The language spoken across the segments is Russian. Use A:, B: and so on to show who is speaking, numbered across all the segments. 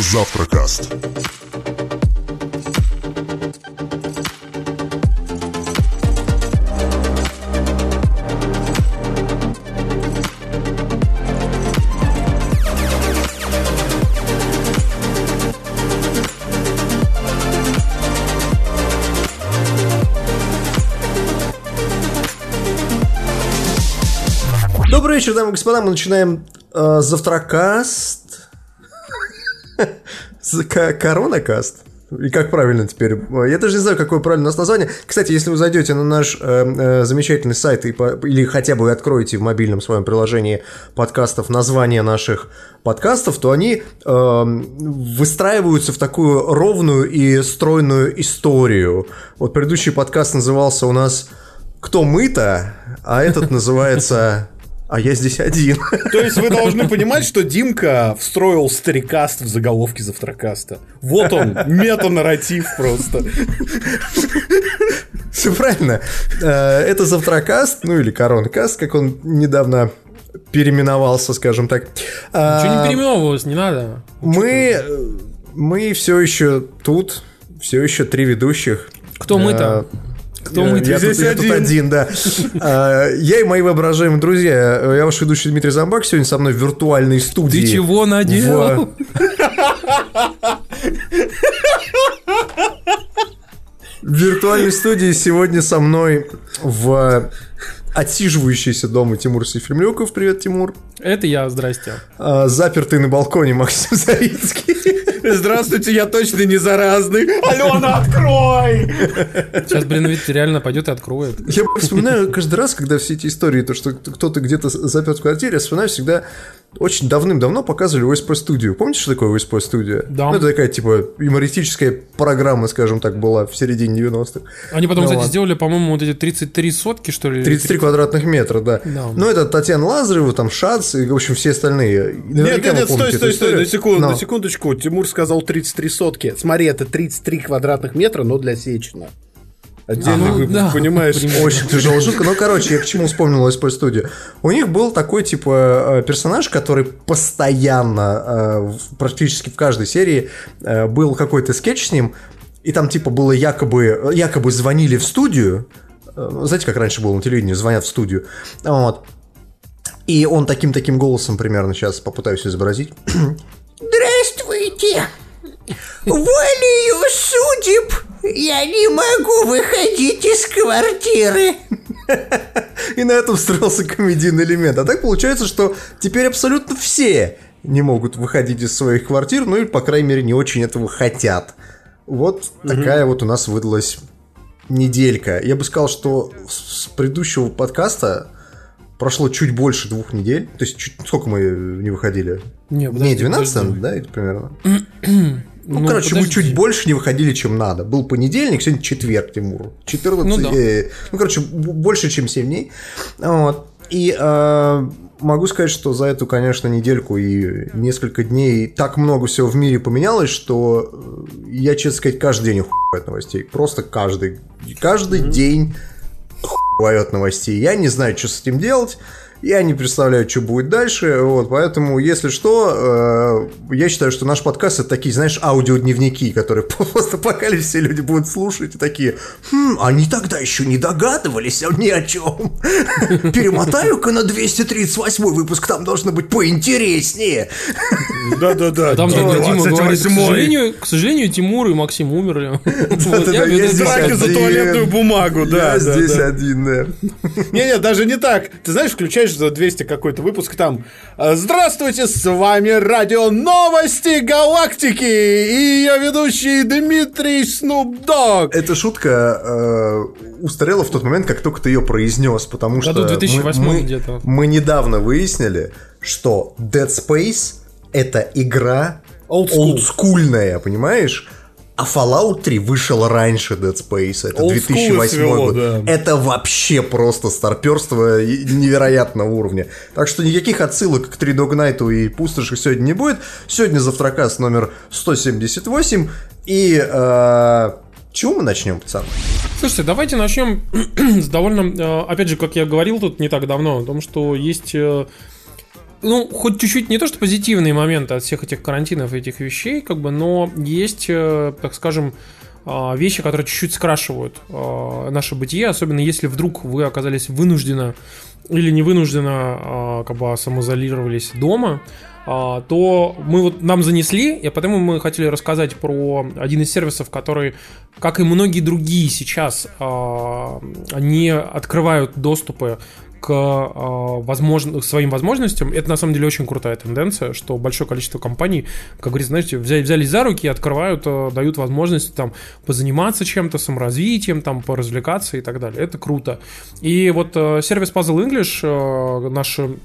A: Завтракаст.
B: Добрый вечер, дамы и господа. Мы начинаем э, завтракаст. З- ко- Коронакаст. И как правильно теперь? Я даже не знаю, какое правильно у нас название. Кстати, если вы зайдете на наш э, э, замечательный сайт и по- или хотя бы откроете в мобильном своем приложении подкастов названия наших подкастов, то они э, выстраиваются в такую ровную и стройную историю. Вот предыдущий подкаст назывался у нас «Кто мы-то?», а этот называется «А я здесь один».
C: То есть вы должны понимать, что Димка встроил старикаст в заголовке завтракаста. Вот он, метанарратив просто.
B: Все правильно. Э, Это завтракаст, ну или коронкаст, как он недавно переименовался, скажем так. А,
D: Ничего не переименовывалось, не надо.
B: Мы, э, мы все еще тут, все еще три ведущих.
D: Кто мы-то? Кто
B: Я-
D: мы-то?
B: Я,
C: Здесь
B: тут, я тут
C: один.
B: один, да. А, Я и мои воображаемые друзья. Я ваш ведущий Дмитрий Замбак. Сегодня со мной в виртуальной студии.
D: Ты чего наделал?
B: В виртуальной студии сегодня со мной в отсиживающийся дома Тимур Сефремлюков. Привет, Тимур.
D: Это я, здрасте.
B: А, Запертый на балконе Максим Зарицкий.
C: Здравствуйте, я точно не заразный. Алена, открой!
D: Сейчас, блин, ведь реально пойдет и откроет.
B: Я вспоминаю каждый раз, когда все эти истории, то, что кто-то где-то заперт в квартире, я вспоминаю всегда очень давным-давно показывали ОСП-студию. Помните, что такое ОСП-студия?
D: Да.
B: Ну, это такая, типа, юмористическая программа, скажем так, была в середине 90-х.
D: Они потом,
B: Ну
D: кстати,
B: ладно.
D: сделали, по-моему, вот эти 33 сотки, что ли?
B: 33 квадратных метра, да.
D: Да.
B: Ну, это Татьяна Лазарева, там Шац и, в общем, все остальные.
C: Нет,
B: Наверняка
C: нет,
B: вы
C: нет, стой, стой, стой, на секунду,
B: Но-
C: на секундочку. Тимур сказал 33 сотки. Смотри, это 33 квадратных метра, но для Сечина. Отдельный
D: А, ну,
C: выпуск,
D: да,
C: понимаешь?
D: примерно.
B: Очень тяжелая шутка. Ну, короче, я к чему вспомнил ОСП студию. У них был такой, типа, э, персонаж, который постоянно, э, практически в каждой серии, э, был какой-то скетч с ним, и там, типа, было якобы, якобы звонили в студию, Э, знаете, как раньше было на телевидении, звонят в студию, вот, и он таким-таким голосом примерно сейчас попытаюсь изобразить.
E: Здравствуйте! Волею судеб я не могу выходить из квартиры.
B: И на этом строился комедийный элемент. А так получается, что теперь абсолютно все не могут выходить из своих квартир, ну или, по крайней мере, не очень этого хотят. Вот такая вот у нас выдалась неделька. Я бы сказал, что с предыдущего подкаста прошло чуть больше двух недель. То есть, чуть, сколько мы не выходили?
D: Не, подожди,
B: 12,
D: подожди.
B: да, это примерно? Ну,
D: Ну,
B: короче, мы
D: подожди.
B: чуть больше не выходили, чем надо. Был понедельник, сегодня четверг, Тимур. 14,
D: Ну да.
B: э, ну, короче, больше, чем 7 дней. Вот. И э, могу сказать, что за эту, конечно, недельку и несколько дней так много всего в мире поменялось, что э, я, честно сказать, каждый день ухуеваю от новостей. Просто каждый. Каждый день ухуеваю от новостей. Я не знаю, что с этим делать. Я не представляю, что будет дальше, вот, поэтому, если что, э, я считаю, что наш подкаст это такие, знаешь, аудиодневники, которые просто пока все люди будут слушать и такие, «Хм, они тогда еще не догадывались ни о чем. Перемотаю-ка на 238 выпуск, там должно быть поинтереснее.
C: Да-да-да.
D: Там тогда Дима говорит, к
C: 28-й.
D: сожалению, к сожалению, Тимур и Максим умерли. Я
B: здесь
C: за туалетную бумагу, да.
B: Я здесь один, да.
C: Не-не, даже не так. Ты знаешь, включаешь за 200 какой-то выпуск там. «А, Здравствуйте, с вами радио Новости Галактики и ее ведущий Дмитрий Снупдог.
B: Эта шутка э, устарела в тот момент, как только ты ее произнес, потому что
D: Году
B: мы-
D: 2008
B: мы,
D: где-то.
B: мы недавно выяснили, что Dead Space это игра олдскульная, понимаешь? А Fallout 3 вышел раньше Dead Space, это
C: Old school
B: 2008
C: свело,
B: год.
C: да.
B: Это вообще просто старперство невероятного уровня. Так что никаких отсылок к 3 Dog Night и пустоши сегодня не будет. Сегодня завтракаст номер 178. И э, чего мы начнем, пацаны?
D: Слушайте, давайте начнем с довольно, э, опять же, как я говорил тут не так давно, о том, что есть э, ну, хоть чуть-чуть не то, что позитивные моменты от всех этих карантинов и этих вещей, как бы, но есть, э, так скажем, э, вещи, которые чуть-чуть скрашивают э, наше бытие, особенно если вдруг вы оказались вынужденно или не вынужденно как бы самоизолировались дома, то мы вот нам занесли, и поэтому мы хотели рассказать про один из сервисов, который, как и многие другие сейчас, они открывают доступы к э, возможно, своим возможностям, это на самом деле очень крутая тенденция, что большое количество компаний, как говорится, знаете, взяли, взялись за руки, открывают, э, дают возможность там позаниматься чем-то, саморазвитием, там поразвлекаться и так далее. Это круто. И вот э, сервис Puzzle English, наши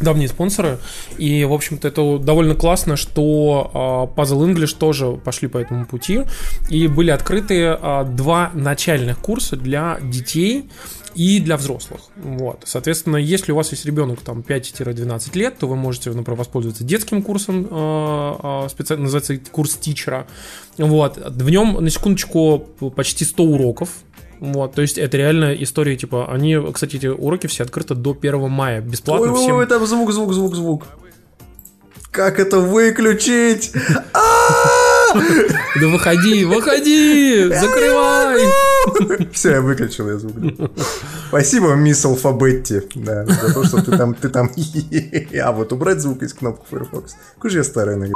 D: давние спонсоры. И, в общем-то, это довольно классно, что э, Puzzle English тоже пошли по этому пути. И были открыты э, два начальных курса для детей и для взрослых. Вот. Соответственно, если у вас есть ребенок там 5-12 лет, то вы можете, например, воспользоваться детским курсом, э, специально называется курс тичера. Вот. В нем, на секундочку, почти 100 уроков. Вот, то есть это реально история, типа, они, кстати, эти уроки все открыты до 1 мая, бесплатно
B: ой,
D: всем.
B: Ой, там звук, звук, звук, звук. Как это выключить?
D: Да выходи, выходи, закрывай.
B: Все, я выключил я звук. Спасибо, мисс Алфабетти, да, за то, что ты там, ты там... А вот убрать звук из кнопки Firefox. Какой же я старый, нога,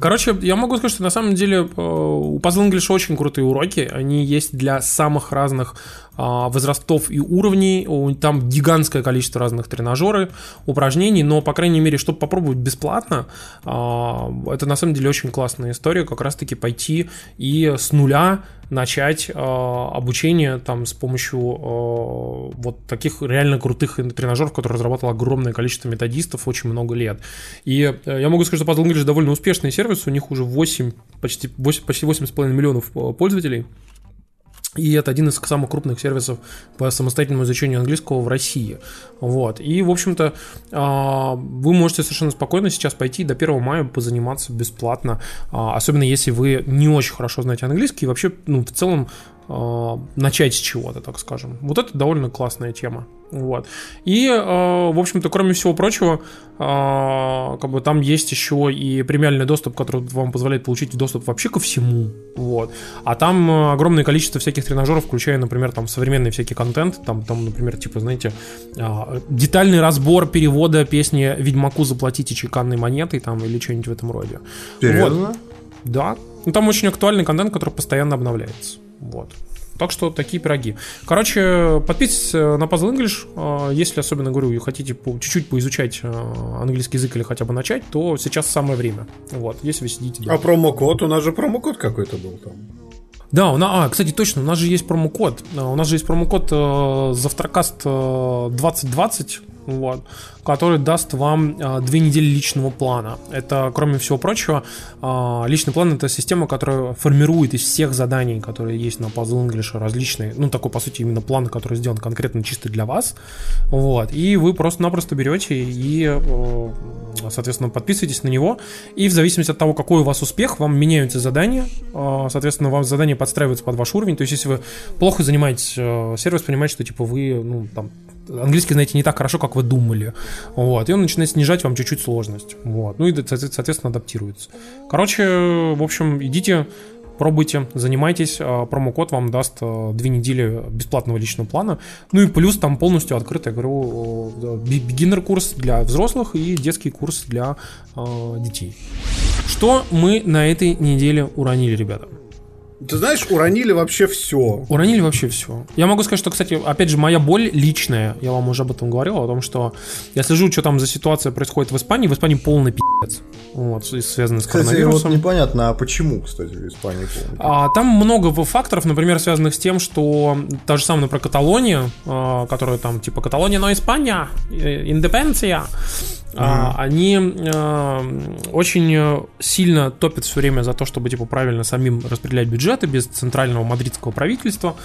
D: Короче, я могу сказать, что на самом деле э, у Puzzle English очень крутые уроки. Они есть для самых разных возрастов и уровней. Там гигантское количество разных тренажеров, упражнений, но, по крайней мере, чтобы попробовать бесплатно, а, это на самом деле очень классная история, как раз-таки пойти и с нуля начать э, обучение там с помощью э, вот таких реально крутых тренажеров, которые разрабатывало огромное количество методистов очень много лет. И э, я могу сказать, что Puzzle English довольно успешный сервис, у них уже 8, почти 8, почти 8,5 миллионов пользователей. И это один из самых крупных сервисов по самостоятельному изучению английского в России. Вот. И, в общем-то, а, вы можете совершенно спокойно сейчас пойти до 1 мая позаниматься бесплатно, а, особенно если вы не очень хорошо знаете английский и вообще, ну, в целом а, начать с чего-то, так скажем. Вот это довольно классная тема. Вот. И, э, в общем-то, кроме всего прочего, э, как бы там есть еще и премиальный доступ, который вам позволяет получить доступ вообще ко всему. Вот. А там э, огромное количество всяких тренажеров, включая, например, там современный всякий контент, там, там например, типа, знаете, детальный разбор перевода песни «Ведьмаку заплатите чеканной монетой» там или что-нибудь в этом роде.
B: Серьезно?
D: Вот. Да. Ну, там очень актуальный контент, который постоянно обновляется. Вот. Так что такие пироги. Короче, подписывайтесь на Puzzle English. А, если, особенно говорю, хотите чуть-чуть поизучать а, английский язык или хотя бы начать, то сейчас самое время. Вот, если вы сидите
C: дома. А промокод? У нас же промокод какой-то был там.
D: Да, у нас, а, кстати, точно, у нас же есть промокод. У нас же есть промокод э, Завтракаст э, 2020 вот, который даст вам а, две недели личного плана. Это, кроме всего прочего, а, личный план это система, которая формирует из всех заданий, которые есть на Puzzle English, различные, ну, такой, по сути, именно план, который сделан конкретно чисто для вас, вот, и вы просто-напросто берете и, соответственно, подписываетесь на него, и в зависимости от того, какой у вас успех, вам меняются задания, а, соответственно, вам задания подстраиваются под ваш уровень, то есть, если вы плохо занимаетесь, сервис понимает, что, типа, вы, ну, там, английский знаете не так хорошо, как вы думали. Вот, и он начинает снижать вам чуть-чуть сложность. Вот, ну и, соответственно, адаптируется. Короче, в общем, идите, пробуйте, занимайтесь, а, промокод вам даст а, две недели бесплатного личного плана, ну и плюс там полностью открытый, я говорю, beginner курс для взрослых и детский курс для э, детей. Что мы на этой неделе уронили, ребята?
C: Ты знаешь, уронили вообще все.
D: Уронили вообще все. Я могу сказать, что, кстати, опять же, моя боль личная, я вам уже об этом говорил, о том, что я слежу, что там за ситуация происходит в Испании. В Испании полный пи***ц. Вот, связанный с
B: кстати,
D: коронавирусом.
B: вот непонятно, а почему, кстати, в Испании полный
D: а, Там много факторов, например, связанных с тем, что та же самая, например, Каталония, а, которая там, типа, Каталония, но Испания, индепенденция, Mm-hmm. Они э, очень сильно топят все время за то, чтобы типа правильно самим распределять бюджеты без центрального мадридского правительства.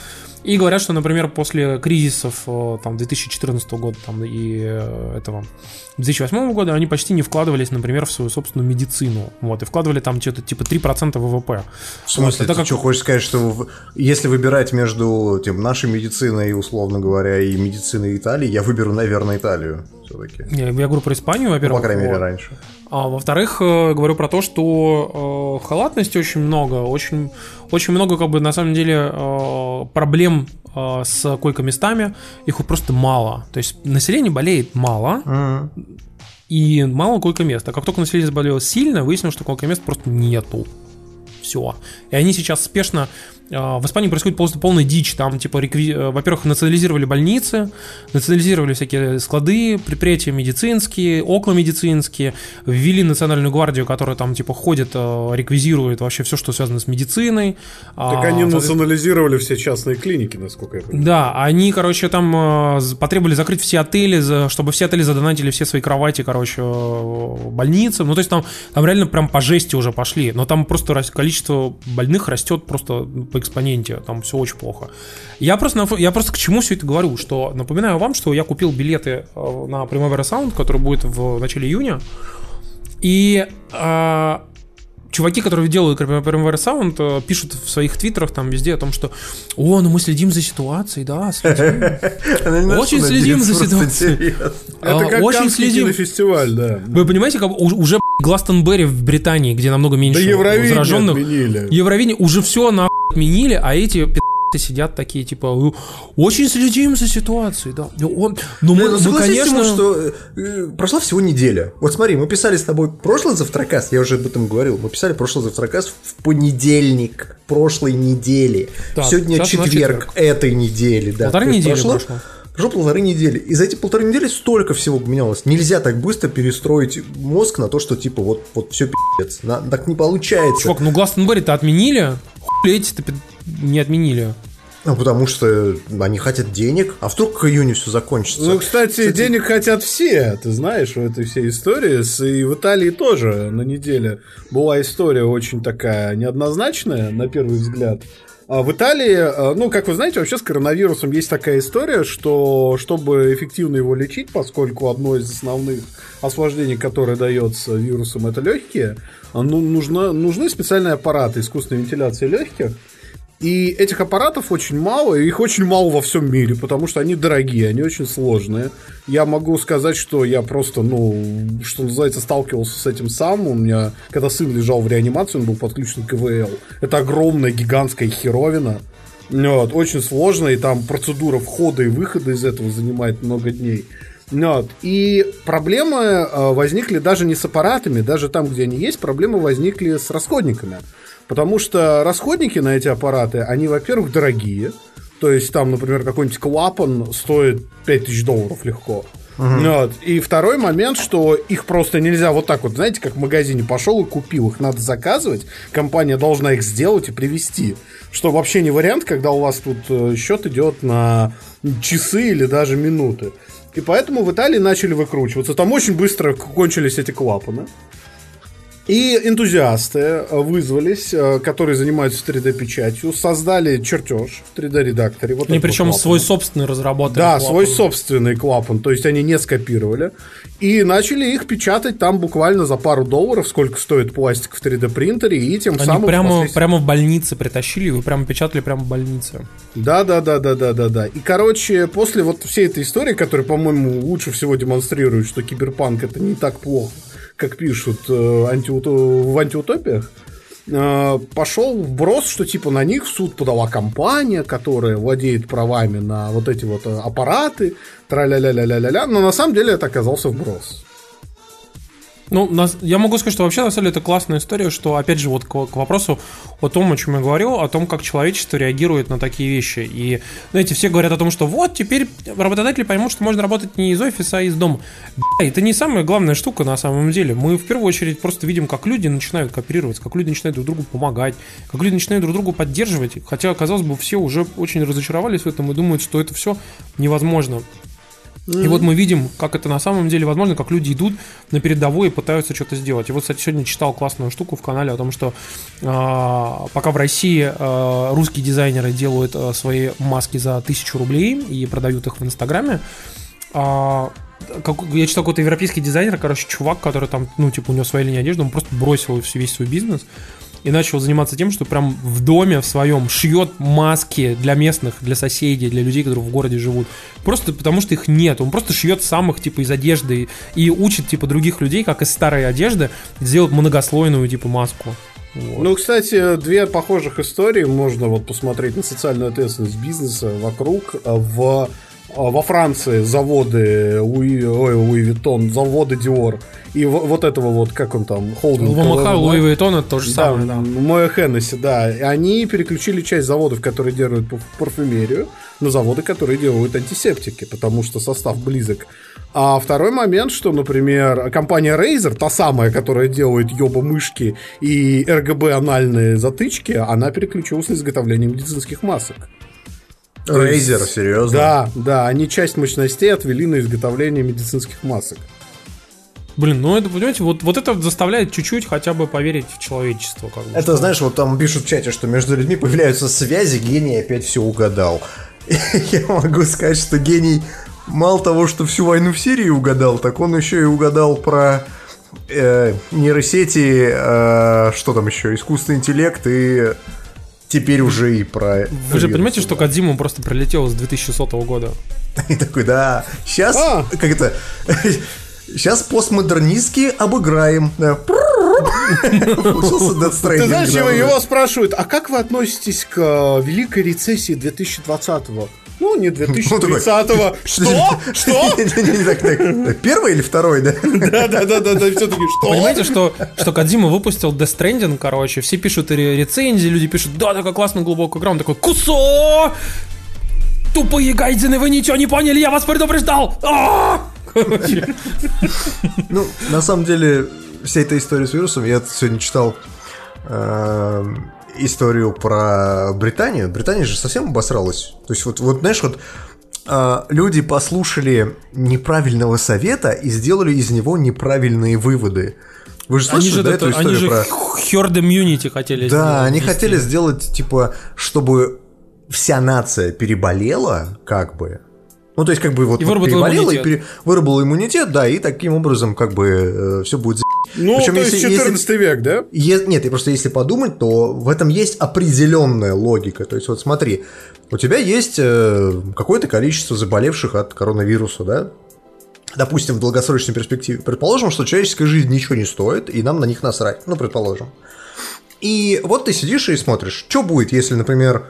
D: И говорят, что, например, после кризисов э, там, 2014 года там, и э, этого 2008 года они почти не вкладывались, например, в свою собственную медицину. Вот, и вкладывали там что-то типа 3% ВВП.
B: В смысле, вот, ты как... что, хочешь сказать, что если выбирать между тем, нашей медициной, условно говоря, и медициной Италии, я выберу, наверное, Италию. все-таки.
D: Я, я говорю про Испанию,
B: По
D: во-первых.
B: крайней мере,
D: вот.
B: раньше.
D: А во-вторых, э, говорю про то, что э, халатности очень много, очень, очень много, как бы, на самом деле, э, проблем э, с койко-местами, их вот просто мало. То есть население болеет мало,
B: Мгм.
D: и мало койко-мест. А как только население заболело сильно, выяснилось, что койко-мест просто нету. Все. И они сейчас спешно... э, В Испании происходит просто полная дичь. Там, типа, рекви- э, во-первых, национализировали больницы, национализировали всякие склады, предприятия медицинские, окна медицинские, ввели национальную гвардию, которая там, типа, ходит, э, реквизирует вообще все, что связано с медициной.
C: Так
D: А,
C: они
D: соответственно,
C: национализировали все частные клиники, насколько я понимаю.
D: да, они, короче, там э, потребовали закрыть все отели, чтобы все отели задонатили все свои кровати, короче, больницам. Ну, то есть там, там реально прям по жести уже пошли. Но там просто количество больных растет просто по экспоненте. Там все очень плохо. Я просто, я просто к чему все это говорю, что напоминаю вам, что я купил билеты э, на Primavera Sound, который будет в начале июня. И э, чуваки, которые делают Primavera Sound, э, пишут в своих твиттерах там везде о том, что «О, ну мы следим за ситуацией, да, следим». Очень следим за ситуацией.
C: Это
D: А,
C: как
D: очень следим.
C: кинофестиваль, да.
D: Вы понимаете, как уже Гластонберри в Британии, где намного меньше зараженных. Евровидение уже все на отменили, а эти сидят такие, типа, «Э, очень следим за ситуацией, да. Ну, он- ну, мы,
B: ну
D: мы, конечно...
B: Что э, э, прошла всего неделя. Вот смотри, мы писали с тобой прошлый завтракаст, я уже об этом говорил, мы писали прошлый завтракаст в понедельник прошлой недели.
D: Так,
B: Сегодня четверг,
D: четверг.
B: этой недели. Да.
D: Полторы недели
B: прошло,
D: прошло.
B: прошло полторы недели. И за эти полторы недели столько всего поменялось. Нельзя так быстро перестроить мозг на то, что типа вот, вот все пи***ц. На- так не получается.
D: Чувак, ну Гластонберри-то отменили, хули эти-то не отменили.
B: Ну, потому что они хотят денег, а вдруг к июню все закончится.
C: Ну, кстати, денег хотят все, ты знаешь, в этой всей истории. И в Италии тоже на неделе была история очень такая неоднозначная, на первый взгляд. А в Италии, э, ну, как вы знаете, вообще с коронавирусом есть такая история, что чтобы эффективно его лечить, поскольку одно из основных осложнений, которое дается вирусом, это легкие, ну, нужно, нужны специальные аппараты искусственной вентиляции легких. И этих аппаратов очень мало, их очень мало во всем мире, потому что они дорогие, они очень сложные. Я могу сказать, что я просто, ну, что называется, сталкивался с этим сам. У меня, когда сын лежал в реанимации, он был подключен к КВЛ. Это огромная гигантская херовина. Вот, очень сложно, и там процедура входа и выхода из этого занимает много дней. Вот. И проблемы э, возникли даже не с аппаратами, даже там, где они есть, проблемы возникли с расходниками. Потому что расходники на эти аппараты, они, во-первых, дорогие. То есть там, например, какой-нибудь клапан стоит 5000 долларов легко. Вот. И второй момент, что их просто нельзя вот так вот, знаете, как в магазине пошел и купил, их надо заказывать, компания должна их сделать и привезти. Что вообще не вариант, когда у вас тут э, счет идет на часы или даже минуты. И поэтому в Италии начали выкручиваться. Там очень быстро кончились эти клапаны. И энтузиасты э, вызвались, э, которые занимаются 3D-печатью, создали чертеж в 3D-редакторе. Вот
D: Они
C: этого
D: причем
C: клапана.
D: свой собственный разработали.
C: Да,
D: клапан.
C: свой собственный клапан, то есть они не скопировали. И начали их печатать там буквально за пару долларов, сколько стоит пластик в 3D принтере, и тем
D: Они
C: самым...
D: прямо,
C: впоследствии-
D: прямо в больнице притащили, вы прямо печатали прямо в больнице.
C: Да, да, да, да, да, да, да. И, короче, после вот всей этой истории, которая, по-моему, лучше всего демонстрирует, что киберпанк это не так плохо, как пишут э, антиуто- в антиутопиях, э, пошел вброс, что типа на них в суд подала компания, которая владеет правами на вот эти вот э, аппараты, тра-ля-ля-ля-ля-ля-ля, но на самом деле это оказался вброс.
D: Ну, я могу сказать, что вообще, на самом деле, это классная история, что, опять же, вот к, вопросу о том, о чем я говорил, о том, как человечество реагирует на такие вещи. И, знаете, все говорят о том, что вот, теперь работодатели поймут, что можно работать не из офиса, а из дома. Бля, это не самая главная штука на самом деле. Мы, в первую очередь, просто видим, как люди начинают кооперироваться, как люди начинают друг другу помогать, как люди начинают друг другу поддерживать. Хотя, казалось бы, все уже очень разочаровались в этом и думают, что это все невозможно. И вот мы видим, как это на самом деле возможно, как люди идут на передовой и пытаются что-то сделать. И вот, кстати, сегодня читал классную штуку в канале о том, что а, пока в России а, русские дизайнеры делают а, свои маски за тысячу рублей и продают их в Инстаграме, а, как, я читал какой-то европейский дизайнер, короче, чувак, который там, ну, типа, у него своя линия одежды, он просто бросил весь свой бизнес и начал заниматься тем, что прям в доме в своем шьет маски для местных, для соседей, для людей, которые в городе живут. Просто потому что их нет. Он просто шьет самых типа из одежды и учит типа других людей, как из старой одежды сделать многослойную типа маску. Вот.
C: Ну, кстати, две похожих истории можно вот посмотреть на социальную ответственность бизнеса вокруг. А, В, во Франции заводы Луи, ой, Louis Vuitton, заводы Диор. И вот этого вот, как он там, холдинг.
D: LVMH, Louis Vuitton это то же
C: Да,
D: самое, да.
C: Moët Hennessy, да. Они переключили часть заводов, которые делают пар- парфюмерию, на заводы, которые делают антисептики, потому что состав близок. А второй момент, что, например, компания Razer, та самая, которая делает ёба-мышки и РГБ анальные затычки, она переключилась на изготовление медицинских масок.
B: Рейзер, серьезно?
C: Да, да, они часть мощностей отвели на изготовление медицинских масок.
D: Блин, ну это, понимаете, вот, вот это заставляет чуть-чуть хотя бы поверить в человечество. Как бы.
B: Это, знаешь, вот там пишут в чате, что между людьми появляются связи, гений опять все угадал. Я могу сказать, что гений мало того, что всю войну в Сирии угадал, так он еще и угадал про э, нейросети, э, что там еще, искусственный интеллект и теперь уже и про...
D: Вы же понимаете, что
B: да.
D: Кадзима просто прилетел с 2100 года?
B: И такой, да, сейчас,
C: А.
B: как это, сейчас постмодернистски обыграем.
C: Ты знаешь, его, спрашивают, а как вы относитесь к э, великой рецессии 2020-го? Ну, не 2030-го. Что? Что?
B: Так. Первый или второй, да?
C: Да-да-да, все-таки что?
D: Понимаете, что, что Кадзима выпустил Death Stranding, короче, все пишут ре- рецензии, люди пишут, да, такая классная глубокая игра, он такой, кусо! Тупые гайдзины, вы ничего не поняли, я вас предупреждал! А! Короче,
B: Ну, на самом деле, вся эта история с вирусом, я сегодня читал э, историю про Британию. Британия же совсем обосралась. То есть, вот, вот знаешь, вот э, люди послушали неправильного совета и сделали из него неправильные выводы. Вы же
D: Они
B: слышали,
D: же,
B: да,
D: это-
B: эту
D: они
B: историю
D: же
B: про...
D: herd immunity хотели
B: Да,
D: сделать,
B: они
D: ввести.
B: хотели сделать, типа, чтобы вся нация переболела, как бы. Ну, то есть, как бы вот,
D: И
B: вот
D: выработала
B: переболела и
D: иммунитет.
B: пере- выработала иммунитет, да, и таким образом, как бы, все будет за***.
C: Ну,
B: Причем,
C: то есть
B: если-
C: 14 век, да?
B: Е- Нет, и просто если подумать, то в этом есть определенная логика. То есть, вот смотри, у тебя есть э, какое-то количество заболевших от коронавируса, да? Допустим, в долгосрочной перспективе. Предположим, что человеческая жизнь ничего не стоит, и нам на них насрать. Ну, предположим. И вот ты сидишь и смотришь, что будет, если, например,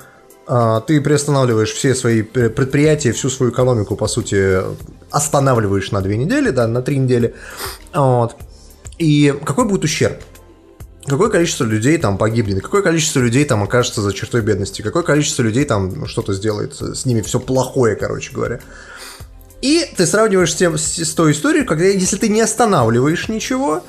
B: ты приостанавливаешь все свои пре- предприятия, всю свою экономику, по сути, останавливаешь на две недели, да, на три недели. Вот. И какой будет ущерб? Какое количество людей там погибнет? Какое количество людей там окажется за чертой бедности? Какое количество людей там что-то сделает с ними все плохое, короче говоря? И ты сравниваешь с, тем, с, с той историей, когда если ты не останавливаешь ничего,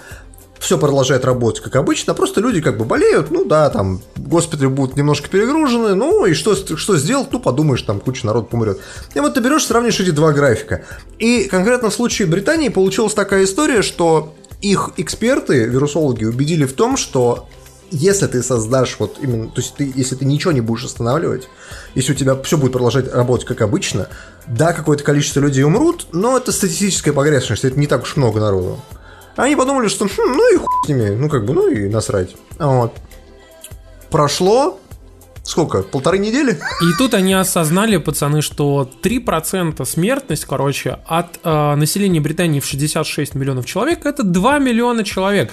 B: все продолжает работать как обычно, просто люди как бы болеют, ну да, там госпитали будут немножко перегружены, ну и что, что сделать, ну подумаешь, там куча народ помрет. И вот ты берешь, сравнишь эти два графика. И конкретно в случае Британии получилась такая история, что их эксперты, вирусологи, убедили в том, что если ты создашь вот именно, то есть ты, если ты ничего не будешь останавливать, если у тебя все будет продолжать работать как обычно, да, какое-то количество людей умрут, но это статистическая погрешность, это не так уж много народу. Они подумали, что хм, ну и хуй с ними, ну как бы, ну и насрать. Вот. Прошло сколько, полторы недели?
D: И тут они осознали, пацаны, что 3% смертность, короче, от э, населения Британии в 66 миллионов человек, это 2 миллиона человек.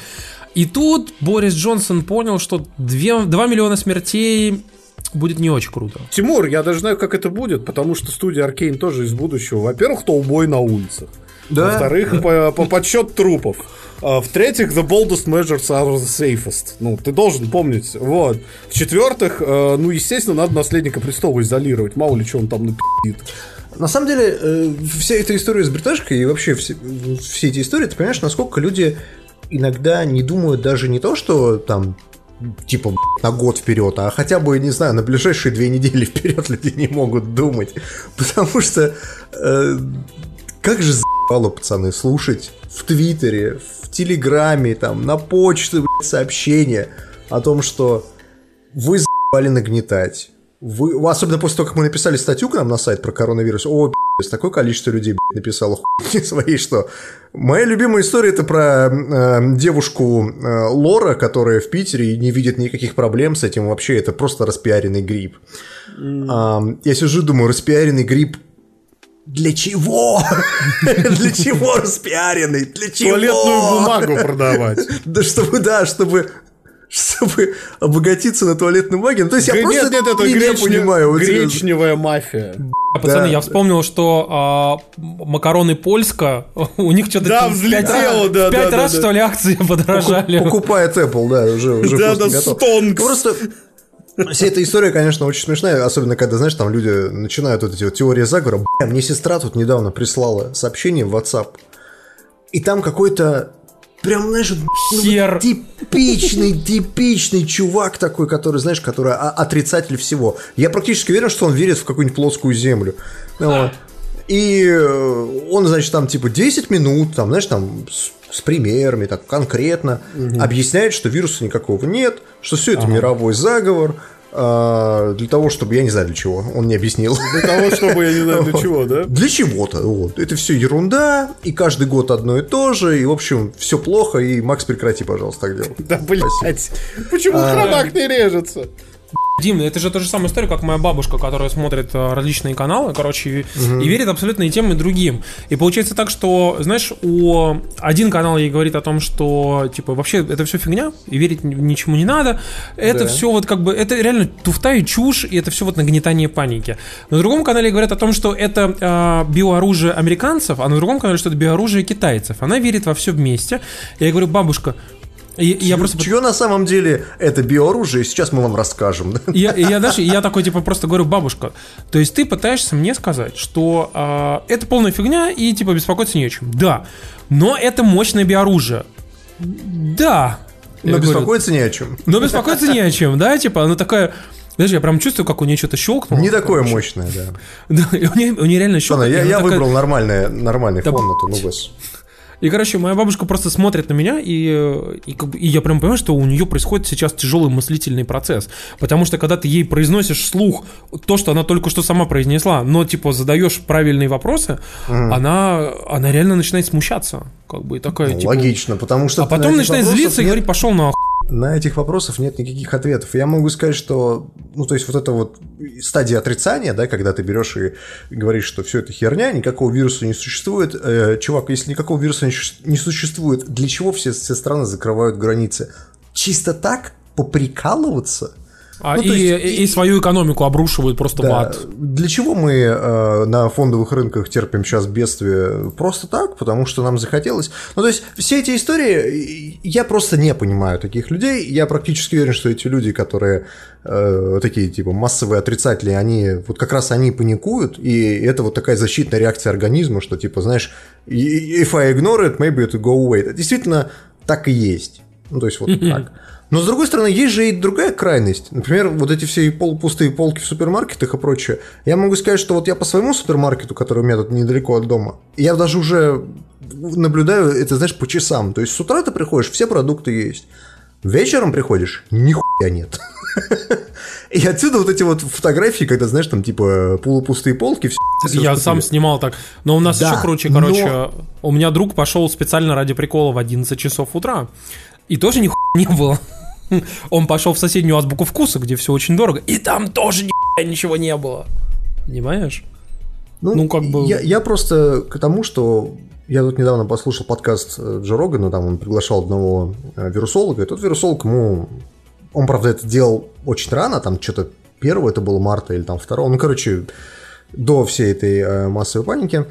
D: И тут Борис Джонсон понял, что 2, 2 миллиона смертей будет не очень круто.
C: Тимур, я даже знаю, как это будет, потому что студия Аркейн тоже из будущего. Во-первых, толбой на улицах.
B: Да.
C: Во-вторых, по, по подсчет трупов. А, В-третьих, the boldest measures are the safest. Ну, ты должен помнить. Вот. В-четвертых, э, ну, естественно, надо наследника престола изолировать. Мало ли, что он там напи***ит.
B: На самом деле, э, вся эта история с бриташкой и вообще все, все эти истории, ты понимаешь, насколько люди иногда не думают даже не то, что там типа на год вперед, а хотя бы, не знаю, на ближайшие две недели вперед люди не могут думать. Потому что э, как же заебало, пацаны, слушать в Твиттере, в Телеграме, там, на почту, блядь, сообщения о том, что вы заебали нагнетать. Вы, особенно после того, как мы написали статью к нам на сайт про коронавирус. О, такое количество людей блядь, написало хуйни своей, что моя любимая история это про э, девушку э, Лора, которая в Питере и не видит никаких проблем с этим вообще, это просто распиаренный грипп. А, я сижу, думаю, распиаренный грипп для чего? Для чего распиаренный? Для чего?
C: Туалетную бумагу продавать.
B: Да чтобы, да, чтобы чтобы обогатиться на туалетной бумаге. Ну, то есть я
C: Нет,
B: просто
C: нет, это
B: не, не
C: гречне-
B: понимаю. вот
C: гречневая мафия.
D: А, Пацаны,
B: Да.
D: я вспомнил, что а, макароны Польска, у них что-то
C: Да, взлетело,
D: раз-
C: да,
D: пять
C: да,
D: раз,
C: да,
D: что ли, акции подорожали.
B: Покупает Apple, да, уже, уже
C: Да,
B: просто
C: да,
B: готов.
C: стонкс.
B: Просто вся эта история, конечно, очень смешная, особенно когда, знаешь, там люди начинают вот эти вот теории заговора. Бля, мне сестра тут недавно прислала сообщение в WhatsApp, и там какой-то Прям, знаешь, ну,
D: Хер.
B: типичный, типичный чувак такой, который, знаешь, который отрицатель всего. Я практически уверен, что он верит в какую-нибудь плоскую землю. Вот. И э, он, значит, там типа 10 минут, там, знаешь, там с, примерами, так конкретно объясняет, что вируса никакого нет, что все это мировой заговор. а, для того, чтобы, я не знаю для чего, он не объяснил.
C: Для того, чтобы я не знаю для чего, да?
B: Для чего-то. Вот. Это все ерунда, и каждый год одно и то же, и, в общем, все плохо, и Макс, прекрати, пожалуйста, так делать.
C: Да, блядь. Почему хромак не режется?
D: Дим, это же та же самая история, как моя бабушка, которая смотрит э, различные каналы, короче, и, и верит абсолютно и тем, и другим. И получается так, что, знаешь, у один канал ей говорит о том, что, типа, вообще это все фигня, и верить ни- ничему не надо. Это
B: Да.
D: все вот как бы, это реально туфта и чушь, и это все вот нагнетание паники. На другом канале говорят о том, что это э, биооружие американцев, а на другом канале, что это биооружие китайцев. Она верит во все вместе. Я говорю, бабушка, и- я просто
B: Чье на самом деле это биооружие, сейчас мы вам расскажем.
D: я, я, знаешь, я такой, типа, просто говорю, бабушка, то есть ты пытаешься мне сказать, что а, это полная фигня и, типа, беспокоиться не о чем. Да, но это мощное биоружие. Да. Я
B: Но
D: говорю,
B: беспокоиться не о чем.
D: но беспокоиться не о чем, да, типа, она такая... Знаешь, я прям чувствую, как у нее что-то щелкнуло.
B: Не такое мощное, да.
D: Да, у нее, у нее реально
B: Ладно,
D: щелкнуло.
B: я, я
D: такая-
B: выбрал нормальное, нормальный
D: Да
B: фон на ту, ну, гос.
D: И, короче, моя бабушка просто смотрит на меня, и, и, как бы- и я прям понимаю, что у нее происходит сейчас тяжелый мыслительный процесс. Потому что когда ты ей произносишь вслух то, что она только что сама произнесла, но, типа, задаешь правильные вопросы, она, она реально начинает смущаться. Как бы и такая,
B: Ну,
D: типа...
B: Логично, потому что
D: А потом начинает злиться и говорить, пошел на
B: На этих вопросов нет никаких ответов. Я могу сказать, что, ну, то есть вот эта вот стадия отрицания, да, когда ты берешь и говоришь, что все это херня, никакого вируса не существует. Э, чувак, если никакого вируса не сущ- не существует, для чего все, все страны закрывают границы? Чисто так? Поприкалываться?
D: А,
B: Ну,
D: и,
B: есть-
D: и- и свою экономику обрушивают просто в
B: Да.
D: ад.
B: Для чего мы э, на фондовых рынках терпим сейчас бедствие? Просто так, потому что нам захотелось. Ну, то есть, все эти истории, я просто не понимаю таких людей. Я практически уверен, что эти люди, которые э, такие, типа, массовые отрицатели, они, вот как раз они паникуют, и это вот такая защитная реакция организма, что, типа, знаешь, if I ignore it, maybe it will go away. Это действительно так и есть. Ну, то есть, вот так. Но, с другой стороны, есть же и другая крайность. Например, вот эти все полупустые полки в супермаркетах и прочее. Я могу сказать, что вот я по своему супермаркету, который у меня тут недалеко от дома, я даже уже наблюдаю это, знаешь, по часам. То есть, с утра ты приходишь, все продукты есть. Вечером приходишь, нихуя нет. И отсюда вот эти вот фотографии, когда, знаешь, там типа полупустые полки, все.
D: Я сам снимал так. Но у нас
B: Да,
D: еще круче,
B: но-
D: короче, у меня друг пошел специально ради прикола в 11 часов утра. И тоже нихуя не было. Он пошел в соседнюю азбуку вкуса, где все очень дорого, и там тоже ничего не было. Понимаешь?
B: Ну,
D: Ну, как бы-
B: Я, я просто к тому, что я тут недавно послушал подкаст э, Джо Рогана, там он приглашал одного э, вирусолога, и тот вирусолог ему... Он, правда, это делал очень рано, там что-то первого это было марта или там второго, ну, короче, до всей этой э, массовой паники.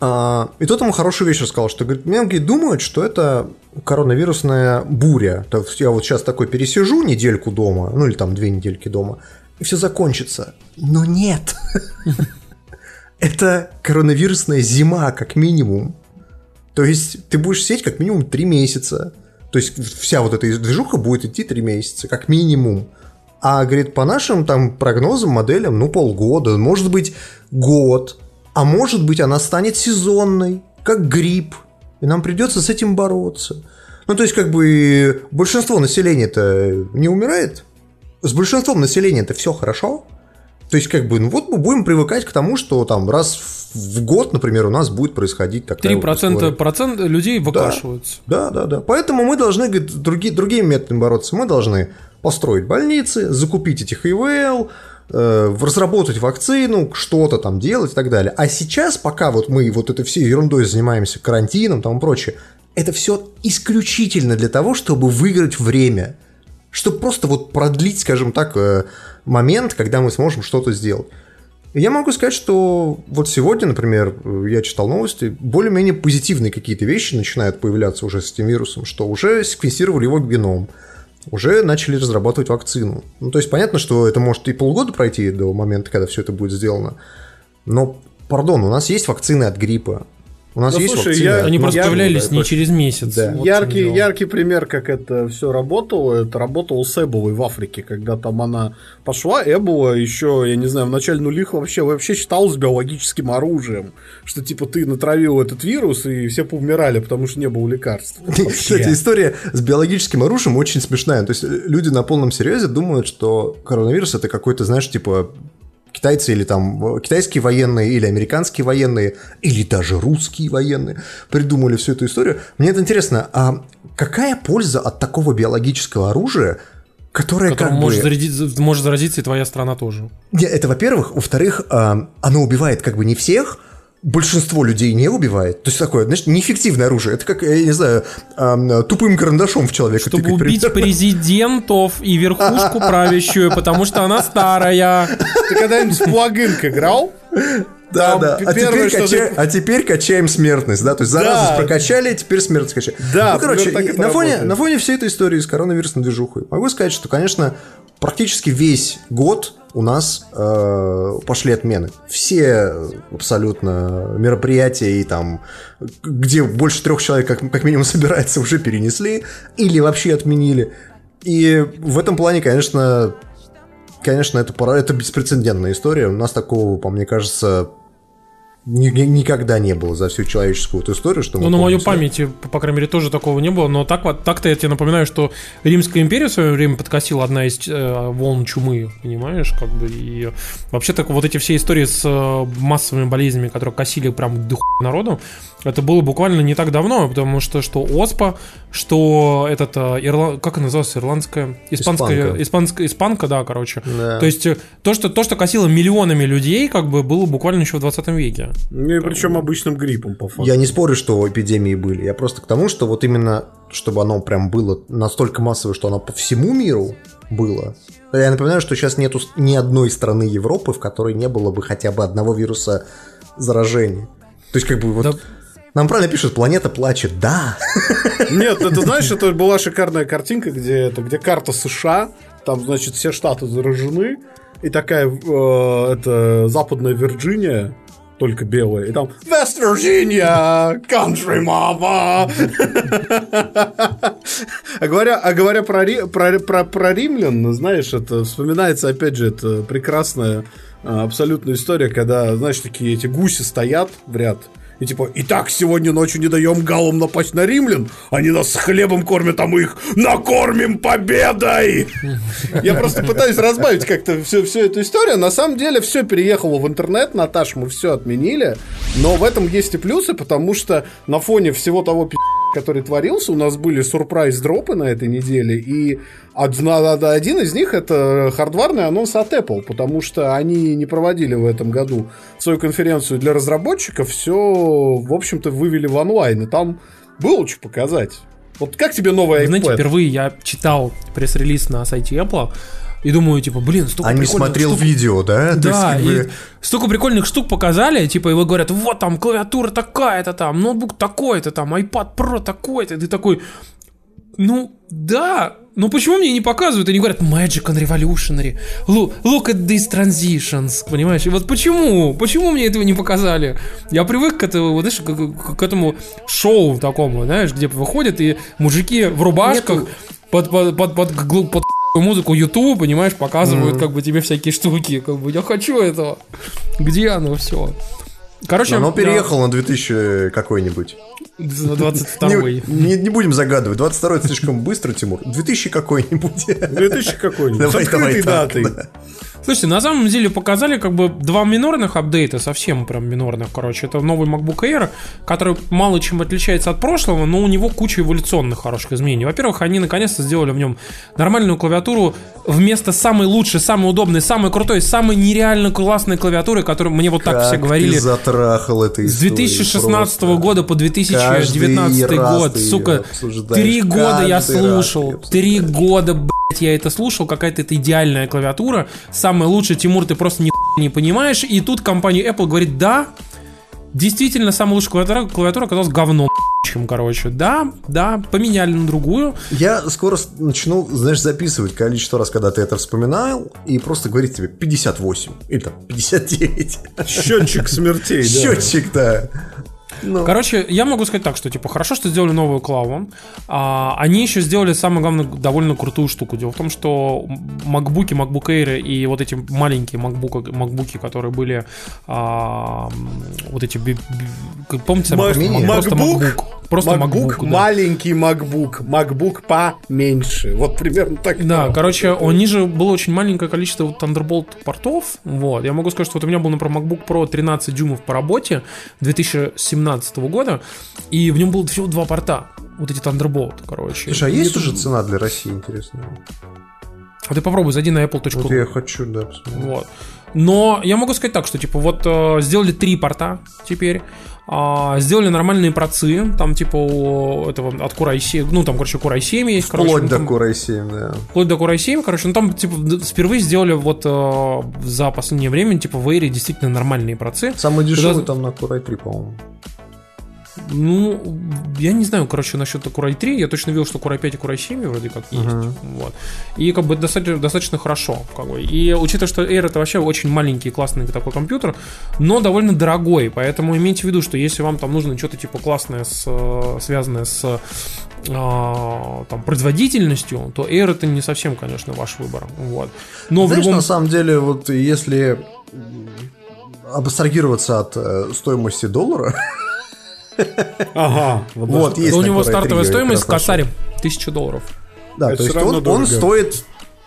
B: А, и тот ему хорошую вещь рассказал, что говорит, многие думают, что это коронавирусная буря. То есть я вот сейчас такой пересижу недельку дома, ну или там две недельки дома, и все закончится. Но нет. Это коронавирусная зима, как минимум. То есть ты будешь сидеть как минимум три месяца. То есть вся вот эта движуха будет идти три месяца, как минимум. А, говорит, по нашим там прогнозам, моделям, ну, полгода, может быть, год. А может быть, она станет сезонной, как грипп. И нам придется с этим бороться. Ну, то есть, как бы, большинство населения-то не умирает. С большинством населения это все хорошо. То есть, как бы, ну вот мы будем привыкать к тому, что там раз в год, например, у нас будет происходить такая
D: 3%
B: вот
D: процент людей выкашиваются.
B: Да, да, да. Поэтому мы должны говорит, други, другими методами бороться. Мы должны построить больницы, закупить этих ИВЛ, разработать вакцину, что-то там делать и так далее. А сейчас, пока вот мы вот этой всей ерундой занимаемся, карантином там и прочее, это все исключительно для того, чтобы выиграть время. Чтобы просто вот продлить, скажем так, э, момент, когда мы сможем что-то сделать. Я могу сказать, что вот сегодня, например, э, я читал новости, более-менее позитивные какие-то вещи начинают появляться уже с этим вирусом, что уже секвенсировали его геном, уже начали разрабатывать вакцину. Ну, то есть понятно, что это может и полгода пройти до момента, когда все это будет сделано. Но, пардон, у нас есть вакцины от гриппа. У нас
C: Ну,
B: есть
C: слушай,
B: вакцины
C: я-
D: Они просто
C: Я-
D: появлялись не через месяц.
B: Да.
D: Вот
C: яркий, яркий пример, как это все работало, это работало с Эболой в Африке, когда там она пошла, Эбола еще, я не знаю, в начале нулих вообще, вообще считалась биологическим оружием, что типа ты натравил этот вирус, и все поумирали, потому что не было лекарств.
B: Кстати, история с биологическим оружием очень смешная. То есть э, люди на полном серьезе думают, что коронавирус это какой-то, знаешь, типа китайцы или там китайские военные, или американские военные, или даже русские военные придумали всю эту историю. Мне это интересно, а какая польза от такого биологического оружия, которое
D: Которым
B: как
D: может,
B: бы...
D: зарядить- может заразиться и твоя страна тоже.
B: Это во-первых. Во-вторых, а, оно убивает как бы не всех, большинство людей не убивает. То есть такое, знаешь, неэффективное оружие. Это как, я не знаю, тупым карандашом в человека
D: Чтобы
B: тыкать
D: убить
B: примерно.
D: президентов и верхушку правящую, потому что она старая.
C: Ты когда-нибудь в плагинг играл?
B: Да, да. А теперь, кача-
C: ты-
B: а теперь качаем смертность, да? То есть заразу
C: Да.
B: прокачали, теперь смертность качаем.
C: Да,
B: ну, короче, на, фоне, на фоне всей этой истории с коронавирусной движухой могу сказать, что, конечно, практически весь год у нас э, пошли отмены. Все абсолютно мероприятия и там, где больше трех человек как, как минимум собирается, уже перенесли или вообще отменили. И в этом плане, конечно, конечно, это, пора, это беспрецедентная история. У нас такого, по мне кажется, никогда не было за всю человеческую эту историю, что мы
D: Ну, на мою памяти, по, по крайней мере, тоже такого не было. Но так, вот- так-то я тебе напоминаю, что Римская империя в свое время подкосила одна из э, волн чумы, понимаешь? Как бы, и вообще так вот эти все истории с э, массовыми болезнями, которые косили прям хуя народу, это было буквально не так давно, потому что что ОСПА, что этот, э, ирла- как она называлась, ирландская, испанская,
B: Испанка.
D: испанская, испанка, да, короче.
B: Да.
D: То есть э, то что, то, что косило миллионами людей, как бы было буквально еще в 20 веке.
C: Ну и причем обычным гриппом, по факту.
B: Я не спорю, что эпидемии были. Я просто к тому, что вот именно, чтобы оно прям было настолько массовое, что оно по всему миру было. Я напоминаю, что сейчас нету ни одной страны Европы, в которой не было бы хотя бы одного вируса заражения. То есть, как бы вот...
D: Да.
B: Нам правильно пишут, планета плачет. Да.
C: Нет, это знаешь, это была шикарная картинка, где это, где карта США, там, значит, все штаты заражены, и такая, э, это Западная Вирджиния, только белая, и там West Virginia, country mama. А говоря, а говоря про, Ри- про, про, про римлян, знаешь, это вспоминается, опять же, это прекрасная а, абсолютная история, когда, знаешь, такие эти гуси стоят в ряд, и типа, итак, сегодня ночью не даем галам напасть на римлян, они нас с хлебом кормят, а мы их накормим победой! Я просто пытаюсь разбавить как-то всю, всю эту историю. На самом деле все переехало в интернет, Наташ, мы все отменили, но в этом есть и плюсы, потому что на фоне всего того пи***, который творился, у нас были сюрприз-дропы на этой неделе, и одна- один из них это хардварный анонс от Apple, потому что они не проводили в этом году свою конференцию для разработчиков, все, в общем-то, вывели в онлайн, и там было что показать. Вот как тебе новый iPad?
D: Знаете, впервые я читал пресс-релиз на сайте Apple и думаю, типа, блин, столько
B: А не
D: прикольных
B: смотрел
D: штук.
B: видео, да? То есть,
D: Да,
B: как
D: и
B: бы-
D: столько прикольных штук показали, типа, и вы говорят, вот там клавиатура такая-то там, ноутбук такой-то там, iPad Pro такой-то, и ты такой, ну, да, но почему мне не показывают? Они говорят, Magic and Revolutionary, look, look at these transitions, понимаешь? И вот почему? Почему мне этого не показали? Я привык к этому, вот, знаешь, к, к- к этому шоу такому, знаешь, где выходят и мужики в рубашках под, под, под, под, гл- под музыку YouTube, понимаешь, показывают как бы тебе всякие штуки, как бы я хочу этого. Где оно все? Короче,
B: Оно
D: я-
B: переехало на 2000 какой-нибудь.
D: на 22
B: Не, не- не будем загадывать. 22 это слишком быстро, Тимур. 2000 какой-нибудь.
C: 2000 какой-нибудь.
B: Давай,
C: с открытой
B: давай так,
C: датой.
B: да.
D: Слушайте, на самом деле показали как бы два минорных апдейта, совсем прям минорных, короче. Это новый MacBook Air, который мало чем отличается от прошлого, но у него куча эволюционных хороших изменений. Во-первых, они наконец-то сделали в нем нормальную клавиатуру вместо самой лучшей, самой удобной, самой крутой, самой нереально классной клавиатуры, которую мне вот так
B: Как
D: все говорили.
B: ты затрахал этой
D: С 2016 года по 2019
B: Каждый
D: год, сука, три года я слушал, три года, блядь, я это слушал, какая-то это идеальная клавиатура, самая лучшая, Тимур, ты просто ни не понимаешь, и тут компания Apple говорит, да, действительно, самая лучшая клавиатура, клавиатура оказалась говном, чем, короче, да, да, поменяли на другую,
B: Я скоро начну, знаешь, записывать количество раз, когда ты это вспоминал, и просто говорить тебе 58 или там 59.
C: Счетчик смертей, да.
B: Счетчик, да. Ну,
D: Короче, я могу сказать так, что типа хорошо, что сделали новую клаву. А, они еще сделали самое главное довольно крутую штуку. Дело в том, что MacBook, MacBook Air и вот эти маленькие MacBook, MacBook, которые были а, вот эти, помните, просто
C: MacBook?
D: MacBook, просто
C: MacBook,
D: MacBook, да.
C: маленький MacBook, MacBook поменьше. Вот примерно так.
D: Да, короче, у них же было очень маленькое количество вот Thunderbolt портов. Вот. Я могу сказать, что вот у меня был, например, MacBook Pro 13 дюймов по работе 2017 года, и в нем было всего два порта. Вот эти Thunderbolt, короче.
B: Слушай, а есть
D: это-
B: уже цена для России, интересно?
D: А ты попробуй, зайди на apple.ru.
B: Вот я хочу, да, посмотреть.
D: Вот. Но я могу сказать так, что типа вот э, сделали три порта теперь, а, сделали нормальные процы, там типа у этого от Core i7, ну там, короче, Core i7 есть, короче,
B: Вплоть
D: ну,
B: до
D: там-
B: Core i7, да.
D: Вплоть до Core i7, короче, ну там, типа, впервые сделали вот э, за последнее время, типа, в Air действительно нормальные процы.
B: Самый дешевый
D: Когда-
B: там на Core i3, по-моему.
D: Ну, я не знаю, короче, насчет Core i3, я точно видел, что Core i5 и Core i7 вроде как есть. Вот. И как бы достаточно, достаточно хорошо. Как бы. И учитывая, что Air это вообще очень маленький классный такой компьютер, но довольно дорогой, поэтому имейте в виду, что если вам там нужно что-то типа классное, с, э, связанное с а, там, производительностью, то Air это не совсем, конечно, ваш выбор. Вот. Но
B: Знаешь,
D: в любом
B: на самом деле, вот если абстрагироваться от э, стоимости доллара,
C: Ага.
B: вот есть
D: у
B: на
D: него
B: Core i3,
D: стартовая стоимость косаре 1000 долларов.
B: Да,
C: Это
B: то есть он, стоит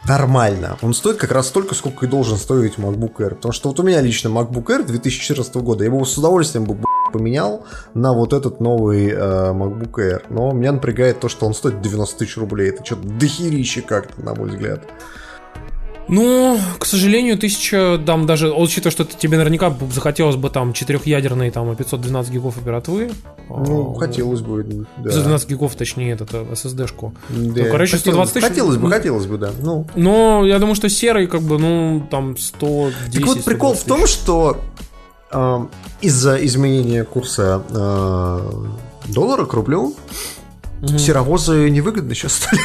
B: нормально. Он стоит как раз столько, сколько и должен стоить MacBook Air. Потому что вот у меня лично MacBook Air 2014 года, я бы его с удовольствием бы поменял на вот этот новый э, MacBook Air. Но меня напрягает то, что он стоит 90 тысяч рублей. Это что-то дохерище как-то, на мой взгляд.
D: Ну, к сожалению, тысяча, там даже, учитывая, что тебе наверняка захотелось бы там четырехъядерный, там, 512 гигов оперативы.
B: Ну,
D: а,
B: хотелось бы, да.
D: 512 гигов, точнее, этот э, SSD-шку.
B: Да,
D: Ну, короче, 120 тысяч.
B: Хотелось бы, хотелось бы, да. Ну,
D: Но я думаю, что серый, как бы, ну, там 110
B: Так вот прикол в
D: 120
B: том, что э, из-за изменения курса э, доллара к рублю серовозы невыгодны сейчас стали.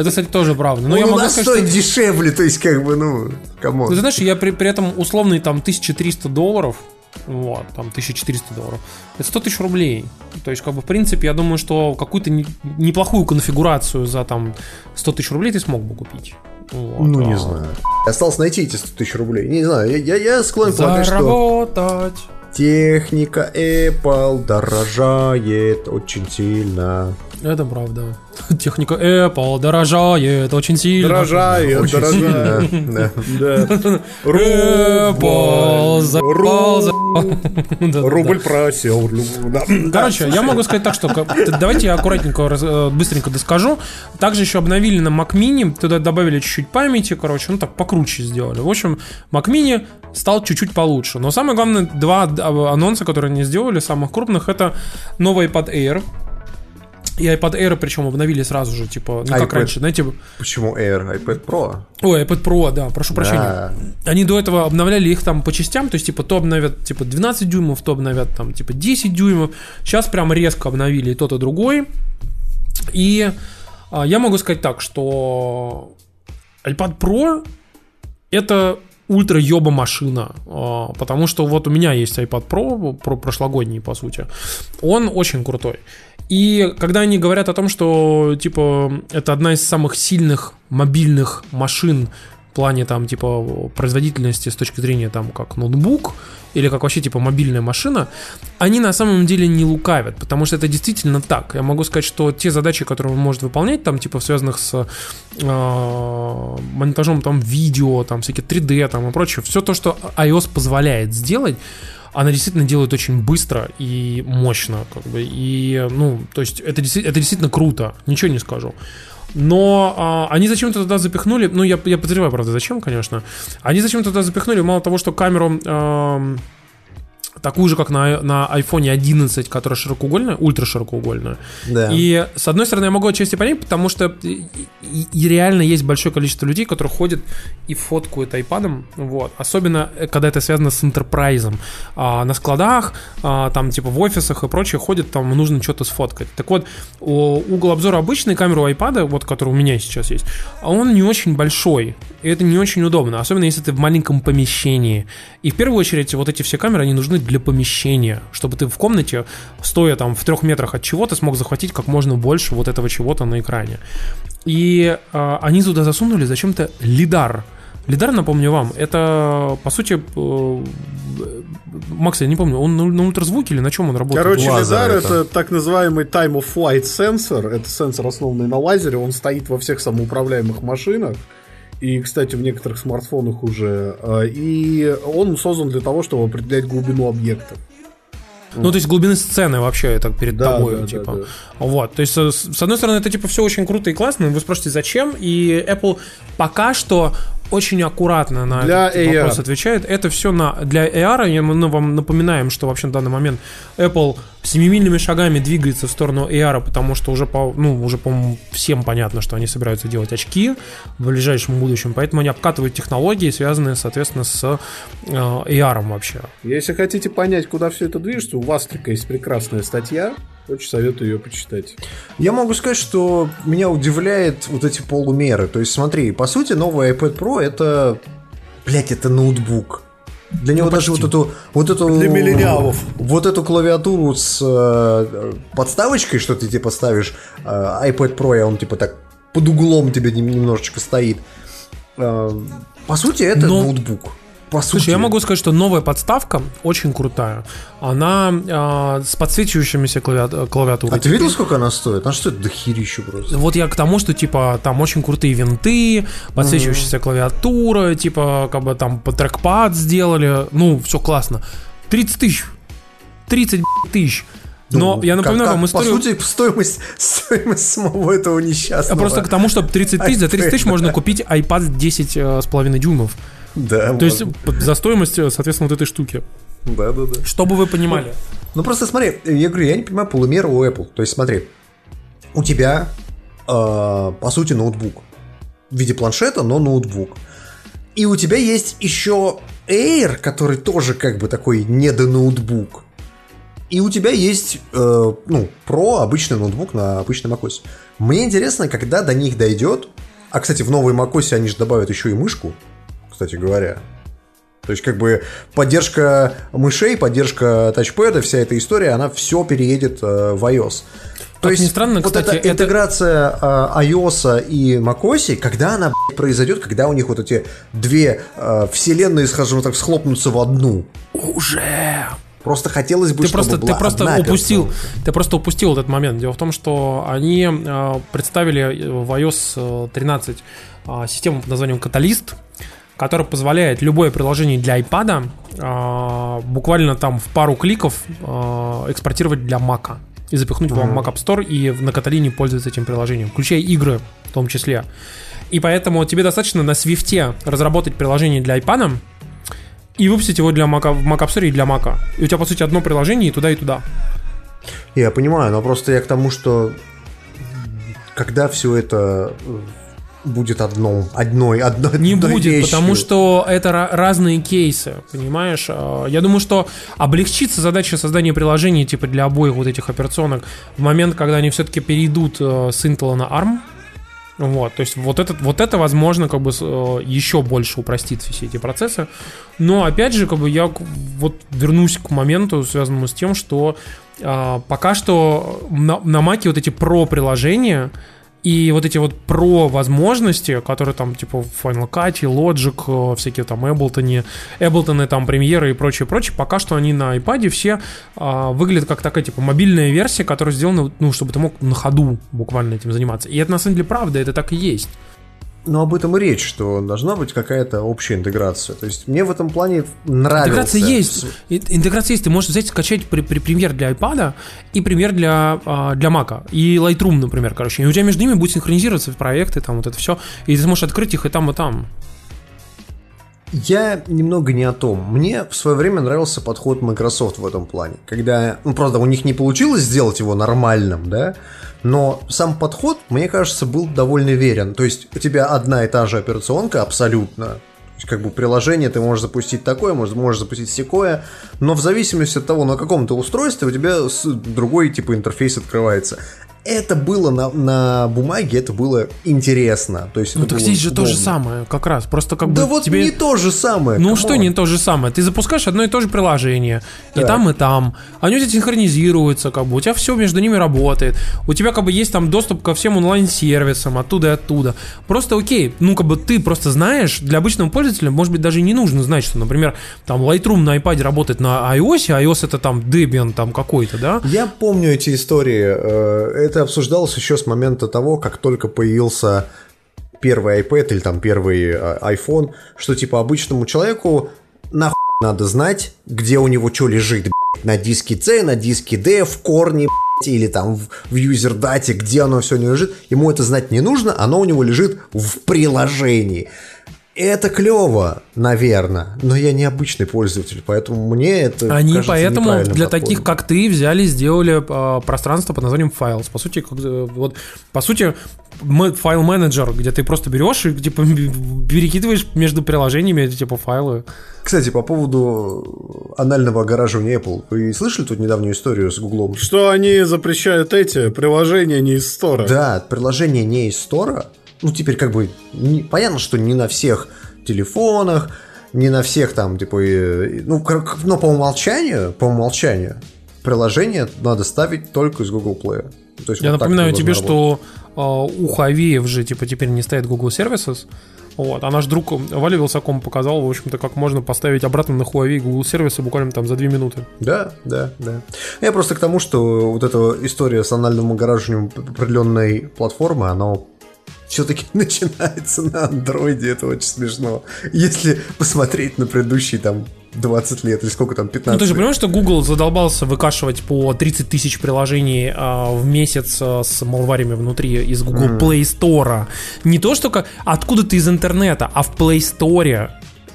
D: Это, кстати, тоже правда. Но
B: Он
D: я могу сказать, что...
B: дешевле, то есть как бы, ну, кому.
D: Ну, ты знаешь, я при, при этом условный там 1300 долларов, вот, там 1400 долларов, это 100 тысяч рублей. То есть, как бы, в принципе, я думаю, что какую-то не- неплохую конфигурацию за там 100 тысяч рублей ты смог бы купить. Вот,
B: Ну, не
D: а.
B: знаю. Осталось найти эти 100 тысяч рублей. Не знаю, я, я, я склонен полагать, что
D: Заработать.
B: техника Apple дорожает очень сильно.
D: Это правда. Техника Apple дорожает очень сильно.
C: Дорожает,
B: Очень
C: дорожает.
B: сильно,
C: Да.
B: да.
D: Apple заебал,
C: Рубль. Просел.
D: Короче, я могу сказать так, что давайте я аккуратненько, э, быстренько доскажу. Также еще обновили на Mac Mini, туда добавили чуть-чуть памяти, короче, ну так покруче сделали. В общем, Mac Mini стал чуть-чуть получше. Но самое главное, два а, анонса, которые они сделали, самых крупных, это новый iPad Air. И iPad Air, причем обновили сразу же, типа, ну как
B: iPad.
D: раньше, знаете,
B: Почему Air? iPad Pro?
D: ой, iPad Pro, да, прошу прощения.
B: Да.
D: Они до этого обновляли их там по частям, то есть, типа, то обновят, типа, 12 дюймов, то обновят, там, типа, 10 дюймов. Сейчас прям резко обновили и тот, и другой. И а, я могу сказать так, что iPad Pro это ультра ёба машина, а, потому что вот у меня есть iPad Pro, про прошлогодний, по сути. Он очень крутой. И когда они говорят о том, что, типа, это одна из самых сильных мобильных машин в плане там типа производительности с точки зрения там как ноутбук или как вообще типа мобильная машина, они на самом деле не лукавят, потому что это действительно так. Я могу сказать, что те задачи, которые он может выполнять, там типа связанных с э, монтажом там видео, там всякие 3D там и прочее, все то, что iOS позволяет сделать, она действительно делает очень быстро и мощно, как бы, и, ну, то есть это, это действительно круто, ничего не скажу. Но а, они зачем-то туда запихнули, ну, я, я подозреваю, правда, зачем, конечно. Они зачем-то туда запихнули, мало того, что камеру... ам, такую же, как на, на iPhone 11, которая широкоугольная, ультра широкоугольная.
B: Да.
D: И с одной стороны, я могу отчасти понять, потому что и, и- реально есть большое количество людей, которые ходят и фоткают айпадом, вот. Особенно, э, когда это связано с интерпрайзом. А, на складах, а, там, типа, в офисах и прочее ходят, там, нужно что-то сфоткать. Так вот, угол обзора обычной камеры у айпада, вот, который у меня сейчас есть, он не очень большой. И это не очень удобно, особенно если ты в маленьком помещении. И в первую очередь, вот эти все камеры, они нужны для помещения, чтобы ты в комнате, стоя там в трех метрах от чего-то, смог захватить как можно больше вот этого чего-то на экране. И э, они туда засунули зачем-то лидар. Лидар, напомню вам, это, по сути, э, Макс, я не помню, он на, на ультразвуке или на чем он работает?
C: Короче,
B: Лазер
C: лидар
B: это.
C: это. так называемый time of flight сенсор. Это сенсор, основанный на лазере. Он стоит во всех самоуправляемых машинах. И, кстати, в некоторых смартфонах уже. А, И он создан для того, чтобы определять глубину объектов.
D: Ну, то есть глубины сцены вообще это перед
C: Да,
D: тобой,
C: да, да,
D: типа.
C: да.
D: Вот, то есть, с с одной стороны, это типа все очень круто и классно, вы спросите, зачем, и Apple пока что очень аккуратно на
C: Для
D: этот
C: AR.
D: вопрос отвечает. Это все на, для AR, мы ну, вам напоминаем, что вообще на данный момент Apple семимильными шагами двигается в сторону AR, потому что уже, по, ну, уже, по-моему, всем понятно, что они собираются делать очки в ближайшем будущем, поэтому они обкатывают технологии, связанные, соответственно, с э, AR вообще.
C: Если хотите понять, куда все это движется, у Вастрика есть прекрасная статья. Очень советую ее почитать.
B: Я могу сказать, что меня удивляет вот эти полумеры. То есть, смотри, по сути, новый iPad Pro это, блять, это ноутбук. Для него даже вот эту, вот эту,
C: Для миллениалов.
B: вот эту клавиатуру с э, подставочкой, что ты типа ставишь э, iPad Pro, и он типа так под углом тебе нем- немножечко стоит. Э, по сути, это
D: Но-
B: ноутбук. По сути.
D: Слушай, я могу сказать, что новая подставка очень крутая. Она а, с подсвечивающимися клави- клавиатурой.
B: А ты видел, сколько она стоит? Она стоит дохерищу просто.
D: Вот я к тому, что типа там очень крутые винты, подсвечивающаяся клавиатура, типа как бы там трекпад сделали, ну все классно. 30 тысяч, 30 тысяч. Но
B: Ну,
D: я напоминаю
B: как-
D: вам историю.
B: По сути, стоимость, стоимость самого этого несчастного.
D: просто к тому, что 30 тысяч, за 30 тысяч можно купить iPad 10 э, с половиной дюймов.
B: Да,
D: То есть за стоимость, соответственно, вот этой штуки.
B: да, да, да.
D: Чтобы вы понимали.
B: Ну просто смотри, я говорю, я не понимаю полумеры у Apple. То есть смотри, у тебя, э, по сути, ноутбук. В виде планшета, но ноутбук. И у тебя есть еще Air, который тоже как бы такой недоноутбук. И у тебя есть, э, ну, Pro, обычный ноутбук на обычном macOS. Мне интересно, когда до них дойдет. А, кстати, в новой macOS они же добавят еще и мышку, кстати говоря. То есть, как бы, поддержка мышей, поддержка тачпэда, вся эта история, она все переедет э, в iOS. То
D: Как
B: есть,
D: ни странно,
B: вот
D: кстати,
B: эта
D: это-
B: интеграция э, iOS и macOS, когда она блядь, произойдет, когда у них вот эти две э, вселенные, скажем так, схлопнутся в одну.
D: Уже.
B: Просто хотелось бы,
D: Ты
B: чтобы
D: просто, ты
B: была
D: просто
B: одна
D: упустил,
B: операционка.
D: ты просто упустил этот момент. Дело в том, что они э, представили в iOS э, 13 э, систему под названием Catalyst, которая позволяет любое приложение для iPad э, буквально там в пару кликов э, экспортировать для Mac и запихнуть в Mac App Store и на Каталине пользоваться этим приложением, включая игры в том числе. И поэтому тебе достаточно на Swift разработать приложение для iPad и выпустить его для Mac, в Mac App Store и для Mac. И у тебя, по сути, одно приложение и туда, и туда.
B: Я понимаю, но просто я к тому, что когда все это э, будет одно, одной, одной,
D: Не
B: одной
D: будет,
B: вещью.
D: потому что это ра- разные кейсы, понимаешь? А, Я думаю, что облегчится задача создания приложений типа для обоих вот этих операционок в момент, когда они все-таки перейдут э, с Intel на ARM. Вот, то есть вот, этот, вот это, возможно, как бы э, еще больше упростит все эти процессы. Но, опять же, как бы я вот вернусь к моменту, связанному с тем, что пока что на, на Маке вот эти про-приложения, И вот эти вот про возможности, которые там типа Final Cut, Logic, э, всякие там Ableton, Ableton, там премьеры и прочее, прочее, пока что они на iPad все а, выглядят как такая типа мобильная версия, которая сделана, ну, чтобы ты мог на ходу буквально этим заниматься. И это на самом деле правда, это так и есть.
B: Но об этом и речь, что должна быть какая-то общая интеграция. То есть мне в этом плане нравится.
D: Интеграция есть. Интеграция есть. Ты можешь взять, скачать при, при- премьер для iPad и премьер для, а, для Mac. И Lightroom, например, короче. И у тебя между ними будет синхронизироваться проекты, там вот это все. И ты сможешь открыть их и там, и там.
B: Я немного не о том. Мне в свое время нравился подход Microsoft в этом плане. Когда, ну, правда, у них не получилось сделать его нормальным, да, но сам подход, мне кажется, был довольно верен. То есть у тебя одна и та же операционка абсолютно. Есть, как бы приложение ты можешь запустить такое, можешь, можешь запустить сякое, но в зависимости от того, на каком ты устройстве, у тебя другой типа интерфейс открывается. Это было на, на бумаге, это было интересно. То есть
D: Ну так здесь же то же
B: удобно.
D: самое, как раз. Просто как
B: Да
D: бы
B: вот
D: тебе...
B: не то же самое.
D: Ну
B: come on.
D: что не то же самое? Ты запускаешь одно и то же приложение. И
B: Так.
D: там, и там. Они у тебя синхронизируются, как бы. У тебя все между ними работает. У тебя как бы есть там доступ ко всем онлайн-сервисам, оттуда и оттуда. Просто окей, ну как бы ты просто знаешь, для обычного пользователя, может быть, даже и не нужно знать, что, например, там Lightroom на iPad работает на iOS, а iOS это там Debian там какой-то, да?
B: Я помню эти истории. Это обсуждалось еще с момента того, как только появился первый iPad или там первый э, iPhone, что типа обычному человеку нахуй надо знать, где у него что лежит, блядь, на диске C, на диске D, в корне, блядь, или там в, в юзер-дате, где оно все не лежит. Ему это знать не нужно, оно у него лежит в приложении. Это клево, наверное, но я не обычный пользователь, поэтому мне это
D: Они
B: кажется
D: поэтому для
B: подходом.
D: таких, как ты, взяли, сделали э, пространство под названием Files. По сути, как, э, вот, по сути, файл-менеджер, где ты просто берешь и типа перекидываешь между приложениями эти типа файлы.
B: Кстати, по поводу анального огораживания Apple. Вы слышали тут недавнюю историю с Гуглом?
C: Что они запрещают эти приложения не из стора.
B: Да, приложение не из стора. Ну, теперь как бы не- понятно, что не на всех телефонах, не на всех там, типа, э, ну, но по умолчанию, по умолчанию, приложение надо ставить только из Google Play. То есть
D: Я
B: вот
D: напоминаю тебе, что э, у Huawei же типа теперь не стоит Google Services. Вот, а наш друг Валя Вилсаком показал, в общем-то, как можно поставить обратно на Huawei Google сервисы буквально там за 2 минуты.
B: Да, да, да. Я просто к тому, что вот эта история с анальным огораживанием определенной платформы, она все-таки начинается на андроиде, это очень смешно. Если посмотреть на предыдущие там 20 лет, или сколько там, 15
D: Ну ты же
B: лет.
D: понимаешь, что Google задолбался выкашивать по 30 тысяч приложений а, в месяц а, с малварями внутри из Google Play Store. Не то, что как, откуда-то из интернета, а в Play Store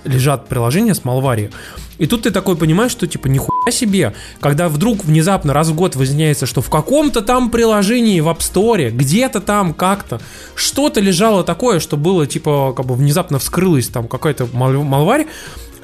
D: лежат приложения с малварией. И тут ты такой понимаешь, что типа нихуя себе, когда вдруг внезапно раз в год выясняется, что в каком-то там приложении в App Store, где-то там как-то, что-то лежало такое, что было типа как бы внезапно вскрылось там какая-то мал- малварь,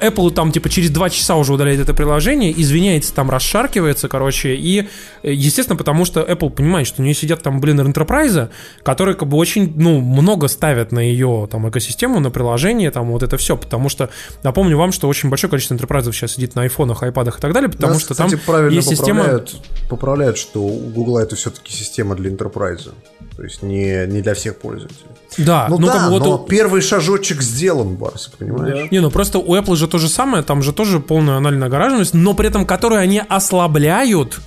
D: Apple там типа через два часа уже удаляет это приложение, извиняется, там расшаркивается, короче, и естественно, потому что Apple понимает, что у нее сидят там, блин, Enterprise, которые как бы очень, ну, много ставят на ее там экосистему, на приложение, там вот это все, потому что напомню вам, что очень большое количество Enterprise сейчас сидит на айфонах, айпадах и так далее, потому
B: Нас,
D: что
B: кстати,
D: там
B: правильно
D: есть система...
B: поправляют, поправляют, что у Google это все-таки система для enterprise. То есть не, не для всех пользователей.
D: Да,
B: Ну,
D: ну,
B: да,
D: как бы вот
B: но
D: у-
B: первый шажочек сделан, Барс, понимаешь?
D: Не, ну просто у Apple же то же самое, там же тоже полная анальная огораживаемость, но при этом которую они ослабляют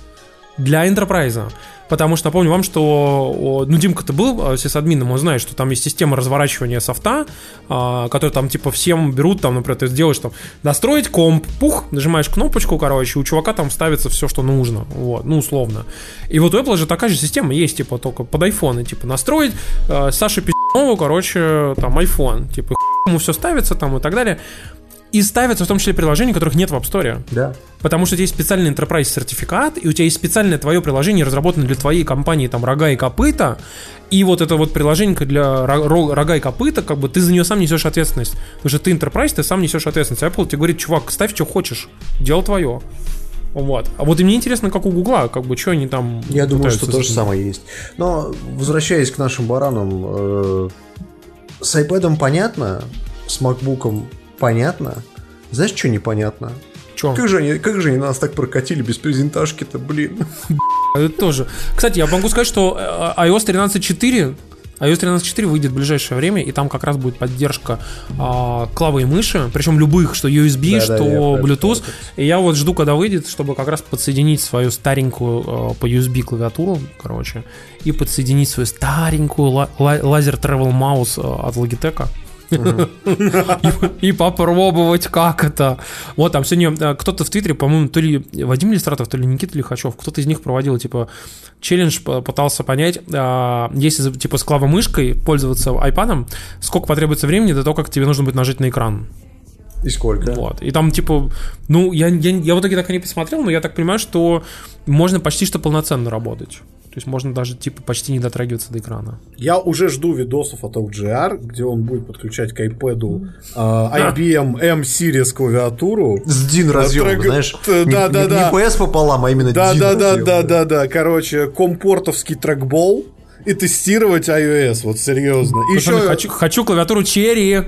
D: для Enterprise. Потому что напомню вам, что, ну, Димка-то был а, сисадмином, он знает, что там есть система разворачивания софта, а, которая там, типа, всем берут, там, например, ты сделаешь там, настроить комп, пух, нажимаешь кнопочку, короче, у чувака там ставится все, что нужно, вот, ну, условно. И вот у Apple же такая же система есть, типа, только под iPhone, типа, настроить э, Саше Пи***нову, короче, там, iPhone, типа, ему все ставится там и так далее. И ставятся в том числе приложения, которых нет в App Store.
B: Да.
D: Потому что у тебя есть специальный enterprise сертификат, и у тебя есть специальное твое приложение, разработанное для твоей компании, там, рога и копыта, и вот это вот приложение для ро- ро- рога и копыта, как бы ты за нее сам несешь ответственность. Потому что ты enterprise, ты сам несешь ответственность. А Apple тебе говорит, чувак, ставь, что хочешь, дело твое. Вот. А вот и мне интересно, как у Гугла, как бы, что они там
B: Я думаю, что то же самое есть. Но, возвращаясь к нашим баранам, э, с iPad понятно, с MacBook понятно. Знаешь, что непонятно?
D: Чё?
B: Как же, они, как же они нас так прокатили без презентажки-то, блин?
D: Это тоже. Кстати, я могу сказать, что э, iOS 13.4 iOS 13.4 выйдет в ближайшее время, и там как раз будет поддержка а, клавы и мыши, причем любых, что USB,
B: Да-да,
D: что
B: это
D: Bluetooth. И я вот жду, когда выйдет, чтобы как раз подсоединить свою старенькую а, по USB клавиатуру, короче, и подсоединить свою старенькую ла- ла- лазер Travel Mouse а, от Logitech. И попробовать, как это. Вот там сегодня э, кто-то в Твиттере, по-моему, то ли Вадим Листратов, то ли Никита Лихачев, кто-то из них проводил, типа, челлендж, пытался понять, а, если, типа, с клавомышкой пользоваться айпадом, сколько потребуется времени до того, как тебе нужно будет нажать на экран.
B: И сколько?
D: Вот. И там, типа, ну, я, я, я в итоге так и не посмотрел, но я так понимаю, что можно почти что полноценно работать. То есть можно даже, типа, почти не дотрагиваться до экрана.
C: Я уже жду видосов от LGR, где он будет подключать к iPad а, IBM M Series клавиатуру.
B: С DIN разъемом,
C: Трек-
B: знаешь.
C: Т-
B: не-
C: да, да,
B: не,
C: да.
B: не PS пополам, а именно
C: Да,
B: DIN
C: да, да,
B: разъем,
C: да, да, да. Короче, компортовский трекбол и тестировать iOS, вот серьезно.
D: Пацаны,
C: еще...
D: хочу, хочу клавиатуру Cherry.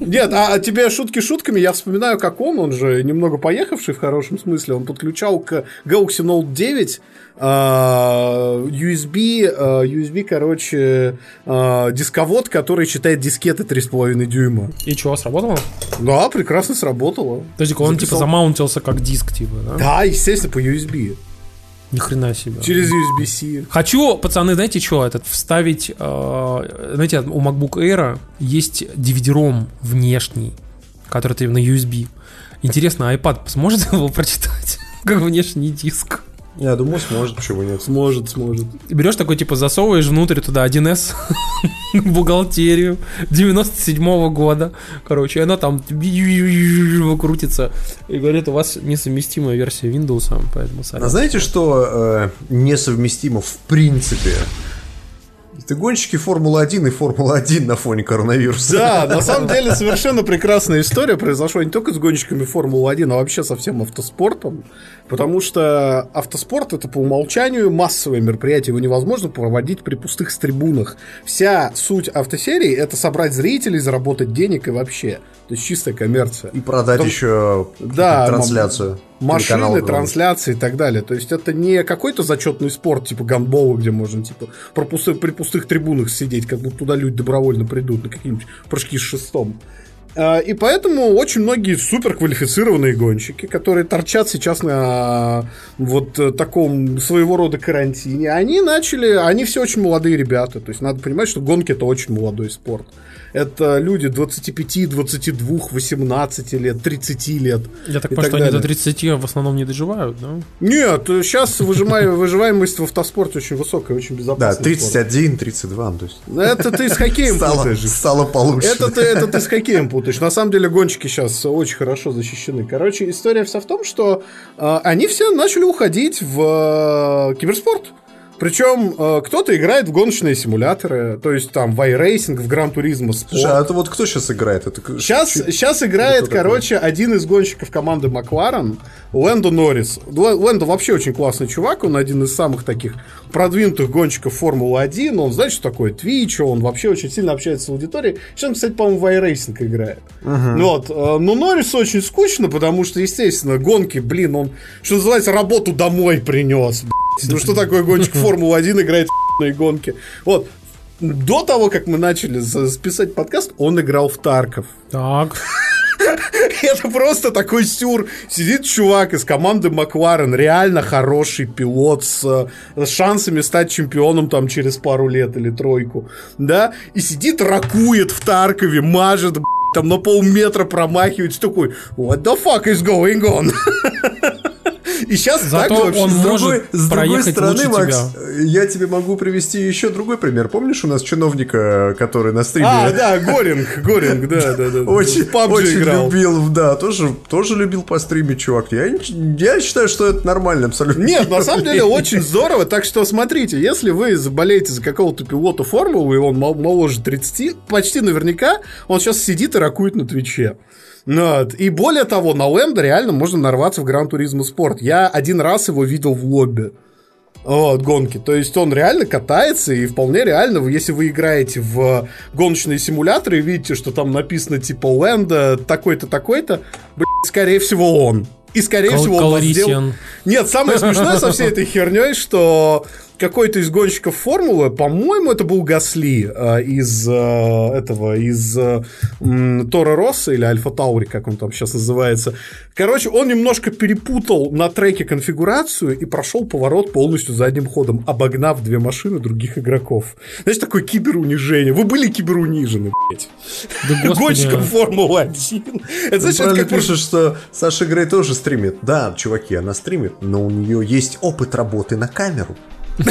C: Нет, а, тебе шутки шутками, я вспоминаю, как он, он же немного поехавший в хорошем смысле, он подключал к Galaxy Note 9 а, USB, а, USB, короче, а, дисковод, который читает дискеты 3,5 дюйма.
D: И что, сработало?
C: Да, прекрасно сработало.
D: Подожди, он типа
C: Записал.
D: замаунтился как диск, типа, да?
C: Да, естественно, по USB.
D: Ни хрена себе.
C: Через USB-C.
D: Хочу, пацаны, знаете что, этот вставить, э, знаете, у MacBook Air есть DVD-ROM внешний, который ты на USB. Интересно, iPad сможет его прочитать как внешний диск?
B: Я думаю, сможет, почему нет.
C: Сможет, сможет.
D: И берешь такой, типа, засовываешь внутрь туда 1С бухгалтерию 97 года. Короче, и она там крутится и говорит, у вас несовместимая версия Windows, поэтому.
B: А знаете, что э, несовместимо в принципе? Это гонщики Формулы-1 и Формула-1 на фоне коронавируса.
C: Да, на самом деле совершенно прекрасная история произошла не только с гонщиками Формулы-1, а вообще со всем автоспортом. Потому что автоспорт это по умолчанию массовое мероприятие, его невозможно проводить при пустых трибунах. Вся суть автосерии это собрать зрителей, заработать денег и вообще. То есть чистая коммерция.
B: И продать
C: Том-
B: еще
C: Да,
B: трансляцию.
C: Машины, трансляции и так далее. То есть это не какой-то зачетный спорт, типа гандбола, где можно типа про пусты- при пустых трибунах сидеть, как будто туда люди добровольно придут на какие-нибудь прыжки с шестом. А, И поэтому очень многие суперквалифицированные гонщики, которые торчат сейчас на вот таком своего рода карантине, они начали, они все очень молодые ребята. То есть надо понимать, что гонки это очень молодой спорт. Это люди 25, 22, 18 лет, 30 лет.
D: Я так понимаю, что они
C: далее.
D: до 30 в основном не доживают, да?
C: Нет, сейчас выживаемость в автоспорте очень высокая, очень
B: Да,
C: безопасная.
B: 31, 32, ну, то есть
C: Это ты с хоккеем
B: стало,
C: путаешь.
B: стало получше.
C: Это ты, это ты с хоккеем путаешь. На самом деле гонщики сейчас очень хорошо защищены. Короче, история вся в том, что э, они все начали уходить в э, киберспорт. Причем э, кто-то играет в гоночные симуляторы, то есть там в iRacing, в Гран Туризмо
B: Слушай, а это вот кто сейчас играет? Это
C: Сейчас,
B: чё-
C: сейчас играет,
B: такой?
C: короче, один из гонщиков команды Макларен, Лэндо Норрис. Лэ- Лэндо вообще очень классный чувак, он один из самых таких продвинутых гонщиков Формулы-1, он знает, что такое Twitch, он вообще очень сильно общается с аудиторией. Сейчас он, кстати, по-моему, в iRacing играет. Ну Вот. э, Но Норрису очень скучно, потому что, естественно, гонки, блин, он, что называется, работу домой принес. блядь. Ну что такое гонщик Формулы-1 играет в гонки? Вот. До того, как мы начали за- записать подкаст, он играл в Тарков.
D: Так.
C: Это просто такой сюр. Сидит чувак из команды Макларен, реально хороший пилот с, с шансами стать чемпионом там через пару лет или тройку, да, и сидит, ракует в Таркове, мажет, там на полметра промахивается, такой, what the fuck is going on? И сейчас
D: Зато
C: так вообще
D: он
C: с другой-
B: С другой стороны, Макс,
D: тебя.
B: я тебе могу привести еще другой пример. Помнишь у нас чиновника, который на стриме
C: А, да, Горинг, Горинг, да, да, да.
B: очень, очень
C: играл.
B: любил, да, тоже, тоже любил постримить, чувак. Я, я считаю, что это нормально абсолютно.
C: Нет, на самом деле очень здорово. Так что смотрите, если вы заболеете за какого-то пилота формулы, и он мол- моложе 30, почти наверняка он сейчас сидит и ракует на Твиче. И более того, на Лэнда реально можно нарваться в Гран Туризмо Спорт. Я один раз его видел в лобби. Вот, гонки. То есть он реально катается, и вполне реально, если вы играете в гоночные симуляторы и видите, что там написано типа Лэнда такой-то, такой-то, блядь, скорее всего он. И скорее
D: Кал-
C: всего он вас сделал- Нет, самое смешное со всей этой херней, что какой-то из гонщиков формулы, по-моему, это был Гасли э, из э, этого, из э, м, Тора Росса или Альфа Таури, как он там сейчас называется. Короче, он немножко перепутал на треке конфигурацию и прошел поворот полностью задним ходом, обогнав две машины других игроков. Знаешь, такое киберунижение. Вы были киберунижены, блядь.
D: Да.
C: Гонщиком Формулы-1. Это
B: Правильно
C: как
B: пишет, что Саша Грей тоже стримит. Да, чуваки, она стримит, но у нее есть опыт работы на камеру.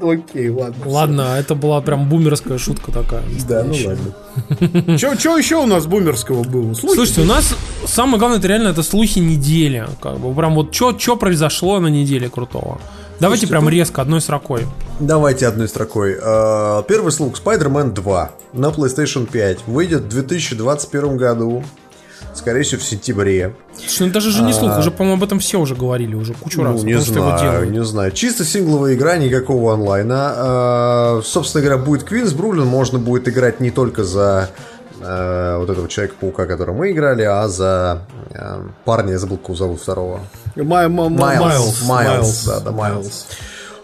C: Окей, ладно.
D: Ладно, это была прям бумерская шутка такая.
B: Да, ну ладно.
C: Что еще у нас бумерского было? Слухи?
D: Слушайте, у нас самое главное, это реально это слухи недели. Как бы прям вот что произошло на неделе крутого. Давайте
B: Слушайте,
D: прям
B: тут-
D: резко, одной строкой.
B: Давайте одной строкой. Э, Первый слух Spider-Man 2 на PlayStation 5 выйдет в 2021 году. Скорее всего, в сентябре.
D: Слушай, ну даже же не слух, уже, по-моему, об этом все уже говорили, уже кучу раз.
B: А. Ну, не
D: что его
B: знаю, не знаю. Чисто сингловая игра, никакого онлайна. Э, Собственно говоря, будет Квинс Брулин, можно будет играть не только за э, вот этого Человека-паука, которого мы играли, а за э, парня, я забыл, как его зовут второго.
C: Май- ма- ма-
B: Майлз.
C: Майлз.
B: Майлз, да, да, Майлз.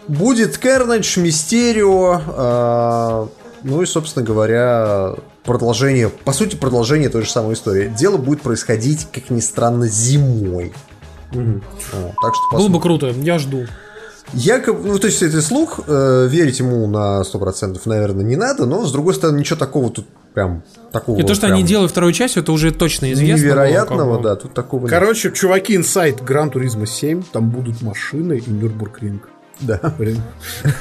B: Будет Кернедж, Мистерио, э, ну и, собственно говоря, продолжение, по сути, продолжение той же самой истории. Дело будет происходить, как ни странно, зимой. Вот, так что
D: Было бы круто, я жду.
B: Якобы, ну, то есть, это слух, э, верить ему на 100%, наверное, не надо, но, с другой стороны, ничего такого тут прям, такого
D: И то, что они делают вторую часть, это уже точно известно. было,
B: невероятного,
D: как бы.
B: да, тут такого нет.
C: Короче, чуваки, инсайт Гран Туризма 7, там будут машины и Нюрбургринг.
B: Да.
C: Блин.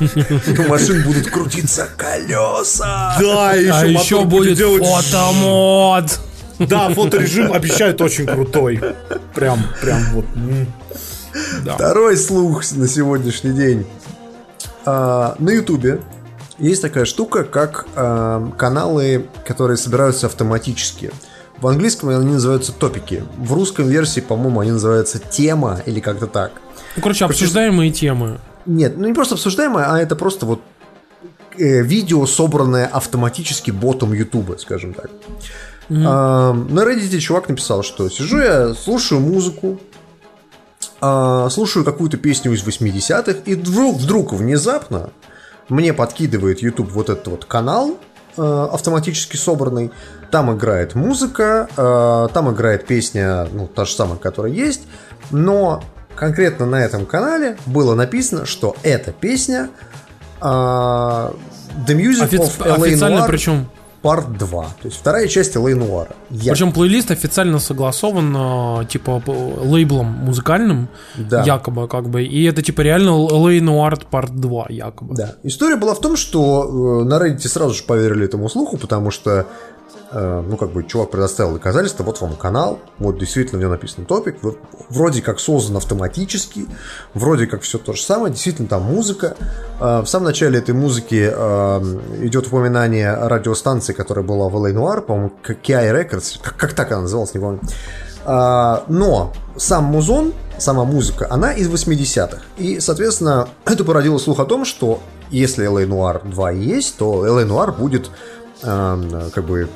B: У машин будут крутиться колеса.
C: Да, еще,
D: А еще будет
C: делать-
D: фотомод.
C: Да, фоторежим обещают очень крутой. Прям, прям вот.
B: Второй слух на сегодняшний день. А, на Ютубе есть такая штука, как а, каналы, которые собираются автоматически. В английском они называются топики. В русском версии, по-моему, они называются тема или как-то так.
D: Ну, короче, обсуждаемые темы.
B: Нет, ну не просто обсуждаемое, а это просто вот э, видео, собранное автоматически ботом Ютуба, скажем так. А, на Reddit чувак написал, что сижу я, слушаю музыку, а, слушаю какую-то песню из 80-х, и вдруг, вдруг внезапно мне подкидывает YouTube вот этот вот канал э, автоматически собранный. Там играет музыка, э, там играет песня, ну, та же самая, которая есть, но конкретно на этом канале было написано, что эта песня э, The Music
D: Офи-
B: of LA
D: официально
B: Noir
D: причем.
B: Part 2. То есть вторая часть LA Noir. Я-
D: Причем плейлист официально согласован, э, типа, лейблом музыкальным,
B: Да.
D: якобы, как бы. И это, типа, реально LA Noir Part 2, якобы.
B: Да. История была в том, что э, на Reddit сразу же поверили этому слуху, потому что, ну, как бы, чувак предоставил доказательства, вот вам канал, вот действительно в нем написан топик, вроде как создан автоматически, вроде как все то же самое, действительно там музыка. Э, в самом начале этой музыки э, идет упоминание радиостанции, которая была в LA Noir, по-моему, KI Records, как, как так она называлась, не помню. Но сам музон, сама музыка, она из 80-х. И, соответственно, это породило слух о том, что если LA Noir 2 и есть, то LA Noir будет как бы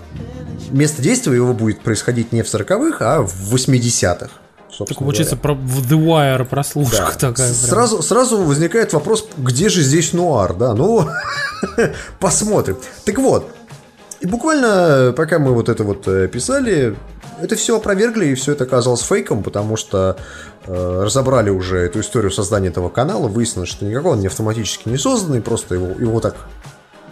B: место действия его будет происходить не в 40-х, а в 80-х.
D: Так получается,
B: говоря.
D: про, в The Wire прослушка
B: Да.
D: такая. прям.
B: Сразу, сразу возникает вопрос, где же здесь нуар, да? Ну, посмотрим. Так вот, и буквально пока мы вот это вот э, писали, это все опровергли, и все это оказалось фейком, потому что э, разобрали уже эту историю создания этого канала, выяснилось, что никакой он не автоматически не созданный, просто его, его так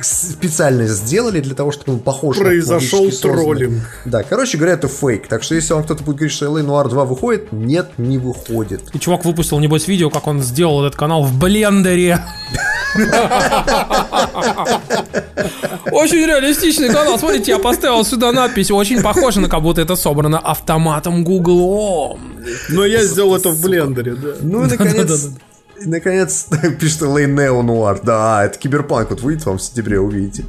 B: специально сделали для того, чтобы он похож на
C: Произошел
B: созданный.
C: троллинг.
B: Да, короче говоря, это фейк. Так что если вам кто-то будет говорить, что LA Noir 2 выходит, нет, не выходит.
D: И чувак выпустил, небось, видео, как он сделал этот канал в блендере. Очень реалистичный канал. Смотрите, я поставил сюда надпись. Очень похоже на как будто это собрано автоматом Google.
C: Но я сделал это в блендере, да.
B: Ну и наконец, и, наконец пишет LA Neo Noir. Да, это киберпанк, вот выйдет вам в сентябре, увидите.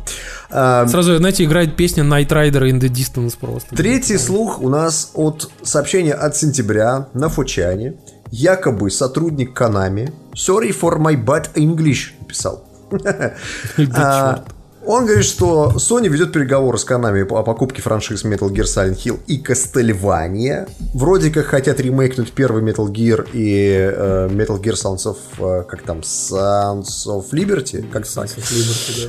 B: А,
D: Сразу, знаете, играет песня Night Rider in the Distance просто.
B: Третий слух у нас от сообщения от сентября на Фучане. Якобы сотрудник Канами Sorry for my bad English написал. А, Он говорит, что Sony ведет переговоры с Konami о покупке франшиз Metal Gear Silent Hill и Castlevania. Вроде как хотят ремейкнуть первый Metal Gear и э, Metal Gear Sounds of... э, как там? Sounds of Liberty? Как так?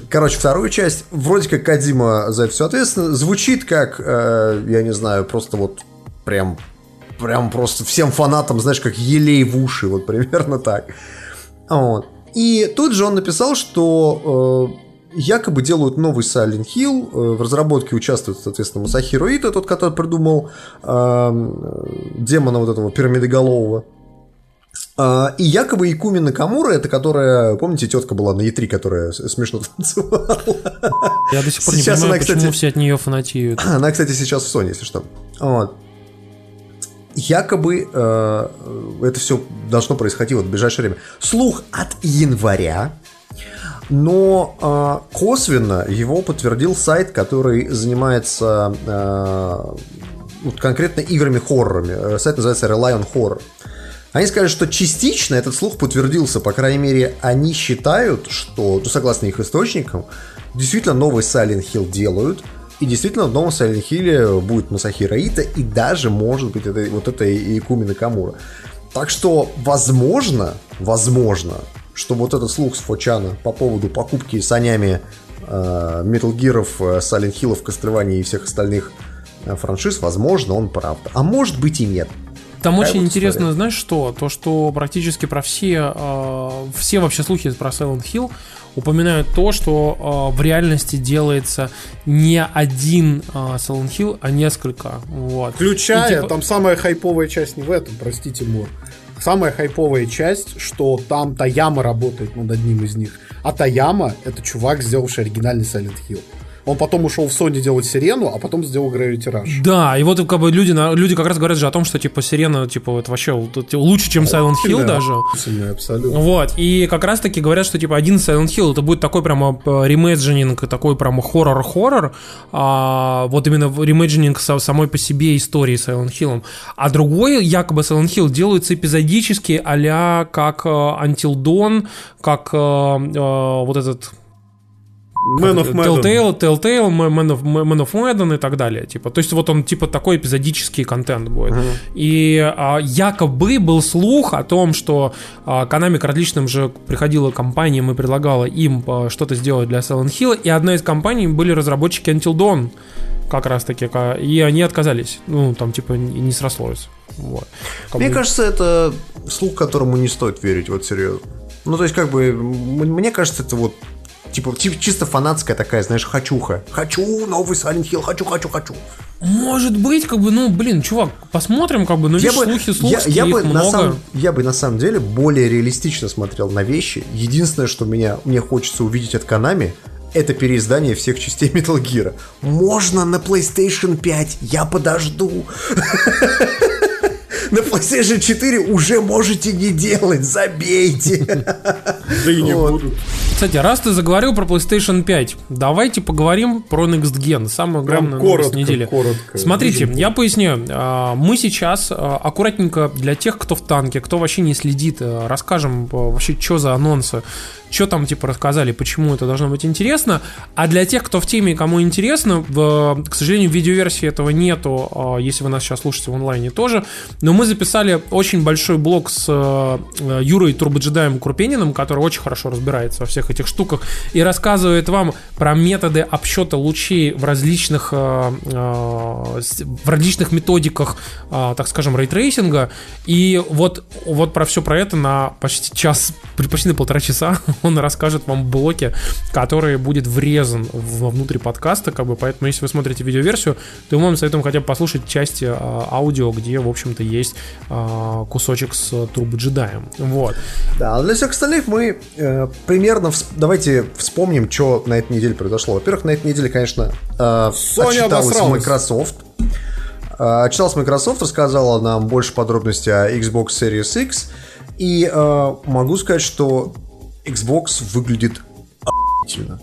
B: Короче, вторую часть. Вроде как Кадима за это все ответственно. Звучит как, э, я не знаю, просто вот прям прям просто всем фанатам, знаешь, как елей в уши, вот примерно так. Вот. И тут же он написал, что э, якобы делают новый Silent Hill, э, в разработке участвует, соответственно, Масахиро Ита, тот, который придумал э, демона вот этого пирамидоголового. А, и якобы Икуми Накамура, это которая, помните, тетка была на Е3, которая смешно танцевала.
D: Я до сих пор
B: Сейчас
D: не понимаю,
B: она, кстати-
D: почему все от нее фанатеют.
B: Она, кстати, сейчас в Sony, если что. Вот. Якобы э, это все должно происходить вот в ближайшее время. Слух от января, но э, косвенно его подтвердил сайт, который занимается э, вот конкретно играми-хоррорами. Э, Сайт называется Rely on Horror. Они сказали, что частично этот слух подтвердился, по крайней мере, они считают, что, ну, согласно их источникам, действительно новый Silent Hill делают, и действительно в новом Silent Hill будет Масахира Ита, и даже, может быть, это, вот это и Куми Накамура. Так что, возможно, возможно, что вот этот слух с Фочана по поводу покупки санями э, Metal Gear, Silent Hill, Castlevania и всех остальных э, франшиз, возможно, он правда. А может быть и нет.
D: Там
B: Такая
D: очень
B: вот
D: интересно,
B: история.
D: знаешь что? То, что практически про все, э, все вообще слухи про Silent Hill упоминают то, что э, в реальности делается не один э, Silent Hill, а несколько. Вот.
C: Включая,
D: И, типа,
C: там самая хайповая часть не в этом, прости, Тимур. Самая хайповая часть, что там Таяма работает над одним из них. А Таяма — это чувак, сделавший оригинальный Silent Hill. Он потом ушел в Sony делать Сирену, а потом сделал Gravity Rush.
D: Да, и вот как бы люди, люди как раз говорят же о том, что типа Сирена, типа, это вообще лучше, чем Silent Hill
C: Да,
D: даже.
C: Абсолютно.
D: Вот, и как раз таки говорят, что типа один Silent Hill это будет такой прямо э, reimagining, такой прямо хоррор-хоррор, а, вот именно reimagining самой по себе истории Silent Hill. А другой якобы Silent Hill делается эпизодически а как э, Until Dawn, как э, э, вот этот
C: Man of Medan.
D: Telltale, Telltale, Man of, Man of Medan и так далее. Типа. То есть вот он типа такой эпизодический контент будет. И а, якобы был слух о том, что а, Konami к различным же приходила компаниям и предлагала им а, что-то сделать для Silent Hill, и одна из компаний были разработчики Until Dawn как раз таки, и они отказались. Ну, там, типа, не срослось. Вот. Как
B: Мне
D: бы-
B: кажется, это слух, которому не стоит верить, вот серьезно. Ну, то есть, как бы, мне кажется, это вот Типа, типа чисто фанатская такая, знаешь, хочуха. Хочу новый Silent Hill, хочу, хочу, хочу.
D: Может быть, как бы, ну, блин, чувак, посмотрим, как бы, ну,
B: Я
D: видишь,
B: бы,
D: слухи,
B: я,
D: слухи,
B: я
D: их
B: бы на
D: много.
B: самом, я бы на самом деле более реалистично смотрел на вещи. Единственное, что меня, мне хочется увидеть от Konami, это переиздание всех частей Metal Gear. Можно на PlayStation 5, я подожду. На PlayStation 4 уже можете не делать, забейте.
C: Да и не
B: Вот.
C: будут.
D: Кстати, раз ты заговорил про PlayStation 5, давайте поговорим про Next Gen. Самая
C: Прям
D: главная новость недели.
C: коротко.
D: Смотрите, я поясню. А, Мы сейчас а, аккуратненько для тех, кто в танке, кто вообще не следит, а, расскажем вообще, что за анонсы, что там типа рассказали, почему это должно быть интересно. А для тех, кто в теме, кому интересно, в- к сожалению, видеоверсии этого нету, а, если вы нас сейчас слушаете в онлайне тоже. Но мы записали очень большой блок с э, Юрой Турбоджедаем Крупениным, который очень хорошо разбирается во всех этих штуках и рассказывает вам про методы обсчета лучей в различных, э, э, в различных методиках, э, так скажем, ray tracing а. И вот, вот про все про это на почти час, почти на полтора часа он расскажет вам в блоке, который будет врезан внутрь подкаста, как бы, поэтому если вы смотрите видеоверсию, то мы вам советуем хотя бы послушать части э, аудио, где, в общем-то, есть э, кусочек с турбо-джедаем. Вот.
B: Да, а для всех остальных мы э, примерно вс- давайте вспомним, что на этой неделе произошло. Во-первых, на этой неделе, конечно, э, отчиталась. Microsoft. Э, Отчиталась Microsoft, рассказала нам больше подробностей о Xbox Series X. И э, могу сказать, что Xbox выглядит охуительно.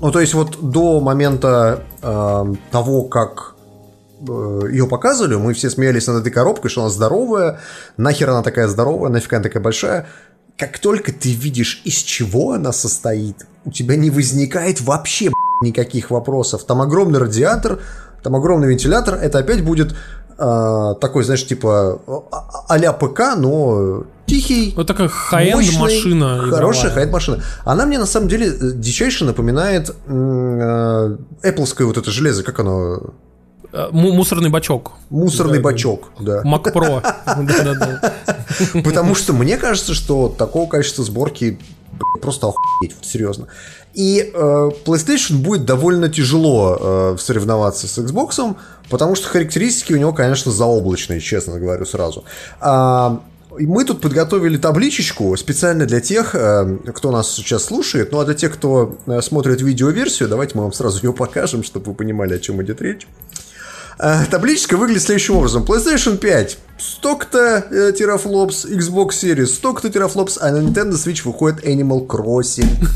B: Ну, то есть вот до момента э, того, как ее показывали, мы все смеялись над этой коробкой, что она здоровая, нахер она такая здоровая, нафиг она такая большая. Как только ты видишь, из чего она состоит, у тебя не возникает вообще никаких вопросов. Там огромный радиатор, там огромный вентилятор. Это опять будет э, такой, знаешь, типа а- а-ля ПК, но тихий.
D: Вот такая
B: high-end
D: машина.
B: Хорошая
D: игровая.
B: хай машина. Она мне на самом деле э, дичайше напоминает э, Apple вот это железо, как оно?
D: Э, му- Мусорный бачок.
B: Мусорный бачок, да.
D: Mac Pro. Да-да-да.
B: Потому что мне кажется, что такого качества сборки просто охуеть, вот серьезно. И э, PlayStation будет довольно тяжело э, соревноваться с Xbox, потому что характеристики у него, конечно, заоблачные, честно говорю сразу. А, и мы тут подготовили табличечку специально для тех, э, кто нас сейчас слушает. Ну а для тех, кто э, смотрит видеоверсию, давайте мы вам сразу ее покажем, чтобы вы понимали, о чем идет речь. Э, Табличка выглядит следующим образом. PlayStation 5 столько-то э, терафлопс, Xbox Series столько-то терафлопс, а на Nintendo Switch выходит Animal Crossing.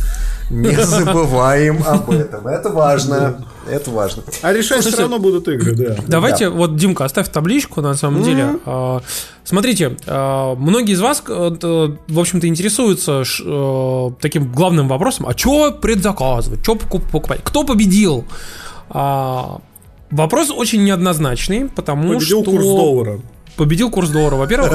B: Не забываем об этом. Это важно. Это важно.
C: А решать все равно будут игры, да.
D: Давайте, вот, Димка, оставь табличку, на самом деле. А, Смотрите, а, многие из вас, э, в общем-то, интересуются ш- э, таким главным вопросом, а что предзаказывать, что покупать, кто победил? Вопрос очень неоднозначный, потому
C: Победил
D: что...
C: курс доллара.
D: Победил курс доллара, во-первых.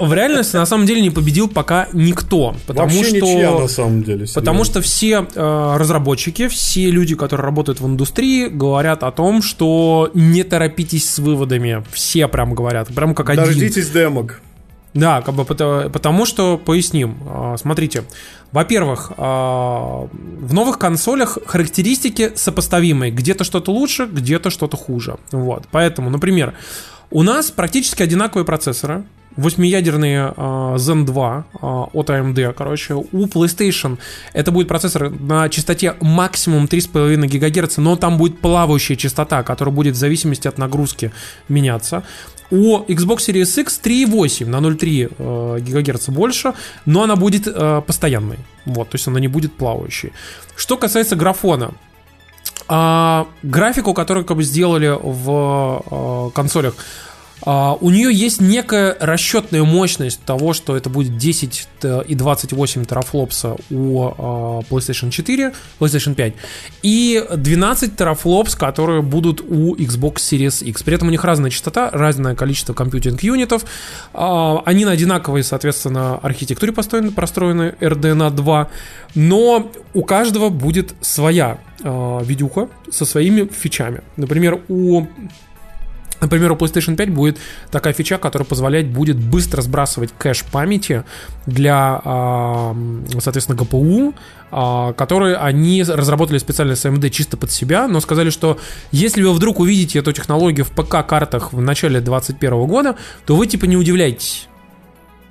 D: В реальности, на самом деле, не победил пока никто. Потому
C: Вообще
D: что...
C: ничья, на самом деле.
D: Потому
C: серьезно.
D: что все э, разработчики, все люди, которые работают в индустрии, говорят о том, что не торопитесь с выводами. Все прям говорят, прям как один.
C: Дождитесь демок.
D: Да, как бы пото- потому что поясним. А, Смотрите, во-первых, а, в новых консолях характеристики сопоставимые. Где-то что-то лучше, где-то что-то хуже. Вот. Поэтому, например, у нас практически одинаковые процессоры. Восьмиядерные а, Zen 2 а, от AMD, короче, у PlayStation это будет процессор на частоте максимум 3,5 ГГц, но там будет плавающая частота, которая будет в зависимости от нагрузки меняться. У Xbox Series X 3,8 на 0,3 э, ГГц больше, но она будет э, постоянной. Вот, то есть она не будет плавающей. Что касается графона, а, графику, которую как бы сделали в э, консолях, у нее есть некая расчетная мощность того, что это будет 10 т- и 28 терафлопса у а, PlayStation 4, PlayStation 5, и 12 терафлопс, которые будут у Xbox Series X. При этом у них разная частота, разное количество компьютинг-юнитов. А, Они на одинаковой, соответственно, архитектуре построены, простроены RDNA 2, но у каждого будет своя а, видюха со своими фичами. Например, у Например, у PlayStation 5 будет такая фича, которая позволяет будет быстро сбрасывать кэш памяти для, соответственно, GPU, а, которые они разработали специально с AMD чисто под себя, но сказали, что если вы вдруг увидите эту технологию в ПК-картах в начале 2021 года, то вы типа не удивляйтесь.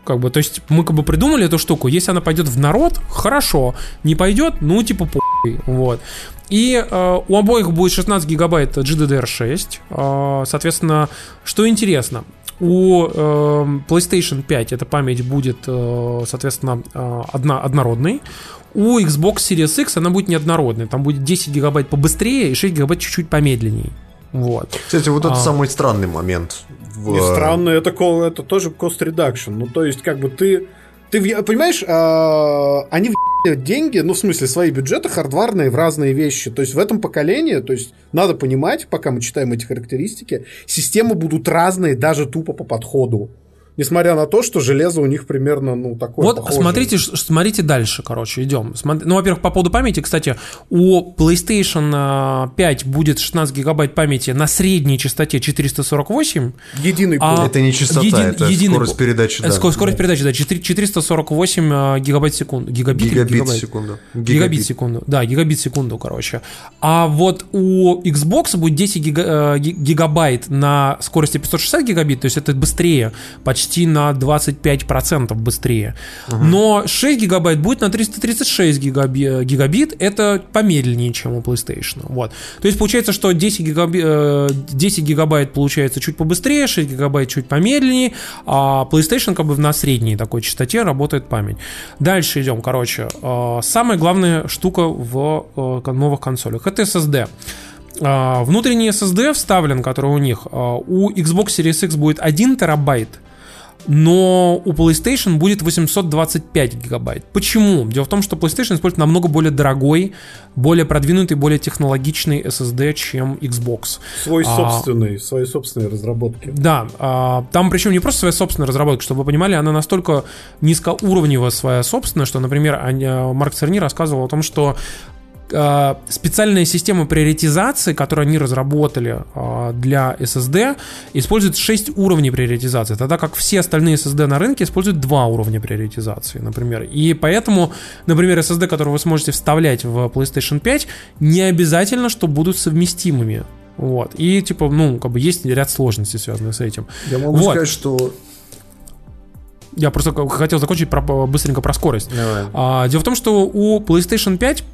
D: Как бы, то есть мы как бы придумали эту штуку, если она пойдет в народ, хорошо, не пойдет, ну типа похуй, вот. И э, у обоих будет 16 гигабайт GDDR6, э, соответственно, что интересно, у э, PlayStation 5 эта память будет, э, соответственно, э, одна, однородной. У Xbox Series X она будет неоднородной. Там будет 10 гигабайт побыстрее и 6 гигабайт чуть-чуть помедленнее. Вот.
B: Кстати, вот это
D: А.
B: самый странный момент. в-
C: Не странно, это, ко- это тоже cost reduction. Ну, то есть, как бы ты... Ты понимаешь, а, они в деньги, ну, в смысле, свои бюджеты хардварные в разные вещи. То есть в этом поколении, то есть надо понимать, пока мы читаем эти характеристики, системы будут разные даже тупо по подходу. Несмотря на то, что железо у них примерно, ну, такое
D: Вот
C: похожее.
D: смотрите, смотрите дальше, короче, идем. Ну, во-первых, по поводу памяти, кстати, у PlayStation а, 5 будет 16 гигабайт памяти на средней частоте 448.
C: Единый
D: а
C: пул.
B: Это не частота, это скорость
D: пул.
B: передачи,
D: Э,
B: да.
D: скорость, скорость передачи, да, 4- 448 а, гигабайт в секунду. Гигабит,
B: Гигабит
D: гигабайт?
B: секунду.
D: Гигабит в секунду. Да, гигабит в секунду, короче. А вот у Xbox будет 10 гига- э, ги- гигабайт на скорости 560 гигабит, то есть это быстрее, почти на 25% быстрее. Но 6 гигабайт будет на 336 гигаби- гигабит, это помедленнее, чем у PlayStation. Вот. То есть получается, что 10, гигаби- э, 10 гигабайт получается чуть побыстрее, 6 гигабайт чуть помедленнее, а PlayStation как бы на средней такой частоте работает память. Дальше идем, короче. Э, Самая главная штука в э, новых консолях это SSD. Внутренний SSD вставлен, который у них. У Xbox Series X будет 1 терабайт, но у PlayStation будет 825 гигабайт. Почему? Дело в том, что PlayStation использует намного более дорогой, более продвинутый, более технологичный SSD, чем Xbox.
C: Свой
D: А,
C: собственный, свои собственные разработки.
D: Да, а, там причем не просто своя собственная разработка, чтобы вы понимали, она настолько низкоуровневая своя собственная, что, например, а, Марк Церни рассказывал о том, что специальная система приоритизации, которую они разработали а, для SSD, использует 6 уровней приоритизации, тогда как все остальные SSD на рынке используют 2 уровня приоритизации, например. И поэтому, например, SSD, который вы сможете вставлять в PlayStation 5, не обязательно, что будут совместимыми. Вот. И, типа, ну, как бы есть ряд сложностей, связанных с этим.
B: Я могу
D: Вот.
B: сказать, что...
D: Я просто хотел закончить про- быстренько про скорость.
B: Давай.
D: А, дело в том, что у PlayStation 5, а,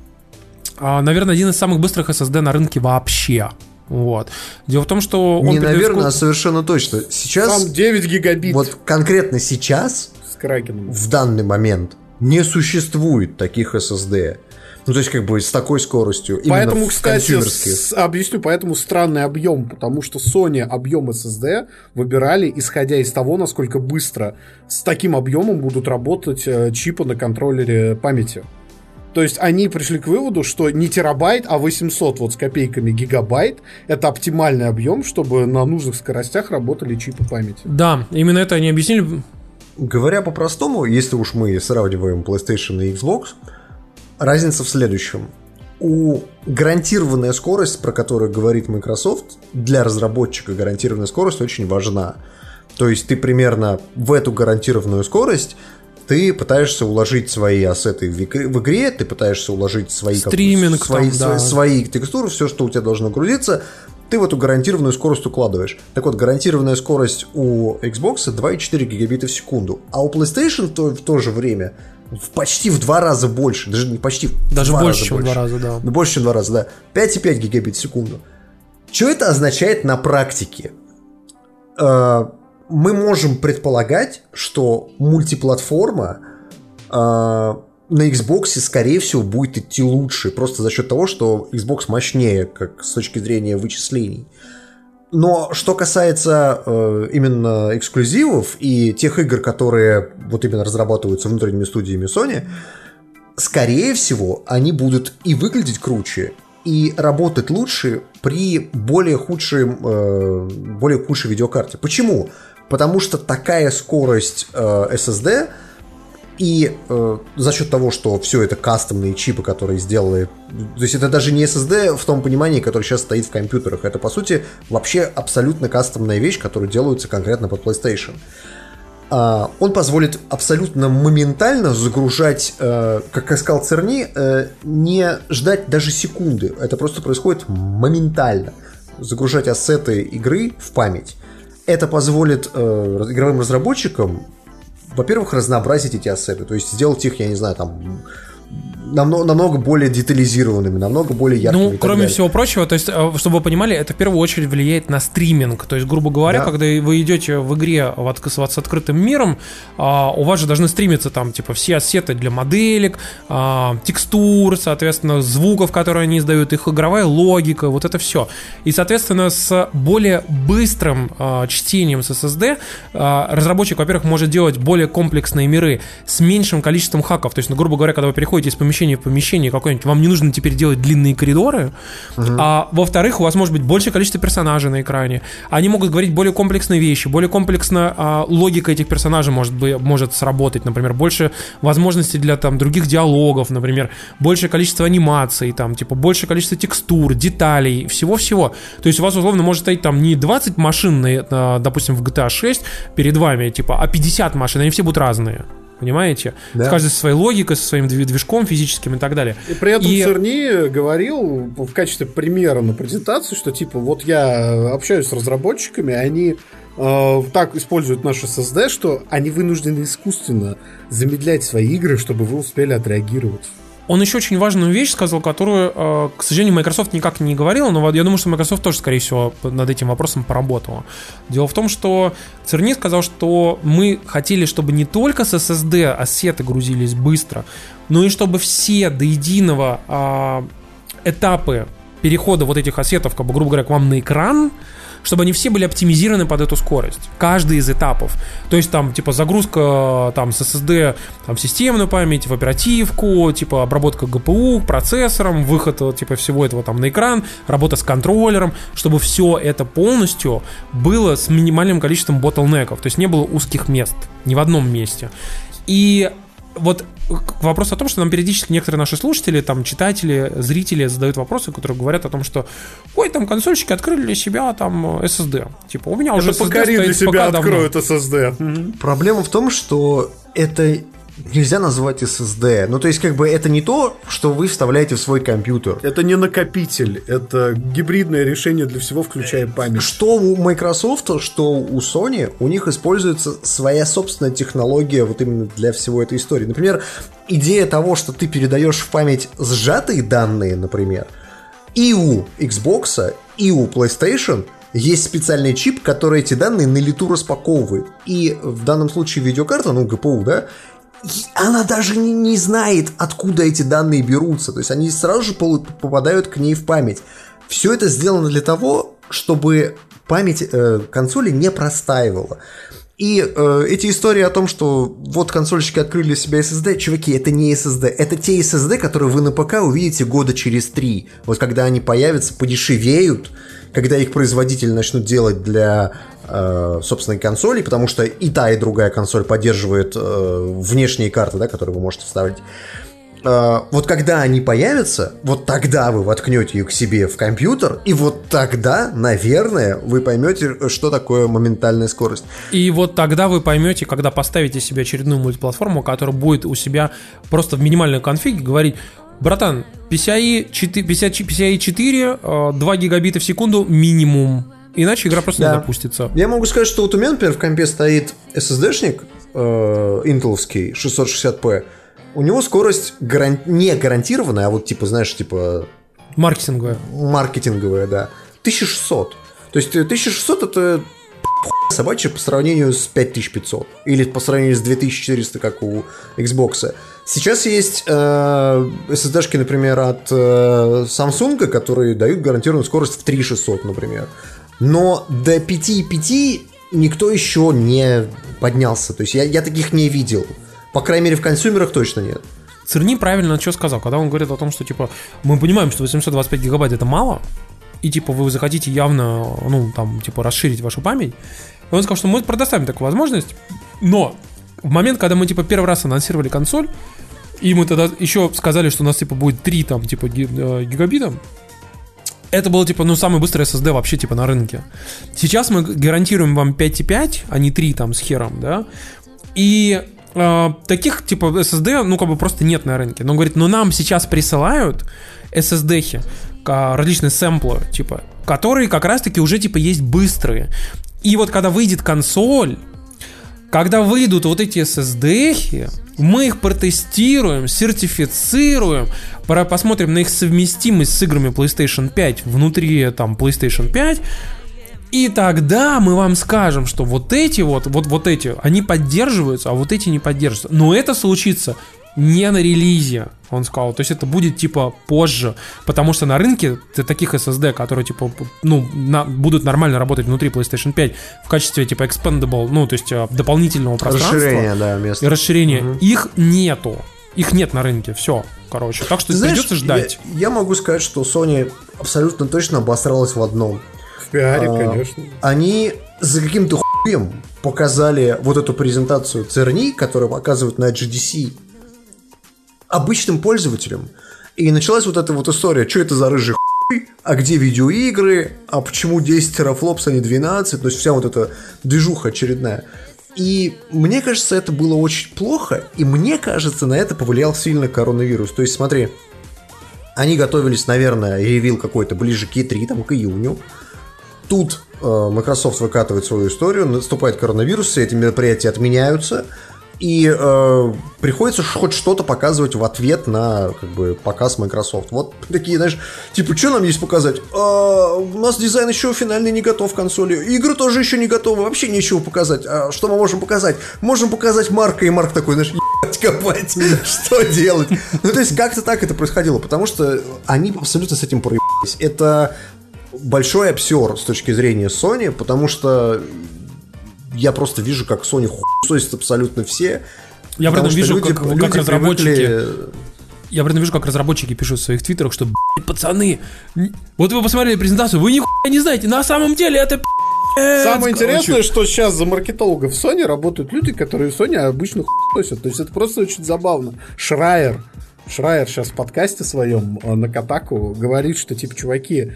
D: наверное, один из самых быстрых SSD на рынке вообще. Вот. Дело в том, что он
B: Не наверное, а совершенно точно. Сейчас,
C: Там 9 гигабит
B: вот конкретно сейчас,
C: с кракеном.
B: в данный момент, не существует таких SSD. Ну, то есть, как бы с такой скоростью. именно
C: Поэтому, кстати, с- объясню, поэтому странный объем, потому что Sony объем SSD выбирали, исходя из того, насколько быстро с таким объемом будут работать э, чипы на контроллере памяти. То есть они пришли к выводу, что не терабайт, а 800 вот с копейками гигабайт это оптимальный объем, чтобы на нужных скоростях работали чипы памяти.
D: Да, именно это они объяснили.
B: Говоря по-простому, если уж мы сравниваем PlayStation и Xbox, разница в следующем. У гарантированная скорость, про которую говорит Microsoft, для разработчика гарантированная скорость очень важна. То есть ты примерно в эту гарантированную скорость ты пытаешься уложить свои ассеты в игре, в игре, ты пытаешься уложить свои,
D: Стриминг
B: свои,
D: там,
B: свои,
D: да.
B: свои текстуры, все, что у тебя должно грузиться, ты в эту гарантированную скорость укладываешь. Так вот, гарантированная скорость у Xbox 2,4 гигабита в секунду, а у PlayStation то, в то же время в почти в два раза больше, даже не почти, в
D: Даже
B: два
D: больше,
B: раза
D: чем в два раза, да.
B: Ну, больше, чем в два раза, да. 5,5 гигабит в секунду. Что это означает на практике? Э, Мы можем предполагать, что мультиплатформа э, на Xbox, скорее всего, будет идти лучше, просто за счет того, что Xbox мощнее, как с точки зрения вычислений. Но что касается э, именно эксклюзивов и тех игр, которые вот именно разрабатываются внутренними студиями Sony, скорее всего, они будут и выглядеть круче, и работать лучше при более худшей, э, более худшей видеокарте. Почему? Потому что такая скорость э, SSD и э, за счет того, что все это кастомные чипы, которые сделали, то есть это даже не SSD в том понимании, который сейчас стоит в компьютерах, это по сути вообще абсолютно кастомная вещь, которая делается конкретно под PlayStation. А, он позволит абсолютно моментально загружать, э, как сказал Церни, э, не ждать даже секунды. Это просто происходит моментально. Загружать ассеты игры в память. Это позволит э, игровым разработчикам, во-первых, разнообразить эти ассеты. То есть сделать их, я не знаю, там намного, намного более детализированными, намного более яркими.
D: Ну, кроме
B: далее.
D: всего прочего, то есть, э, чтобы вы понимали, это в первую очередь влияет на стриминг. То есть, грубо говоря,
B: Да.
D: когда вы идете в игре в отк- с, с открытым миром, а, у вас же должны стримиться там, типа, все ассеты для моделек, а, текстур, соответственно, звуков, которые они издают, их игровая логика, вот это все. И, соответственно, с более быстрым а, чтением с SSD а, разработчик, во-первых, может делать более комплексные миры с меньшим количеством хаков. То есть, ну, грубо говоря, когда вы переходите из помещения в помещение какое-нибудь, вам не нужно теперь делать длинные коридоры, а во-вторых, у вас может быть большее количество персонажей на экране. Они могут говорить более комплексные вещи, более комплексно а, логика этих персонажей может, быть, может сработать, например, больше возможностей для там других диалогов, например, большее количество анимаций, там, типа, большее количество текстур, деталей, всего-всего. То есть у вас условно может стоять там не 20 машин, на, а, допустим, в GTA 6 перед вами, типа, а 50 машин, они все будут разные. Понимаете?
B: Да.
D: С каждой своей логикой, со своим дви- движком физическим и так далее.
C: И при этом
D: И-
C: Церни говорил в качестве примера на презентации, что типа вот я общаюсь с разработчиками, они э, так используют наш SSD, что они вынуждены искусственно замедлять свои игры, чтобы вы успели отреагировать.
D: Он еще очень важную вещь сказал, которую, э, к сожалению, Microsoft никак не говорила, но я думаю, что Microsoft тоже, скорее всего, над этим вопросом поработала. Дело в том, что Церни сказал, что мы хотели, чтобы не только с SSD ассеты грузились быстро, но и чтобы все до единого а, этапы перехода вот этих ассетов, как бы, грубо говоря, к вам на экран, чтобы они все были оптимизированы под эту скорость. Каждый из этапов. То есть там, типа, загрузка там с SSD там, системную память, в оперативку, типа, обработка GPU, процессором, выход типа, всего этого там на экран, работа с контроллером, чтобы все это полностью было с минимальным количеством ботлнеков. То есть не было узких мест ни в одном месте. И вот вопрос о том, что нам периодически некоторые наши слушатели, там, читатели, зрители задают вопросы, которые говорят о том, что ой, там консольщики открыли для себя там SSD. Типа, у меня уже
C: Это
D: SSD
C: покори
D: стоит
C: для себя
D: пока давно.
C: откроют SSD.
B: Проблема в том, что это нельзя назвать SSD. Ну, то есть, как бы, это не то, что вы вставляете в свой компьютер.
C: Это не накопитель, это гибридное решение для всего, включая память.
B: Что у Microsoft, что у Sony, у них используется своя собственная технология вот именно для всего этой истории. Например, идея того, что ты передаешь в память сжатые данные, например, и у Xbox, и у PlayStation есть специальный чип, который эти данные на лету распаковывает. И в данном случае видеокарта, ну, ГПУ, да, она даже не, не знает, откуда эти данные берутся. То есть они сразу же попадают к ней в память. Все это сделано для того, чтобы память э, консоли не простаивала. И э, эти истории о том, что вот консольщики открыли себя SSD, чуваки, это не SSD, это те SSD, которые вы на ПК увидите года через три. Вот когда они появятся, подешевеют, когда их производители начнут делать для собственной консоли, потому что и та, и другая консоль поддерживает э, внешние карты, да, которые вы можете вставить. Э, вот когда они появятся, вот тогда вы воткнете их к себе в компьютер, и вот тогда, наверное, вы поймете, что такое моментальная скорость.
D: И вот тогда вы поймете, когда поставите себе очередную мультиплатформу, которая будет у себя просто в минимальной конфиге говорить, братан, PCIe 4, PCIe 4 э, 2 гигабита в секунду минимум. Иначе игра просто
B: Да.
D: не запустится.
B: Я могу сказать, что вот у меня, например, в компе стоит SSD-шник э, интеловский 660p. У него скорость гаран- не гарантированная, а вот типа, знаешь, типа
D: Маркетинговая.
B: маркетинговая, да. 1600. То есть э, 1600 это хуйня собачья по сравнению с 5500. Или по сравнению с 2400, как у Xbox. Сейчас есть э, SSD-шки, например, от э, Samsung, которые дают гарантированную скорость в 3600, например. Но до 5,5 никто еще не поднялся. То есть я, я таких не видел. По крайней мере, в консюмерах точно нет.
D: Церни правильно что сказал, когда он говорит о том, что типа мы понимаем, что 825 гигабайт это мало, и типа вы захотите явно, ну там типа расширить вашу память. Он сказал, что мы предоставим такую возможность, но в момент, когда мы типа первый раз анонсировали консоль, и мы тогда еще сказали, что у нас типа будет 3 там типа э, гигабита, это было типа, ну, самый быстрый SSD вообще типа на рынке. Сейчас мы гарантируем вам 5,5, а не 3 там с хером, да. И э, таких типа SSD, ну, как бы просто нет на рынке. Но говорит, но нам сейчас присылают SSD-хи, ка- различные сэмплы, типа, которые как раз-таки уже типа есть быстрые. И вот когда выйдет консоль, когда выйдут вот эти SSD, мы их протестируем, сертифицируем, пора посмотрим на их совместимость с играми PlayStation 5 внутри там PlayStation 5, и тогда мы вам скажем, что вот эти вот, вот, вот эти, они поддерживаются, а вот эти не поддерживаются. Но это случится не на релизе, он сказал. То есть это будет типа позже, потому что на рынке таких SSD, которые типа, ну, на- будут нормально работать внутри PlayStation 5 в качестве типа expandable, ну, то есть э, дополнительного пространства
B: Расширение, да,
D: и
B: место.
D: расширения, их нету. Их нет на рынке, все, короче. Так что
B: Ты знаешь,
D: придется ждать.
B: Я, я могу сказать, что Sony абсолютно точно обосралась в одном.
C: В пиаре,
B: А,
C: конечно.
B: Они за каким-то хуем показали вот эту презентацию CERNI, которую показывают на GDC, обычным пользователям. И началась вот эта вот история, что это за рыжий хуй, а где видеоигры, а почему 10 терафлопс, а не 12, то есть вся вот эта движуха очередная. И мне кажется, это было очень плохо, и мне кажется, на это повлиял сильно коронавирус. То есть смотри, они готовились, наверное, ревил какой-то ближе к E3, там, к июню. Тут э, Microsoft выкатывает свою историю, наступает коронавирус, все эти мероприятия отменяются, и э, приходится хоть что-то показывать в ответ на как бы, показ Microsoft. Вот такие, знаешь, типа, что нам есть показать? А, у нас дизайн еще финальный не готов консоли, игры тоже еще не готовы, вообще нечего показать. А что мы можем показать? Можем показать Марка, и Марк такой, знаешь, ебать копать, что делать? Ну, то есть, как-то так это происходило, потому что они абсолютно с этим проебались. Это большой обсер с точки зрения Sony, потому что я просто вижу, как Sony хуесосит абсолютно все.
D: Я при этом вижу,
B: люди-
D: как,
B: люди
D: как разработчики...
B: привыкли-
D: Я при этом вижу, как разработчики пишут в своих твиттерах, что, «Блядь, пацаны, вот вы посмотрели презентацию, вы нихуя не знаете, на самом деле это пи***ц».
C: Самое
D: Короче,
C: интересное, что сейчас за маркетологов Sony работают люди, которые в Sony обычно хуесосят. То есть это просто очень забавно. Шрайер, Шрайер сейчас в подкасте своем э, на Катаку говорит, что типа, чуваки,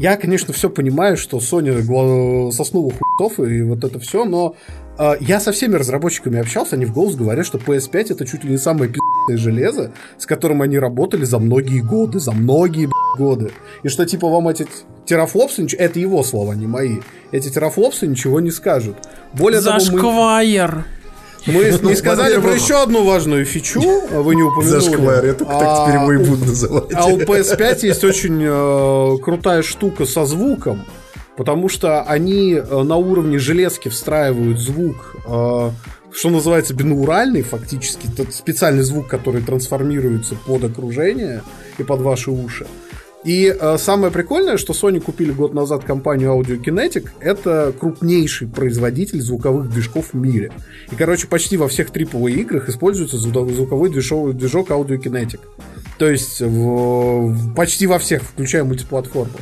C: я, конечно, все понимаю, что Sony соснула хуйтов и вот это все, но э, я со всеми разработчиками общался, они в голос говорят, что PS5 это чуть ли не самое пи***ное железо, с которым они работали за многие годы, за многие годы. И что типа вам эти терафлопсы, это его слова, не мои, эти терафлопсы ничего не скажут. Более того, мы,
D: Зашквайер.
C: Мы
B: Ну,
C: не сказали про еще одну важную фичу, а вы не упомянули.
B: Зашквар, я только так теперь его и буду называть.
C: А у PS5 есть очень э, крутая штука со звуком, потому что они э, на уровне железки встраивают звук, э, что называется бинауральный, фактически, тот специальный звук, который трансформируется под окружение и под ваши уши. И э, самое прикольное, что Sony купили год назад компанию Audio Kinetic, это крупнейший производитель звуковых движков в мире. И, короче, почти во всех AAA играх используется зву- звуковой движок, движок Audio Kinetic. То есть в- в- почти во всех, включая мультиплатформу.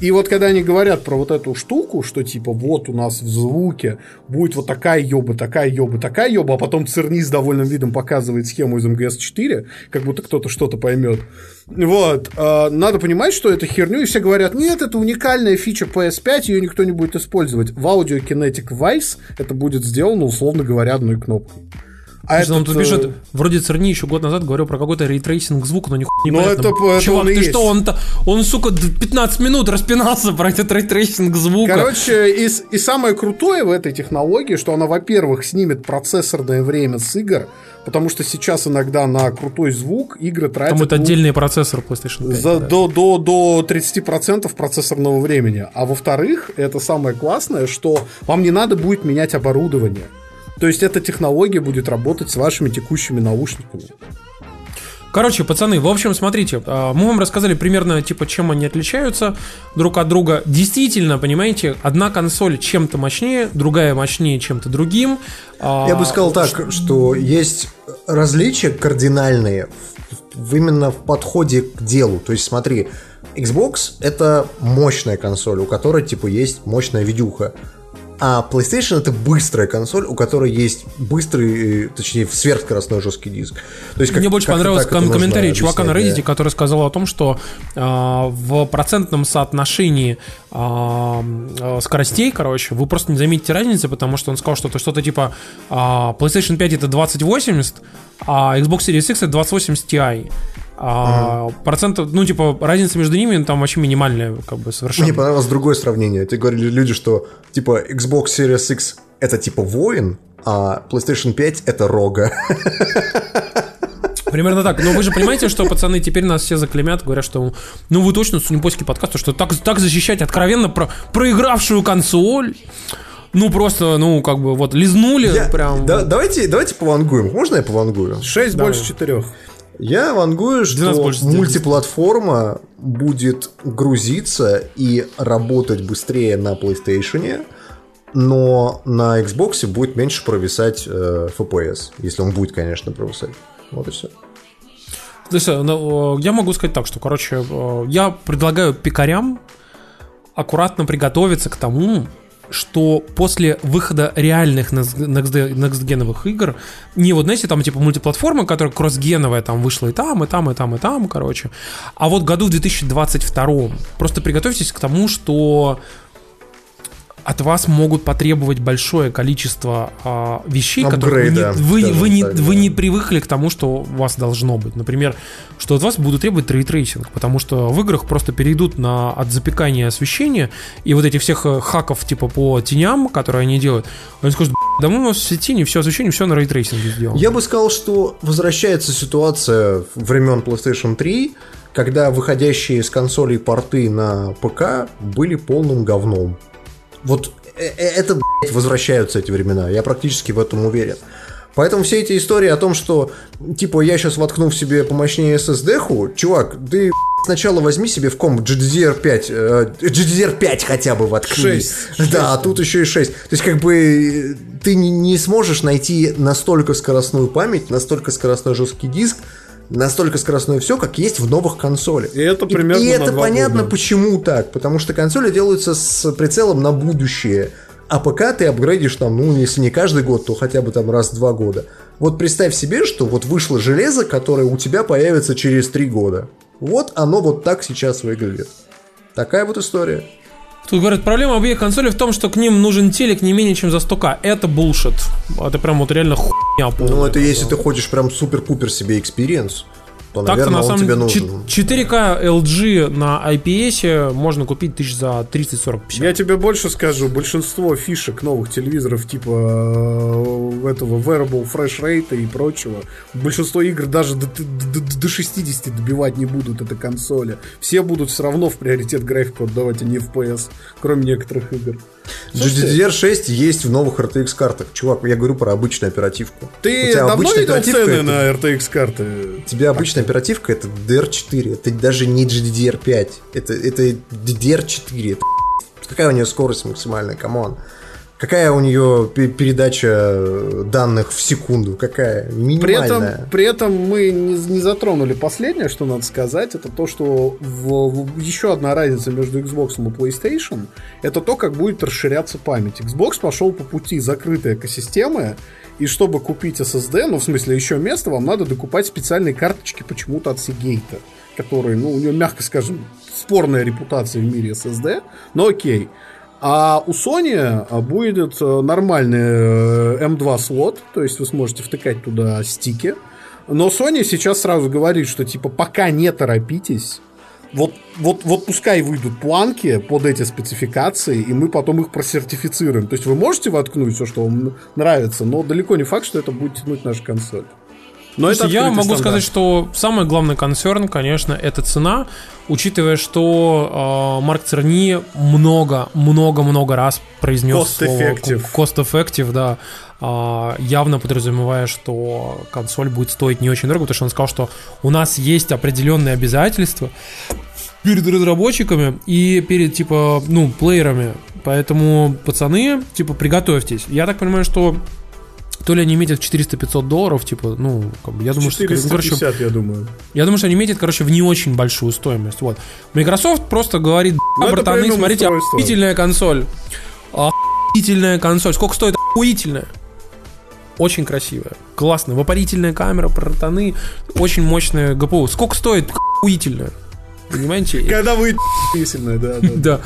C: И вот когда они говорят про вот эту штуку, что типа вот у нас в звуке будет вот такая ёба, такая ёба, такая ёба, а потом Церни с довольным видом показывает схему из МГС-4, как будто кто-то что-то поймет. Вот. э, надо понимать, что это херню, и все говорят, нет, это уникальная фича PS5, ее никто не будет использовать. В Audio Kinetic Vice это будет сделано, условно говоря, одной кнопкой. А
D: Слушай, он тут пишет,
C: э,
D: вроде Церни еще год назад говорил про какой-то ray tracing звука, но нихуя не
C: Ну,
D: понятно.
C: это- это
D: Чувак,
C: он и
D: ты
C: есть.
D: что, он-то, он, сука, д- 15 минут распинался про этот ray tracing звука.
C: Короче, и, и самое крутое в этой технологии, что она, во-первых, снимет процессорное время с игр, потому что сейчас иногда на крутой звук игры тратят
D: Там это
C: ну,
D: отдельный процессор PlayStation 5.
C: за,
D: да.
C: до, до, до 30% процессорного времени. А во-вторых, это самое классное, что вам не надо будет менять оборудование. То есть эта технология будет работать с вашими текущими наушниками.
D: Короче, пацаны, в общем, смотрите, а, мы вам рассказали примерно, типа, чем они отличаются друг от друга. Действительно, понимаете, одна консоль чем-то мощнее, другая мощнее чем-то другим. А,
B: Я бы сказал так, что есть различия кардинальные именно в подходе к делу. То есть смотри, Xbox это мощная консоль, у которой типа есть мощная видюха. А PlayStation это быстрая консоль, у которой есть быстрый, э, точнее, сверхскоростной жесткий диск. То есть, как-
D: Мне больше
B: как-то
D: понравился ком- комментарий чувака на Reddit,
B: да.
D: который сказал о том, что а, в процентном соотношении а, скоростей, короче, вы просто не заметите разницы, потому что он сказал, что это что-то типа а, PlayStation 5 это 2080, а Xbox Series X это 2080 Ti. А, процентов, ну, типа, разница между ними ну, там вообще минимальная, как бы, совершенно.
B: Мне понравилось другое сравнение. Тебе говорили люди, что типа Xbox Series X это типа воин, а PlayStation 5 это рога.
D: Примерно так. Но вы же понимаете, что, пацаны, теперь нас все заклемят, говорят, что ну вы точно сунепойский подкаст, что так, так защищать откровенно про проигравшую консоль. Ну, просто, ну, как бы, вот, лизнули
B: Я-
D: прям.
B: да- давайте, давайте повангуем. Можно я повангую?
C: 6
D: Давай.
C: больше 4.
B: Я вангую,
D: 12
B: что
D: больше 11.
B: мультиплатформа будет грузиться и работать быстрее на PlayStation, но на Xbox будет меньше провисать э, FPS, если он будет, конечно, провисать. Вот и все.
D: То есть, э, ну, я могу сказать так, что, короче, э, я предлагаю пикарям аккуратно приготовиться к тому, что после выхода реальных next-геновых игр, не вот, знаете, там типа мультиплатформа, которая кроссгеновая, там вышла и там, и там, и там, и там, короче, а вот году в 2022 просто приготовьтесь к тому, что от вас могут потребовать большое количество а, вещей, которые вы не,
B: Апгрейда,
D: вы, вы не,
B: так,
D: вы
B: да.
D: не привыкли к тому, что у вас должно быть. Например, что от вас будут требовать ray tracing, потому что в играх просто перейдут на от запекания освещения и вот этих всех э, хаков типа по теням, которые они делают, они скажут, да мы у нас все тени, все освещение, все на ray tracing е сделано.
B: Я бы сказал, что возвращается ситуация времен PlayStation 3, когда выходящие из консолей порты на ПК были полным говном. Вот э- э- это, блядь, возвращаются эти времена. Я практически в этом уверен. Поэтому все эти истории о том, что, типа, я сейчас воткну в себе помощнее SSD-ху, чувак, ты сначала возьми себе в комп GDDR5, э, GDDR5 хотя бы воткни.
C: Шесть.
B: Да, а тут еще и 6. То есть, как бы, ты не, не сможешь найти настолько скоростную память, настолько скоростной жесткий диск, настолько скоростное все, как есть в новых консолях.
C: И это примерно
B: И,
C: на
B: это понятно,
C: года.
B: почему так. Потому что консоли делаются с прицелом на будущее. А ПК ты апгрейдишь там, ну, если не каждый год, то хотя бы там раз в два года. Вот представь себе, что вот вышло железо, которое у тебя появится через три года. Вот оно вот так сейчас выглядит. Такая вот история.
D: Тут говорят, проблема обеих консолей в том, что к ним нужен телек не менее чем за 100к. Это булшит. Это прям вот реально хуйня полная.
B: Ну, это если ты хочешь прям супер-пупер себе experience, то,
D: Так-то
B: наверное,
D: на
B: он
D: самом
B: тебе
D: деле
B: нужен.
D: 4К LG на IPS можно купить тысяч за 30, 40, 50.
C: Я тебе больше скажу, большинство фишек новых телевизоров типа э, этого Variable Refresh Rate и прочего, большинство игр даже до, до- до- до 60 добивать не будут это консоли. Все будут все равно в приоритет графику отдавать, а не FPS, кроме некоторых игр. Слушайте,
B: GDDR6 есть в новых RTX картах. Чувак, я говорю про обычную оперативку.
C: Ты давно видел цены
B: это-
C: на RTX карты?
B: У тебя обычная оперативка это DDR4, это даже не GDDR5, это, это DDR4. Это какая у нее скорость максимальная, come on? Какая у нее пе- передача данных в секунду? Какая?
C: При этом,
B: Минимальная.
C: при этом мы не, не затронули последнее, что надо сказать, это то, что в- в- еще одна разница между Xbox и PlayStation, это то, как будет расширяться память. Xbox пошел по пути закрытой экосистемы, и чтобы купить SSD, ну, в смысле, еще место, вам надо докупать специальные карточки почему-то от Seagate, которые, ну, у нее, мягко скажем, спорная репутация в мире SSD, но окей. А у Sony а, будет э, нормальный э, M2 слот, то есть вы сможете втыкать туда стики. Но Sony сейчас сразу говорит, что типа пока не торопитесь, вот, вот, вот пускай выйдут планки под эти спецификации, и мы потом их просертифицируем. То есть вы можете воткнуть все, что вам нравится, но далеко не факт, что это будет тянуть наша консоль. Но
D: Слушайте, я
C: открытый
D: могу
C: стандарт.
D: сказать, что самый главный концерн, конечно, это цена, учитывая, что э, Марк Церни много, много, много раз произнес
C: Cost
D: слово
C: effective.
D: cost effective, да, а, явно подразумевая, что консоль будет стоить не очень дорого, потому что он сказал, что у нас есть определенные обязательства перед разработчиками и перед, типа, ну, плеерами. Поэтому, пацаны, типа, приготовьтесь. Я так понимаю, что то ли они метят 400-500 долларов, типа, ну, как бы, я думаю, что, ну, короче,
C: 450, я думаю.
D: я думаю, что они метят, короче, в не очень большую стоимость. Вот. Microsoft просто говорит,
C: Ну,
D: «Да,
C: это
D: братаны, смотрите,
C: устройство».
D: охуительная консоль. Охуительная консоль. Сколько стоит охуительная? Очень красивая. Классная. Вапорительная камера, братаны. Очень мощная ГПУ. Сколько стоит охуительная? Понимаете?
C: Когда вы писельная, да, да.
D: Да.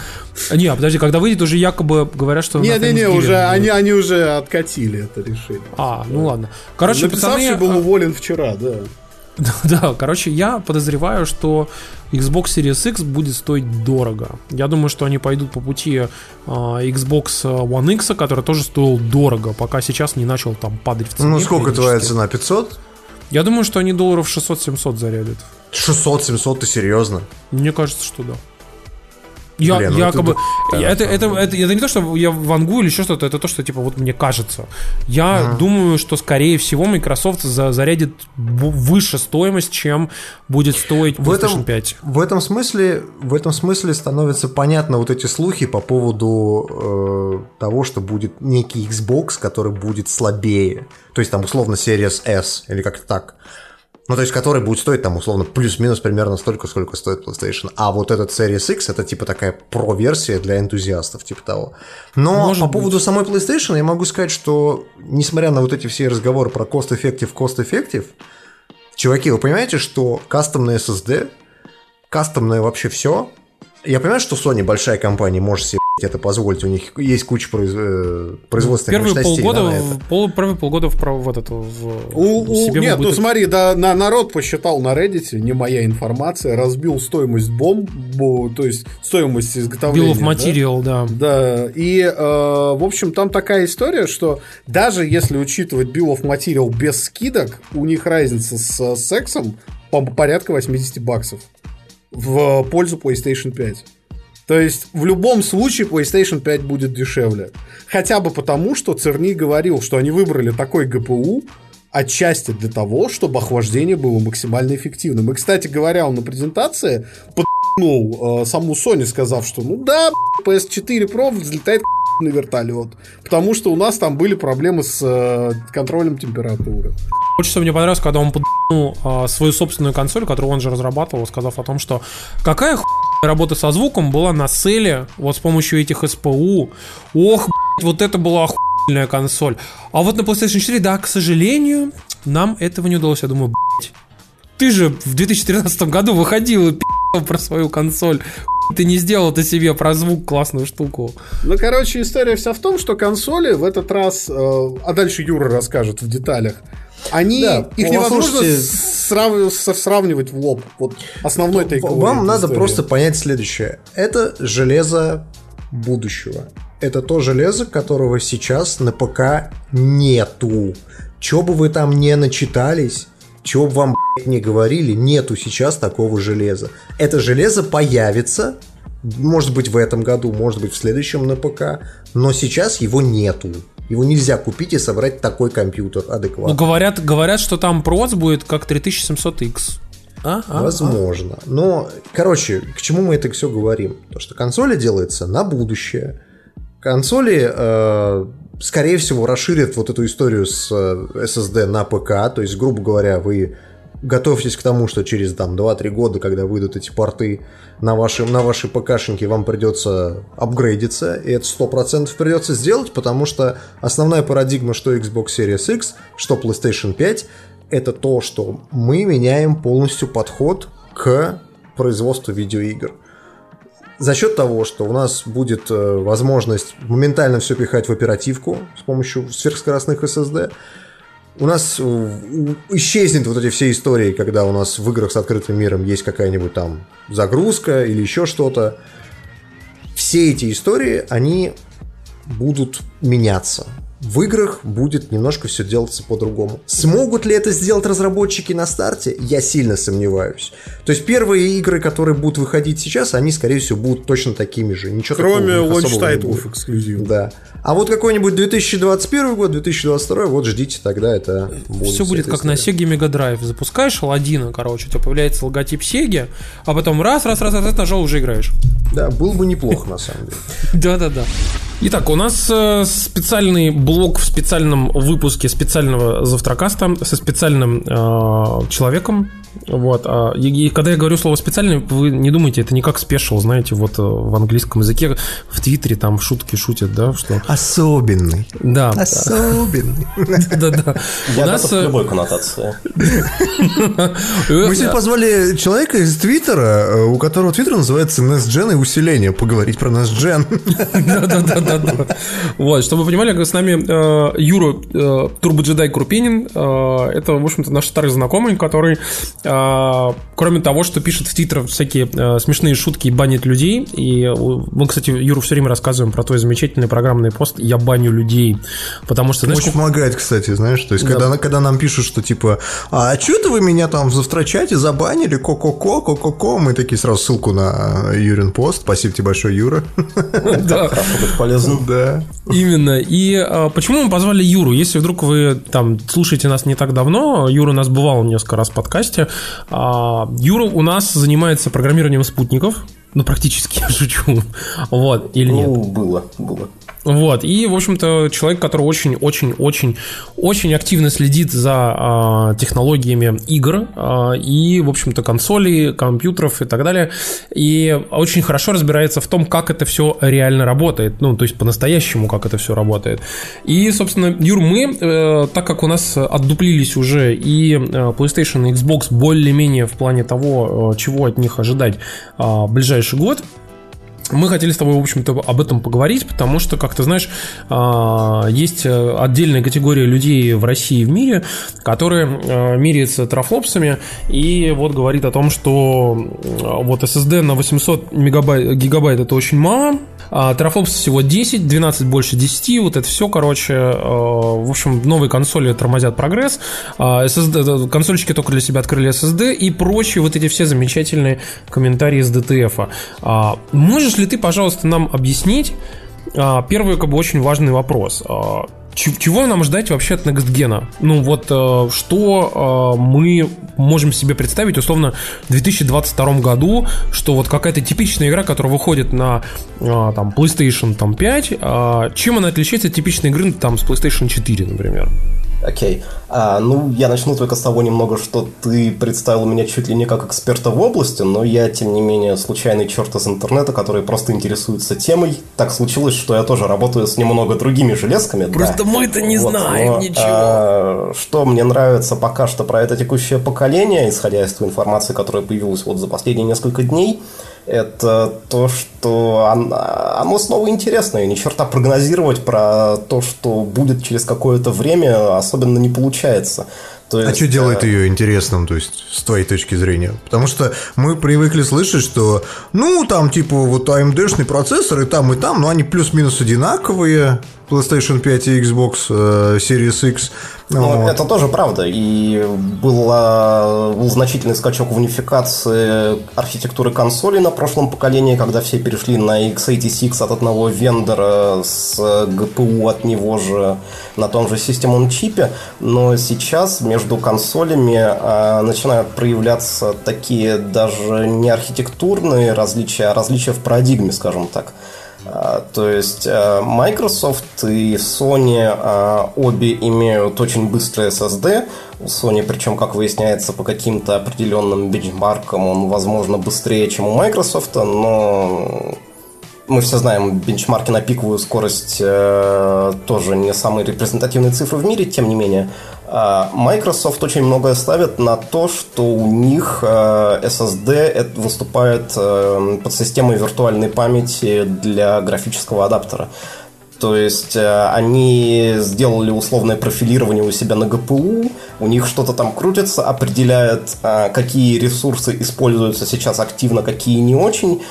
D: А, Не, а подожди, когда выйдет, уже якобы говорят, что...
C: Не-не-не, уже, они, они уже откатили это решение.
D: А, ну ладно. Короче, пацаны...
C: был
D: а,
C: уволен вчера, да.
D: Да, короче, я подозреваю, что Xbox Series X будет стоить дорого. Я думаю, что они пойдут по пути а, Xbox One X, который тоже стоил дорого, пока сейчас не начал там падать в цене.
B: Ну, сколько твоя цена? 500?
D: Я думаю, что они долларов 600-700 зарядят.
B: 600-700, ты серьезно?
D: Мне кажется, что да. Я,
B: Блин, ну
D: я
B: это да,
D: это, это, это, это не то, что я вангую или еще что-то, это то, что типа вот мне кажется. Я думаю, что скорее всего Microsoft за- зарядит выше стоимость, чем будет стоить
B: В
D: PlayStation
B: этом,
D: 5.
B: в этом смысле, в этом смысле становятся понятны вот эти слухи по поводу э, того, что будет некий Xbox, который будет слабее. То есть там условно Series S или как-то так. Ну, то есть, который будет стоить там условно плюс-минус примерно столько, сколько стоит PlayStation. А вот этот Series X это типа такая про-версия для энтузиастов, типа того. Но
D: Может
B: по
D: быть.
B: поводу самой PlayStation я могу сказать, что несмотря на вот эти все разговоры про cost-effective, cost-effective, чуваки, вы понимаете, что кастомный SSD, кастомное вообще все. Я понимаю, что Sony большая компания, может себе это позволить, у них есть куча произ- э, производственных
D: Первые
B: мощностей
D: полгода,
B: да, на это.
D: в- пол, первые полгода в, прав- в, этот, в,
C: У- у-
D: себе
C: нет,
D: будет-
C: ну смотри, да, на, народ посчитал на Reddit, не моя информация, разбил стоимость бомбу, то есть стоимость изготовления.
D: Bill of
C: да?
D: Material, да.
C: Да, и, э, в общем, там такая история, что даже если учитывать Bill of Material без скидок, у них разница с э, сексом по порядка 80 баксов в пользу PlayStation 5. То есть в любом случае PlayStation 5 будет дешевле. Хотя бы потому, что Церни говорил, что они выбрали такой ГПУ, отчасти для того, чтобы охлаждение было максимально эффективным. И, кстати говоря, он на презентации поднул э, саму Sony, сказав, что ну да, PS4 Pro взлетает на вертолет. Потому что у нас там были проблемы с э, контролем температуры.
D: Очень что мне понравилось, когда он поднул э, свою собственную консоль, которую он же разрабатывал, сказав о том, что какая хуйня работа со звуком была на селе, вот с помощью этих СПУ. Ох, блядь, вот это была охуительная консоль. А вот на PlayStation 4, да, к сожалению, нам этого не удалось. Я думаю, блядь, ты же в 2013 году выходил и пи***л про свою консоль. Ты не сделал ты себе про звук классную штуку.
C: Ну, короче, история вся в том, что консоли в этот раз, э, а дальше Юра расскажет в деталях, они,
B: Да,
C: их невозможно
B: слушайте-
C: срав- сравнивать в лоб. Вот основной тейковой
B: Вам
C: этой
B: надо
C: истории.
B: просто понять следующее. Это железо будущего. Это то железо, которого сейчас на ПК нету. Че бы вы там не начитались, чего бы вам блядь, не говорили, нету сейчас такого железа. Это железо появится, может быть в этом году, может быть в следующем на ПК, но сейчас его нету. Его нельзя купить и собрать такой компьютер
D: Ну,
B: адекватно.
D: говорят, говорят, что там проц будет как 3700X. А? А?
B: Возможно. Но, короче, к чему мы это все говорим? То, что консоли делается на будущее. Консоли, э, скорее всего, расширят вот эту историю с э, SSD на ПК. То есть, грубо говоря, вы готовьтесь к тому, что через там 2-3 года, когда выйдут эти порты на ваши, на ваши ПКшники, вам придется апгрейдиться, и это 100% придется сделать, потому что основная парадигма, что Xbox Series X, что PlayStation 5, это то, что мы меняем полностью подход к производству видеоигр. За счет того, что у нас будет э, возможность моментально все пихать в оперативку с помощью сверхскоростных SSD, у нас э, исчезнет вот эти все истории, когда у нас в играх с открытым миром есть какая-нибудь там загрузка или еще что-то. Все эти истории, они будут меняться. В играх будет немножко все делаться по-другому. Смогут ли это сделать разработчики на старте? Я сильно сомневаюсь. То есть первые игры, которые будут выходить сейчас, они, скорее всего, будут точно такими же. Ничего
C: Кроме
B: такого в них
C: launch
B: особого не
C: title ов
B: будет.
C: эксклюзивных.
B: Да. А вот какой-нибудь 2021 год, 2022, вот ждите, тогда это будет.
D: Все будет как на. Sega Mega Drive. Запускаешь Аладдина, короче, у тебя появляется логотип Sega, а потом раз, раз, раз, раз, раз нажал, уже играешь.
B: Да, было бы неплохо, на самом деле.
D: Да-да-да. Итак, у нас э, специальный блок в специальном выпуске специального завтракаста со специальным э, человеком. Вот. а, и, и когда я говорю слово специальный, вы не думайте, это не как спешл, знаете, вот э, в английском языке, в Твиттере там шутки шутят, да, что...
B: Особенный.
D: Да,
B: Особенный.
D: да-да. У нас... э,
A: любой коннотации.
B: Мы сегодня позвали человека из Твиттера, э, у которого Твиттер называется NestGen и усиление, поговорить про NestGen.
D: Да-да-да-да. Вот, чтобы вы понимали, с нами э, Юра э, Турбоджедай Крупинин. э, это, в общем-то, наш старый знакомый, который, э, кроме того, что пишет в Твиттер всякие э, смешные шутки и банит людей, и мы, кстати, Юру все время рассказываем про твой замечательный программный пост «Я баню людей», потому что, знаешь,
B: Очень
D: сколько-
B: помогает, кстати, знаешь, то есть, когда, когда нам пишут, что типа, а что это вы меня там в завтрачате забанили, ко-ко-ко, ко-ко-ко, мы такие сразу ссылку на Юрин пост, спасибо тебе большое, Юра.
D: Да.
A: Полезным.
B: Да.
D: Именно. И а, почему мы позвали Юру? Если вдруг вы там слушаете нас не так давно, Юра у нас бывал несколько раз в подкасте. А, Юра у нас занимается программированием спутников. Ну, практически, я шучу. Вот, или нет?
A: Ну, было, было.
D: Вот, и, в общем-то, человек, который очень-очень-очень очень активно следит за а, технологиями игр а, и, в общем-то, консолей, компьютеров и так далее, и очень хорошо разбирается в том, как это все реально работает, ну, то есть по-настоящему, как это все работает. И, собственно, Юр, мы, э, так как у нас отдуплились уже и э, PlayStation и Xbox более-менее в плане того, э, чего от них ожидать в ближайший год, мы хотели с тобой, в общем-то, об этом поговорить, потому что, как ты знаешь, а, есть э, отдельная категория людей в России и в мире, которые э, меряются трафлопсами и вот говорит о том, что вот SSD на 800 мегабайт, гигабайт это очень мало, а трафлопс всего 10, 12 больше 10, вот это все, короче, э, в общем, новые консоли тормозят прогресс, а SSD, консольщики только для себя открыли SSD и прочие вот эти все замечательные комментарии с DTF. А, можешь ли ты, пожалуйста, нам объяснить а, первый, как бы, очень важный вопрос. Чего нам ждать вообще от Next Gen? Ну вот э, что э, мы можем себе представить условно в 2022 году, что вот какая-то типичная игра, которая выходит на э, там PlayStation там, 5, э, чем она отличается от типичной игры там с PlayStation 4, например?
A: Окей. А, ну, я начну только с того немного, что ты представил меня чуть ли не как эксперта в области, но я, тем не менее, случайный черт из интернета, который просто интересуется темой. Так случилось, что я тоже работаю с немного другими железками.
D: Просто
A: да.
D: мы-то не
A: Вот,
D: знаем
A: но,
D: ничего.
A: а, что мне нравится пока что про это текущее поколение, исходя из той информации, которая появилась вот за последние несколько дней, это то, что оно, оно снова интересное. Ни черта прогнозировать про то, что будет через какое-то время, особенно не получается. То
B: А
A: есть,
B: что делает
A: э,
B: ее интересным, то есть, с твоей точки зрения? Потому что мы привыкли слышать, что, ну, там, типа, вот AMD-шный процессор и там, и там, но они плюс-минус одинаковые, PlayStation 5 и Xbox э, Series X.
A: Ну,
B: Вот.
A: это тоже правда. И было, был значительный скачок в унификации архитектуры консолей на прошлом поколении, когда все перешли на x86 от одного вендора с GPU от него же на том же системном чипе. Но сейчас между консолями начинают проявляться такие даже не архитектурные различия, а различия в парадигме, скажем так. А, То есть а, Microsoft и Sony а, обе имеют очень быстрый SSD. У Sony, причем, как выясняется, по каким-то определенным бенчмаркам он, возможно, быстрее, чем у Microsoft, но мы все знаем, бенчмарки на пиковую скорость э, тоже не самые репрезентативные цифры в мире, тем не менее. А Microsoft очень многое ставит на то, что у них э, SSD выступает э, под системой виртуальной памяти для графического адаптера. То есть они сделали условное профилирование у себя на GPU, у них что-то там крутится, определяет, какие ресурсы используются сейчас активно, какие не очень,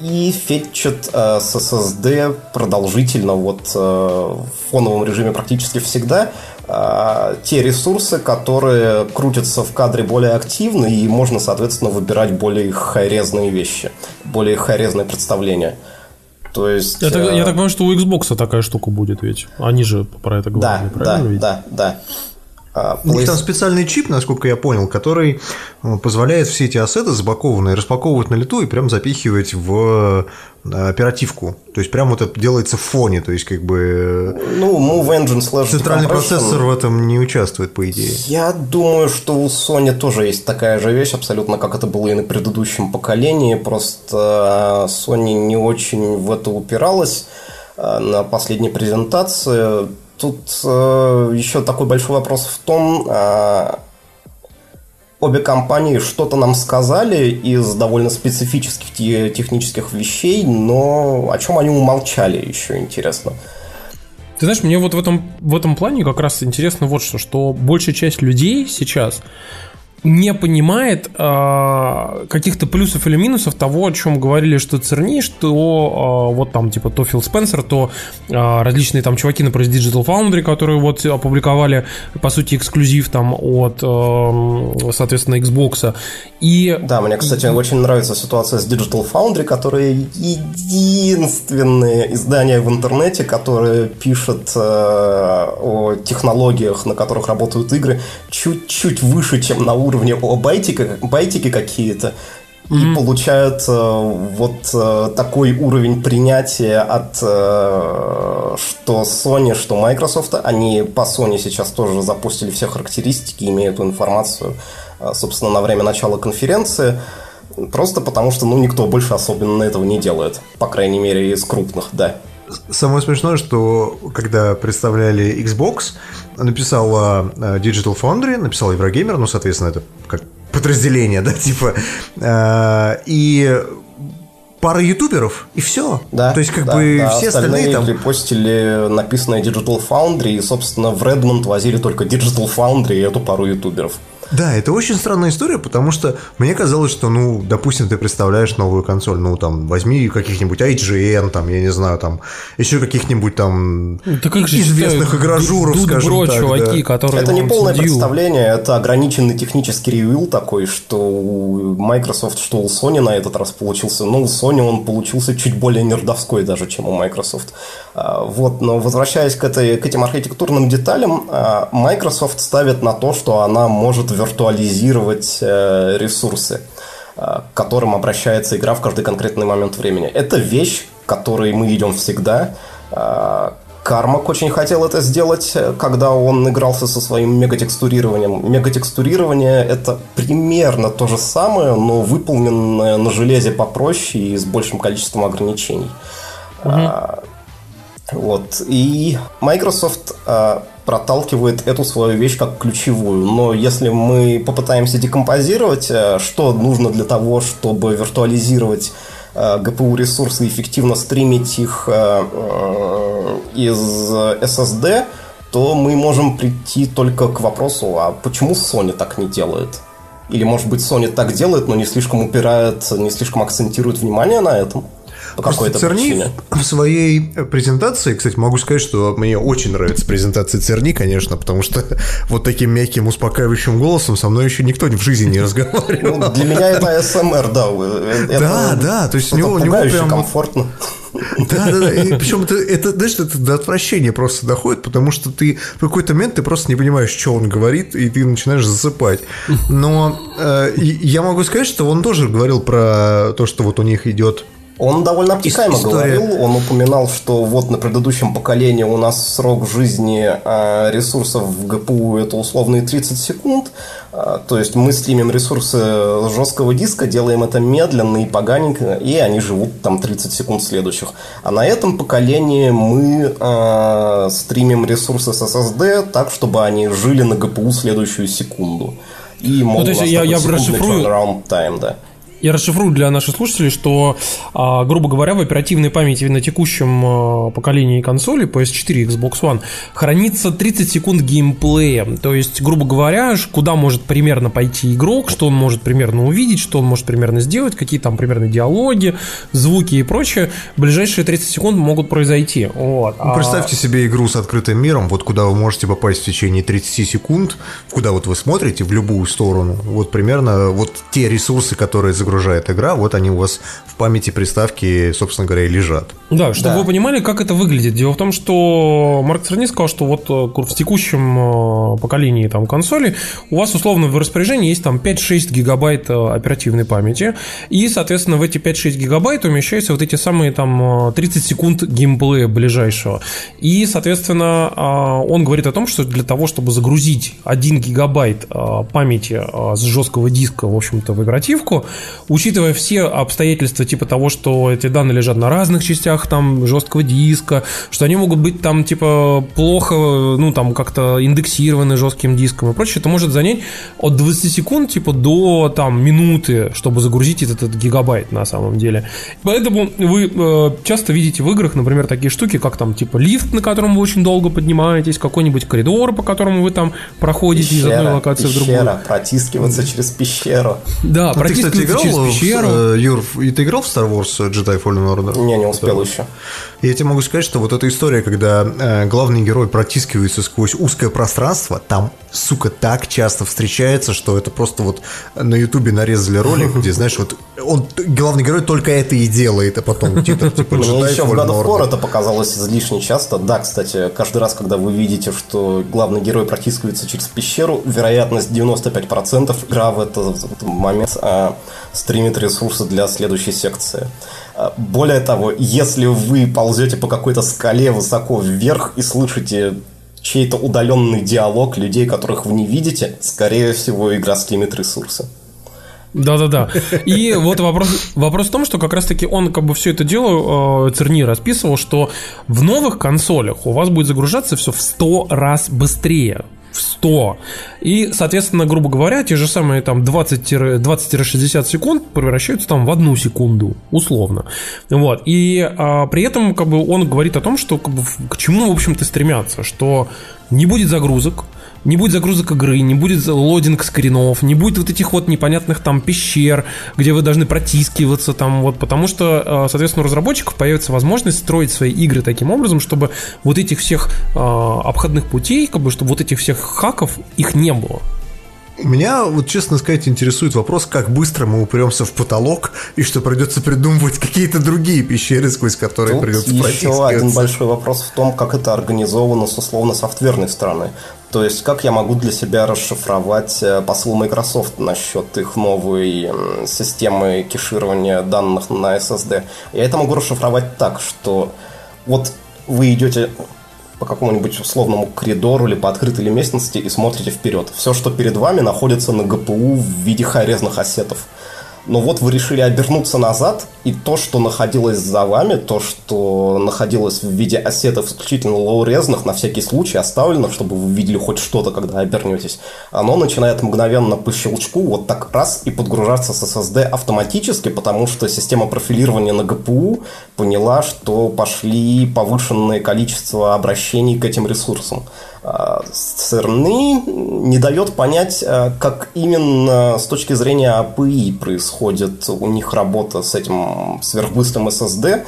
A: и фетчит э, с SSD продолжительно, вот э, в фоновом режиме практически всегда, э, те ресурсы, которые крутятся в кадре более активно, и можно, соответственно, выбирать более хайрезные вещи, более хайрезные представления. То есть...
D: Я так,
A: э,
D: я так понимаю, что у Xbox такая штука будет ведь. Они же про это
A: да,
D: говорили,
A: да,
D: правильно ведь?
A: да, да. А,
B: У них там специальный чип, насколько я понял, который э, позволяет все эти ассеты запакованные распаковывать на лету и прям запихивать в э, оперативку. То есть прям вот это делается в фоне, то есть как бы э,
A: Ну, Move Engine slash
B: центральный процессор в этом не участвует, по идее.
A: Я думаю, что у Sony тоже есть такая же вещь, абсолютно как это было и на предыдущем поколении. Просто Sony не очень в это упиралась на последней презентации. Тут э, еще такой большой вопрос в том, э, обе компании что-то нам сказали из довольно специфических те- технических вещей, но о чем они умолчали, еще интересно.
D: Ты знаешь, мне вот в этом, в этом плане как раз интересно вот что, что большая часть людей сейчас не понимает а, каких-то плюсов или минусов того, о чем говорили, что Церни, что а, вот там типа то Фил Спенсер, то а, различные там чуваки, например, из Digital Foundry, которые вот опубликовали, по сути, эксклюзив там от, а, соответственно, Xbox. И
A: Да, мне, кстати, очень нравится ситуация с Digital Foundry, которые единственные издания в интернете, которые пишут э, о технологиях, на которых работают игры, чуть-чуть выше, чем на уровне о байтика, байтики какие-то. И получают э, вот э, такой уровень принятия от э, что Sony, что Microsoft. Они по Sony сейчас тоже запустили все характеристики, имеют эту информацию, э, собственно, на время начала конференции. Просто потому, что ну, никто больше особенно этого не делает. По крайней мере, из крупных, да.
B: Самое смешное, что когда представляли Xbox, написала э, Digital Foundry, написал Еврогеймер, ну, соответственно, это как подразделение, да, типа, э, и пара ютуберов, и все.
A: Да,
B: То есть, как
A: да,
B: бы
A: да,
B: все остальные там...
A: репостили написанное Digital Foundry, и, собственно, в Redmond возили только Digital Foundry и эту пару ютуберов.
B: Да, это очень странная история, потому что мне казалось, что, ну, допустим, ты представляешь новую консоль, ну, там, возьми каких-нибудь IGN, там, я не знаю, там, еще каких-нибудь там
D: Да как же
B: известных игражуров, скажем
D: Бро,
B: так.
D: чуваки,
B: да.
D: которые
A: Это не полное
D: Due.
A: представление, это ограниченный технический ревью такой, что у Microsoft, что у Sony на этот раз получился. Ну, у Sony он получился чуть более нердовской даже, чем у Microsoft. А, Вот, но возвращаясь к, этой, к этим архитектурным деталям, а, Microsoft ставит на то, что она может виртуализировать э, ресурсы, а, к которым обращается игра в каждый конкретный момент времени. Это вещь, к которой мы идем всегда. А, Кармак очень хотел это сделать, э, когда он игрался со своим мегатекстурированием. Мегатекстурирование – это примерно то же самое, но выполненное на железе попроще и с большим количеством ограничений. А, вот. И Microsoft а, проталкивает эту свою вещь как ключевую. Но если мы попытаемся декомпозировать, а, что нужно для того, чтобы виртуализировать а, GPU-ресурсы и эффективно стримить их э, из SSD, то мы можем прийти только к вопросу, а почему Sony так не делает? Или, может быть, Sony так делает, но не слишком упирает, не слишком акцентирует внимание на этом?
B: Просто
A: какой-то
B: Церни
A: причине.
B: в своей презентации, кстати, могу сказать, что мне очень нравится презентация Церни, конечно, потому что вот таким мягким, успокаивающим голосом со мной еще никто в жизни не разговаривал.
A: Ну, для меня это СМР, да. э, это
B: Да, да, то есть у него- у него прям-
A: комфортно.
B: Да, да, да. И причем это, это, знаешь, это до отвращения просто доходит, потому что ты в какой-то момент ты просто не понимаешь, что он говорит, и ты начинаешь засыпать. Но э, я могу сказать, что он тоже говорил про то, что вот у них идет
A: Он довольно обтекаемо
B: История.
A: говорил. Он упоминал, что вот на предыдущем поколении у нас срок жизни а, ресурсов в ГПУ это условные 30 секунд. А, То есть мы стримим ресурсы жесткого диска, делаем это медленно и поганенько, и они живут там 30 секунд следующих. А на этом поколении мы а, стримим ресурсы с SSD так, чтобы они жили на ГПУ следующую секунду. И, мол,
D: Ну, то есть я- я расшифрую.
A: time, да.
D: Я расшифрую для наших слушателей, что, а, грубо говоря, в оперативной памяти на текущем а, поколении консоли PS4 и Xbox One хранится 30 секунд геймплея. То есть, грубо говоря, куда может примерно пойти игрок, что он может примерно увидеть, что он может примерно сделать, какие там примерно диалоги, звуки и прочее, ближайшие 30 секунд могут произойти. Вот.
B: Ну,
D: А-
B: Представьте себе игру с открытым миром, вот куда вы можете попасть в течение 30 секунд, куда вот вы смотрите в любую сторону. Вот примерно вот те ресурсы, которые загружает игра, вот они у вас в памяти приставки, собственно говоря, и лежат.
D: Да, чтобы
A: Да.
D: вы понимали, как это выглядит. Дело в том, что Марк Церни сказал, что вот э, в текущем э, поколении там, консоли у вас условно в распоряжении есть там 5-6 гигабайт э, оперативной памяти, и, соответственно, в эти 5-6 гигабайт умещаются вот эти самые там э, 30 секунд геймплея ближайшего. И, соответственно, э, он говорит о том, что для того, чтобы загрузить 1 гигабайт памяти с жесткого диска, в общем-то, в игротивку, учитывая все обстоятельства типа того, что эти данные лежат на разных частях там жесткого диска, что они могут быть там типа плохо, ну там как-то индексированы жестким диском и прочее, это может занять от 20 секунд типа до там минуты, чтобы загрузить этот, этот гигабайт на самом деле. Поэтому вы э, часто видите в играх, например, такие штуки, как там типа лифт, на котором вы очень долго поднимаетесь, какой-нибудь коридор, по которому вы там проходите из одной локации в другую.
A: пещера, протискиваться через пещеру.
D: Да,
B: А ты, кстати,
D: протискиваться
B: играл
D: через
B: в,
D: пещеру.
B: э, Юр, и ты играл в Star Wars Jedi Fallen Order?
A: Не, не успел еще.
B: Я тебе могу сказать, что вот эта история, когда э, главный герой протискивается сквозь узкое пространство, там, сука, так часто встречается, что это просто вот на Ютубе нарезали ролик, где, знаешь, вот он, главный герой только это и делает, а потом титр, типа,
A: Мне
B: Jedi
A: еще в God of War это показалось излишне часто. Да, кстати, каждый раз, когда вы видите, что главный герой протискивается через пещеру, вероятность 95% игра в этот, в этот момент а, стримит ресурсы для следующей секции. А, Более того, если вы ползете по какой-то скале высоко вверх и слышите чей-то удаленный диалог людей, которых вы не видите, скорее всего, игра стримит ресурсы.
D: Да-да-да. И вот вопрос, вопрос в том, что как раз-таки он как бы все это дело, э, Церни расписывал, что в новых консолях у вас будет загружаться все в 100 раз быстрее. В 100. И, соответственно, грубо говоря, те же самые там 20-60 20-60 секунд превращаются там в одну секунду, условно. Вот. И а, при этом как бы он говорит о том, что как бы, к чему, в общем-то, стремятся, что не будет загрузок, не будет загрузок игры, не будет лодинг скринов, не будет вот этих вот непонятных там пещер, где вы должны протискиваться там вот, потому что, э, соответственно, у разработчиков появится возможность строить свои игры таким образом, чтобы вот этих всех э, обходных путей, как бы, чтобы вот этих всех хаков их не было.
B: Меня, вот честно сказать, интересует вопрос, как быстро мы упремся в потолок и что придется придумывать какие-то другие пещеры, сквозь которые
A: Тут
B: придется
A: еще один большой вопрос в том, как это организовано с условно-софтверной стороны. То есть, как я могу для себя расшифровать э, посыл Microsoft насчет их новой системы кеширования данных на SSD? Я это могу расшифровать так, что вот вы идете по какому-нибудь условному коридору или по открытой местности и смотрите вперед. Все, что перед вами, находится на ГПУ в виде хайрезных ассетов – но вот вы решили обернуться назад, и то, что находилось за вами, то, что находилось в виде ассетов исключительно лоурезных, на всякий случай оставлено, чтобы вы видели хоть что-то, когда обернетесь, оно начинает мгновенно по щелчку вот так раз и подгружаться с SSD автоматически, потому что система профилирования на GPU поняла, что пошли повышенное количество обращений к этим ресурсам. CERN не дает понять, а, как именно с точки зрения API происходит у них работа с этим сверхбыстрым SSD.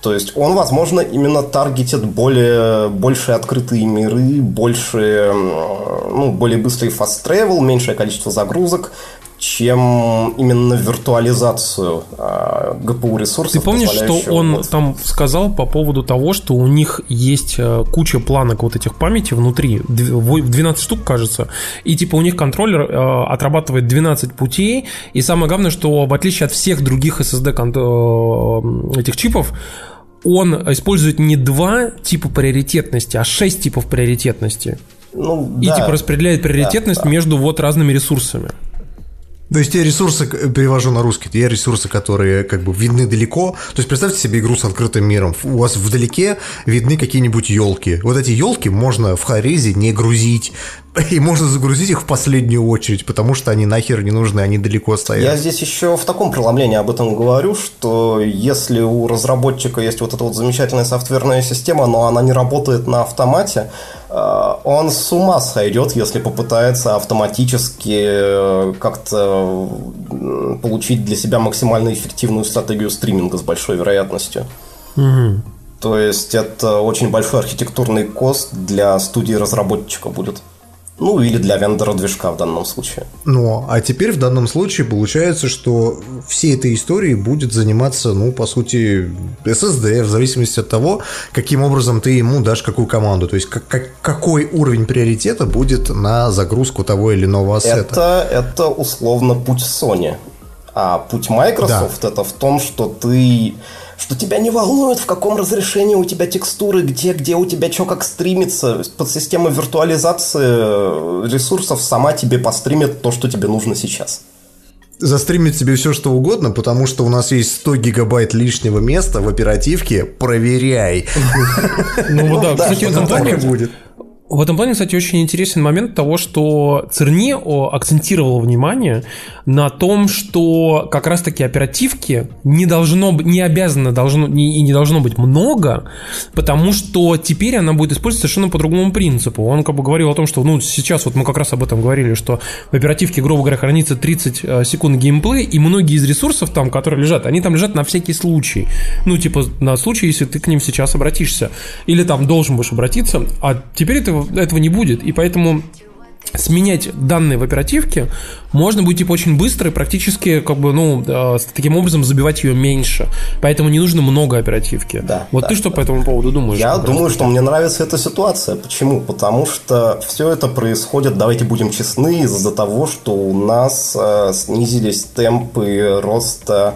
A: То есть он, возможно, именно таргетит более, больше открытые миры, больше, ну, более быстрый fast travel, меньшее количество загрузок, чем именно виртуализацию э, ГПУ ресурсов.
D: Ты помнишь, что он вот... там сказал по поводу того, что у них есть э, куча планок вот этих памяти внутри, 12 штук, кажется, и типа у них контроллер э, отрабатывает 12 путей, и самое главное, что в отличие от всех других SSD э, этих чипов, он использует не два типа приоритетности, а шесть типов приоритетности. Ну, и да, типа распределяет приоритетность да, да. между вот разными ресурсами.
B: То есть те ресурсы, перевожу на русский, те ресурсы, которые как бы видны далеко. То есть представьте себе игру с открытым миром. У вас вдалеке видны какие-нибудь елки. Вот эти елки можно в Харезе не грузить. И можно загрузить их в последнюю очередь, потому что они нахер не нужны, они далеко стоят.
A: Я здесь еще в таком преломлении об этом говорю, что если у разработчика есть вот эта вот замечательная софтверная система, но она не работает на автомате, Э, он с ума сойдет, если попытается автоматически э, как-то получить для себя максимально эффективную стратегию стриминга с большой вероятностью. Угу. То есть это очень большой архитектурный кост для студии разработчика будет. Ну, или для вендора движка в данном случае.
B: Ну, а теперь в данном случае получается, что всей этой историей будет заниматься, ну, по сути, SSD, в зависимости от того, каким образом ты ему дашь какую команду. То есть, как, как, какой уровень приоритета будет на загрузку того или иного ассета.
A: Это, это условно путь Sony. А путь Microsoft да. это в том, что ты что тебя не волнует, в каком разрешении у тебя текстуры, где, где у тебя что как стримится. Под система виртуализации ресурсов сама тебе постримит то, что тебе нужно сейчас
B: застримить себе все, что угодно, потому что у нас есть 100 гигабайт лишнего места в оперативке. Проверяй.
D: Ну да, кстати, так и будет. В этом плане, кстати, очень интересен момент того, что Церни акцентировал внимание на том, что как раз-таки оперативки не должно, не обязано должно, не, и не должно быть много, потому что теперь она будет использоваться совершенно по другому принципу. Он как бы говорил о том, что ну сейчас вот мы как раз об этом говорили, что в оперативке, грубо говоря, хранится 30 э, секунд геймплея, и многие из ресурсов там, которые лежат, они там лежат на всякий случай. Ну, типа, на случай, если ты к ним сейчас обратишься. Или там должен будешь обратиться, а теперь это этого не будет. И поэтому сменять данные в оперативке можно будет типа очень быстро и практически как бы ну э, таким образом забивать ее меньше. Поэтому не нужно много оперативки.
A: Да,
D: вот
A: да,
D: ты что
A: да.
D: по этому поводу думаешь?
A: Я думаю что мне нравится эта ситуация. Почему? Потому что все это происходит давайте будем честны из-за того что у нас э, снизились темпы роста Э,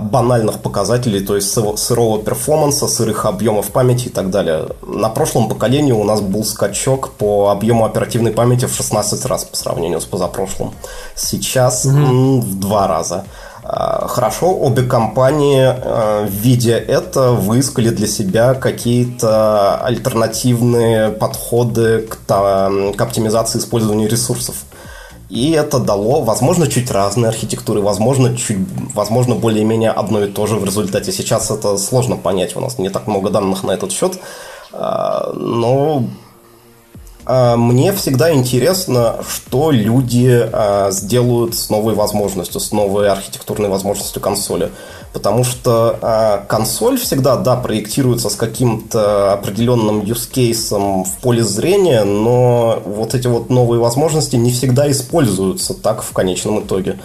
A: банальных показателей, то есть сырого перформанса, сырых объемов памяти и так далее. На прошлом поколении у нас был скачок по объему оперативной памяти в 16 раз по сравнению с позапрошлым. Сейчас угу. в два раза. Э, хорошо, обе компании, э, видя это, выискали для себя какие-то альтернативные подходы к, к оптимизации использования ресурсов. И это дало, возможно, чуть разные архитектуры, возможно, чуть, возможно, более-менее одно и то же в результате. Сейчас это сложно понять, у нас не так много данных на этот счет, а, но мне всегда интересно, что люди а, сделают с новой возможностью, с новой архитектурной возможностью консоли. Потому что а, консоль всегда, да, проектируется с каким-то определенным use case в поле зрения, но вот эти вот новые возможности не всегда используются так в конечном итоге.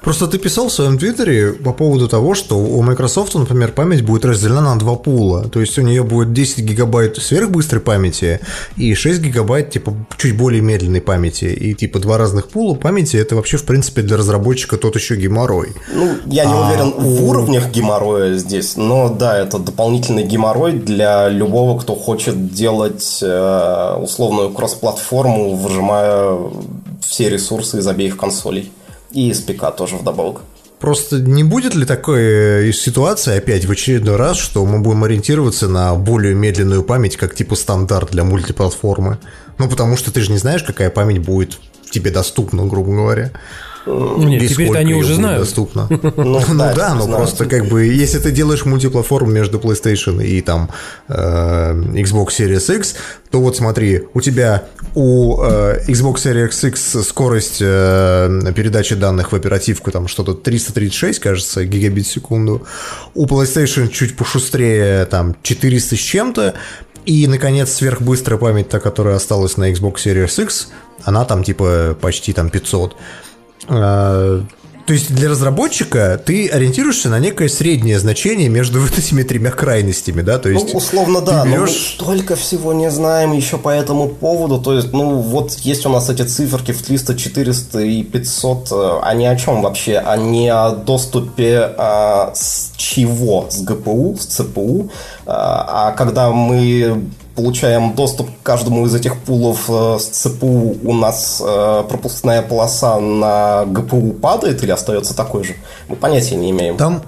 B: Просто ты писал в своем твиттере по поводу того, что у Microsoft, например, память будет разделена на два пула. То есть у нее будет 10 гигабайт сверхбыстрой памяти и 6 гигабайт типа чуть более медленной памяти. И типа два разных пула памяти это вообще в принципе для разработчика тот еще геморрой.
A: Ну, я не
B: А
A: уверен в
B: у-
A: уровнях геморроя здесь, но да, это дополнительный геморрой для любого, кто хочет делать э, условную кросс-платформу, выжимая все ресурсы из обеих консолей. И ПК тоже вдобавок.
B: Просто не будет ли такой э, ситуации опять в очередной раз, что мы будем ориентироваться на более медленную память, как типа стандарт для мультиплатформы? Ну, потому что ты же не знаешь, какая память будет тебе доступна, грубо говоря.
D: Нет,
B: сколько
D: они уже знают.
B: Доступно.
A: Ну,
B: Ну
A: да,
B: но
A: знаю.
B: просто как бы, если ты делаешь мультиплатформу между PlayStation и там э, Xbox Series X, то вот смотри, у тебя у э, Xbox Series X скорость э, передачи данных в оперативку там что-то 336, кажется, гигабит в секунду. У PlayStation чуть пошустрее там 400 с чем-то. И, наконец, сверхбыстрая память, та, которая осталась на Xbox Series X, она там типа почти там 500. А, То есть для разработчика ты ориентируешься на некое среднее значение между вот этими тремя крайностями, да? То есть
A: ну, условно, да,
B: ты
A: но мы
B: берешь-
A: столько всего не знаем еще по этому поводу. То есть, ну, вот есть у нас эти циферки в 300, 400 и 500. э, Они о чем вообще? Они о доступе а, с чего? С ГПУ, с ЦПУ. А а когда мы получаем доступ к каждому из этих пулов э, с ЦПУ, у нас э, пропускная полоса на ГПУ падает или остается такой же? Мы понятия не имеем.
B: Там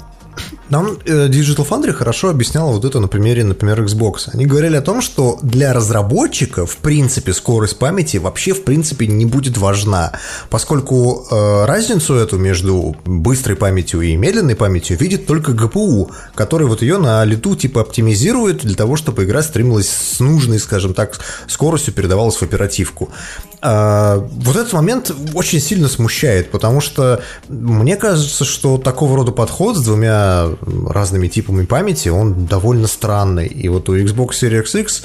B: нам э, Digital Foundry хорошо объясняла вот это на примере, например, Xbox. Они говорили о том, что для разработчика, в принципе, скорость памяти вообще, в принципе, не будет важна, поскольку э, разницу эту между быстрой памятью и медленной памятью видит только GPU, который вот ее на лету типа оптимизирует для того, чтобы игра стремилась с нужной, скажем так, скоростью передавалась в оперативку. А, вот этот момент очень сильно смущает, потому что мне кажется, что такого рода подход с двумя разными типами памяти, он довольно странный. И вот у Xbox Series X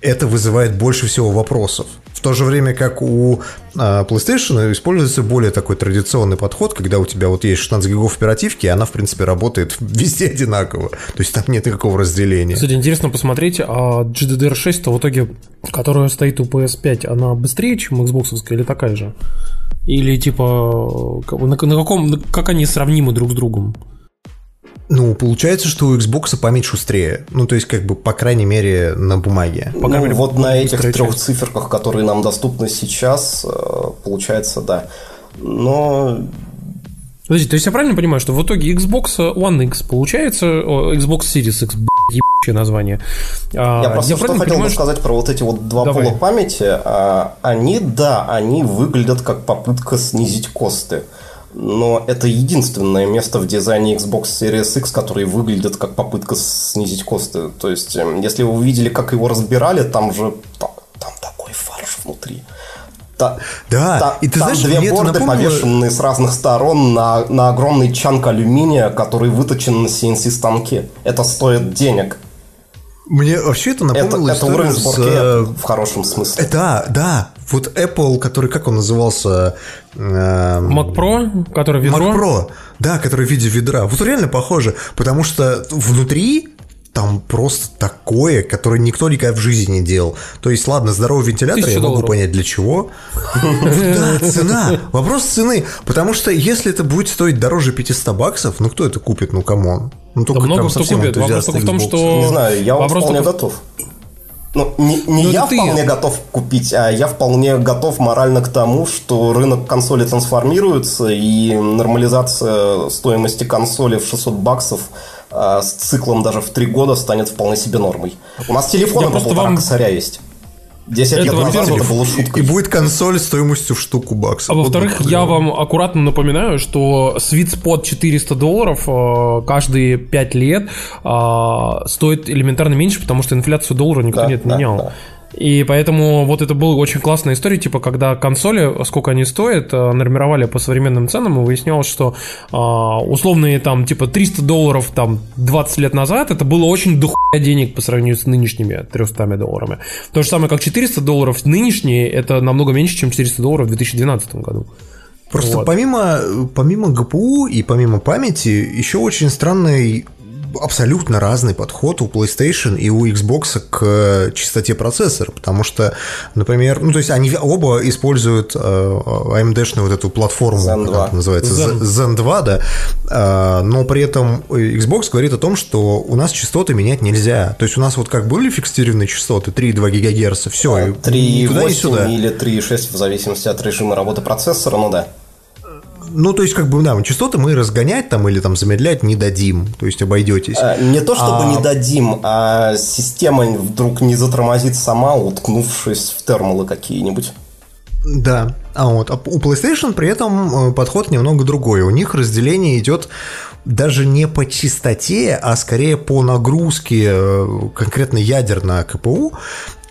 B: это вызывает больше всего вопросов. В то же время как у а, PlayStation используется более такой традиционный подход, когда у тебя вот есть 16 гигов оперативки, и она, в принципе, работает везде одинаково. То есть там нет никакого разделения.
D: Кстати, интересно посмотреть, а GDDR6 в итоге, которая стоит у PS5, она быстрее, чем Xbox или такая же? Или типа на, каком, как они сравнимы друг с другом?
B: Ну, получается, что у Xbox память шустрее. Ну, то есть, как бы, по крайней мере, на бумаге.
D: По крайней
A: Ну,
D: мере,
A: вот на этих трех
D: часть.
A: циферках, которые нам доступны сейчас, э, получается, да. Но
D: Подожди, то есть я правильно понимаю, что в итоге Xbox One X получается, о, Xbox Series X, б***ь, ебучее название. А,
A: я просто что
D: правильно
A: хотел бы
D: понимаю, что-
A: сказать про вот эти вот два
D: Давай.
A: пола памяти. А, Они, да, они выглядят как попытка снизить косты. Но это единственное место в дизайне Xbox Series X, который выглядит как попытка снизить косты. То есть, эм, если вы увидели, как его разбирали, там же там, там такой фарш внутри. Та-
B: Да,
A: та-
B: и ты
A: там
B: знаешь,
A: две борды
B: напомнило-
A: повешенные с разных сторон на, на огромный чанк алюминия, который выточен на CNC станке. Это стоит денег.
B: Мне вообще это
A: Это,
B: напомнило
A: это
B: историю
A: уровень
B: с, э,
A: Apple в хорошем смысле.
B: Э, Да, да. Вот Apple, который, как он назывался? Эм,
D: Mac Pro, который ведро.
B: Mac Pro, да, который в виде ведра. Вот реально похоже, потому что внутри там просто такое, которое никто никогда в жизни не делал. То есть, ладно, здоровый вентилятор, я могу
D: долларов.
B: понять для чего. Да, цена. Вопрос цены. Потому что если это будет стоить дороже 500 баксов, ну кто это купит? Ну, come on. Ну, только
D: Да много кто
B: совсем
D: купит. Вопрос только в том, что...
A: Не знаю, я
D: Вопрос
A: вполне
D: только
A: готов. Ну, не, не
D: Ну,
A: я
D: ты.
A: вполне готов купить, а я вполне готов морально к тому, что рынок консоли трансформируется, и нормализация стоимости консоли в 600 баксов а, с циклом даже в 3 года станет вполне себе нормой. У нас телефоны
D: Я
A: по
D: просто
A: полтора
D: вам-
A: косаря есть. 10
D: Это,
A: лет назад это было
B: И
A: шуткой.
B: будет консоль стоимостью в штуку баксов.
D: А
B: Вот
D: во-вторых, я вам аккуратно напоминаю, что Sweet Spot 400 долларов э, каждые 5 лет э, стоит элементарно меньше, потому что инфляцию доллара никто
A: Да,
D: не
A: да,
D: отменял.
A: да.
D: И поэтому вот это была очень классная история, типа, когда консоли, сколько они стоят, э, нормировали по современным ценам, и выяснялось, что а, условные там, типа, 300 долларов там 20 лет назад, это было очень дохуя денег по сравнению с нынешними 300 долларами. То же самое, как 400 долларов нынешние, это намного меньше, чем 400 долларов в 2012 году.
B: Просто
D: Вот.
B: помимо, помимо ГПУ и помимо памяти, еще очень странный абсолютно разный подход у PlayStation и у Xbox к э, чистоте процессора, потому что, например, ну то есть они оба используют э, AMD-шную вот эту платформу,
A: Zen 2.
B: как это называется,
D: Zen.
B: Zen 2, да, э, но при этом Xbox говорит о том, что у нас частоты менять нельзя, то есть у нас вот как были фиксированные частоты 3,2 ГГц, все, ни туда, ни сюда.
A: 3.8 или 3.6 в зависимости от режима работы процессора, ну да.
B: Ну, то есть, как бы, да, частоты мы разгонять там или там замедлять не дадим, то есть обойдетесь.
A: А, Не то чтобы
B: А-
A: не дадим, а система вдруг не затормозит сама, уткнувшись в термалы какие-нибудь.
B: Да, а вот а у PlayStation при этом э, подход немного другой. У них разделение идет даже не по частоте, а скорее по нагрузке э, конкретно ядер на КПУ.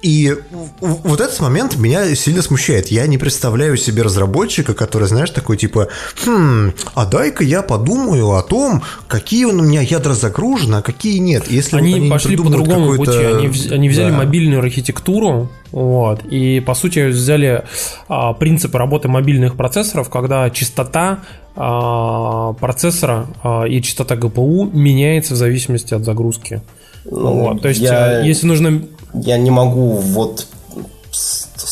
B: И вот этот момент меня сильно смущает. Я не представляю себе разработчика, который, знаешь, такой типа, хм, а дай-ка я подумаю о том, какие у меня ядра загружены, а какие нет. Если вот
D: Они,
B: не
D: пошли по другому пути. Они, они взяли
B: Да.
D: мобильную архитектуру, вот, и по сути взяли а, принципы работы мобильных процессоров, когда частота а, процессора а, и частота ГПУ меняется в зависимости от загрузки.
A: Ну,
D: вот, то есть,
A: я-
D: э, если нужно
A: Я не могу вот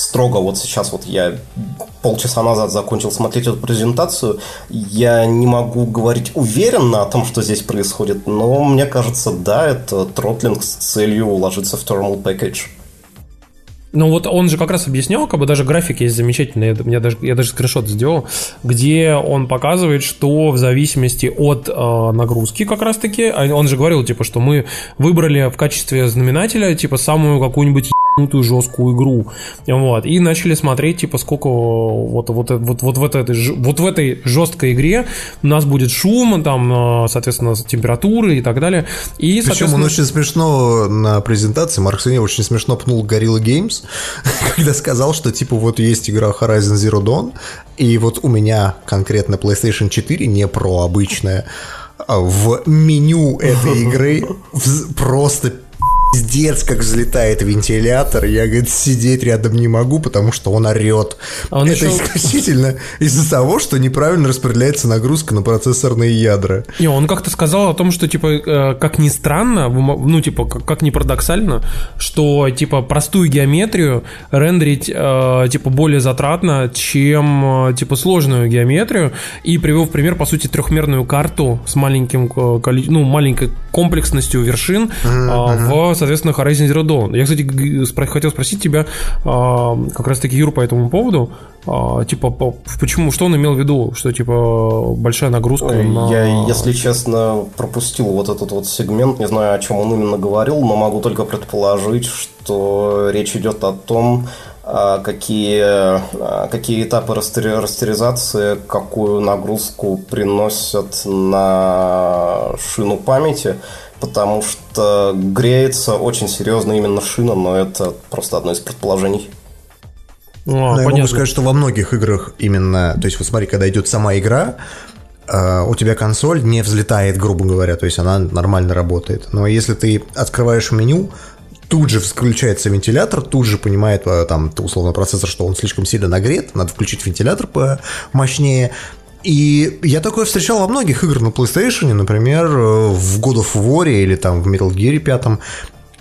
A: строго вот сейчас вот я полчаса назад закончил смотреть эту презентацию, я не могу говорить уверенно о том, что здесь происходит, но мне кажется, да, это тротлинг с целью уложиться в thermal package.
D: Ну вот он же как раз объяснял, как бы даже график есть замечательный, я, даже, я даже скриншот сделал, где он показывает, что в зависимости от э, нагрузки как раз таки, а он же говорил, типа, что мы выбрали в качестве знаменателя, типа, самую какую-нибудь ебанутую жесткую игру, вот, и начали смотреть, типа, сколько вот, вот, вот, вот, в, этой, вот в этой жесткой игре у нас будет шум, там, э, соответственно, температуры и так далее, и,
B: Причем он
D: соответственно,
B: очень смешно на презентации, Марк Суни очень смешно пнул Gorilla Games, когда сказал, что типа вот есть игра Horizon Zero Dawn, и вот у меня конкретно PlayStation 4, не про обычная, в меню этой игры просто пиздец, как взлетает вентилятор. Я, говорит, сидеть рядом не могу, потому что он орет.
D: А он
B: Это
D: еще-
B: исключительно из-за того, что неправильно распределяется нагрузка на процессорные ядра.
D: Не, он как-то сказал о том, что, типа, э, как ни странно, ну, типа, как, ни парадоксально, что, типа, простую геометрию рендерить, э, типа, более затратно, чем, э, типа, сложную геометрию, и привел в пример, по сути, трехмерную карту с маленьким, э, коли- ну, маленькой комплексностью вершин э, в, соответственно, Horizon Zero Dawn. Я, кстати, спро- хотел спросить тебя, э, как раз-таки, Юр, по этому поводу, э, типа, по- почему, что он имел в виду, что, типа, большая нагрузка
A: Ой,
D: на...
A: Я, если честно, пропустил вот этот вот сегмент, не знаю, о чем он именно говорил, но могу только предположить, что речь идет о том, а, какие, а, какие этапы растери- растеризации, какую нагрузку приносят на шину памяти, потому что греется очень серьезно именно шина, но это просто одно из предположений.
D: А,
B: Но я могу
D: понятно.
B: сказать, что во многих играх именно, то есть вот смотри, когда идет сама игра, э, у тебя консоль не взлетает, грубо говоря, то есть она нормально работает. Но если ты открываешь меню, тут же включается вентилятор, тут же понимает э, там условно процессор, что он слишком сильно нагрет, надо включить вентилятор помощнее. И я такое встречал во многих играх на PlayStation, например, э, в God of War или там в Metal Gear 5.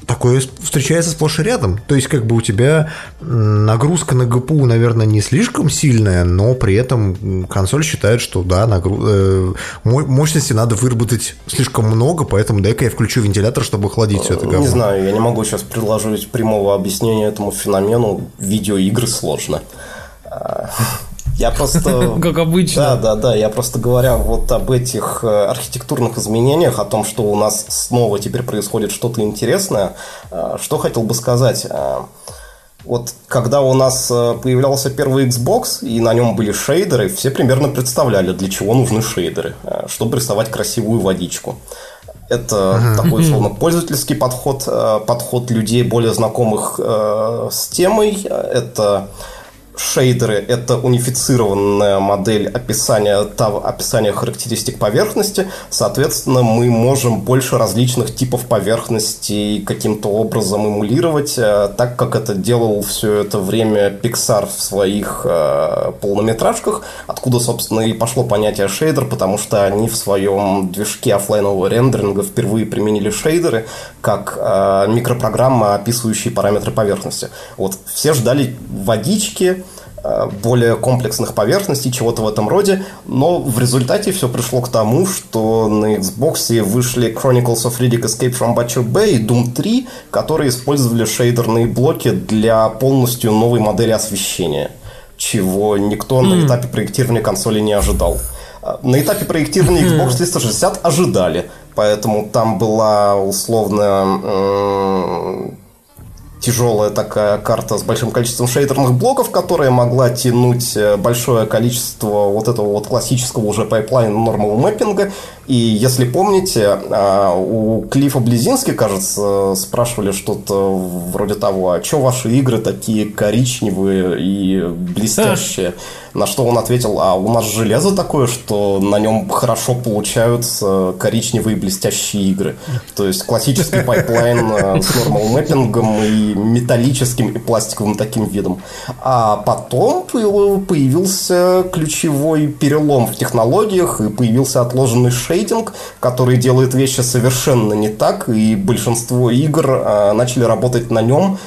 B: Такое встречается сплошь и рядом. То есть, как бы у тебя нагрузка на ГПУ, наверное, не слишком сильная, но при этом консоль считает, что да, нагру- э, мо- мощности надо выработать слишком много, поэтому дай-ка я включу вентилятор, чтобы охладить все это говно.
A: Не знаю, я не могу сейчас предложить прямого объяснения этому феномену. Видеоигры сложно. Я просто...
D: Как обычно.
A: Да, да, да. Я просто говоря вот об этих э, архитектурных изменениях, о том, что у нас снова теперь происходит что-то интересное, э, что хотел бы сказать. Э, Вот когда у нас появлялся первый Xbox, и на нем были шейдеры, все примерно представляли, для чего нужны шейдеры. Чтобы рисовать красивую водичку. Это такой условно пользовательский подход, подход людей более знакомых с темой. Это шейдеры – это унифицированная модель описания, того, описания характеристик поверхности. Соответственно, мы можем больше различных типов поверхностей каким-то образом эмулировать, э, так как это делал все это время Pixar в своих э, полнометражках, откуда, собственно, и пошло понятие шейдер, потому что они в своем движке офлайнового рендеринга впервые применили шейдеры как э, микропрограмма, описывающие параметры поверхности. Вот все ждали водички, более комплексных поверхностей, чего-то в этом роде, но в результате все пришло к тому, что на Xbox вышли Chronicles of Riddick Escape from Butcher Bay и Doom 3, которые использовали шейдерные блоки для полностью новой модели освещения, чего никто mm. на этапе проектирования консоли не ожидал. Э, на этапе проектирования Xbox 360 ожидали, поэтому там была условно тяжелая такая карта с большим количеством шейдерных блоков, которая могла тянуть э, большое количество вот этого вот классического уже пайплайна normal mapping а. И если помните, а, у Клифа Близински, кажется, спрашивали что-то вроде того, а что ваши игры такие коричневые и блестящие? На что он ответил, а у нас железо такое, что на нем хорошо получаются коричневые блестящие игры. То есть классический пайплайн э, с normal mapping ом и металлическим и пластиковым таким видом. А потом появился ключевой перелом в технологиях и появился отложенный шейдинг, который делает вещи совершенно не так, и большинство игр э, начали работать на нем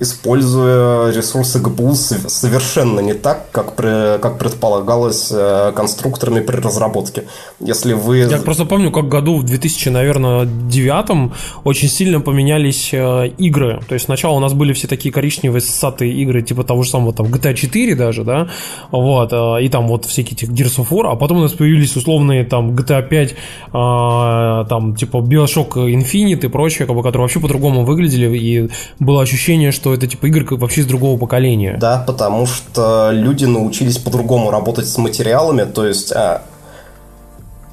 A: используя ресурсы GPU совершенно не так, как, при, как предполагалось э, конструкторами при разработке. Если вы...
D: Я просто помню, как году в 2000, наверное, девятом очень сильно поменялись э, игры. То есть сначала у нас были все такие коричневые ссатые игры, типа того же самого там GTA 4 даже, да, вот, и там вот всякие этих Gears of War, а потом у нас появились условные там GTA 5, там типа Bioshock Infinite и прочее, как бы, которые вообще по-другому выглядели, и было ощущение ощущение, что это типа игры вообще из другого поколения.
A: Да, потому что люди научились по-другому работать с материалами, то есть а,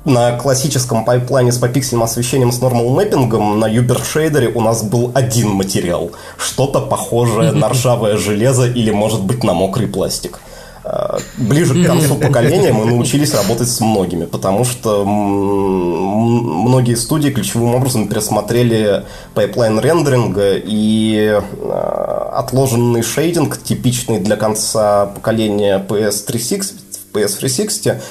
A: на классическом пайплайне с попиксельным освещением с normal mapping ом на Uber шейдере у нас был один материал. Что-то похожее на ржавое железо или, может быть, на мокрый пластик. Э, ближе к концу поколения мы научились работать с многими, потому что многие студии ключевым образом пересмотрели пайплайн рендеринга и э, отложенный шейдинг, типичный для конца поколения PS360, PS360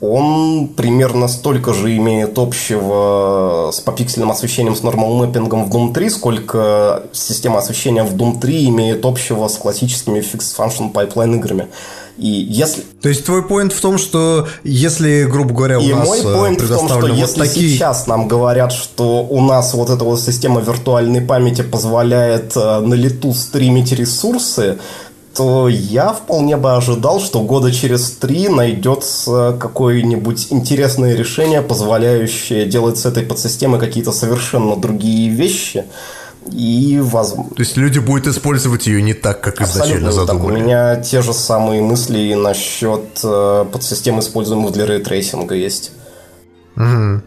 A: он примерно столько же имеет общего с попиксельным освещением с нормал мэппингом в Doom 3, сколько система освещения в Doom 3 имеет общего с классическими Fixed Function Pipeline играми. И если...
B: То есть твой поинт в том, что если, грубо говоря, у
A: и
B: нас
A: мой поинт в том, что вот если такие... сейчас нам говорят, что у нас вот эта вот система виртуальной памяти позволяет э, на лету стримить ресурсы, то я вполне бы ожидал, что года через три найдется какое-нибудь интересное решение, позволяющее делать с этой подсистемой какие-то совершенно другие вещи. И возможно.
B: То есть люди будут использовать ее не так, как изначально задумали.
A: Так. У меня те же самые мысли насчет э, подсистем, используемых для рейтрейсинга, есть.
D: Угу.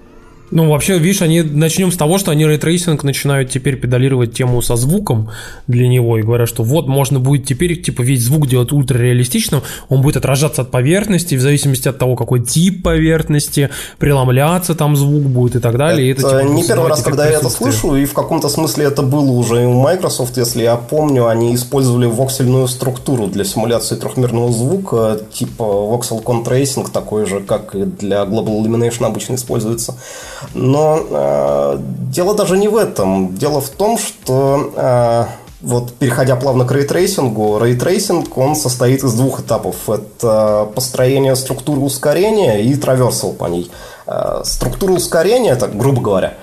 D: Ну, вообще, видишь, они начнем с того, что они рейтрейсинг начинают теперь педалировать тему со звуком для него и говорят, что вот можно будет теперь типа весь звук делать ультрареалистичным, он будет отражаться от поверхности, в зависимости от того, какой тип поверхности, преломляться там звук будет и так далее.
A: Это, и это типа, не первый раз, когда я это слышу, и в каком-то смысле это было уже и у Microsoft, если я помню, они использовали воксельную структуру для симуляции трехмерного звука, типа voxel contrasting, такой же, как и для Global Illumination обычно используется. Но э, дело даже не в этом. Дело в том, что э, вот переходя плавно к рейтрейсингу, рейтрейсинг, он состоит из двух этапов. Это построение структуры ускорения и траверсал по ней. Э, структура ускорения, это грубо говоря,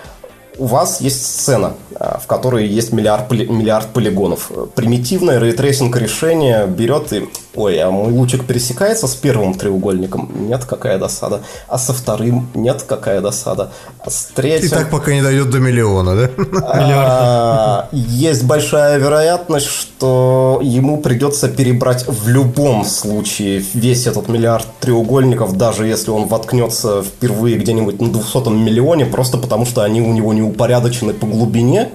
A: у вас есть сцена, э, в которой есть миллиард, миллиард полигонов. Примитивное рейтрейсинг решение берет и Ой, а мой лучик пересекается с первым треугольником? Нет, какая досада. А со вторым? Нет, какая досада. А с
B: И
A: третьим...
B: так пока не дойдет до миллиона, да?
A: А, Есть большая вероятность, что ему придется перебрать в любом случае весь этот миллиард треугольников, даже если он воткнется впервые где-нибудь на 200 миллионе, просто потому что они у него не упорядочены по глубине.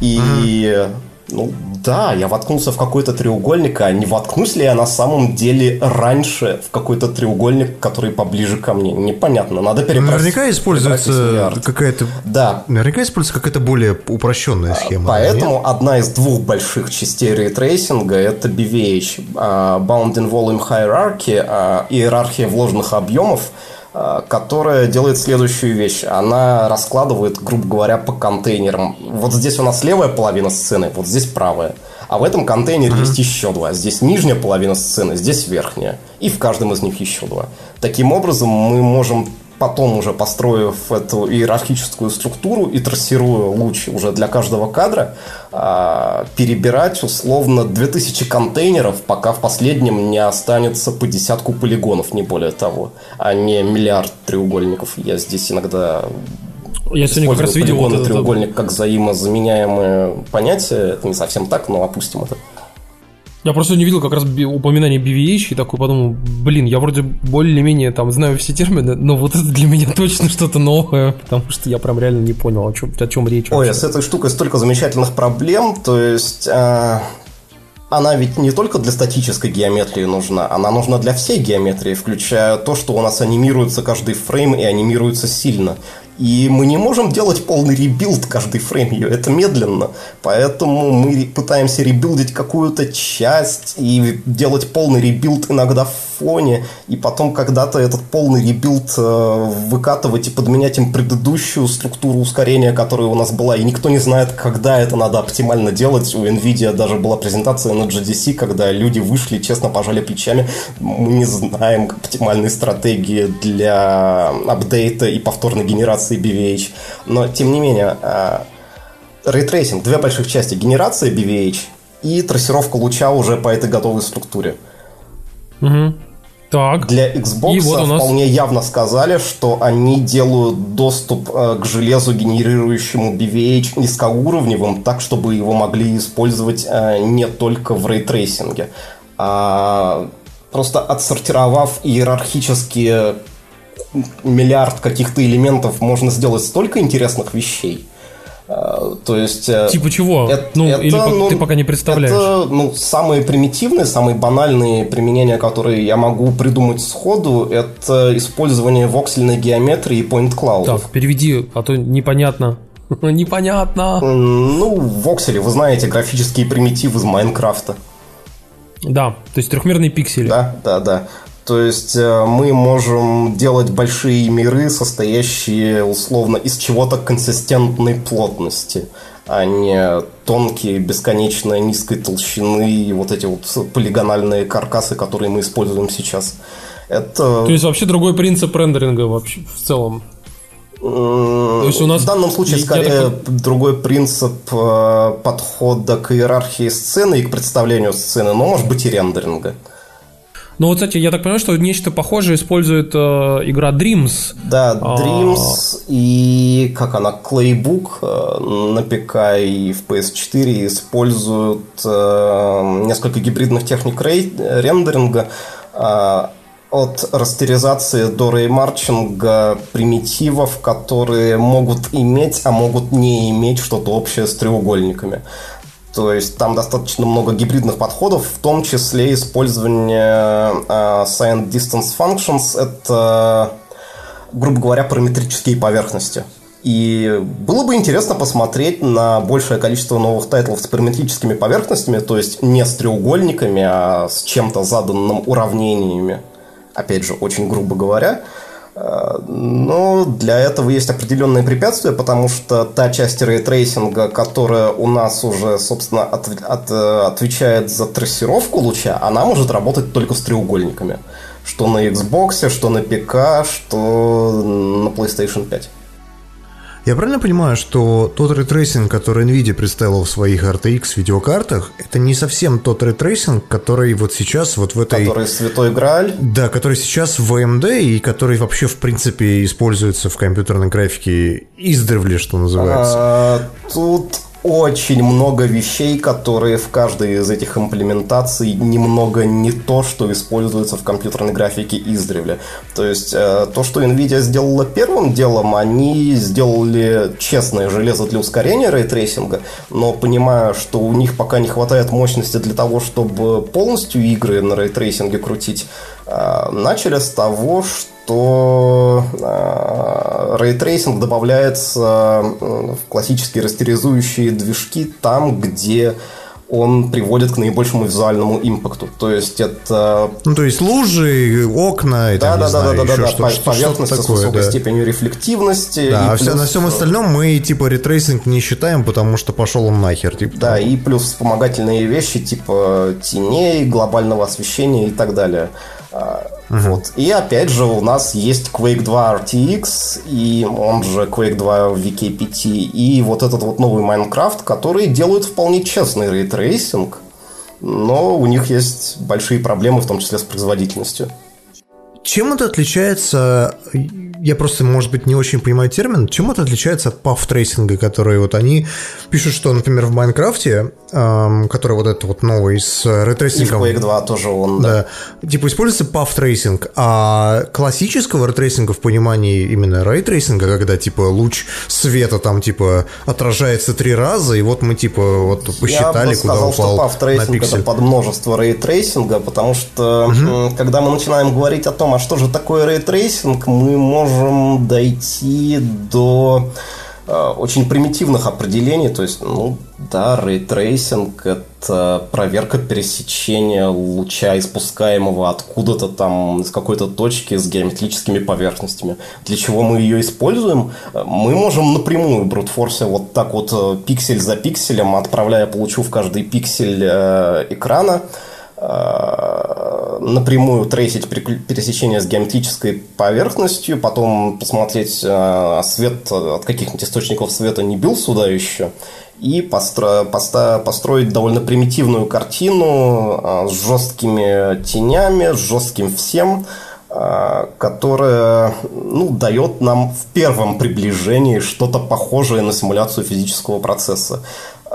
A: И, ну да, я воткнулся в какой-то треугольник, а не воткнусь ли я на самом деле раньше в какой-то треугольник, который поближе ко мне? Непонятно, надо перебрать.
B: Наверняка используется какая-то...
A: Да,
B: Наверняка используется какая-то более упрощенная схема.
A: Поэтому одна из двух больших частей рейтрейсинга это BVH, а, Bounding Volume Hierarchy, а, иерархия вложенных объемов, а, которая делает следующую вещь. Она раскладывает, грубо говоря, по контейнерам. Вот здесь у нас левая половина сцены, вот здесь правая. А в этом контейнере есть еще два. Здесь нижняя половина сцены, здесь верхняя. И в каждом из них еще два. Таким образом, мы можем потом уже построив эту иерархическую структуру и трассируя луч уже для каждого кадра, а, перебирать условно 2000 контейнеров, пока в последнем не останется по десятку полигонов, не более того, а не миллиард треугольников. Я здесь иногда
D: Я сегодня как раз видел вот
A: полигон и
D: это-
A: треугольник как взаимозаменяемые понятия. Это не совсем так, но опустим это.
D: Я просто не видел как раз упоминание BVH и такой подумал, блин, я вроде более-менее там знаю все термины, но вот это для меня точно что-то новое, потому что я прям реально не понял, о чем, о чем речь.
A: Ой,
D: вообще.
A: с этой штукой столько замечательных проблем, то есть а, она ведь не только для статической геометрии нужна, она нужна для всей геометрии, включая то, что у нас анимируется каждый фрейм и анимируется сильно. И мы не можем делать полный ребилд каждый фрейм ее, это медленно. Поэтому мы пытаемся ребилдить какую-то часть и делать полный ребилд иногда в фоне, и потом когда-то этот полный ребилд э, выкатывать и подменять им предыдущую структуру ускорения, которая у нас была, и никто не знает, когда это надо оптимально делать. У NVIDIA даже была презентация на GDC, когда люди вышли, честно пожали плечами. Мы не знаем оптимальной стратегии для апдейта и повторной генерации BVH. Но, тем не менее, рейтрейсинг, две больших части. Генерация BVH и трассировка луча уже по этой готовой структуре.
D: Мгм. Так.
A: Для Xbox
D: вот нас-
A: вполне явно сказали, что они делают доступ э, к железу, генерирующему BVH низкоуровневым, так, чтобы его могли использовать э, не только в рейтрейсинге, а просто отсортировав иерархически миллиард каких-то элементов, можно сделать столько интересных вещей. Э, То есть... э,
D: Типа чего?
A: это-
D: ну,
A: это,
D: или
A: ну,
D: ты пока не представляешь.
A: Это ну, самые примитивные, самые банальные применения, которые я могу придумать сходу, это использование воксельной геометрии и point cloud.
D: Так, переведи, а то непонятно. непонятно.
A: Ну, воксели, вы знаете, графические примитивы из Майнкрафта.
D: Да, то есть трехмерные пиксели.
A: Да, да, да. То есть э, мы можем делать большие миры, состоящие условно из чего-то консистентной плотности, а не тонкие, бесконечно низкой толщины и вот эти вот полигональные каркасы, которые мы используем сейчас. Это
D: То есть вообще другой принцип рендеринга вообще в целом.
A: То
D: есть у нас-
A: в данном случае скорее
D: так
A: другой принцип э, подхода к иерархии сцены и к представлению сцены, но может быть и рендеринга.
D: Ну вот, кстати, я так понимаю, что нечто похожее использует э, игра Dreams.
A: Да,
D: А.
A: Dreams и как она, Claybook э, на ПК и в PS4 используют э, несколько гибридных техник рей- рендеринга э, от растеризации до реймарчинга примитивов, которые могут иметь, а могут не иметь что-то общее с треугольниками. То есть там достаточно много гибридных подходов, в том числе использование э, Signed Distance Functions. Это, грубо говоря, параметрические поверхности. И было бы интересно посмотреть на большее количество новых тайтлов с параметрическими поверхностями, то есть не с треугольниками, а с чем-то заданным уравнениями. Опять же, очень грубо говоря. Э, Но для этого есть определенные препятствия, потому что та часть рейтрейсинга, которая у нас уже, собственно, от- от- э, отвечает за трассировку луча, она может работать только с треугольниками. Что на Xbox, что на ПК, что на PlayStation 5.
B: Я правильно понимаю, что тот рейтрейсинг, который NVIDIA представила в своих RTX видеокартах, это не совсем тот рейтрейсинг, который вот сейчас вот в этой...
A: Который святой Грааль.
B: Да, который сейчас в AMD и который вообще, в принципе, используется в компьютерной графике издревле, что называется.
A: А, тут очень много вещей, которые в каждой из этих имплементаций немного не то, что используется в компьютерной графике издревле. То есть э, то, что Nvidia сделала первым делом, они сделали честное железо для ускорения рейтрейсинга, но понимая, что у них пока не хватает мощности для того, чтобы полностью игры на рейтрейсинге крутить, э, начали с того, что то рейтрейсинг добавляется в классические растеризующие движки там, где он приводит к наибольшему визуальному impact у. То есть это...
B: Ну, то есть лужи, окна и
A: да,
B: там,
A: да,
B: не
A: да,
B: знаю,
A: да, да,
B: еще
A: да,
B: что,
A: по-
B: что,
A: поверхности
B: что
A: с высокой
B: да.
A: степенью рефлективности.
B: Да, а
A: плюс-
B: на всем остальном мы типа рейтрейсинг не считаем, потому что пошел он нахер. Типа,
A: Да, и плюс вспомогательные вещи типа теней, глобального освещения и так далее. А, Вот. И опять же у нас есть Quake 2 RTX, и он же Quake 2 VKPT, и вот этот вот новый Minecraft, которые делают вполне честный рейтрейсинг, но у них есть большие проблемы, в том числе с производительностью.
B: Чем это отличается? Я просто, может быть, не очень понимаю термин. Чем это отличается от path tracing а, который вот они пишут, что, например, в Майнкрафте, эм, который вот этот вот новый с
A: И в
B: рейтрейсингом,
A: Quake 2 тоже он, да.
B: да, типа используется path tracing, а классического рейтрейсинга в понимании именно рейтрейсинга, когда типа луч света там типа отражается три раза, и вот мы типа вот посчитали,
A: Я бы
B: куда
A: сказал,
B: упал
A: что
B: path
A: tracing это под множество рейтрейсинга, потому что м, когда мы начинаем говорить о том, а что же такое рейтрейсинг, мы можем дойти до э, очень примитивных определений, то есть, ну да, рейтрейсинг это проверка пересечения луча, испускаемого откуда-то там из какой-то точки с геометрическими поверхностями. Для чего мы ее используем? Э, Мы можем напрямую brute force вот так вот э, пиксель за пикселем, отправляя по лучу в каждый пиксель экрана, напрямую трейсить пересечение с геометрической поверхностью, потом посмотреть, э, свет от каких-нибудь источников света не бил сюда еще, и постро- поста- построить довольно примитивную картину э, с жесткими тенями, с жестким всем, э, которая ну, дает нам в первом приближении что-то похожее на симуляцию физического процесса.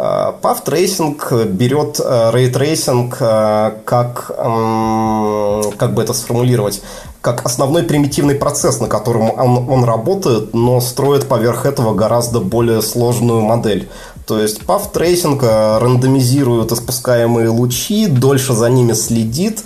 A: Path Tracing берет рейтрейсинг как, эм, как бы это сформулировать, как основной примитивный процесс, на котором он, он работает, но строит поверх этого гораздо более сложную модель. То есть Path Tracing рандомизирует испускаемые лучи, дольше за ними следит,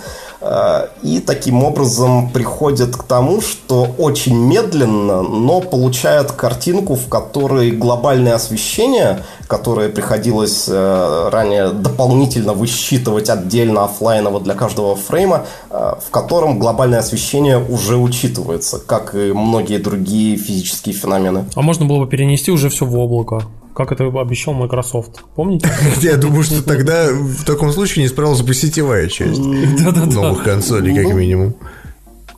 A: и таким образом приходит к тому, что очень медленно, но получает картинку, в которой глобальное освещение, которое приходилось э, ранее дополнительно высчитывать отдельно оффлайново для каждого фрейма, э, в котором глобальное освещение уже учитывается, как и многие другие физические феномены.
D: А можно было бы перенести уже все в облако. Как это обещал Microsoft. Помните?
B: Я думаю, что тогда в таком случае не справилась бы сетевая часть новых консолей, как минимум.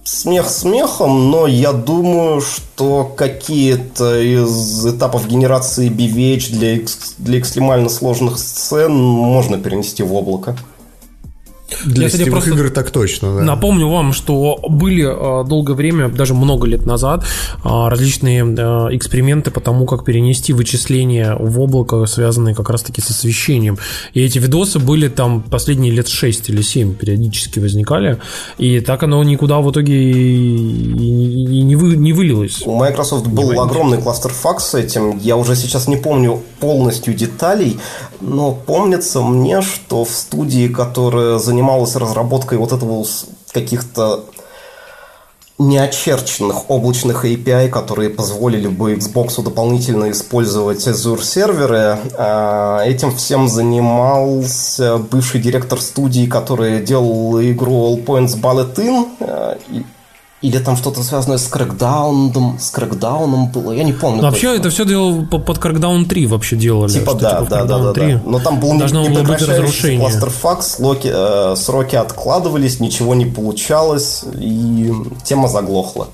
A: Смех смехом, но я думаю, что какие-то из этапов генерации BVH для, экс- для экстремально сложных сцен можно перенести в облако.
B: Для
D: Я, кстати,
B: сетевых
D: просто
B: игр так точно, да.
D: Напомню вам, что были э, долгое время, даже много лет назад, э, различные э, эксперименты по тому, как перенести вычисления в облако, связанные как раз-таки с освещением. И эти видосы были там последние лет 6 или 7 периодически возникали. И так оно никуда в итоге и, и- и не, вы, не вылилось.
A: У Microsoft был огромный кластер факс с этим. Я уже сейчас не помню полностью деталей, но помнится мне, что в студии, которая занималась разработкой вот этого каких-то неочерченных облачных API, которые позволили бы Xbox дополнительно использовать Azure серверы. А, Этим всем занимался бывший директор студии, который делал игру All Points Bullet In. Или там что-то связанное с крэкдауном, с крэкдауном было, я не помню.
D: Но вообще
A: точно.
D: это все делал по- под Crackdown 3 вообще делали.
A: Типа да,
D: в
A: да, да, да,
D: 3
A: да. Но там был не-
D: должно было быть
A: непрекращающийся
D: разрушение.
A: кластер факс, локи- э, сроки откладывались, ничего не получалось, и тема заглохла.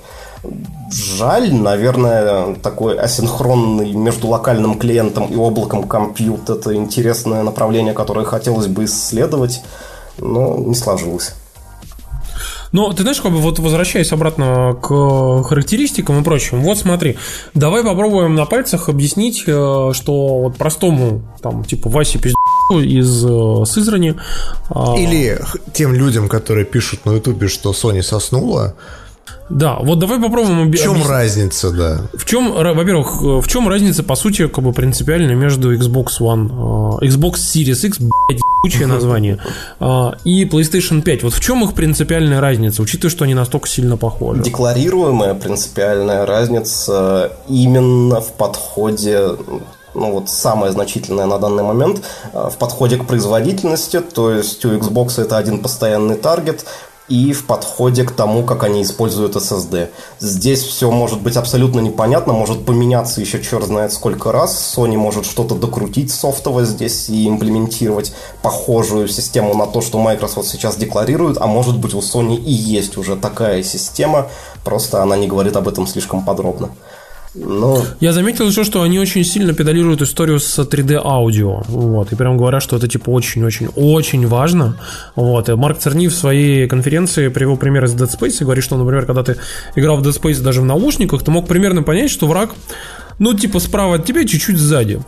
A: Жаль, наверное, такой асинхронный между локальным клиентом и облаком компьют – это интересное направление, которое хотелось бы исследовать, но не сложилось.
D: Но ты знаешь, как бы вот возвращаясь обратно к характеристикам и прочему, вот смотри, давай попробуем на пальцах объяснить, э, что вот простому, там, типа Васе пизду из э, Сызрани. а,
B: Или тем людям, которые пишут на Ютубе, что Sony соснула,
D: Да, вот давай попробуем
B: в чем
D: объяснить.
B: разница, да?
D: В чем, во-первых, э, в чем разница, по сути, как бы принципиальная между Xbox One, э, Xbox Series X, блядь, ебучее название, э, и PlayStation 5? Вот в чем их принципиальная разница, учитывая, что они настолько сильно похожи?
A: Декларируемая принципиальная разница именно в подходе ну вот самая значительная на данный момент в подходе к производительности, то есть у Xbox это один постоянный таргет, и в подходе к тому, как они используют SSD. Здесь все может быть абсолютно непонятно, может поменяться еще черт знает сколько раз. Sony может что-то докрутить софтово здесь и имплементировать похожую систему на то, что Microsoft сейчас декларирует, а может быть у Sony и есть уже такая система, просто она не говорит об этом слишком подробно. Ну,
D: Я заметил еще, что они очень сильно педалируют историю с 3D аудио. Вот, и прям говорят, что это типа очень-очень-очень важно. Вот. И Марк Церни в своей конференции привел пример из Dead Space и говорит, что, например, когда ты играл в Dead Space даже в наушниках, ты мог примерно понять, что враг, ну, типа, справа от тебя, чуть-чуть сзади.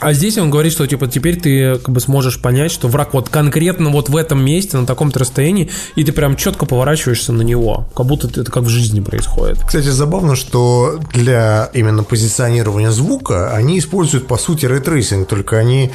D: А здесь он говорит, что типа теперь ты как бы сможешь понять, что враг вот конкретно вот в этом месте, на таком-то расстоянии, и ты прям четко поворачиваешься на него, как будто это как в жизни происходит.
B: Кстати, забавно, что для именно позиционирования звука они используют, по сути, рейтрейсинг, только они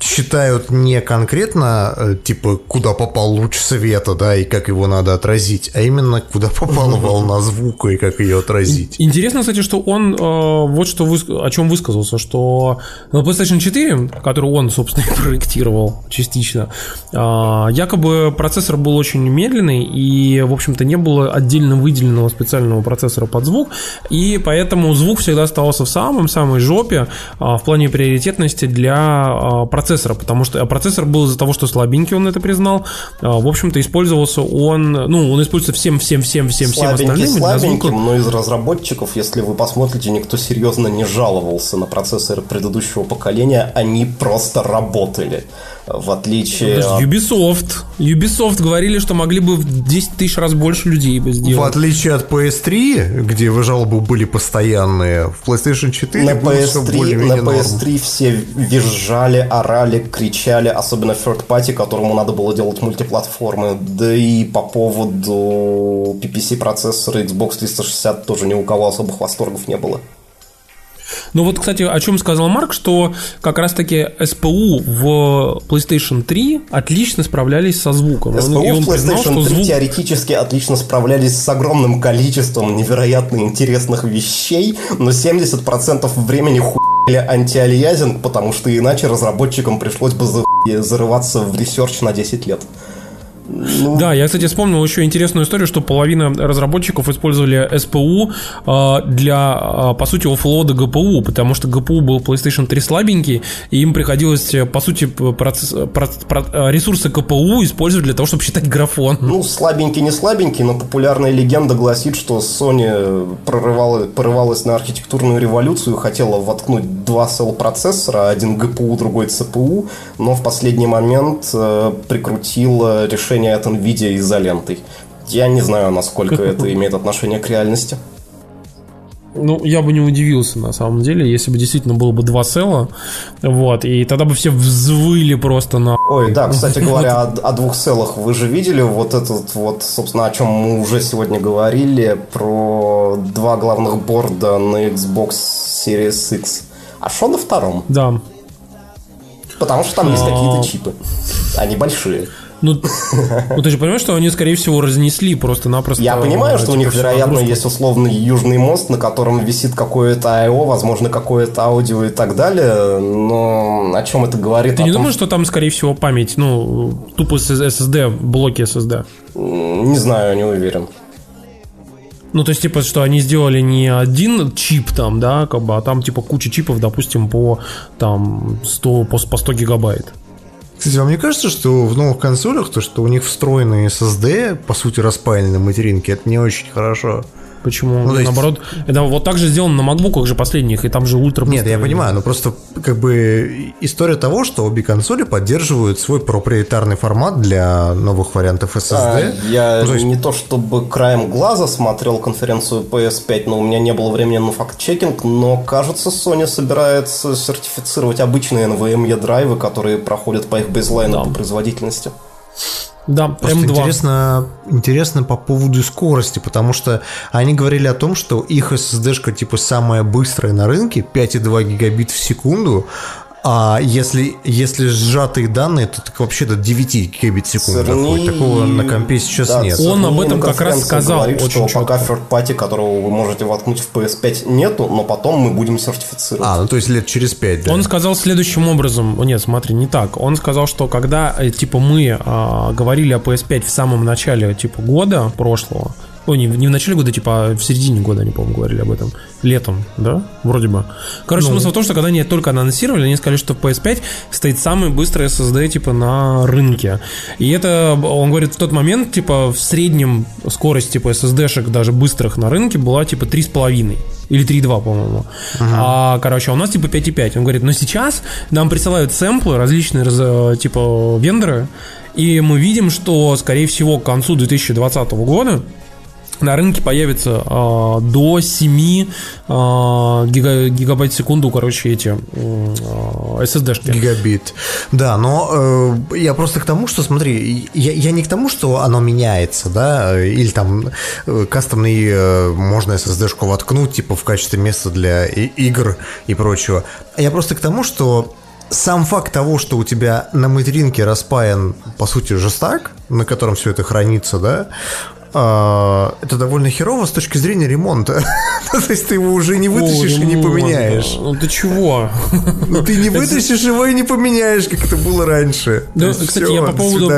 B: считают не конкретно, э, типа, куда попал луч света, да, и как его надо отразить, а именно, куда попала волна звука и как ее отразить.
D: Интересно, кстати, что он э, вот что выс- о чем высказался, что на PlayStation 4, который он, собственно, и проектировал частично, э, якобы процессор был очень медленный и, в общем-то, не было отдельно выделенного специального процессора под звук, и поэтому звук всегда оставался в самом-самой жопе э, в плане приоритетности для э, процессора, потому что а процессор был из-за того, что слабенький, он это признал, в общем-то, использовался он, ну, он используется всем-всем-всем-всем-всем
A: слабенький
D: остальным.
A: слабеньким, но из разработчиков, если вы посмотрите, никто серьезно не жаловался на процессоры предыдущего поколения, они просто работали. В отличие
D: Подожди. Ubisoft. Ubisoft говорили, что могли бы в 10 тысяч раз больше людей бы
B: В
D: сделать.
B: отличие от PS3, где вы жалобы были постоянные, в PlayStation 4
A: На
B: было всё
A: PS3, на
B: более-менее норм.
A: PS3 все визжали, орали, кричали, особенно third party, которому надо было делать мультиплатформы. Да и по поводу PPC процессора Xbox 360 тоже ни у кого особых восторгов не было.
D: Ну вот, кстати, о чем сказал Марк, что как раз-таки SPU в PlayStation 3 отлично справлялись со звуком. И он
A: в
D: признал,
A: PlayStation
D: что
A: 3
D: звук...
A: теоретически отлично справлялись с огромным количеством невероятно интересных вещей, но 70% времени хуяли anti-aliasing, потому что иначе разработчикам пришлось бы за- зарываться в research на 10 лет. Ну,
D: Да, я, кстати, вспомнил еще интересную историю, что половина разработчиков использовали SPU э, для, э, по сути, offload а GPU, потому что GPU был PlayStation 3 слабенький, и им приходилось, э, по сути, процесс, проц- про- э, ресурсы CPU использовать для того, чтобы считать графон.
A: Ну, слабенький, не слабенький, но популярная легенда гласит, что Sony прорывала, порывалась на архитектурную революцию, хотела воткнуть два сел-процессора, один GPU, другой CPU, но в последний момент э, прикрутила решение от NVIDIA изолентой. Я не знаю, насколько это имеет отношение к реальности.
D: Ну, я бы не удивился, на самом деле, если бы действительно было бы два села, вот, и тогда бы все взвыли просто на...
A: Ой, да, кстати говоря, о, о двух селах вы же видели вот этот вот, собственно, о чем мы уже сегодня говорили, про два главных борда на Xbox Series X. А что на втором?
D: Да.
A: Потому что там есть
D: А.
A: какие-то чипы. Они большие.
D: Ну, ну, ты же понимаешь, что они, скорее всего, разнесли просто-напросто...
A: Я понимаю, что у
D: типа,
A: них,
D: всю
A: вероятно, есть условный южный мост, на котором висит какое-то I.O., возможно, какое-то аудио и так далее, но о чем это говорит?
D: Ты не думаешь, что там, скорее всего, память, ну, тупо SSD, блоки SSD?
A: Не знаю, не уверен.
D: Ну, то есть, типа, что они сделали не один чип там, да, как бы, а там, типа, куча чипов, допустим, по, там, 100, по, по 100 гигабайт.
B: Кстати, вам не кажется, что в новых консолях то, что у них встроенный SSD, по сути, распаянный на материнке, это не очень хорошо?
D: Почему?
B: Ну, есть-
D: Наоборот, это вот так же сделано на MacBook же последних, и там же ультра
B: Нет, я понимаю, но просто как бы история того, что обе консоли поддерживают свой проприетарный формат для новых вариантов SSD.
A: А, Я
B: Ну, то есть-
A: не то чтобы краем глаза смотрел конференцию PS5, но у меня не было времени на факт-чекинг, но кажется, Sony собирается сертифицировать обычные NVMe драйвы, которые проходят по их бейзлайну
D: Да.
A: по производительности.
D: Да,
B: Просто
D: M2.
B: интересно, интересно по поводу скорости, потому что они говорили о том, что их SSD-шка типа самая быстрая на рынке, 5,2 гигабит в секунду, а если, если сжатые данные, то так вообще до 9 гигабит в секунду
A: Cerny-
B: доходит. Такого на компе сейчас
A: Да,
B: нет.
D: Он
A: Cerny
D: об этом как раз сказал
A: говорит,
D: очень
A: что пока third party, которого вы можете воткнуть в PS5, нету, но потом мы будем сертифицировать.
B: А, ну то есть лет через 5, да?
D: Он сказал следующим образом, нет, смотри, не так. Он сказал, что когда, э, типа, мы а, говорили о PS5 в самом начале, типа, года прошлого, Ой, не, в- не в начале года, типа, а в середине года, они, по-моему, говорили об этом. Летом, да? Вроде бы. Короче, смысл в том, что когда они только анонсировали, они сказали, что в PS5 стоит самый быстрый SSD, типа, на рынке. И это, он говорит, в тот момент, типа, в среднем скорость, типа, SSD-шек даже быстрых на рынке была, типа, 3,5. Или 3,2, по-моему. А, короче, а у нас типа 5,5. Он говорит, но сейчас нам присылают сэмплы, различные раз- э, типа вендоры, и мы видим, что, скорее всего, к концу 2020 года на рынке появится а, до 7 а, гига- гигабайт в секунду, короче, эти а, SSD-шки.
B: Гигабит. Да, но э, я просто к тому, что, смотри, я, я не к тому, что оно меняется, да, э, или там э, кастомный э, можно SSD-шку воткнуть, типа, в качестве места для и- игр и прочего. Я просто к тому, что сам факт того, что у тебя на материнке распаян, по сути, жестак, на котором все это хранится, да, это довольно херово с точки зрения ремонта. То есть ты его уже не вытащишь
D: О,
B: и не
D: ну,
B: поменяешь.
D: Ну ты чего?
B: Ну, ты не вытащишь его и не поменяешь, как это было раньше.
D: Да,
B: есть
D: кстати, я по поводу-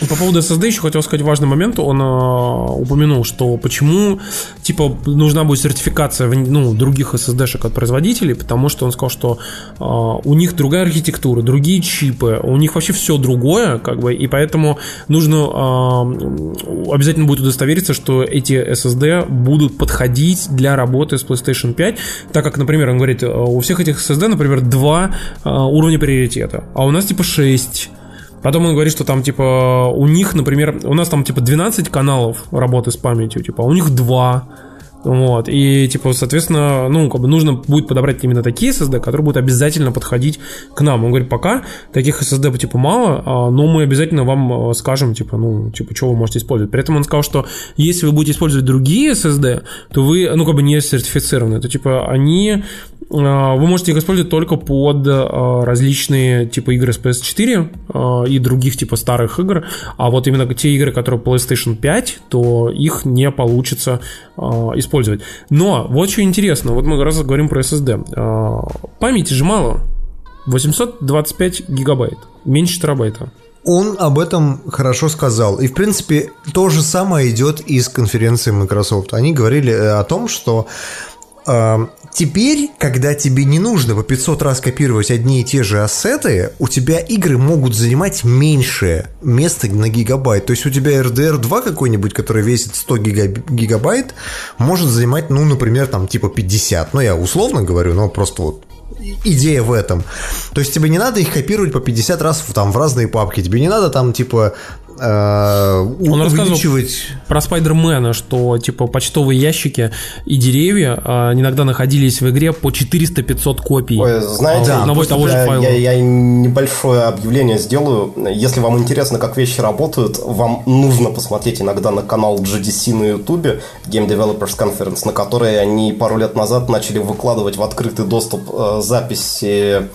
D: По поводу SSD еще хотел сказать важный момент. Он э, упомянул, что почему типа нужна будет сертификация ну, других SSD-шек от производителей, потому что он сказал, что э, у них другая архитектура, другие чипы, у них вообще все другое, как бы, и поэтому нужно э, обязательно будет удостовериться, что эти SSD будут подходить для работы с PlayStation 5, так как, например, он говорит, у всех этих SSD, например, два э, уровня приоритета, а у нас типа 6. Потом он говорит, что там, типа, у них, например, у нас там, типа, 12 каналов работы с памятью, типа, у них 2. Вот, и, типа, соответственно, ну, как бы нужно будет подобрать именно такие SSD, которые будут обязательно подходить к нам. Он говорит, пока таких SSD, типа, мало, а, но мы обязательно вам а, скажем, типа, ну, типа, что вы можете использовать. При этом он сказал, что если вы будете использовать другие SSD, то вы, ну, как бы не сертифицированы, то, типа, они вы можете их использовать только под а, различные типа игры с PS4 а, и других типа старых игр, а вот именно те игры, которые PlayStation 5, то их не получится а, использовать. Но вот что интересно, вот мы раз говорим про SSD. А, Памяти же мало. 825 гигабайт, меньше терабайта.
B: Он об этом хорошо сказал. И, в принципе, то же самое идет из конференции Microsoft. Они говорили э, о том, что э, теперь, когда тебе не нужно по 500 раз копировать одни и те же ассеты, у тебя игры могут занимать меньше места на гигабайт. То есть у тебя RDR 2 какой-нибудь, который весит 100 гигаб- гигабайт, может занимать, ну, например, там типа 50. Ну, я условно говорю, но просто вот идея в этом. То есть тебе не надо их копировать по 50 раз в, там, в разные папки. Тебе не надо там типа э,
D: Он рассказывал
B: увеличивать...
D: про Спайдермена, что типа почтовые ящики и деревья а, иногда находились в игре по 400-500 копий
A: Ой, знаете,
D: а, одного и того же
A: я,
D: файла.
A: я- я небольшое объявление сделаю. Если вам интересно, как вещи работают, вам нужно посмотреть иногда на канал GDC на YouTube, Game Developers Conference, на который они пару лет назад начали выкладывать в открытый доступ э, записи э,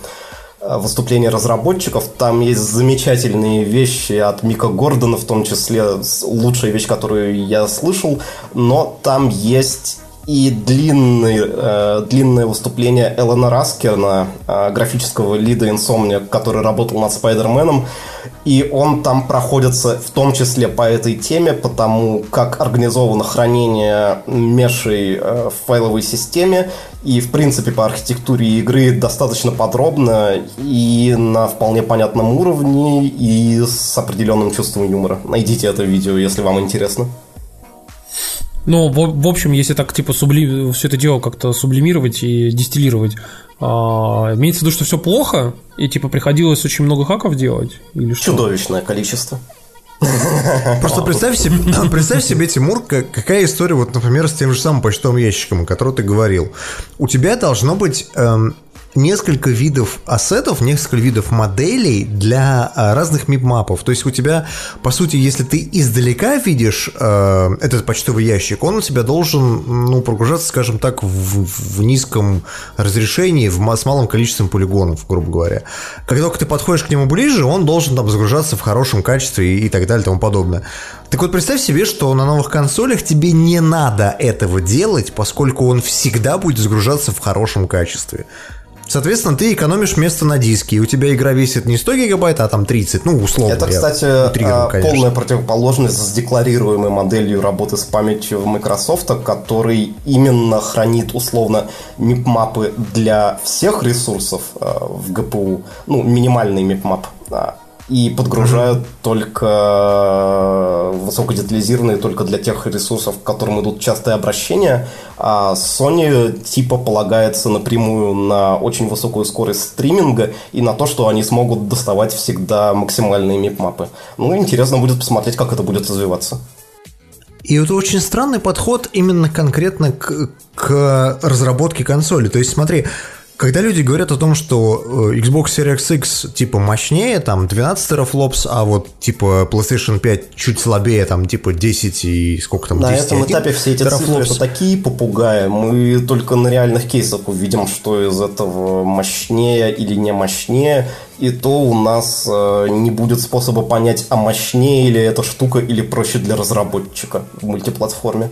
A: выступления разработчиков. Там есть замечательные вещи от Мика Гордона, в том числе лучшая вещь, которую я слышал, но там есть и длинный, э, длинное выступление Эллена Раскерна, э, графического лида Insomnia, который работал над Спайдерменом, и он там проходится в том числе по этой теме, потому как организовано хранение мешей э, в файловой системе, и в принципе по архитектуре игры достаточно подробно и на вполне понятном уровне, и с определенным чувством юмора. Найдите это видео, если вам интересно.
D: Ну, в, в общем, если так, типа, субли... все это дело как-то сублимировать и дистиллировать, а, имеется в виду, что все плохо, и, типа, приходилось очень много хаков делать? Или что?
A: Чудовищное количество.
B: Просто представь себе, представь себе, Тимур, как- какая история, вот, например, с тем же самым почтовым ящиком, о котором ты говорил. У тебя должно быть эм, несколько видов ассетов, несколько видов моделей для а, разных мип-мапов. То есть у тебя, по сути, если ты издалека видишь э, этот почтовый ящик, он у тебя должен, ну, прогружаться, скажем так, в, в низком разрешении, в, с малым количеством полигонов, грубо говоря. Когда только ты подходишь к нему ближе, он должен там загружаться в хорошем качестве и, и так далее и тому подобное. Так вот, представь себе, что на новых консолях тебе не надо этого делать, поскольку он всегда будет загружаться в хорошем качестве. Соответственно, ты экономишь место на диске, и у тебя игра весит не 100 гигабайт, а там 30, ну, условно.
A: Это, кстати,
B: утрирую,
A: а,
B: конечно.
A: полная противоположность с декларируемой моделью работы с памятью Microsoft, который именно хранит условно мипмапы для всех ресурсов а, в GPU, ну, минимальный мипмап, а, и подгружают только э, высокодетализированные только для тех ресурсов, к которым идут частые обращения, а Sony типа полагается напрямую на очень высокую скорость стриминга и на то, что они смогут доставать всегда максимальные мипмапы. Ну, интересно будет посмотреть, как это будет развиваться.
B: И это очень странный подход именно конкретно к, к разработке консоли. То есть, смотри, когда люди говорят о том, что э, Xbox Series X типа мощнее, там 12 терафлопс, а вот типа PlayStation 5 чуть слабее, там типа 10 и сколько там,
A: На
B: 10
A: этом этапе все эти цифры это такие попугаи. Мы только на реальных кейсах увидим, что из этого мощнее или не мощнее. И то у нас э, не будет способа понять, а мощнее ли эта штука или проще для разработчика в мультиплатформе.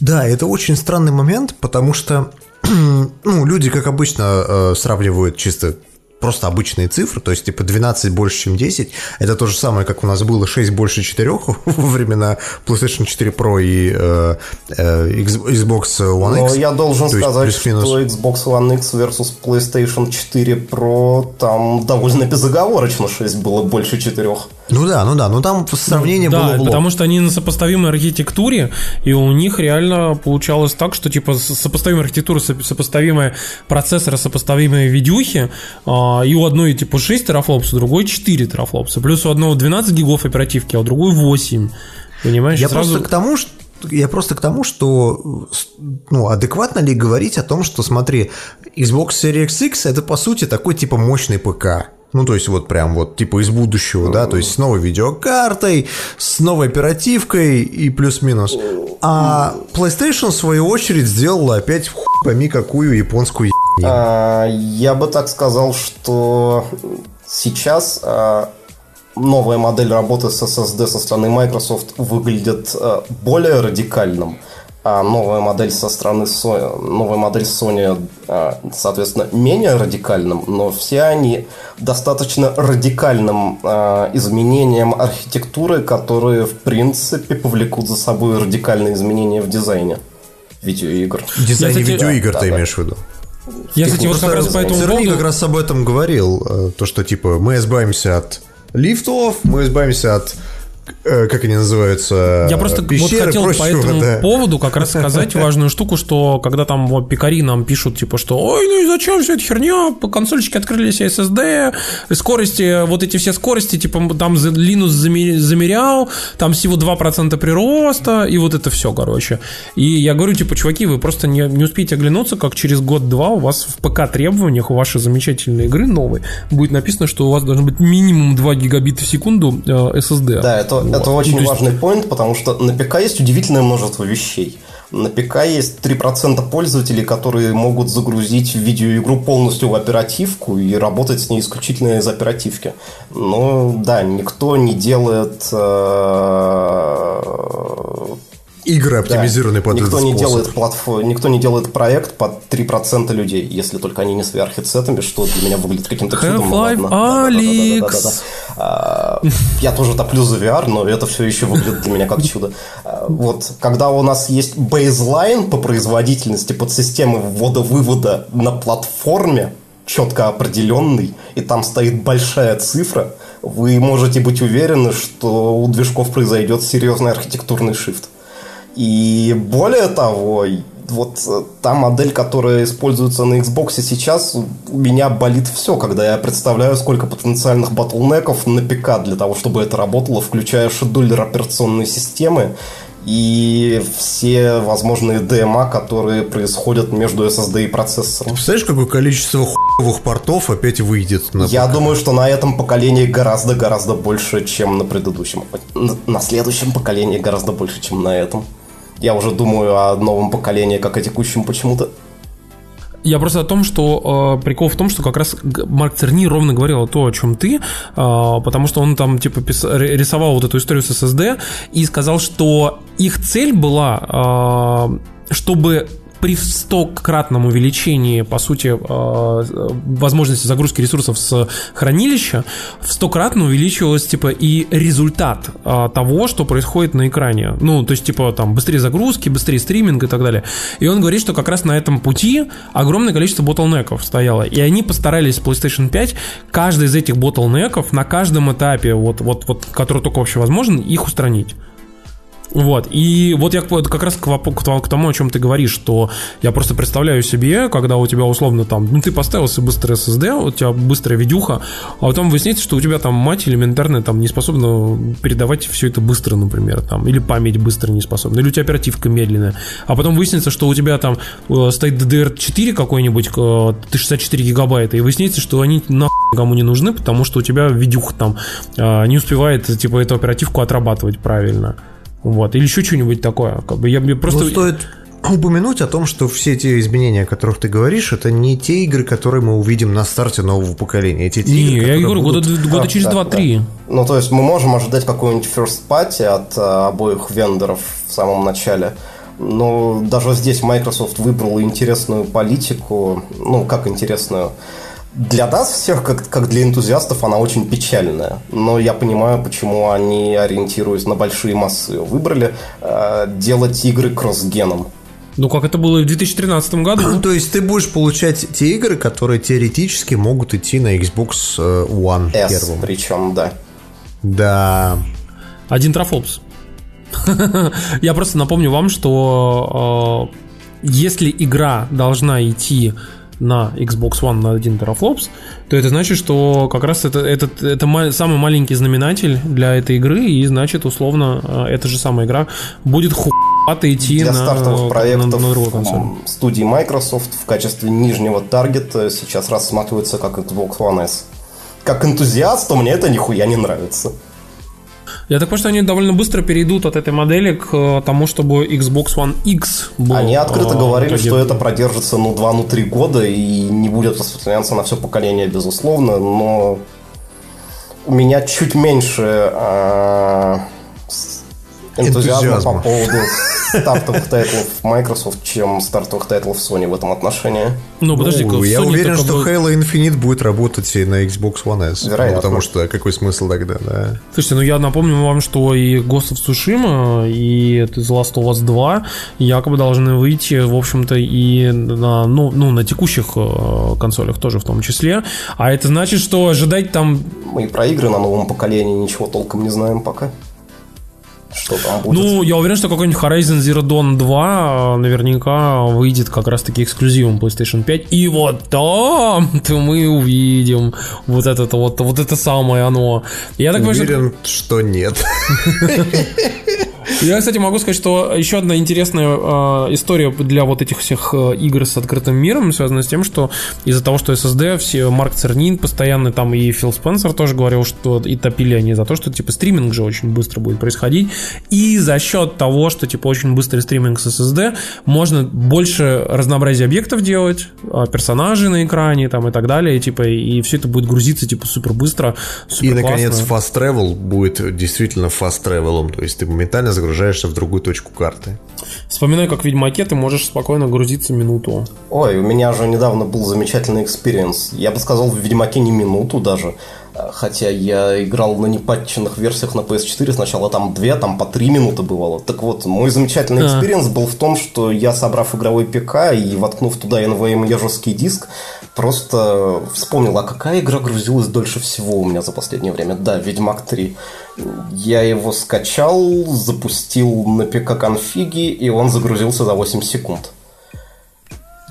B: Да, это очень странный момент, потому что ну, люди, как обычно, э, сравнивают чисто просто обычные цифры, то есть типа 12 больше, чем 10. Это то же самое, как у нас было 6 больше 4 во времена PlayStation 4 Pro и э, э, Xbox One
A: Но
B: X.
A: я должен
B: То
A: сказать, что Xbox One X versus PlayStation 4 Pro там довольно безоговорочно 6 было больше 4.
B: Ну да, ну да, ну там сравнение
D: да,
B: было в лоб.
D: потому что они на сопоставимой архитектуре, и у них реально получалось так, что типа сопоставимая архитектура, соп- сопоставимые процессоры, сопоставимые видюхи, а, и у одной типа 6 терафлопс, у другой 4 терафлопса, плюс у одного 12 гигов оперативки, а у другой 8. Понимаешь?
B: Я
D: Сразу-
B: просто к тому, что я просто к тому, что ну, адекватно ли говорить о том, что, смотри, Xbox Series X это по сути такой типа мощный ПК. Ну, то есть, вот прям вот типа из будущего, да, то есть с новой видеокартой, с новой оперативкой и плюс-минус. А PlayStation, в свою очередь, сделала опять хуй пойми какую японскую ебанину.
A: А, Я бы так сказал, что сейчас а, новая модель работы с SSD со стороны Microsoft выглядит а, более радикальным, а новая модель со стороны Sony, новая модель Sony, а, соответственно, менее радикальным, но все они достаточно радикальным а, изменением архитектуры, которые, в принципе, повлекут за собой радикальные изменения в дизайне видеоигр.
B: В дизайне
D: Я, кстати,
B: видеоигр
A: да,
B: ты
A: да.
B: имеешь в виду?
D: Я, кстати, вот как раз по этому поводу...
B: как раз об этом говорил, э, то, что типа мы избавимся от лифтов, мы избавимся от как они называются?
D: Я просто
B: пещер и
D: вот хотел по
B: прочего,
D: этому
B: да.
D: поводу как раз сказать важную штуку, что когда там вот пикари нам пишут, типа, что ой, ну и зачем вся эта херня, по консольчики открылись SSD, скорости, вот эти все скорости, типа, там Linux замер- замерял, там всего 2% прироста, и вот это все, короче. И я говорю, типа, чуваки, вы просто не, не успеете оглянуться, как через год-два у вас в ПК требованиях у вашей замечательной игры новой будет написано, что у вас должно быть минимум 2 гигабита в секунду э, SSD.
A: Да, это,
D: Вот.
A: это
D: Ну,
A: очень
D: есть-
A: важный поинт, потому что на ПК есть удивительное множество вещей. На ПК есть 3% пользователей, которые могут загрузить видеоигру полностью в оперативку и работать с ней исключительно из оперативки. Но да, никто не делает
B: Игры
A: да,
B: оптимизированные под
A: никто
B: этот
A: не
B: способ.
A: делает платфо- никто не делает проект под 3% людей, если только они не сверххедсетами, что для меня выглядит каким-то чудом.
D: Half-Life. Алекс.
A: Я тоже топлю за VR, но это все еще выглядит для меня как чудо. А, Вот, когда у нас есть бейзлайн по производительности под системы ввода-вывода на платформе, четко определенный, и там стоит большая цифра, вы можете быть уверены, что у движков произойдет серьезный архитектурный шифт. И более того, вот э, та модель, которая используется на Xbox сейчас, у меня болит все, когда я представляю, сколько потенциальных батлнеков на ПК для того, чтобы это работало, включая шедулер операционной системы и все возможные DMA, которые происходят между SSD и процессором.
B: Представляешь, какое количество хуевых портов опять выйдет на
A: Я думаю, что на этом поколении гораздо-гораздо больше, чем на предыдущем. На следующем поколении гораздо больше, чем на этом. Я уже думаю о новом поколении, как о текущем почему-то.
D: Я просто о том, что э, прикол в том, что как раз Марк Церни ровно говорил то, о чем ты, э, потому что он там типа пис- рисовал вот эту историю с SSD и сказал, что их цель была, э, чтобы при 100-кратном увеличении, по сути, э, возможности загрузки ресурсов с хранилища, в 100-кратно увеличивалось, типа, и результат э, того, что происходит на экране. Ну, то есть, типа, там, быстрее загрузки, быстрее стриминг и так далее. И он говорит, что как раз на этом пути огромное количество ботлнеков стояло. И они постарались PlayStation 5 каждый из этих ботлнеков на каждом этапе, вот, вот, вот, который только вообще возможен, их устранить. Вот, и вот я как раз к, к тому- о чем ты говоришь, что я просто представляю себе, когда у тебя условно там, ну ты поставил себе быстрый SSD, у тебя быстрая видюха, а потом выясняется, что у тебя там мать элементарная там не способна передавать все это быстро, например, там, или память быстро не способна, или у тебя оперативка медленная, а потом выяснится, что у тебя там э, стоит DDR4 какой-нибудь, э, 64 гигабайта, и выяснится, что они нахуй никому не нужны, потому что у тебя видюха там э, не успевает, типа, эту оперативку отрабатывать правильно. Вот, или еще что-нибудь такое. Как бы я мне просто.
B: Ну, стоит упомянуть о том, что все те изменения, о которых ты говоришь, это не те игры, которые мы увидим на старте нового поколения. Эти те
D: Не,
B: игры,
D: я говорю, года,
B: будут-
D: года
A: Да,
D: через
A: да,
D: 2-3.
A: Ну, то есть мы можем ожидать какой-нибудь first party от э, обоих вендоров в самом начале. Но даже здесь Microsoft выбрала интересную политику. Ну, как интересную? Для нас всех, как, как для энтузиастов, она очень печальная. Но я понимаю, почему они, ориентируясь на большие массы, выбрали э, делать игры кросс-геном.
D: Ну, как это было в 2013 году.
B: Ну, То есть ты будешь получать те игры, которые теоретически могут идти на Xbox э, One
A: S,
B: первым.
A: причем, да.
B: Да.
D: Один трафлопс. Я просто напомню вам, что э, если игра должна идти на Xbox One на 1 терафлопс, то это значит, что как раз это, этот, это самый маленький знаменатель для этой игры, и значит, условно, э, эта же самая игра будет хуато идти
A: Для
D: на,
A: стартовых
D: на-
A: проектов
D: на другую консоль.
A: студии Microsoft в качестве нижнего таргета сейчас рассматривается как Xbox One S. Как энтузиасту мне это нихуя не нравится.
D: Я так понимаю, что они довольно быстро перейдут от этой модели к э, тому, чтобы Xbox One X был.
A: Они открыто
D: э,
A: говорили, что это продержится ну 2 ну 3 года и не будет распространяться на все поколение, безусловно, но у меня чуть меньше с- энтузиазма
B: Энтузиазма.
A: по поводу стартовых тайтлов Microsoft, чем стартовых тайтлов Sony в этом отношении.
D: Ну, подожди,
B: Ну, я
D: Sony
B: уверен, что
D: бы-
B: Halo Infinite будет работать и на Xbox One S.
A: Вероятно.
B: Ну, потому что какой смысл тогда, да?
D: Слушайте, ну я напомню вам, что и Ghost of Tsushima, и это The Last of Us 2 якобы должны выйти, в общем-то, и на, ну, ну, на текущих э, консолях тоже в том числе. А это значит, что ожидать там...
A: Мы и про игры на новом поколении ничего толком не знаем пока. Что там будет.
D: Ну, я уверен, что какой-нибудь Horizon Zero Dawn 2 наверняка выйдет как раз-таки эксклюзивом PlayStation 5. И вот там-то мы увидим вот это вот, вот это самое оно. Я так понимаю, что-
B: Уверен, что нет.
D: Я, кстати, могу сказать, что еще одна интересная э, история для вот этих всех э, игр с открытым миром связана с тем, что из-за того, что SSD, все Марк Цернин постоянно там и Фил Спенсер тоже говорил, что и топили они за то, что типа стриминг же очень быстро будет происходить. И за счет того, что типа очень быстрый стриминг с SSD, можно больше разнообразия объектов делать, э, персонажей на экране там и так далее, и, типа, и все это будет грузиться типа супер быстро,
B: И,
D: супер
B: наконец, fast travel будет действительно fast travel. То есть ты моментально загружаешься в другую точку карты.
D: Вспоминаю, как в Ведьмаке ты можешь спокойно грузиться минуту.
A: Ой, у меня же недавно был замечательный experience. Я бы сказал, в Ведьмаке не минуту даже. Хотя я играл на непатченных версиях на PS4, сначала там 2, там по 3 минуты бывало. Так вот, мой замечательный
D: А.
A: experience был в том, что я, собрав игровой ПК и воткнув туда NVMe жесткий диск, просто вспомнил, а какая игра грузилась дольше всего у меня за последнее время? Да, Ведьмак 3. Я его скачал, запустил на ПК-конфиге, и он загрузился за 8 секунд.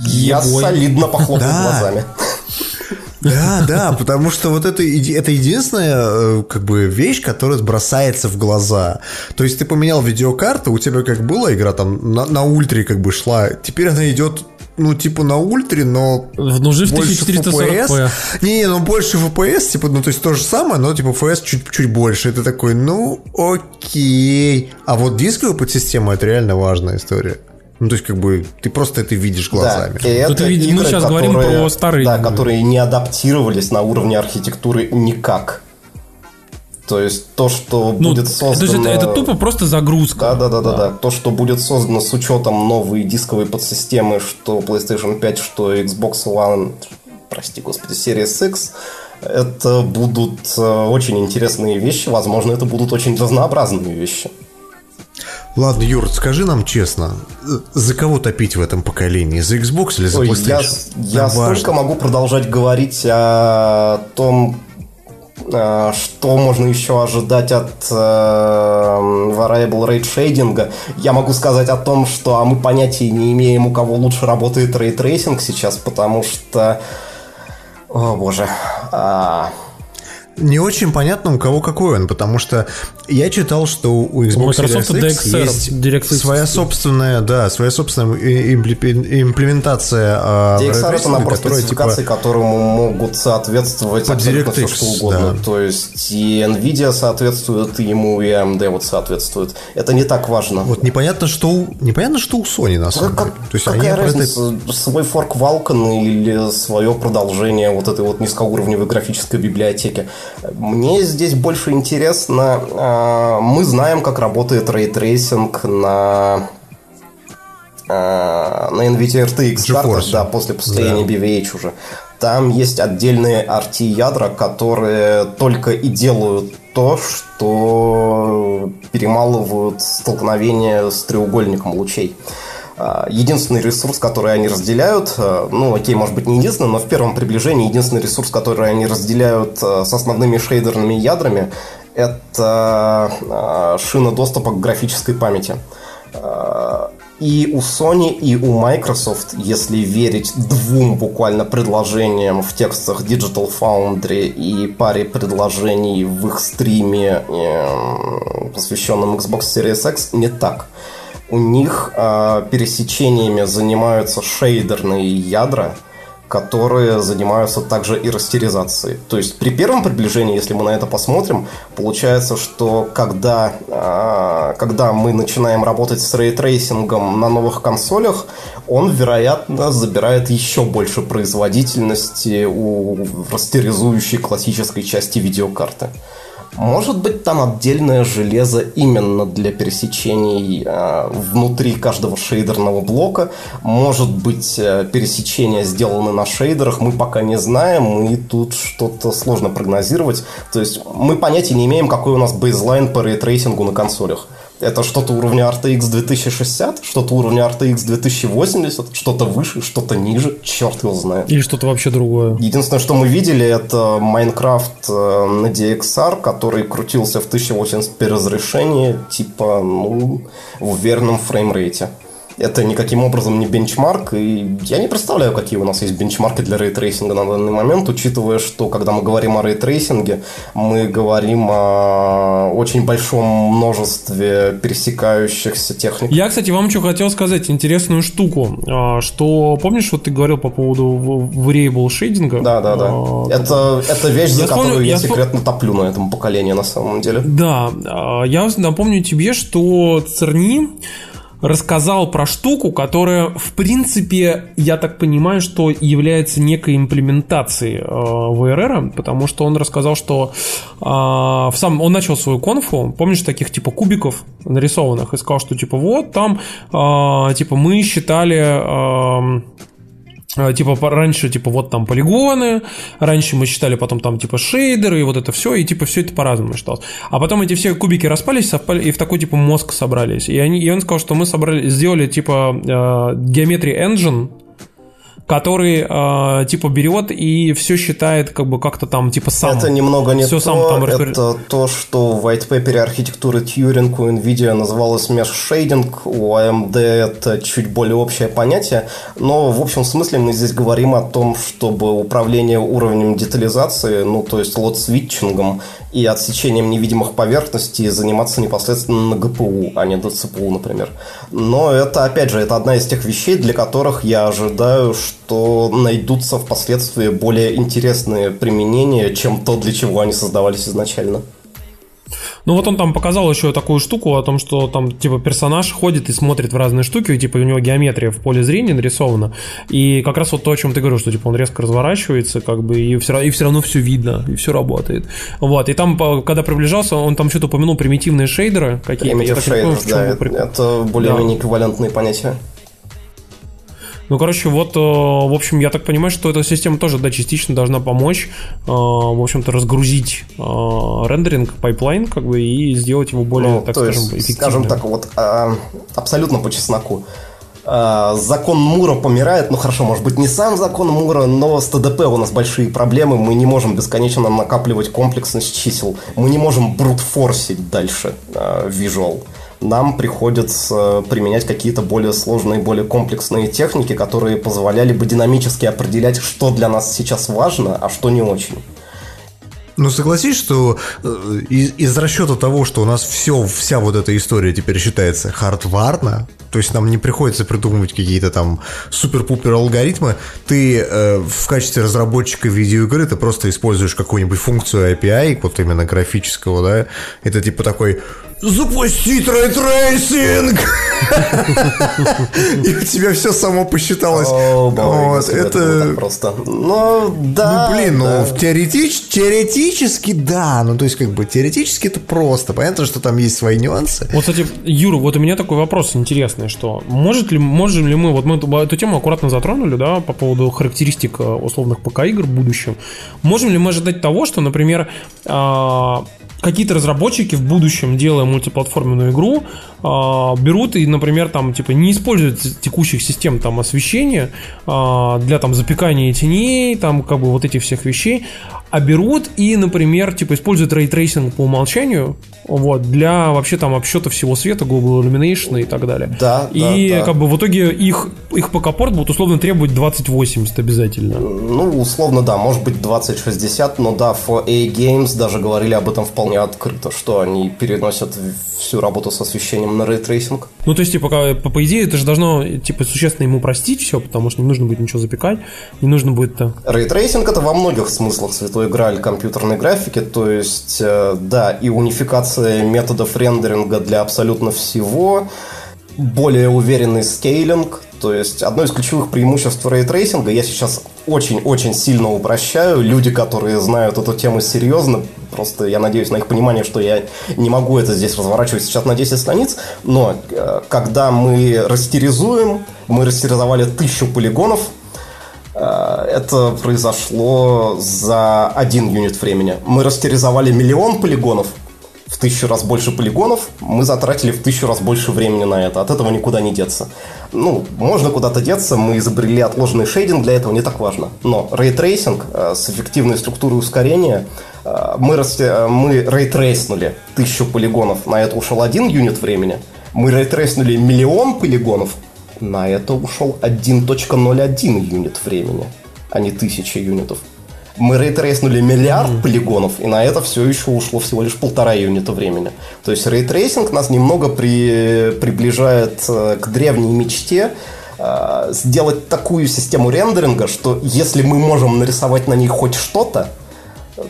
A: Я
D: Ебой.
A: солидно похлопал
B: Да.
A: глазами.
B: Да, да, потому что вот это, это единственная э, как бы вещь, которая бросается в глаза. То есть ты поменял видеокарту, у тебя как была игра там на, на ультре как бы шла, теперь она идет ну, типа на ультре, но
D: Ну, же в
B: больше
D: 1440p.
B: FPS. Не, не, ну больше FPS, типа, ну, то есть то же самое, но типа FPS чуть-чуть больше. Ты такой, ну, окей. А вот дисковая подсистема это реально важная история. Ну, то есть, как бы, ты просто это видишь глазами.
A: Да, это
D: ведь мы
A: игры,
D: сейчас говорим
A: которые-
D: про старые
A: Да,
D: игры.
A: которые не адаптировались на уровне архитектуры никак. То есть то, что
D: Ну,
A: будет
D: то есть
A: создано...
D: это, это тупо просто загрузка.
A: Да, да, да, да, да. То, что будет создано с учетом новой дисковой подсистемы, что PlayStation 5, что Xbox One, прости господи, Series X, это будут э, очень интересные вещи. Возможно, это будут очень разнообразные вещи.
B: Ладно, Юр, скажи нам честно, э, за кого топить в этом поколении? За Xbox или за
A: Ой,
B: PlayStation?
A: я, я
B: Нам
A: столько могу продолжать говорить о том, что можно еще ожидать от э, Variable Rate Shading. Я могу сказать о том, что а мы понятия не имеем, у кого лучше работает рейтрейсинг сейчас, потому что... О боже. А,
B: Не очень понятно, у кого какой он, потому что я читал, что у Xbox
D: Microsoft
B: Series X
D: DXR,
B: есть
D: DirectX.
B: своя собственная, да, своя собственная имплементация а,
A: DXR это
B: рейтрейсинга,
A: набор
B: которая,
A: спецификаций,
B: типа,
A: которому могут соответствовать
B: Под
A: абсолютно все,
B: DirectX,
A: что угодно.
B: да.
A: То есть и Nvidia соответствует ему, и AMD вот соответствует. Это не так важно.
B: вот непонятно, что у, непонятно, что у Sony на самом
A: как-
B: деле. То есть
A: какая
B: они про это-
A: разница, свой форк Vulkan или свое продолжение вот этой вот низкоуровневой графической библиотеки. Мне здесь больше интересно, а, мы знаем, как работает рейтрейсинг на а, на NVIDIA RTX картах, да, после построения
B: Да.
A: BVH уже. Там есть отдельные RT-ядра, которые только и делают то, что перемалывают столкновение с треугольником лучей. А, Единственный ресурс, который они разделяют, э, ну, окей, может быть, не единственный, но в первом приближении единственный ресурс, который они разделяют э, с основными шейдерными ядрами, это шина доступа к графической памяти. И у Sony, и у Microsoft, если верить двум буквально предложениям в текстах Digital Foundry и паре предложений в их стриме, э, посвященном Xbox Series X, не так. У них э, пересечениями занимаются шейдерные ядра, которые занимаются также и растеризацией. То есть при первом приближении, если мы на это посмотрим, получается, что когда, э, когда мы начинаем работать с рейтрейсингом на новых консолях, он, вероятно, забирает еще больше производительности у растеризующей классической части видеокарты. Может быть, там отдельное железо именно для пересечений э, внутри каждого шейдерного блока. Может быть, э, пересечения сделаны на шейдерах, мы пока не знаем, и тут что-то сложно прогнозировать. То есть мы понятия не имеем, какой у нас бейзлайн по рейтрейсингу на консолях. Это что-то уровня RTX 2060, что-то уровня RTX 2080, что-то выше, что-то ниже, черт его знает.
D: Или что-то вообще другое.
A: Единственное, что мы видели, это Майнкрафт э, на DXR, который крутился в 1080p разрешении, типа, ну, неровном фреймрейте. Это никаким образом не бенчмарк, и я не представляю, какие у нас есть бенчмарки для рейтрейсинга на данный момент, учитывая, что когда мы говорим о рейтрейсинге, мы говорим о очень большом множестве пересекающихся техник.
D: Я, кстати, вам что хотел сказать, интересную штуку, а, что, помнишь, вот ты говорил по поводу variable шейдинга?
A: Да, да, да.
D: А,
A: Это, это вещь, за которую я,
D: я вспом-
A: секретно топлю на этом поколении на самом деле.
D: Да, а, я напомню тебе, что ЦЕРНИ рассказал про штуку, которая, в принципе, я так понимаю, что является некой имплементацией э, VRR, потому что он рассказал, что э, в сам, он начал свою конфу, помнишь, таких типа кубиков нарисованных, и сказал, что типа вот там, э, типа мы считали... э, Типа по- раньше, типа, вот там полигоны, раньше мы считали потом там, типа, шейдеры и вот это все, и типа все это по-разному считалось. А потом эти все кубики распались, совпали, и в такой, типа, мозг собрались. И, они, и он сказал, что мы собрали, сделали, типа, э, Geometry Engine, который э, типа берет и все считает как бы как-то там типа сам.
A: Это немного не
D: все
A: то,
D: сам там распор-
A: это то, что в white paper архитектуры Turing у NVIDIA называлось shading, у AMD это чуть более общее понятие, но в общем смысле мы здесь говорим о том, чтобы управление уровнем детализации, ну то есть лот-свитчингом и отсечением невидимых поверхностей заниматься непосредственно на GPU, а не на CPU, например. Но это, опять же, это одна из тех вещей, для которых я ожидаю, что найдутся впоследствии более интересные применения, чем то, для чего они создавались изначально.
D: Ну вот он там показал еще такую штуку о том, что там типа персонаж ходит и смотрит в разные штуки, и, типа у него геометрия в поле зрения нарисована. И как раз вот то, о чем ты говорил, что типа он резко разворачивается, как бы, и все, и все равно все видно, и все работает. Вот. И там, когда приближался, он там что-то упомянул примитивные шейдеры какие-то.
A: Primitive shaders, да, это, это более-менее да. эквивалентные понятия.
D: Ну, короче, вот, э, в общем, я так понимаю, что эта система тоже, да, частично должна помочь, э, в общем-то, разгрузить э, рендеринг, пайплайн, как бы, и сделать его более, ну, так скажем, есть, эффективным.
A: Скажем так, вот абсолютно по чесноку. Закон Мура помирает, ну хорошо, может быть не сам закон Мура, но с TDP у нас большие проблемы, мы не можем бесконечно накапливать комплексность чипов, мы не можем брутфорсить дальше визуал. Нам приходится применять какие-то более сложные, более комплексные техники, которые позволяли бы динамически определять, что для нас сейчас важно, а что не очень.
B: Ну, согласись, что э, из, из расчета того, что у нас все, вся вот эта история теперь считается хардварно, то есть нам не приходится придумывать какие-то там супер-пупер алгоритмы, ты э, в качестве разработчика видеоигры ты просто используешь какую-нибудь функцию API, вот именно графического, да, это типа такой запустить рейтрейсинг! И у тебя все само посчиталось.
A: Вот, это просто. Ну, да.
B: Ну, блин, ну, теоретически, да. Ну, то есть, как бы, теоретически это просто. Понятно, что там есть свои нюансы.
D: Вот, кстати, Юра, вот у меня такой вопрос интересный, что может ли, можем ли мы, вот мы эту тему аккуратно затронули, да, по поводу характеристик э, условных ПК-игр в будущем. Можем ли мы ожидать того, что, например, а, какие-то разработчики в будущем, делая мультиплатформенную игру, а, берут и, например, там, типа, не используют текущих систем там освещения а, для там запекания теней, там, как бы вот этих всех вещей, а берут и, например, типа, используют рейтрейсинг по умолчанию, вот, для вообще там обсчета всего света, Global Illumination и так далее.
A: Да,
D: И
A: да, да.
D: как бы в итоге их, их ПК-порт будет условно требовать 2080 обязательно.
A: Ну, условно, да, может быть 2060, но да, 4A Games даже говорили об этом вполне открыто, что они переносят всю работу с освещением на рейтрейсинг.
D: Ну, то есть, типа, по, по идее, это же должно, типа, существенно ему упростить все, потому что не нужно будет ничего запекать, не нужно будет... -то...
A: Рейтрейсинг это во многих смыслах святой грааль компьютерной графики, то есть, э, да, и унификация методов рендеринга для абсолютно всего, более уверенный скейлинг, то есть одно из ключевых преимуществ рейтрейсинга, я сейчас очень-очень сильно упрощаю, люди, которые знают эту тему серьезно, просто я надеюсь на их понимание, что я не могу это здесь разворачивать сейчас на 10 страниц, но э, когда мы растеризуем, мы растеризовали тысячу полигонов, э, это произошло за один юнит времени. Мы растеризовали миллион полигонов, в тысячу раз больше полигонов, мы затратили в тысячу раз больше времени на это. От этого никуда не деться. Ну, можно куда-то деться, мы изобрели отложенный шейдинг, для этого не так важно. Но рейтрейсинг э, с эффективной структурой ускорения, э, мы, расте, э, мы рейтрейснули тысячу полигонов, на это ушел один юнит времени. Мы рейтрейснули миллион полигонов, на это ушел 1.01 юнит времени, а не тысяча юнитов мы рейтрейснули миллиард mm-hmm. полигонов, и на это все еще ушло всего лишь полтора юнита времени. То есть рейтрейсинг нас немного при, приближает э, к древней мечте э, сделать такую систему рендеринга, что если мы можем нарисовать на ней хоть что-то,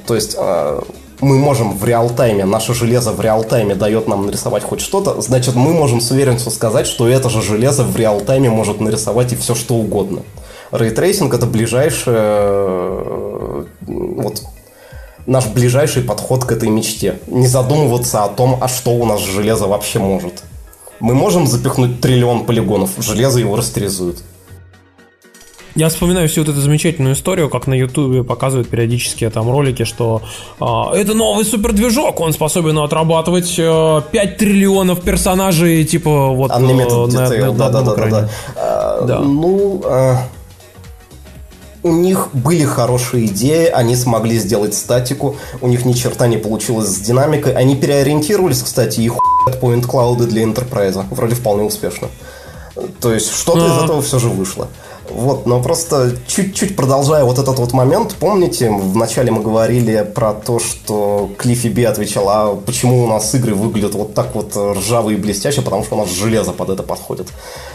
A: то есть э, мы можем в реал-тайме, наше железо в реал-тайме дает нам нарисовать хоть что-то, значит мы можем с уверенностью сказать, что это же железо в реал-тайме может нарисовать и все что угодно. Рейтрейсинг это ближайшее э, вот наш ближайший подход к этой мечте. Не задумываться о том, а что у нас железо вообще может. Мы можем запихнуть триллион полигонов, железо его растеризует.
D: Я вспоминаю всю вот эту замечательную историю, как на Ютубе показывают периодически там ролики, что э, это новый супердвижок, он способен отрабатывать э, 5 триллионов персонажей, типа вот
A: э, на, detail, на, на, да, да, да, да, да.
D: да.
A: Ну, э, у них были хорошие идеи, они смогли сделать статику, у них ни черта не получилось с динамикой. Они переориентировались, кстати, и хуят point клауды для Enterprise. Вроде вполне успешно. То есть что-то из этого все же вышло. Вот, но просто чуть-чуть продолжая вот этот вот момент, помните, вначале мы говорили про то, что Клиффи Би отвечал, а почему у нас игры выглядят вот так вот ржавые и блестяще, потому что у нас железо под это подходит.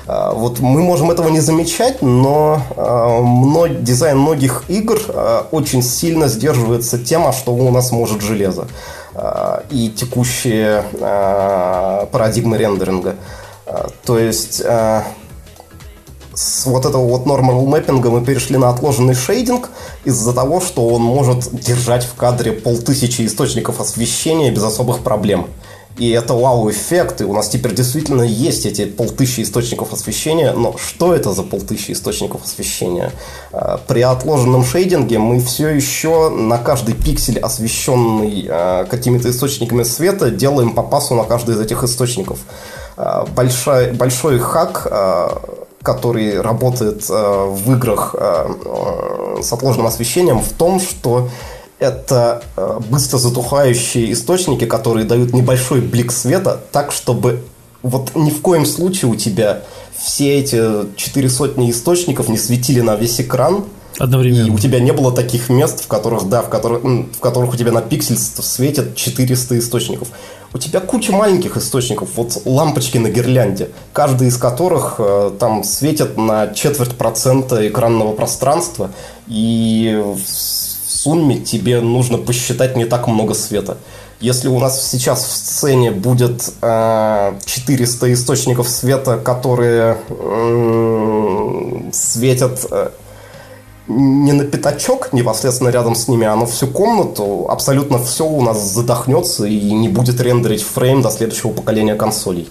A: А, вот мы можем этого не замечать, но а, дизайн многих игр а, очень сильно сдерживается тем, что у нас может железо и текущие парадигмы рендеринга. То есть с вот этого вот normal мэппинга мы перешли на отложенный шейдинг из-за того, что он может держать в кадре полтысячи источников освещения без особых проблем. И это вау-эффект, и у нас теперь действительно есть эти полтысячи источников освещения, но что это за полтысячи источников освещения? А, при отложенном шейдинге мы все еще на каждый пиксель, освещенный а, какими-то источниками света, делаем по пасу на каждый из этих источников. А, большой, большой хак который работает э, в играх э, э, с отложенным освещением, в том, что это быстро затухающие источники, которые дают небольшой блик света, так, чтобы вот ни в коем случае у тебя все эти четыре сотни источников не светили на весь экран,
D: Одновременно.
A: И у тебя не было таких мест, в которых, да, в которых, в которых у тебя на пиксель светят 400 источников. У тебя куча маленьких источников, вот лампочки на гирлянде, каждый из которых э, там светит на четверть процента экранного пространства, и в сумме тебе нужно посчитать не так много света. Если у нас сейчас в сцене будет э, 400 источников света, которые э, светят не на пятачок непосредственно рядом с ними, а на всю комнату, абсолютно все у нас задохнется и не будет рендерить фрейм до следующего поколения консолей.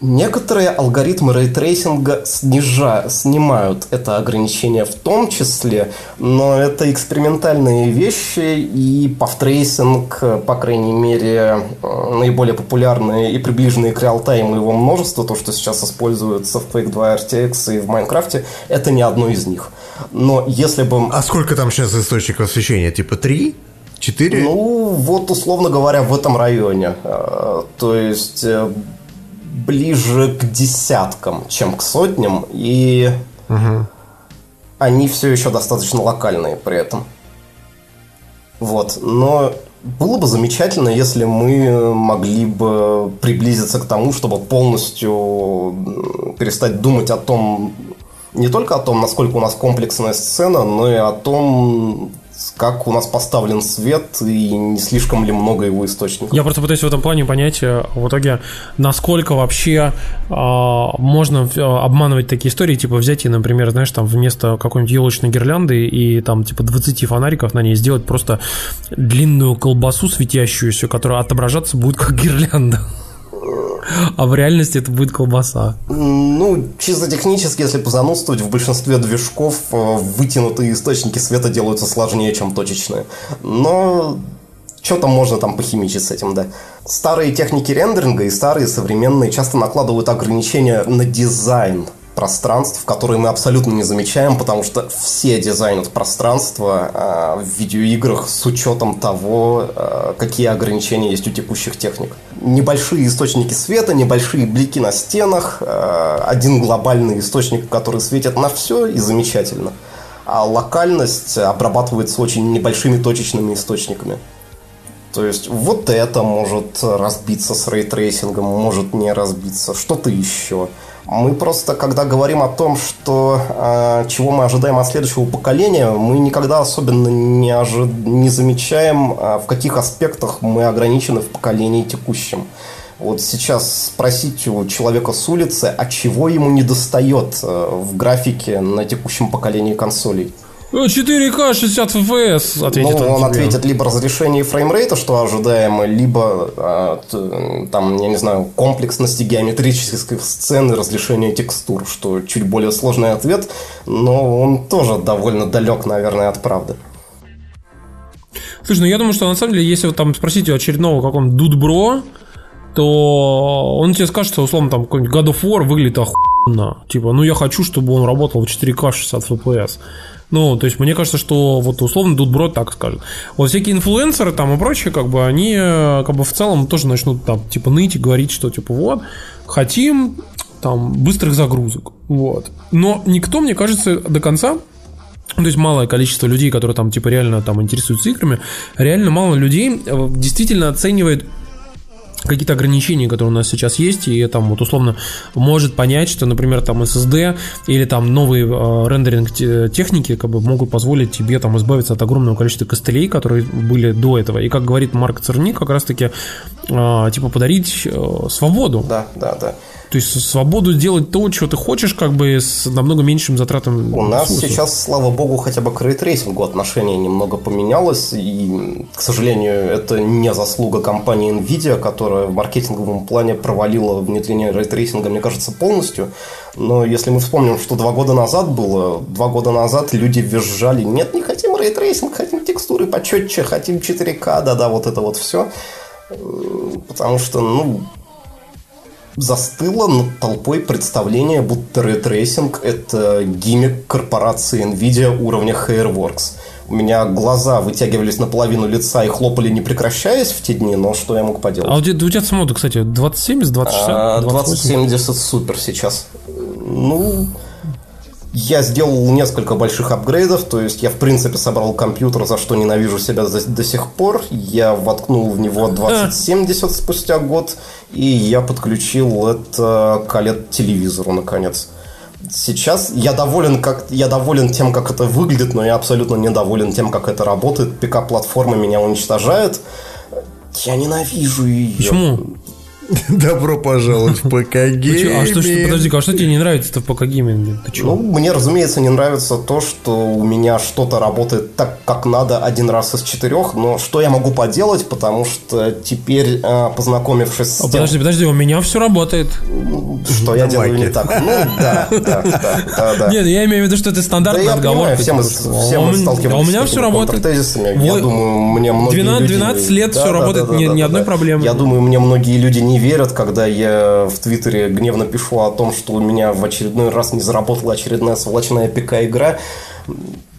A: Некоторые алгоритмы рейтрейсинга снижа, снимают это ограничение в том числе, но это экспериментальные вещи, и path tracing, по крайней мере, э, наиболее популярные и приближенные к реалтайму его множество, то, что сейчас используется в Quake 2 RTX и в Майнкрафте, это не одно из них. Но если бы...
B: А сколько там сейчас источников освещения? Типа три? Четыре?
A: Ну, вот, условно говоря, в этом районе. Э, то есть э, ближе к десяткам, чем к сотням, и угу. они все еще достаточно локальные при этом. Вот, но было бы замечательно, если мы могли бы приблизиться к тому, чтобы полностью перестать думать о том, не только о том, насколько у нас комплексная сцена, но и о том, как у нас поставлен свет и не слишком ли много его источников.
D: Я просто пытаюсь в этом плане понять э, в итоге, насколько вообще э, можно э, обманывать такие истории, типа взять и, например, знаешь, там вместо какой-нибудь елочной гирлянды и там типа 20 фонариков на ней сделать просто длинную колбасу светящуюся, которая отображаться будет как гирлянда. А в реальности это будет колбаса.
A: Ну, чисто технически, если позанудствовать, в большинстве движков э, вытянутые источники света делаются сложнее, чем точечные. Но что-то можно там похимичить с этим, да. Старые техники рендеринга и старые современные часто накладывают ограничения на дизайн пространств, которые мы абсолютно не замечаем, потому что все дизайнят пространства э, в видеоиграх с учетом того, э, какие ограничения есть у текущих техник. Небольшие источники света, небольшие блики на стенах, э, один глобальный источник, который светит на все и замечательно. А локальность обрабатывается очень небольшими точечными источниками. То есть вот это может разбиться с рейтрейсингом, может не разбиться, что-то еще. Мы просто, когда говорим о том, что э, чего мы ожидаем от следующего поколения, мы никогда особенно не, ожи... не замечаем, э, в каких аспектах мы ограничены в поколении текущем. Вот сейчас спросить у человека с улицы, а чего ему не достает э, в графике на текущем поколении консолей.
D: 4К 60 FPS, ответит
A: ну, он. он ответит либо разрешение фреймрейта, что ожидаемо, либо а, там, я не знаю, комплексности геометрических сцен и разрешение текстур, что чуть более сложный ответ, но он тоже довольно далек, наверное, от правды.
D: Слушай, ну я думаю, что на самом деле, если вот там спросить у очередного каком-то дудбро, то он тебе скажет, что условно там какой-нибудь God of War выглядит охуенно. Типа, ну я хочу, чтобы он работал в 4К 60 FPS. Ну, то есть, мне кажется, что вот условно Дудброд так скажет. Вот всякие инфлюенсеры там и прочее, как бы, они э, как бы в целом тоже начнут там, типа, ныть и говорить, что, типа, вот, хотим там быстрых загрузок. Вот. Но никто, мне кажется, до конца то есть малое количество людей, которые там типа реально там интересуются играми, реально мало людей э, действительно оценивает какие-то ограничения, которые у нас сейчас есть, и там вот условно может понять, что, например, там SSD или там новые э, rendering техники как бы могут позволить тебе там избавиться от огромного количества костылей, которые были до этого. И как говорит Марк Церни, как раз-таки э, типа подарить э, свободу.
A: Да, да, да.
D: То есть свободу делать то, что ты хочешь, как бы с намного меньшим затратом.
A: У нас сейчас, слава богу, хотя бы к рейтрейсингу отношение немного поменялось. И, к сожалению, это не заслуга компании Nvidia, которая в маркетинговом плане провалила внедрение рейтрейсинга, мне кажется, полностью. Но если мы вспомним, что два года назад было, два года назад люди визжали, нет, не хотим рейтрейсинг, хотим текстуры почетче, хотим 4К, да-да, вот это вот все. Потому что, ну, застыло над толпой представление, будто рейтрейсинг – это gimmick корпорации NVIDIA уровня Hairworks. У меня глаза вытягивались наполовину лица и хлопали не прекращаясь в те дни, но что я мог поделать?
D: А у тебя, у тебя самого, кстати, 2070, 2060?
A: 2070 супер сейчас. Ну, я сделал несколько больших апгрейдов, то есть я в принципе собрал компьютер, за что ненавижу себя до, до сих пор. Я воткнул в него 2070 спустя год, и я подключил это к OLED-телевизору наконец. Сейчас я доволен, как, я доволен тем, как это выглядит, но я абсолютно недоволен тем, как это работает. ПК-платформа меня уничтожает. Я ненавижу ее.
D: Почему?
B: Добро пожаловать в ПК
D: А что, что, подожди, а что тебе не нравится-то в ПК гейминге? Ты
A: Ну, мне, разумеется, не нравится то, что у меня что-то работает так, как надо один раз из четырех, но что я могу поделать, потому что теперь, а, познакомившись с
D: а, тем... Подожди, подожди, у меня все работает.
A: Что я делаю не так? Ну, да, да, да, да.
D: Нет, я имею в виду, что это стандартная отговорка.
A: все мы, сталкивались
D: А у меня все работает.
A: Я думаю, мне многие
D: 12 лет все работает, ни одной проблемы.
A: Я думаю, мне многие люди не верят, когда я в Твиттере гневно пишу о том, что у меня в очередной раз не заработала очередная сволочная ПК-игра.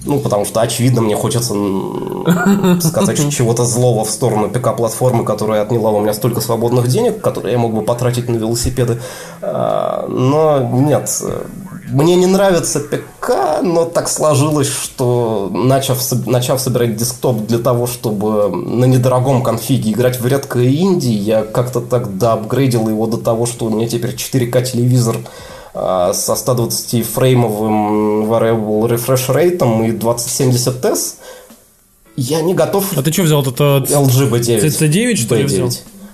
A: Ну, потому что, очевидно, мне хочется сказать чего-то злого в сторону ПК-платформы, которая отняла у меня столько свободных денег, которые я мог бы потратить на велосипеды. А, но нет, мне не нравится ПК, но так сложилось, что начав, начав собирать десктоп для того, чтобы на недорогом конфиге играть в редкое инди, я как-то так доапгрейдил его до того, что у меня теперь 4К телевизор а, со 120 фреймовым variable refresh рейтом и 2070S. Я не готов...
D: А ты что взял? Это
A: LG B9.
D: C9, что ли, взял?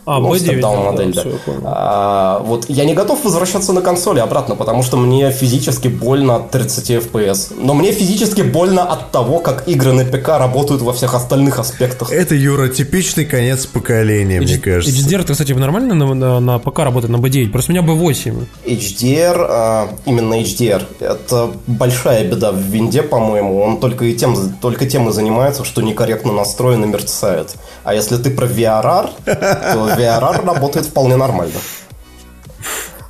A: А, ну, B9. Да, модель, да. А, вот я не готов возвращаться на консоли обратно, потому что мне физически больно от 30 FPS. Но мне физически больно от того, как игры на ПК работают во всех остальных аспектах.
B: Это, Юра, типичный конец поколения, H- мне кажется.
D: HDR, кстати, нормально на, на, на ПК работает на B9? Просто у меня B8.
A: HDR, а, именно HDR, это большая беда в винде, по-моему. Он только, и тем, только тем и занимается, что некорректно настроен и мерцает. А если ты про VRR, то VRR работает вполне нормально.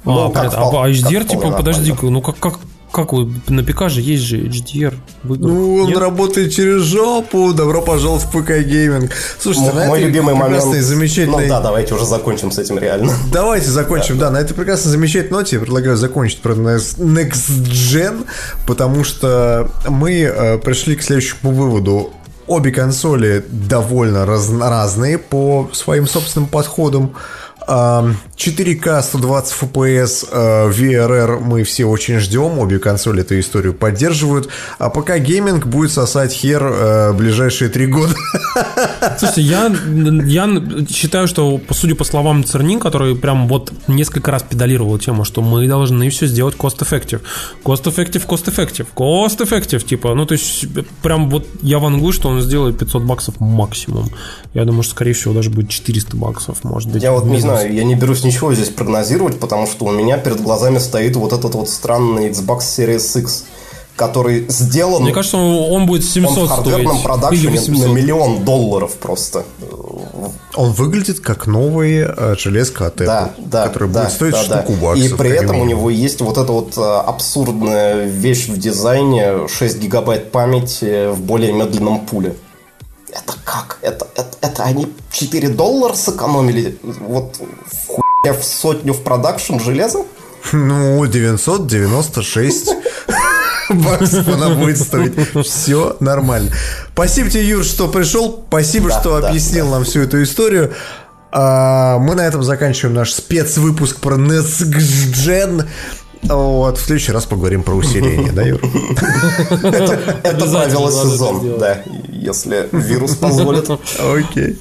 D: А, ну, как а, впол... а HDR, типа, подожди-ка, ну как, как, как вы, на ПК же есть же HDR.
B: Ну, он Нет? работает через жопу. Добро пожаловать в ПК гейминг.
A: Слушайте, М- мой любимый момент. Замечательный... Ну да, давайте уже закончим с этим реально.
B: Давайте закончим, да. да. На этой прекрасной замечательной ноте я предлагаю закончить про Next Gen, потому что мы э, пришли к следующему выводу. Обе консоли довольно раз, разные по своим собственным подходам. 4К 120 FPS VRR мы все очень ждем, обе консоли эту историю поддерживают, а пока гейминг будет сосать хер э, ближайшие три года.
D: Слушайте, я, я считаю, что, судя по словам Церни, который прям вот несколько раз педалировал тему, что мы должны все сделать cost-effective. Cost-effective, cost-effective, cost-effective, типа, ну, то есть, прям вот я вангую, что он сделает 500 баксов максимум. Я думаю, что, скорее всего, даже будет 400 баксов, может быть.
A: Я вот не знаю, знаю, я не берусь ничего здесь прогнозировать, потому что у меня перед глазами стоит вот этот вот странный Xbox Series X, который сделан...
D: Мне кажется, он, он будет 700
A: он в хардверном продакшене
D: Или 800.
A: на миллион долларов просто.
B: Он выглядит как новый э, железка от Apple,
A: Да, да,
B: который
A: да,
B: будет стоить
A: да,
B: штуку
A: да.
B: баксов.
A: И при этом у него есть вот эта вот э, абсурдная вещь в дизайне 6 гигабайт памяти в более медленном пуле. Как? Это, это, это они 4 доллара сэкономили? Вот в хуйня в сотню в продакшн железа?
B: Ну, 996 баксов она будет стоить. Все нормально. Спасибо тебе, Юр, что пришел. Спасибо,
A: Да,
B: что
A: да,
B: объяснил нам всю эту историю. А, Мы на этом заканчиваем наш спецвыпуск про Next Gen. Вот, в следующий раз поговорим про усиление, да, Юр?
A: Это правило сезон, да, если вирус позволит.
B: Окей.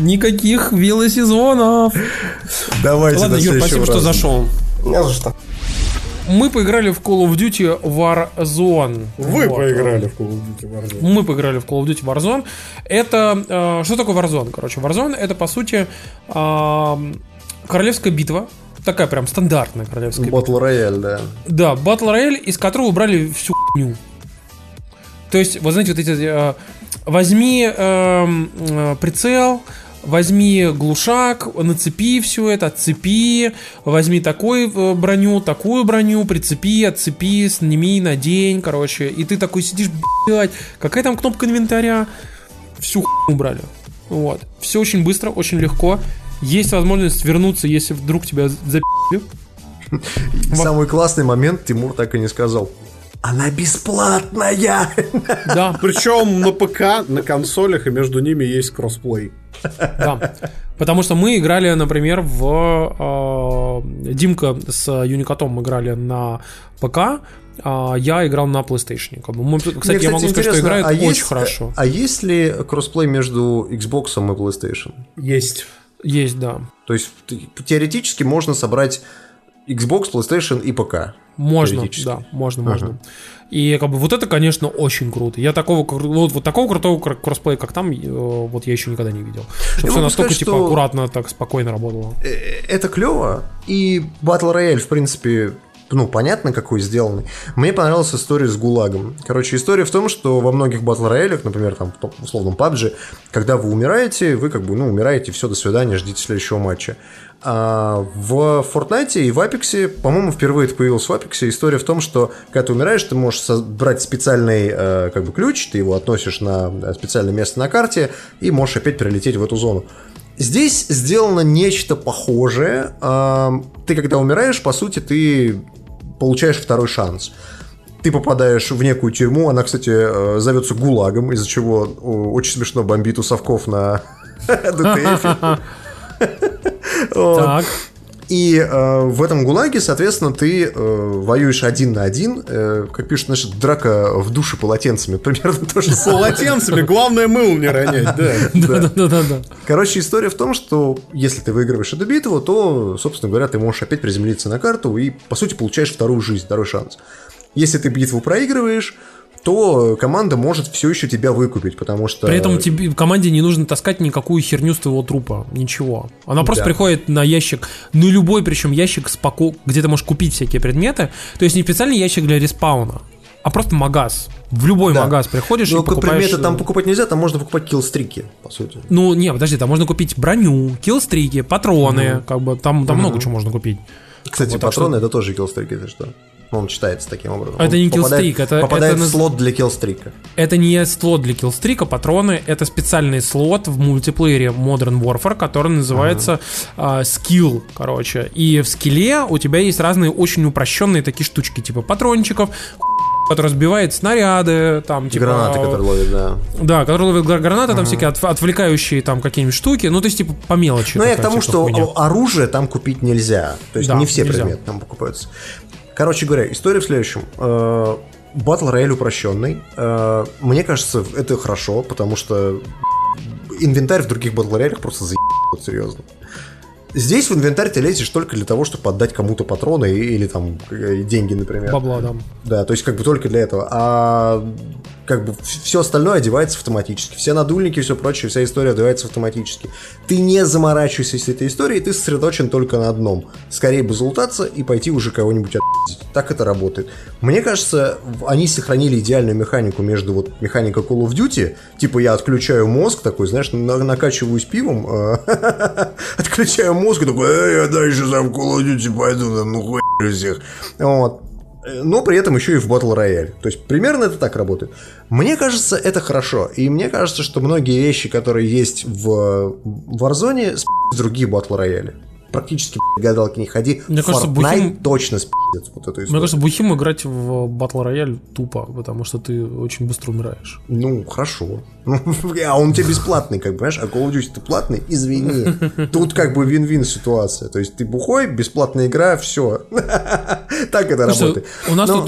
D: Никаких велосезонов.
B: Давайте
D: Ладно, Юр, спасибо, что зашел.
A: Не за что.
D: Мы поиграли в Call of Duty Warzone.
C: Вы
D: Вот.
C: поиграли в Call of Duty Warzone.
D: Мы поиграли в Call of Duty Warzone. Это... э, что такое Warzone? Короче, Warzone это, по сути, э, королевская битва. Такая прям стандартная королевская битва.
B: Батл рояль, да.
D: Да, Battle Royale, из которого убрали всю хуйню. То есть, вы знаете, вот эти... э, возьми эм, э, прицел, возьми глушак, нацепи все это, отцепи, возьми такую э, броню, такую броню, прицепи, отцепи, сними, надень, короче. И ты такой сидишь, блядь, какая там кнопка инвентаря? Всю хуйню убрали. Вот. Все очень быстро, очень легко. Есть возможность вернуться, если вдруг тебя запи***ли.
B: Самый классный момент Тимур так и не сказал. Она бесплатная!
D: Да,
C: Причем на ПК, на консолях, и между ними есть кроссплей.
D: Да. Потому что мы играли, например, в... э, Димка с Юникотом играли на ПК, а я играл на PlayStation. Как бы мы- кстати,
B: Мне,
D: я могу сказать, что
B: интересно,
D: играет
B: а
D: очень
B: есть-
D: хорошо.
B: А есть ли кроссплей между Xbox и PlayStation?
C: Есть.
D: Есть, да.
B: То есть теоретически можно собрать Xbox, PlayStation и ПК.
D: Можно, да, можно, можно. И как бы вот это, конечно, очень круто. Я такого, вот, вот такого крутого кр- кроссплея, как там, э, вот я еще никогда не видел. Чтобы все настолько,
B: сказать,
D: типа, аккуратно, так спокойно работало.
B: Э, Это клево. И Battle Royale, в принципе, ну, понятно, какой сделанный. Мне понравилась история с ГУЛАГом. Короче, история в том, что во многих Battle роялях, например, там, условном PUBG, когда вы умираете, вы как бы, ну, умираете, все, до свидания, ждите следующего матча. А в Fortnite и в Apex, по-моему, впервые это появилось в Apex, история в том, что когда ты умираешь, ты можешь брать специальный э, как бы ключ, ты его относишь на э, специальное место на карте и можешь опять прилететь в эту зону. Здесь сделано нечто похожее. Ты, когда умираешь, по сути, ты получаешь второй шанс. Ты попадаешь в некую тюрьму, она, кстати, э, зовется ГУЛАГом, из-за чего очень смешно бомбит у совков на ДТФ.
D: Так,
B: И э, в этом ГУЛАГе, соответственно, ты э, воюешь один на один, э, как пишут, значит, драка в душе полотенцами, примерно то же самое.
C: Полотенцами, главное мыл не ронять, да.
D: да-да-да-да.
B: Короче, история в том, что если ты выигрываешь эту битву, то, собственно говоря, ты можешь опять приземлиться на карту и, по сути, получаешь вторую жизнь, второй шанс. Если ты битву проигрываешь, то команда может все еще тебя выкупить, потому что...
D: При этом тебе, команде не нужно таскать никакую херню с твоего трупа. Ничего. Она просто
B: Да.
D: приходит на ящик, ну любой, причем ящик, с паку- где ты можешь купить всякие предметы. То есть не специальный ящик для респауна, а просто магаз. В любой
B: Да.
D: магаз приходишь
B: Ну,
D: и покупаешь...
B: предметы там
D: э,
B: покупать нельзя, там можно покупать киллстрики, по сути.
D: Ну, не, подожди, там можно купить броню, киллстрики, патроны, как бы там, там много чего можно купить.
B: Кстати,
D: Вот,
B: патроны это тоже киллстрики, это что? Ну, Он читается таким образом.
D: Это
B: Он
D: не
B: попадает-
D: киллстрик, это-
B: Попадает
D: это
B: в слот для киллстрика.
D: Это не слот для киллстрика, патроны, это специальный слот в мультиплеере Modern Warfare, который называется а, скилл, короче. И в скилле у тебя есть разные очень упрощенные такие штучки, типа патрончиков, который разбивает снаряды, там, типа...
B: Гранаты, которые ловят, да.
D: Да, которые ловят гра- гранаты, там всякие отв- отвлекающие там какие-нибудь штуки, ну, то есть, типа, по мелочи.
B: Ну, я к тому,
D: типа,
B: что
D: хуйня.
B: оружие там купить нельзя. То есть
D: Да,
B: не все
D: нельзя.
B: предметы там покупаются. Короче говоря, история в следующем. Э, Батл рояль упрощенный. Э, Мне кажется, это хорошо, потому что инвентарь в других батл роялях просто заебет, серьезно. Здесь в инвентарь ты лезешь только для того, чтобы отдать кому-то патроны и- или там э, деньги, например.
D: Бабла, да.
B: Да, то есть как бы только для этого. А как бы все остальное одевается автоматически. Все надульники, все прочее, вся история одевается автоматически. Ты не заморачивайся с этой историей, ты сосредоточен только на одном. Скорее бы залутаться и пойти уже кого-нибудь от***ить. Так это работает. Мне кажется, они сохранили идеальную механику между вот механикой Call of Duty, типа я отключаю мозг такой, знаешь, на- накачиваюсь пивом, э, отключаю мозг и такой, «Эй, я дальше сам Call of Duty пойду, там, ну хуй всех. Вот. Э, Но при этом еще и в Battle Royale. То есть примерно это так работает. Мне кажется, это хорошо. И мне кажется, что многие вещи, которые есть в Warzone, с другие Battle Royale. Практически блядь, гадалки не ходи.
D: Мне кажется, Бухим-
B: точно спиздец вот эту историю.
D: Мне кажется, бухим играть в Battle Royale тупо, потому что ты очень быстро умираешь.
B: Ну, хорошо. А он у тебя бесплатный, как бы, понимаешь? А Call of Duty ты платный? Извини. Тут как бы вин-вин ситуация. То есть ты бухой, бесплатная игра, все. Так это
D: Слушай,
B: работает.
D: у нас
B: Но-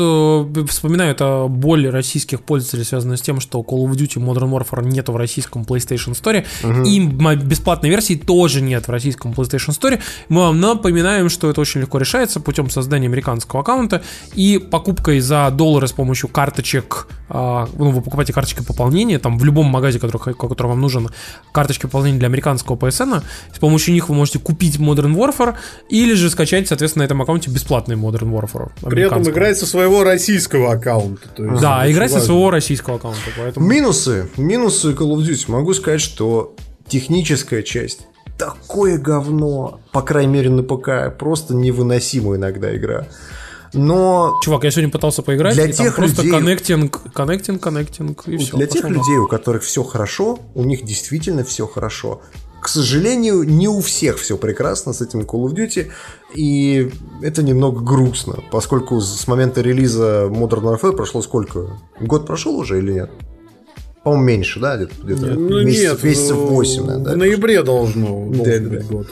D: тут, э, вспоминаю, это боль российских пользователей связана с тем, что Call of Duty Modern Warfare нет в российском PlayStation Store, и бесплатной версии тоже нет в российском PlayStation Store. Мы вам напоминаем, что это очень легко решается путем создания американского аккаунта и покупкой за доллары с помощью карточек, а, ну, вы покупаете карточки пополнения, там в любом магазе, который, который вам нужен, карточки пополнения для американского PSN, с помощью них вы можете купить Modern Warfare или же скачать, соответственно, на этом аккаунте бесплатный Modern Warfare.
C: При этом играть со своего российского аккаунта. то есть
D: Да, играть со своего российского аккаунта. Поэтому...
B: Минусы. Минусы Call of Duty. Могу сказать, что техническая часть такое говно, по крайней мере на ПК, просто невыносимая иногда игра. Но
D: Чувак, я сегодня пытался поиграть,
B: Для
D: и там
B: тех
D: просто
B: людей-
D: коннектинг, коннектинг, коннектинг, и все.
B: для тех людей, у которых все хорошо, у них действительно все хорошо. К сожалению, не у всех все прекрасно с этим Call of Duty, и это немного грустно, поскольку с момента релиза Modern Warfare прошло сколько? Год прошел уже или нет? По-моему, меньше, да? Где-то, где-то
C: Ну
B: месяцев,
C: нет,
B: месяцев
C: ну,
B: 8, наверное, да?
C: В ноябре должно, должен
B: Да,
C: быть
B: да.
C: год.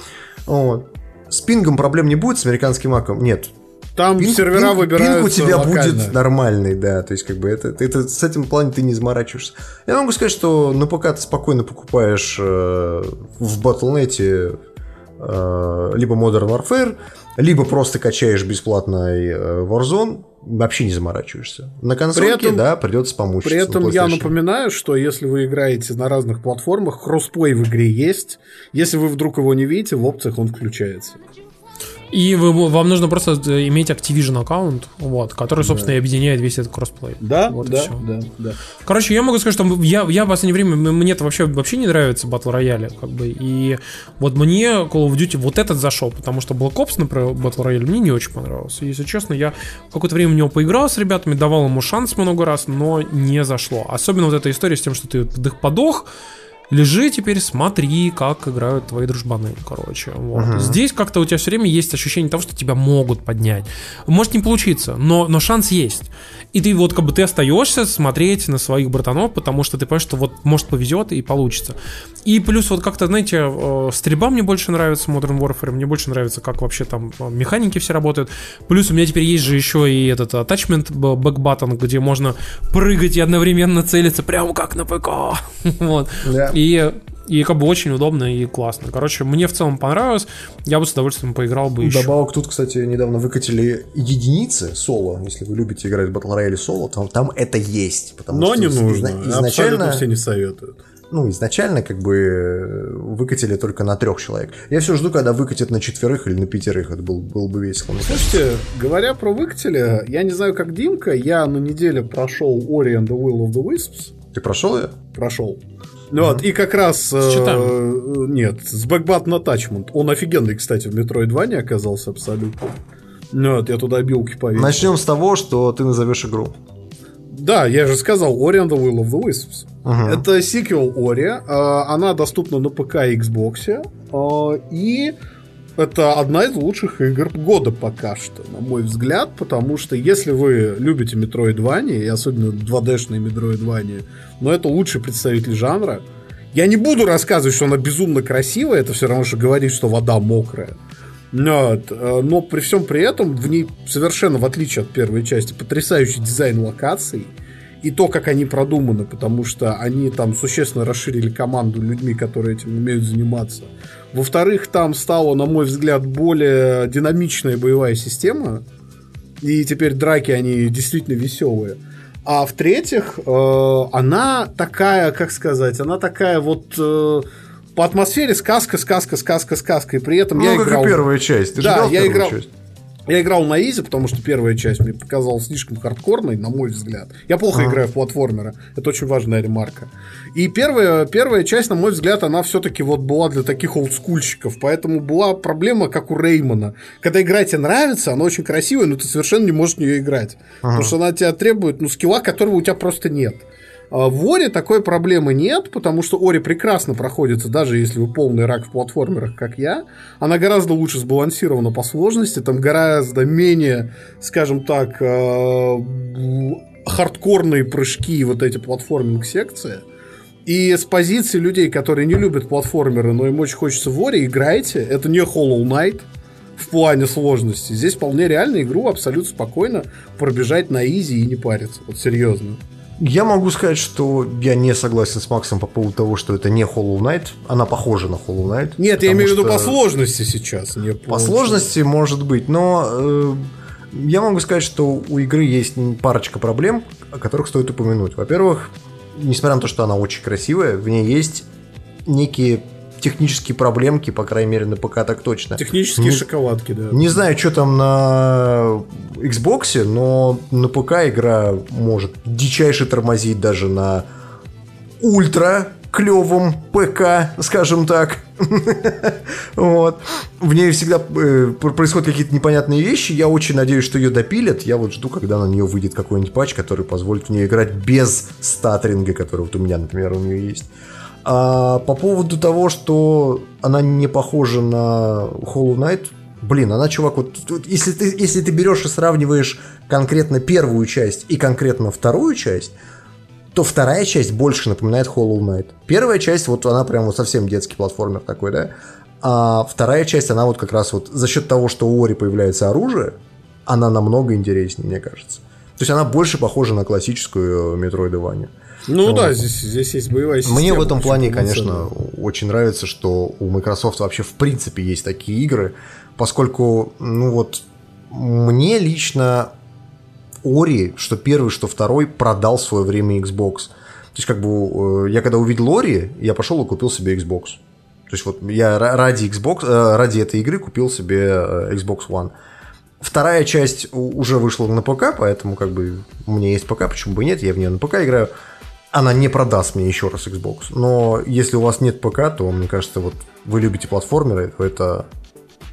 B: Вот. С пингом проблем не будет, с американским маком нет.
C: Там
B: Пинг,
C: сервера
B: пинг-
C: выбираются
B: пинг у тебя
C: локально.
B: будет нормальный, да, то есть как бы это, это с этим плане ты не заморачиваешься. Я могу сказать, что на ПК ты спокойно покупаешь э, в э, либо Modern Warfare, либо просто качаешь бесплатный э, Warzone, вообще не заморачиваешься. На консольке,
C: этом-
B: да, придется помучиться.
C: При этом я напоминаю, что если вы играете на разных платформах, кроссплей в игре есть. Если вы вдруг его не видите, в опциях он включается.
D: И вы- вам нужно просто иметь Activision аккаунт, вот, который, собственно, и объединяет весь этот кроссплей.
C: Да,
D: Вот
C: да, да, да.
D: Короче, я могу сказать, что я, я в последнее время, мне это вообще, вообще не нравится Battle Royale, как бы, и вот мне Call of Duty вот этот зашел, потому что Black Ops, например, Battle Royale мне не очень понравился. Если честно, я какое-то время в него поиграл с ребятами, давал ему шанс много раз, но не зашло. Особенно вот эта история с тем, что ты подох, подох Лежи теперь, смотри, как играют твои дружбаны, короче. Вот. Здесь как-то у тебя все время есть ощущение того, что тебя могут поднять. Может не получиться, но, но шанс есть. И ты вот как бы ты остаешься смотреть на своих братанов, потому что ты понимаешь, что вот может повезет и получится. И плюс вот как-то, знаете, э, стрельба мне больше нравится в Modern Warfare, мне больше нравится, как вообще там э, механики все работают. Плюс у меня теперь есть же еще и этот attachment back button, где можно прыгать и одновременно целиться, прямо как на ПК. Вот. И, и как бы очень удобно и классно. Короче, мне в целом понравилось. Я бы с удовольствием поиграл бы еще.
B: Добавок тут, кстати, недавно выкатили единицы соло. Если вы любите играть в Battle Royale соло, там, там это есть. Потому
C: Но
B: что
C: не
B: из-
C: нужно.
B: изна-
C: Абсолютно
B: изначально,
C: все не советуют.
B: ну, изначально как бы выкатили только на трех человек. Я все жду, когда выкатят на четверых или на пятерых. Это был, было бы весело.
C: Слушайте, говоря про выкатили, я не знаю, как Димка, я на неделе прошел Ori and the Will of the Wisps.
B: Ты прошел ее?
C: Прошел. Ну вот, и как раз... э,
D: читами?
C: нет, с Backbutton Attachment. Он офигенный, кстати, в Metroid 2 не оказался абсолютно. Ну вот, я туда билки повесил.
B: Начнем с того, что ты назовешь игру.
C: Да, я же сказал, Ori and the Will of the Wisps.
B: Мгм.
C: Это сиквел Ори. э, Она доступна на ПК и Xbox. э, И это одна из лучших игр года пока что, на мой взгляд, потому что если вы любите Metroidvania, и особенно 2D-шные Metroidvania, но это лучший представитель жанра, я не буду рассказывать, что она безумно красивая, это все равно, что говорить, что вода мокрая. Вот, э, Но при всем при этом в ней совершенно, в отличие от первой части, потрясающий дизайн локаций и то, как они продуманы, потому что они там существенно расширили команду людьми, которые этим умеют заниматься. Во-вторых, там стала, на мой взгляд, более динамичная боевая система, и теперь драки, они действительно веселые. А в-третьих, э, она такая, как сказать, она такая вот э, по атмосфере сказка, сказка, сказка, сказка. И при этом
B: Ну,
C: я
B: как
C: играл...
B: и первая часть. Ты
C: Да, я играл-
B: часть?
C: Я играл на изи, потому что первая часть мне показалась слишком хардкорной, на мой взгляд. Я плохо играю в платформеры. Это очень важная ремарка. И первая, первая часть, на мой взгляд, она все-таки вот была для таких олдскульщиков. Поэтому была проблема, как у Реймона. Когда игра тебе нравится, она очень красивая, но ты совершенно не можешь в нее играть. Потому что она тебя требует ну, скилла, которого у тебя просто нет. А В Оре такой проблемы нет, потому что Ори прекрасно проходится, даже если вы полный рак в платформерах, как я. Она гораздо лучше сбалансирована по сложности, там гораздо менее, скажем так, э, хардкорные прыжки вот эти платформинг-секции. И с позиции людей, которые не любят платформеры, но им очень хочется в Ори, играйте. Это не Hollow Knight в плане сложности. Здесь вполне реально игру абсолютно спокойно пробежать на изи и не париться. Вот серьезно.
B: Я могу сказать, что я не согласен с Максом по поводу того, что это не Hollow Knight. Она похожа на Hollow Knight.
C: Нет, я имею в виду по сложности сейчас. не
B: По сложности может быть, но э, я могу сказать, что у игры есть парочка проблем, о которых стоит упомянуть. Во-первых, несмотря на то, что она очень красивая, в ней есть некие технические проблемки, по крайней мере, на ПК так точно.
C: Технические
B: Не-
C: шоколадки, да.
B: Не знаю, что там на Xbox, но на ПК игра может дичайше тормозить даже на ультра клевом ПК, скажем так. Вот. В ней всегда э, пр- происходят какие-то непонятные вещи. Я очень надеюсь, что ее допилят. Я вот жду, когда на нее выйдет какой-нибудь патч, который позволит в нее играть без статринга, который вот у меня, например, у нее есть. А по поводу того, что она не похожа на Hollow Knight, блин, она, чувак, вот если ты, если ты берешь и сравниваешь конкретно первую часть и конкретно вторую часть, то вторая часть больше напоминает Hollow Knight. Первая часть, вот она прям вот совсем детский платформер такой, да? А вторая часть, она вот как раз вот за счет того, что у Ори появляется оружие, она намного интереснее, мне кажется. То есть она больше похожа на классическую Метроидванию.
C: Ну да, здесь, здесь есть боевая система.
B: Мне в этом плане, конечно, очень нравится, что у Microsoft вообще в принципе есть такие игры, поскольку, ну вот, мне лично Ори, что первый, что второй, продал в свое время Xbox. То есть, как бы, э, я когда увидел Ори, я пошел и купил себе Xbox. То есть, вот я ра- ради Xbox, э, ради этой игры купил себе э, Xbox One. Вторая часть уже вышла на ПК, поэтому как бы у меня есть ПК, почему бы и нет, я в нее на ПК играю. Она не продаст мне еще раз Xbox. Но если у вас нет ПК, то, мне кажется, вот вы любите платформеры, то это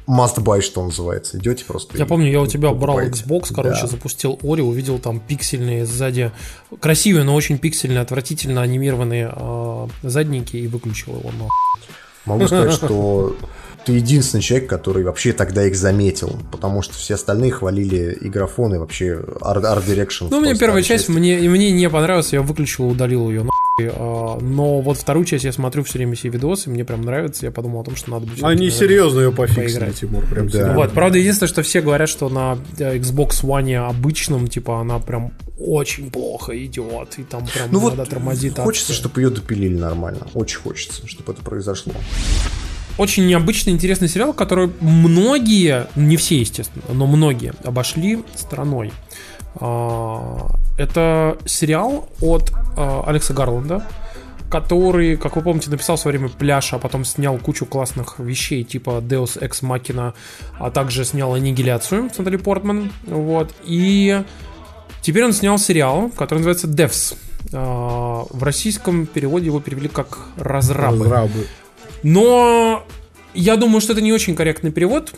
B: must buy, что называется. Идете просто.
D: Я помню, я у тебя брал
B: покупаете.
D: Xbox, короче,
B: Да.
D: запустил Ори, увидел там пиксельные сзади, красивые, но очень пиксельные, отвратительно анимированные э, задники и выключил его. Но...
B: Могу сказать, что ты единственный человек, который вообще тогда их заметил, потому что все остальные хвалили и графон, и вообще Art, Art Direction.
D: Ну, мне первая часть
B: части.
D: мне, мне не понравилась, я выключил и удалил ее. Но вот вторую часть я смотрю все время все видосы, мне прям нравится, я подумал о том, что надо будет...
C: Они
D: наверное,
C: серьезно ее пофиксили,
D: поиграть.
C: Тимур, прям
B: Да.
C: серьезно.
D: Вот, правда, единственное, что все говорят, что на э, Xbox One обычном, типа, она прям очень плохо идет, и там прям
B: Ну вот
D: иногда тормозит.
B: хочется,
D: адски.
B: чтобы ее допилили нормально. Очень хочется, чтобы это произошло.
D: Очень необычный, интересный сериал, который многие, не все, естественно, но многие обошли стороной. А, Это сериал от а, Алекса Гарланда, который, как вы помните, написал в свое время «Пляж», а потом снял кучу классных вещей, типа Deus Ex Machina, а также снял «Аннигиляцию» с Натали Портман. Вот. И теперь он снял сериал, который называется «Devs». А, В российском переводе его перевели как «Разрабы».
C: Разрабы.
D: Но я думаю, что это не очень корректный перевод.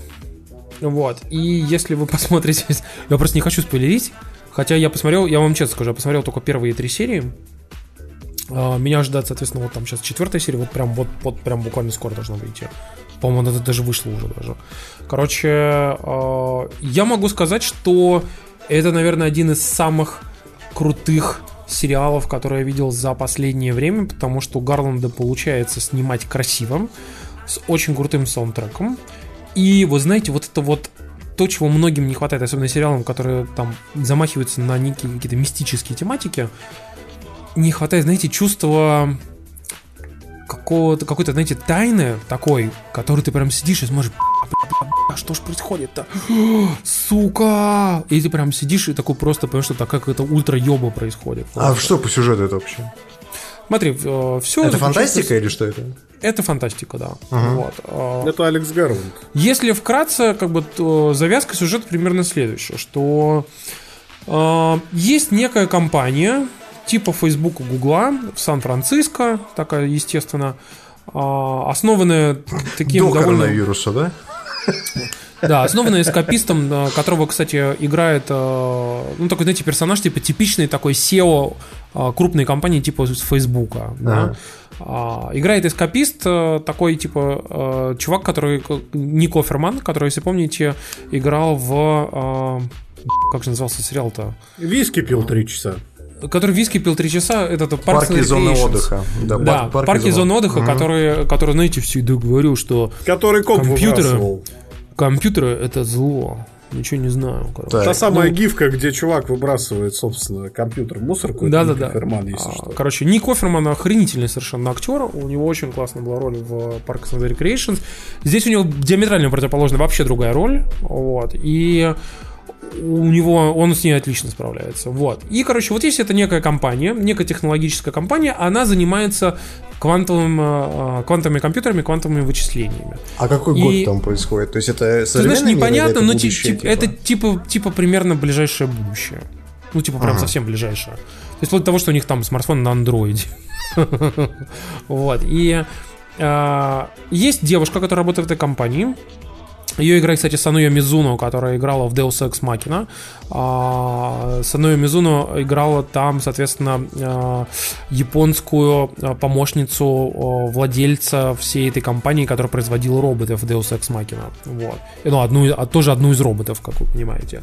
D: Вот. И если вы посмотрите... Я просто не хочу спойлерить. Хотя я посмотрел, я вам честно скажу, я посмотрел только первые три серии. А, Меня ждать, соответственно, вот там сейчас четвертая серия, вот прям вот, вот прям буквально скоро должна выйти. По-моему, это даже вышло уже даже. Короче, а, я могу сказать, что это, наверное, один из самых крутых сериалов, которые я видел за последнее время, потому что у Гарланда получается снимать красиво, с очень крутым саундтреком. И вы знаете, вот это вот то, чего многим не хватает, особенно сериалам, которые там замахиваются на некие какие-то мистические тематики, не хватает, знаете, чувства какого-то, какой-то, знаете, тайны такой, которую ты прям сидишь и смотришь, а что ж происходит-то? Сука! И ты прям сидишь и такой просто понимаешь, что так как это ультра ёба происходит.
B: А что по сюжету это вообще?
D: Смотри, все...
B: Это фантастика или что это?
D: Это фантастика, да. Вот. А,
C: Это Алекс Гарвунд.
D: Если вкратце, как бы то завязка сюжета примерно следующая, что э, есть некая компания типа Facebook и Гугла в Сан-Франциско, такая, естественно, э, основанная таким
B: До
D: довольно...
B: коронавируса, да?
D: Да, основанная эскапистом, э, которого, кстати, играет, э, ну, такой, знаете, персонаж, типа, типичный такой SEO э, крупной компании, типа, с Фейсбука, да. А, Играет эскапист, такой, типа, чувак, который, Ник Оферман, который, если помните, играл в... Как же назывался сериал-то?
C: Виски пил три часа.
D: Который виски пил три часа, это Parks
B: Парки зоны отдыха. Да,
D: Да,
B: пар-
D: парки, зоны отдыха, которые, которые, знаете, всегда говорю, что
C: Который
D: Компьютеры.
C: выбрасывал.
D: компьютеры это зло. Ничего не знаю. короче.
B: Так.
C: Та самая
D: Ну,
C: гифка, где чувак выбрасывает, собственно, компьютер в мусорку. это
D: Да, да, да.
C: Оферман, если
D: А,
C: что.
D: Короче, Ник Оферман охренительный совершенно актер. У него очень классная была роль в Parks and Recreations. Здесь у него диаметрально противоположная вообще другая роль. Вот. И у него он с ней отлично справляется. Вот. И, короче, вот есть это некая компания, некая технологическая компания, она занимается квантовым, э, квантовыми компьютерами, квантовыми вычислениями.
B: А какой
D: И-
B: год там происходит? То есть это
D: Ты знаешь, непонятно, но
B: будущее,
D: тип- это типа, типа примерно ближайшее будущее. Ну, типа, прям
B: Ага.
D: совсем ближайшее. То есть, вплоть до того, что у них там смартфон на андроиде. Вот. И а, есть девушка, которая работает в этой компании. Ее играет, кстати, Сануя Мизуно, которая играла в Deus Ex Machina. А, Сануя Мизуно играла там, соответственно, а, японскую а, помощницу а, владельца всей этой компании, которая производила роботов Deus Ex Machina. Вот. Ну, одну, а тоже одну из роботов, как вы понимаете.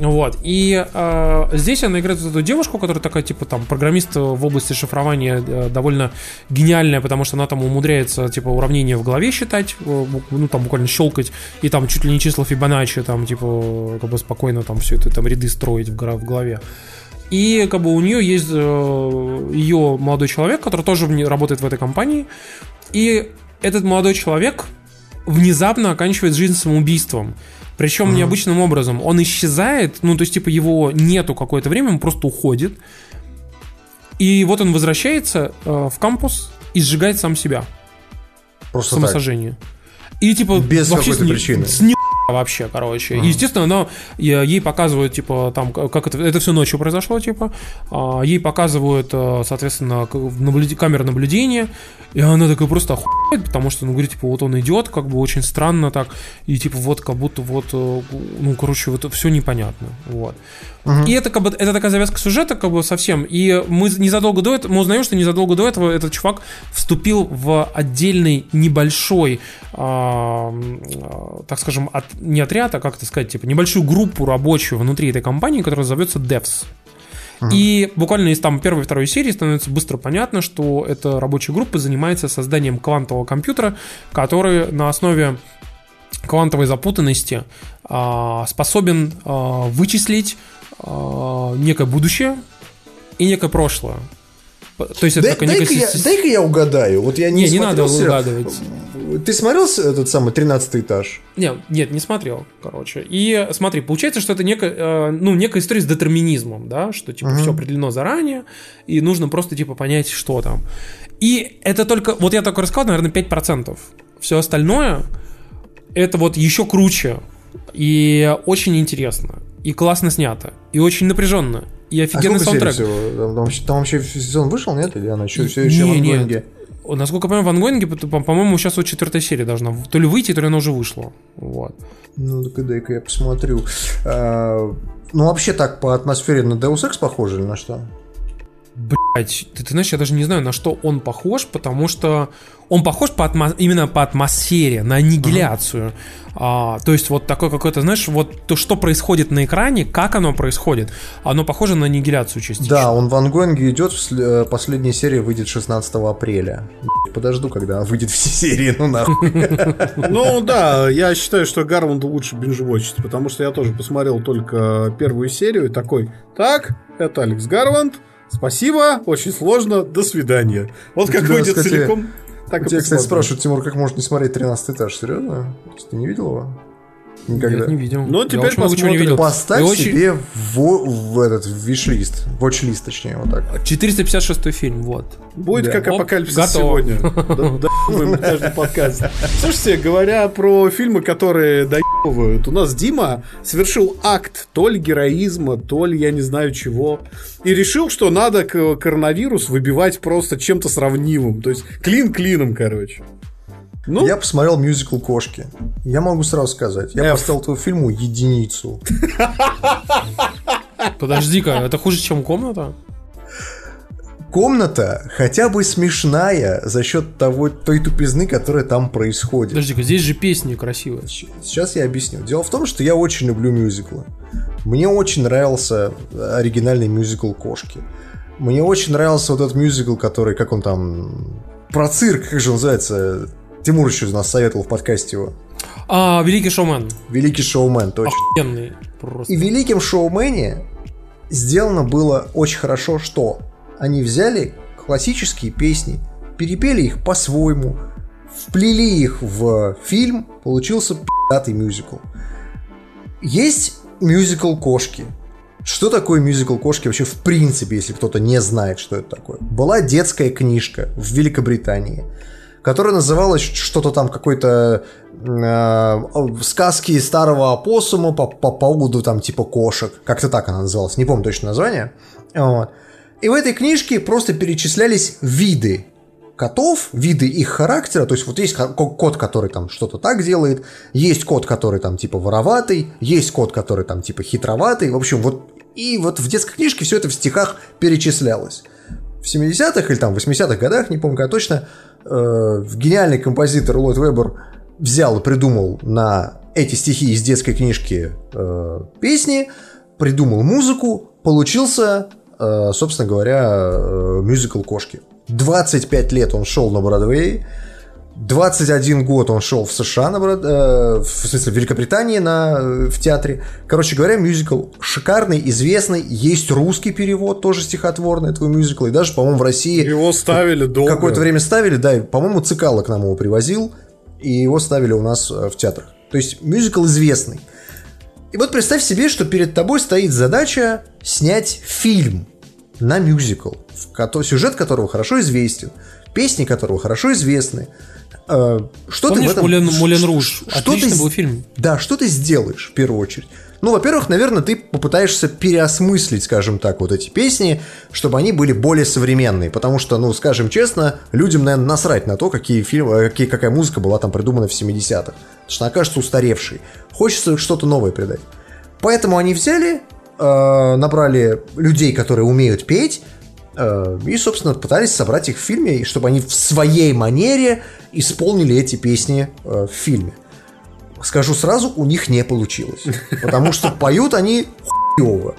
D: Вот. И э, здесь она играет вот эту девушку, которая такая, типа, там, программист в области шифрования э, довольно гениальная, потому что она там умудряется, типа, уравнения в голове считать, э, ну, там, буквально щелкать, и там чуть ли не числа Фибоначчи, там, типа, как бы спокойно там все это, там, ряды строить в, в голове. И как бы у нее есть э, ее молодой человек, который тоже работает в этой компании. И этот молодой человек внезапно оканчивает жизнь самоубийством. Причем необычным образом. Он исчезает, ну, то есть, типа, его нету какое-то время, он просто уходит. И вот он возвращается э, в кампус и сжигает сам себя.
B: Просто так.
D: самосожжение. И типа
B: Без какой-то причины.
D: С ни вообще, короче. И, естественно, она е- ей показывают, типа, там, как это, это все ночью произошло, типа, а, ей показывают, э, соответственно, наблюде- камеры наблюдения, и она такая просто охуевает, потому что, ну, говорит, типа, вот он идет, как бы очень странно так, и типа, вот как будто вот, э, ну, короче, вот все непонятно, вот. И это как бы это такая завязка сюжета, как бы совсем. И мы незадолго до этого, мы узнаем, что незадолго до этого этот чувак вступил в отдельный небольшой, а, так скажем, от, не отряд, а как это сказать, типа небольшую группу рабочую внутри этой компании, которая зовется Devs. И буквально из там первой и второй серии становится быстро понятно, что эта рабочая группа занимается созданием квантового компьютера, который на основе квантовой запутанности а, способен вычислить некое будущее и некое прошлое. То есть это
B: Дай-
D: такая
B: Дай-ка
D: некая...
B: я, дай-ка я угадаю. Вот я не,
D: Не, не надо
B: сериал.
D: угадывать.
B: Ты смотрел этот самый 13 этаж?
D: Не, нет, не смотрел, короче. И смотри, получается, что это некая, э, ну, некая история с детерминизмом, да, что типа все определено заранее, и нужно просто типа понять, что там. И это только, вот я только рассказал, наверное, 5%. Все остальное это вот еще круче и очень интересно, и классно снято, и очень напряженно, и
B: А
D: офигенный
B: серий
D: саундтрек.
B: всего? Там, там там вообще сезон вышел, нет? Или она еще, все еще
D: Не,
B: в
D: нет.
B: ангоинге?
D: Насколько я понимаю, в ангоинге, по- по-моему, сейчас вот четвертая серия должна то ли выйти, то ли она уже вышла. Вот.
B: Ну, так дай-ка я посмотрю. А, ну, вообще так по атмосфере на Deus Ex похоже или на что?
D: Блять, ты, ты знаешь, я даже не знаю, на что он похож, потому что он похож по атмо- именно по атмосфере, на аннигиляцию. А, то есть вот такой какой-то, знаешь, вот то, что происходит на экране, как оно происходит, оно похоже на аннигиляцию частично.
B: Да, он в ангоинге идет, всле- э, последняя серия выйдет 16 апреля. Подожду, когда выйдет все серии, ну нахуй.
C: Ну да, я считаю, что Гарванду лучше бинжевочить, потому что я тоже посмотрел только первую серию и такой, так, это Алекс Гарванд, спасибо, очень сложно, до свидания. Вот как выйдет целиком, так
B: У тебя, кстати, спрашивают, Тимур, как можно не смотреть 13 этаж? Серьезно? Ты не видел его? Никогда.
D: Нет, не видел.
C: Ну,
D: Я
C: теперь
D: много чего не
C: посмотрим.
D: видел.
B: Поставь
D: И очень-
B: себе в, в этот виш-лист, watch-лист, точнее, вот так.
D: 456 фильм, вот.
C: Будет
B: Да.
C: как
D: Оп,
C: апокалипсис
D: готово.
C: сегодня. Да- каждый подкаст. Слушайте, говоря про фильмы, которые доебывают, у нас Дима совершил акт то ли героизма, то ли я не знаю чего, и решил, что надо к- коронавирус выбивать просто чем-то сравнимым. То есть клин клином, короче. Ну,
B: Я посмотрел мюзикл «Кошки». Я могу сразу сказать, я
C: F.
B: поставил этому фильму единицу.
D: Подожди-ка, это хуже, чем комната?
B: Комната хотя бы смешная за счет того, той тупизны, которая там происходит.
D: Подожди-ка, здесь же песни красивые.
B: Сейчас я объясню. Дело в том, что я очень люблю мюзиклы. Мне очень нравился оригинальный мюзикл «Кошки». Мне очень нравился вот этот мюзикл, который, как он там, про цирк, как же он называется? Тимур еще нас советовал в подкасте его.
D: А, Великий шоумен.
B: Великий шоумен, точно.
D: Охуенный. Просто.
B: И в Великом шоумене сделано было очень хорошо, что они взяли классические песни, перепели их по-своему, вплели их в фильм, получился пи***тый мюзикл. Есть мюзикл «Кошки». Что такое мюзикл «Кошки» вообще в принципе, если кто-то не знает, что это такое? Была детская книжка в Великобритании, которая называлась что-то там какой-то э, сказки старого опоссума по, по поводу там типа кошек. Как-то так она называлась, не помню точно название. Вот. И в этой книжке просто перечислялись виды котов, виды их характера, то есть вот есть ко- кот, который там что-то так делает, есть кот, который там типа вороватый, есть кот, который там типа хитроватый, в общем, вот и вот в детской книжке все это в стихах перечислялось. В 70-х или там 80-х годах, не помню когда точно, э, гениальный композитор Ллойд Вебер взял и придумал на эти стихи из детской книжки э, песни, придумал музыку, получился, э, собственно говоря, э, мюзикл «Кошки». 25 лет он шел на Бродвее, 21 год он шел в США, на э, в смысле в Великобритании на, э, в театре. Короче говоря, мюзикл шикарный, известный, есть русский перевод, тоже стихотворный этого мюзикла, и даже, по-моему, в России
C: его ставили долго.
B: какое-то время ставили, да, и, по-моему, Цикало к нам его привозил, и его ставили у нас э, в театрах. То есть мюзикл известный. И вот представь себе, что перед тобой стоит задача снять фильм на мюзикл, сюжет которого хорошо известен, песни которого хорошо известны. Э, Что ты
D: Помнишь
B: в этом...
D: Мулен, Мулен Руж?
B: что
D: Отличный
B: ты
D: был фильм.
B: Да, что ты сделаешь в первую очередь? Ну, во-первых, наверное, ты попытаешься переосмыслить, скажем так, вот эти песни, чтобы они были более современные. Потому что, ну, скажем честно, людям, наверное, насрать на то, какие фильмы, э, какие, какая музыка была там придумана в 70-х. Потому что она кажется устаревшей. Хочется что-то новое придать. Поэтому они взяли, э, набрали людей, которые умеют петь, и, собственно, пытались собрать их в фильме, и чтобы они в своей манере исполнили эти песни э, в фильме. Скажу сразу, у них не получилось. Потому что поют они хуево.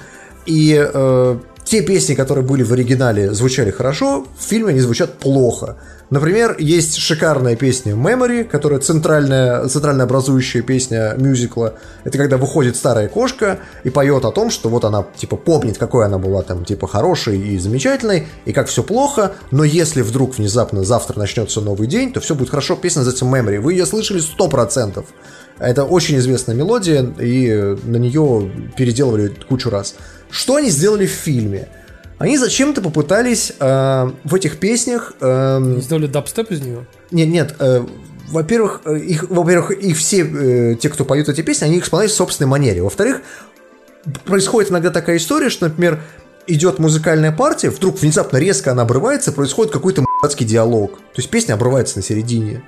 B: И э, те песни, которые были в оригинале, звучали хорошо, в фильме они звучат плохо. Например, есть шикарная песня Memory, которая центральная, центрально образующая песня мюзикла. Это когда выходит старая кошка и поет о том, что вот она, типа, помнит, какой она была там, типа, хорошей и замечательной, и как все плохо, но если вдруг внезапно завтра начнется новый день, то все будет хорошо. Песня называется Memory. Вы ее слышали 100%. Это очень известная мелодия, и на нее переделывали кучу раз. Что они сделали в фильме? Они зачем-то попытались э, в этих песнях... э,
D: Сделали дабстеп из нее.
B: нет, нет, э, во-первых, э, их, во-первых, и все э, те, кто поют эти песни, они их исполняют в собственной манере. Во-вторых, происходит иногда такая история, что, например, идет музыкальная партия, вдруг внезапно резко она обрывается, происходит какой-то мудацкий диалог. То есть песня обрывается на середине.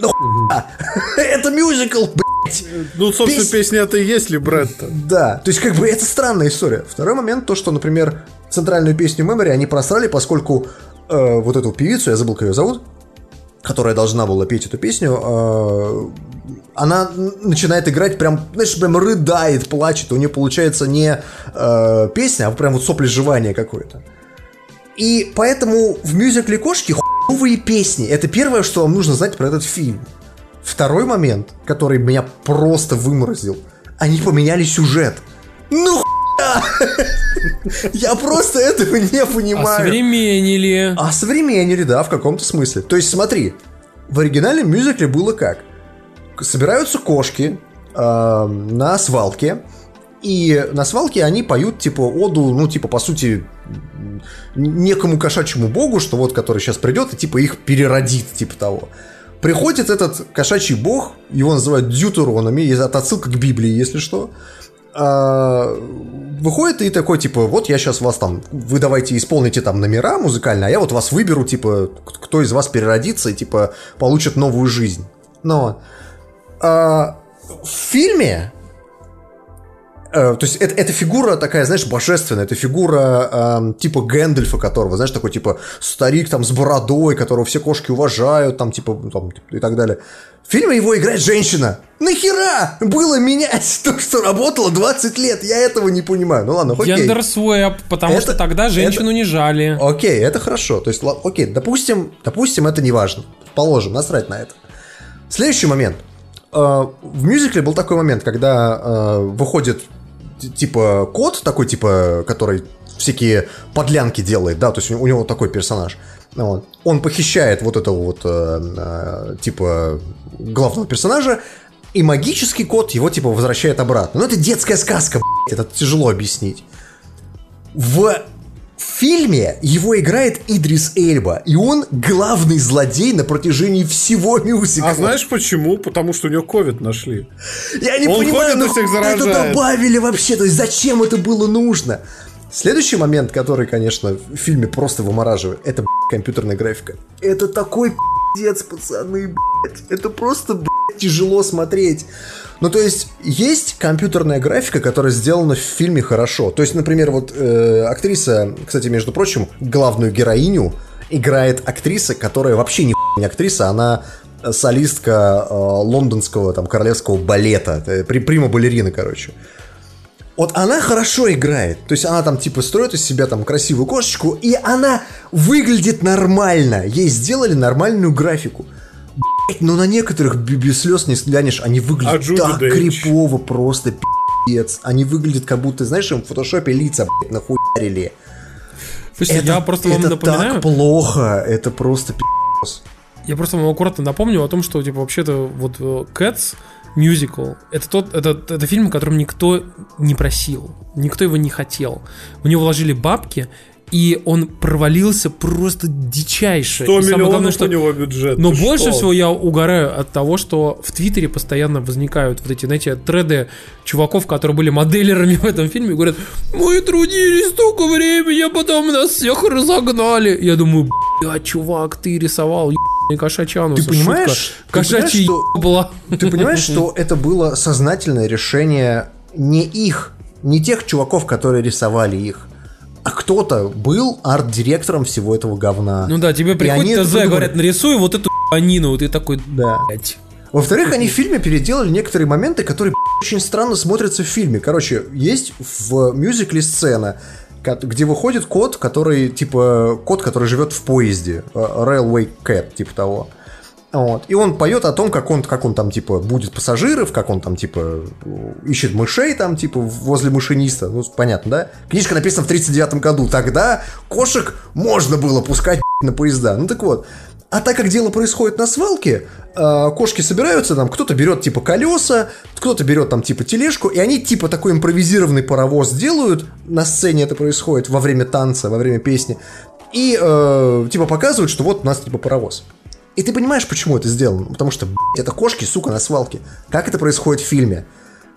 B: Ну хуя! Это мюзикл, блядь!
C: Ну, собственно,
B: Пес-
C: песня это и есть либретто.
B: Да, то есть как бы это странная история. Второй момент, то, что, например, центральную песню Memory они просрали, поскольку э, вот эту певицу, я забыл, как ее зовут, которая должна была петь эту песню, э, она начинает играть прям, знаешь, прям рыдает, плачет, у нее получается не э, песня, а прям вот соплежевание какое-то. И поэтому в мюзикле «Кошки» хуевые песни. Это первое, что вам нужно знать про этот фильм. Второй момент, который меня просто выморозил. Они поменяли сюжет. Ну! Я просто этого не понимаю.
D: Осовременили.
B: А современнили, да, в каком-то смысле. То есть смотри, в оригинальном мюзикле было как? Собираются кошки, э, на свалке. И на свалке они поют, типа, оду, ну, типа, по сути, некому кошачьему богу, что вот, который сейчас придет и, типа, их переродит, типа того. Приходит этот кошачий бог, его называют дьютеронами, это отсылка к Библии, если что. А, выходит и такой, типа, вот я сейчас вас там, вы давайте исполните там номера музыкальные, а я вот вас выберу, типа, кто из вас переродится и, типа, получит новую жизнь. Но а, в фильме Э, то есть это, это фигура такая, знаешь, божественная, это фигура эм, типа Гэндальфа, которого, знаешь, такой типа старик там с бородой, которого все кошки уважают, там типа ну, там, и так далее. В фильме его играет женщина. Нахера было менять то, что работало 20 лет? Я этого не понимаю. Ну ладно, окей.
D: Гендер свэп, потому
B: Это-
D: что тогда женщину не жали.
B: Окей, это хорошо. То есть, окей, допустим, допустим, это не важно. Положим, насрать на это. Следующий момент. Э, В мюзикле был такой момент, когда э, выходит типа кот такой, типа, который всякие подлянки делает, да, то есть у него- такой персонаж. Вот. Он похищает вот этого вот, э, э, типа, главного персонажа, и магический кот его, типа, возвращает обратно. Ну, это детская сказка, блядь, это тяжело объяснить. В фильме его играет Идрис Эльба, и он главный злодей на протяжении всего мюзикла.
C: А знаешь почему? Потому что у него ковид нашли.
B: Я не
C: Он
B: понимаю, ну
C: всех
B: это
C: заражает.
B: добавили вообще, то есть зачем это было нужно? Следующий момент, который, конечно, в фильме просто вымораживает, это компьютерная графика. Это такой пиздец, пацаны, блядь. Это просто, блядь, тяжело смотреть. Ну, то есть, есть компьютерная графика, которая сделана в фильме хорошо. То есть, например, вот э, актриса, кстати, между прочим, главную героиню играет актриса, которая вообще не, не актриса, она солистка э, лондонского там королевского балета, э, при, прима балерина, короче. Вот она хорошо играет. То есть она там типа строит из себя там красивую кошечку, и она выглядит нормально. Ей сделали нормальную графику. Блять, но на некоторых без слез не глянешь, они
C: А
B: выглядят
C: Джуди
B: так
C: Денч?
B: крипово, просто пиздец. Они выглядят как будто, знаешь, им в фотошопе лица, блядь, нахуярили.
D: Слушайте, я просто вам
B: это
D: напоминаю,
B: так плохо, это просто пиздец.
D: я просто вам аккуратно напомню о том, что типа вообще-то вот э, Cats мюзикл это тот это, это фильм, о котором никто не просил, никто его не хотел. В него вложили бабки, и он провалился просто дичайше.
C: 100
D: И самое
C: миллионов
D: главное, что
C: у него бюджет.
D: Но
C: ты
D: больше
C: что?
D: всего я угораю от того, что в Твиттере постоянно возникают вот эти, знаете, треды чуваков, которые были моделерами в этом фильме, и говорят, мы трудились столько времени, а потом нас всех разогнали. Я думаю, бля, чувак, ты рисовал ебаный кошачанус.
B: Ты понимаешь- понимаешь, что-
D: была.
B: Ты понимаешь, что это было сознательное решение не их, не тех чуваков, которые рисовали их, а кто-то был арт-директором всего этого говна.
D: Ну да, тебе
B: И
D: приходит ТЗ, говорят, нарисуй вот эту ебанину, и ты такой,
B: Да.
D: блядь.
B: Во-вторых, они в фильме переделали некоторые моменты, которые очень странно смотрятся в фильме. Короче, есть в мюзикле сцена, где выходит кот, который, типа, кот, который живет в поезде. э, Railway Cat, типа того. Вот. И он поет о том, как он, как он там, типа, будет пассажиров, как он там, типа, ищет мышей там, типа, возле машиниста. Ну, понятно, да? Книжка написана в 39 году. Тогда кошек можно было пускать на поезда. Ну, так вот. А так как дело происходит на свалке, э, кошки собираются, там кто-то берет типа колеса, кто-то берет там типа тележку, и они типа такой импровизированный паровоз делают, на сцене это происходит во время танца, во время песни, и э, типа показывают, что вот у нас типа паровоз. И ты понимаешь, почему это сделано? Потому что, блядь, это кошки, сука, на свалке. Как это происходит в фильме?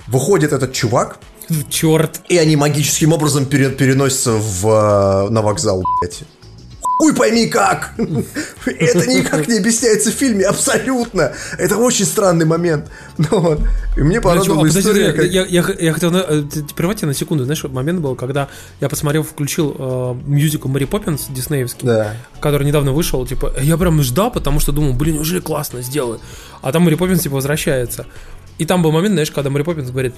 B: Выходит этот чувак,
D: Черт.
B: и они магическим образом пере- переносятся в, э, на вокзал, блядь. Хуй пойми как! Это никак не объясняется в фильме, абсолютно! Это очень странный момент. Ну, вот. И мне
D: а,
B: порадовала
D: подожди,
B: история,
D: я,
B: как...
D: я, я- я хотел э, прервать тебя на секунду. Знаешь, момент был, когда я посмотрел, включил э, мюзикл Мэри Поппинс диснеевский,
B: Да.
D: который недавно вышел. Типа, я прям ждал, потому что думал, блин, неужели классно сделаю. А там Мэри Поппинс типа возвращается. И там был момент, знаешь, когда Мэри Поппинс говорит,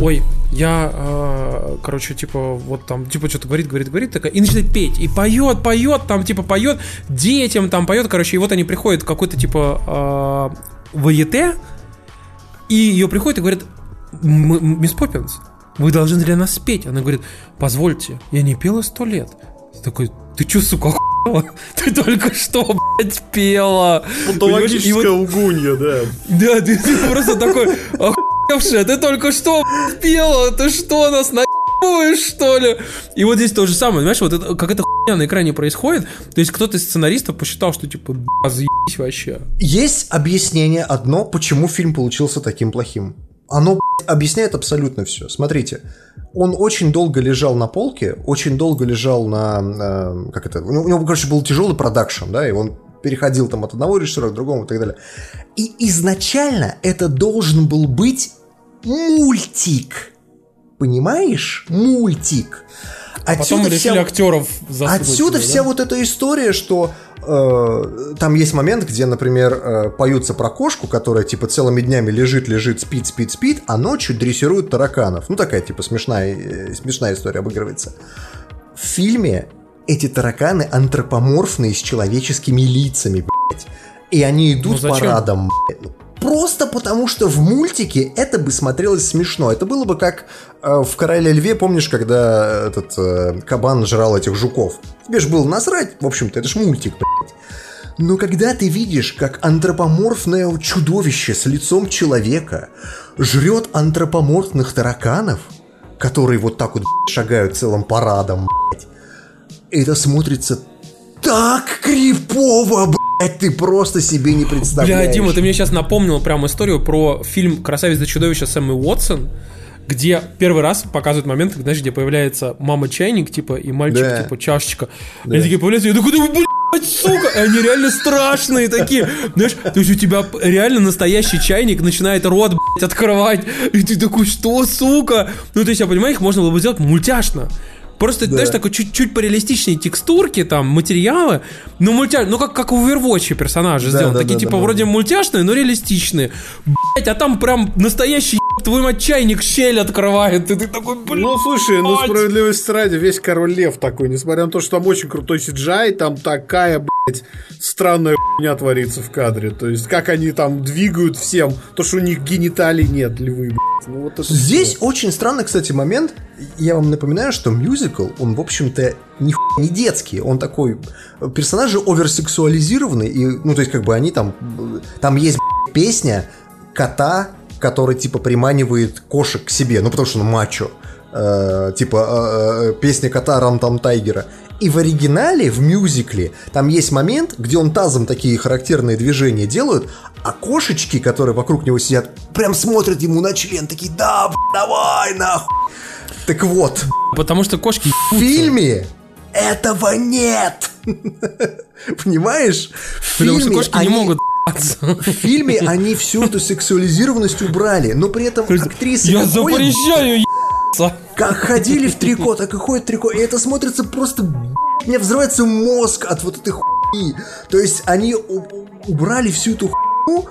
D: ой, я, э, короче, типа, вот там, типа, что-то говорит, говорит, говорит, такая, и начинает петь, и поет, поет, там, типа, поет, детям там поет, короче, и вот они приходят в какой-то, типа, э, ваете, и ее приходят и говорят, «М- м- мисс Поппинс, вы должны для нас спеть. Она говорит, позвольте, я не пела сто лет. Я такой, ты че, сука, охуела? Ты только что, блядь, пела. И вот-
C: Патологическая лгунья, да.
D: Да, ты, ты просто такой, охуевшая, ты только что блядь, пела, ты что, нас наебываешь, что ли? И вот здесь то же самое, знаешь, вот это, как это хуйня на экране происходит, то есть кто-то из сценаристов посчитал, что типа, бля, заебись вообще.
B: Есть объяснение одно, почему фильм получился таким плохим. Оно блядь, объясняет абсолютно все. Смотрите, он очень долго лежал на полке, очень долго лежал на... э, как это? У него, короче, был тяжелый продакшн, да, и он переходил там от одного режиссера к другому и так далее. И изначально это должен был быть мультик. Понимаешь? Мультик.
D: А потом решили
B: вся-
D: актеров
B: Отсюда
D: сюда,
B: вся
D: да?
B: вот эта история, что э, там есть момент, где, например, э, поются про кошку, которая типа целыми днями лежит, лежит, спит, спит, спит, а ночью дрессирует тараканов. Ну такая типа смешная, э, смешная история обыгрывается. В фильме эти тараканы антропоморфные с человеческими лицами, блядь. И они идут
D: Ну, зачем?
B: парадом, блядь. Просто потому, что в мультике это бы смотрелось смешно. Это было бы как э, в «Короле льве», помнишь, когда этот э, кабан жрал этих жуков? Тебе ж было насрать, в общем-то, это ж мультик, блядь. Но когда ты видишь, как антропоморфное чудовище с лицом человека жрет антропоморфных тараканов, которые вот так вот блядь, шагают целым парадом, блядь, это смотрится так крипово, блядь, ты просто себе не представляешь.
D: Бля, Дима, ты мне сейчас напомнил прям историю про фильм «Красавица и чудовище» с Эммой Уотсон, где первый раз показывают момент, знаешь, где появляется мама чайник, типа, и мальчик,
B: Да.
D: типа, чашечка. Они такие появляются, я такой, да блядь, сука! И они реально страшные такие. Знаешь, то есть у тебя реально настоящий чайник начинает рот, блядь, открывать. И ты такой, что, сука? Ну, то есть, я понимаю, их можно было бы сделать мультяшно. Просто, знаешь, такой чуть-чуть пореалистичнее текстурки, там, материалы, но мультя... ну как, как в Overwatch персонажи
B: Да,
D: сделаны,
B: да,
D: такие
B: да,
D: типа
B: да, да.
D: вроде мультяшные, но реалистичные. Блять, а там прям настоящий твой мать чайник щель открывает, и ты такой, блин.
C: Ну, слушай, ну,
D: Блядь.
C: справедливости ради, весь Король Лев такой, несмотря на то, что там очень крутой CGI, там такая, блядь, странная хуйня творится в кадре. То есть, как они там двигают всем, то, что у них гениталий нет, львы, блядь. Ну, вот это
B: Здесь
C: всё.
B: очень странный, кстати, момент. Я вам напоминаю, что мюзикл, он, в общем-то, ни не детский. Он такой... Персонажи оверсексуализированы, и, ну, то есть, как бы они там... Там есть б***ь, песня кота, который, типа, приманивает кошек к себе, ну, потому что он мачо. Э, типа, э, э, песня кота Рам Там Тайгера. И в оригинале, в мюзикле, там есть момент, где он тазом такие характерные движения делают, а кошечки, которые вокруг него сидят, прям смотрят ему на член, такие, да, б***, давай, нахуй. Так вот,
D: Потому что кошки
B: в фильме этого нет. Понимаешь? В
D: Потому что
B: фильме
D: кошки не
B: они-
D: могут
B: В фильме они всю эту сексуализированность убрали, но при этом актрисы
D: Я запрещаю
B: как ходили в трико, так и ходят в трико, и это смотрится просто... Меня взрывается мозг от вот этой хуйни. То есть они убрали всю эту хуйню,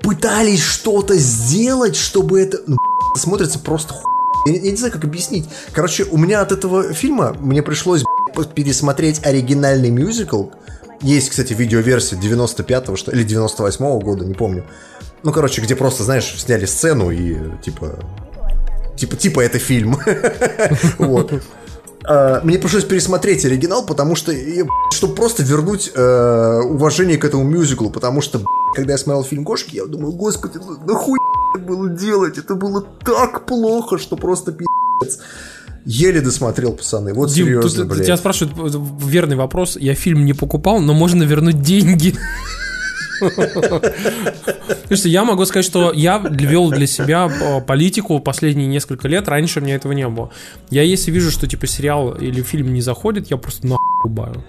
B: пытались что-то сделать, чтобы это... ну, смотрится просто хуй. Я, я не знаю, как объяснить. Короче, у меня от этого фильма мне пришлось пересмотреть оригинальный мюзикл. Есть, кстати, видеоверсия 95-го что, или 98-го года, не помню. Ну, короче, где просто, знаешь, сняли сцену и типа... Типа, типа это фильм. Вот. А, Мне пришлось пересмотреть оригинал, потому что, чтобы просто вернуть э, уважение к этому мюзиклу, потому что, когда я смотрел фильм «Кошки», я думаю, господи, ну нахуй это было делать? Это было так плохо, что просто пи***ц. Еле досмотрел, пацаны. Вот
D: Дим,
B: серьезно,
D: тут
B: блядь.
D: тебя спрашивают э, верный вопрос. Я фильм не покупал, но можно вернуть деньги. Слушайте, я могу сказать, что я ввел для себя э, политику последние несколько лет. Раньше у меня этого не было. Я если вижу, что типа сериал или фильм не заходит, я просто нахуй врубаю.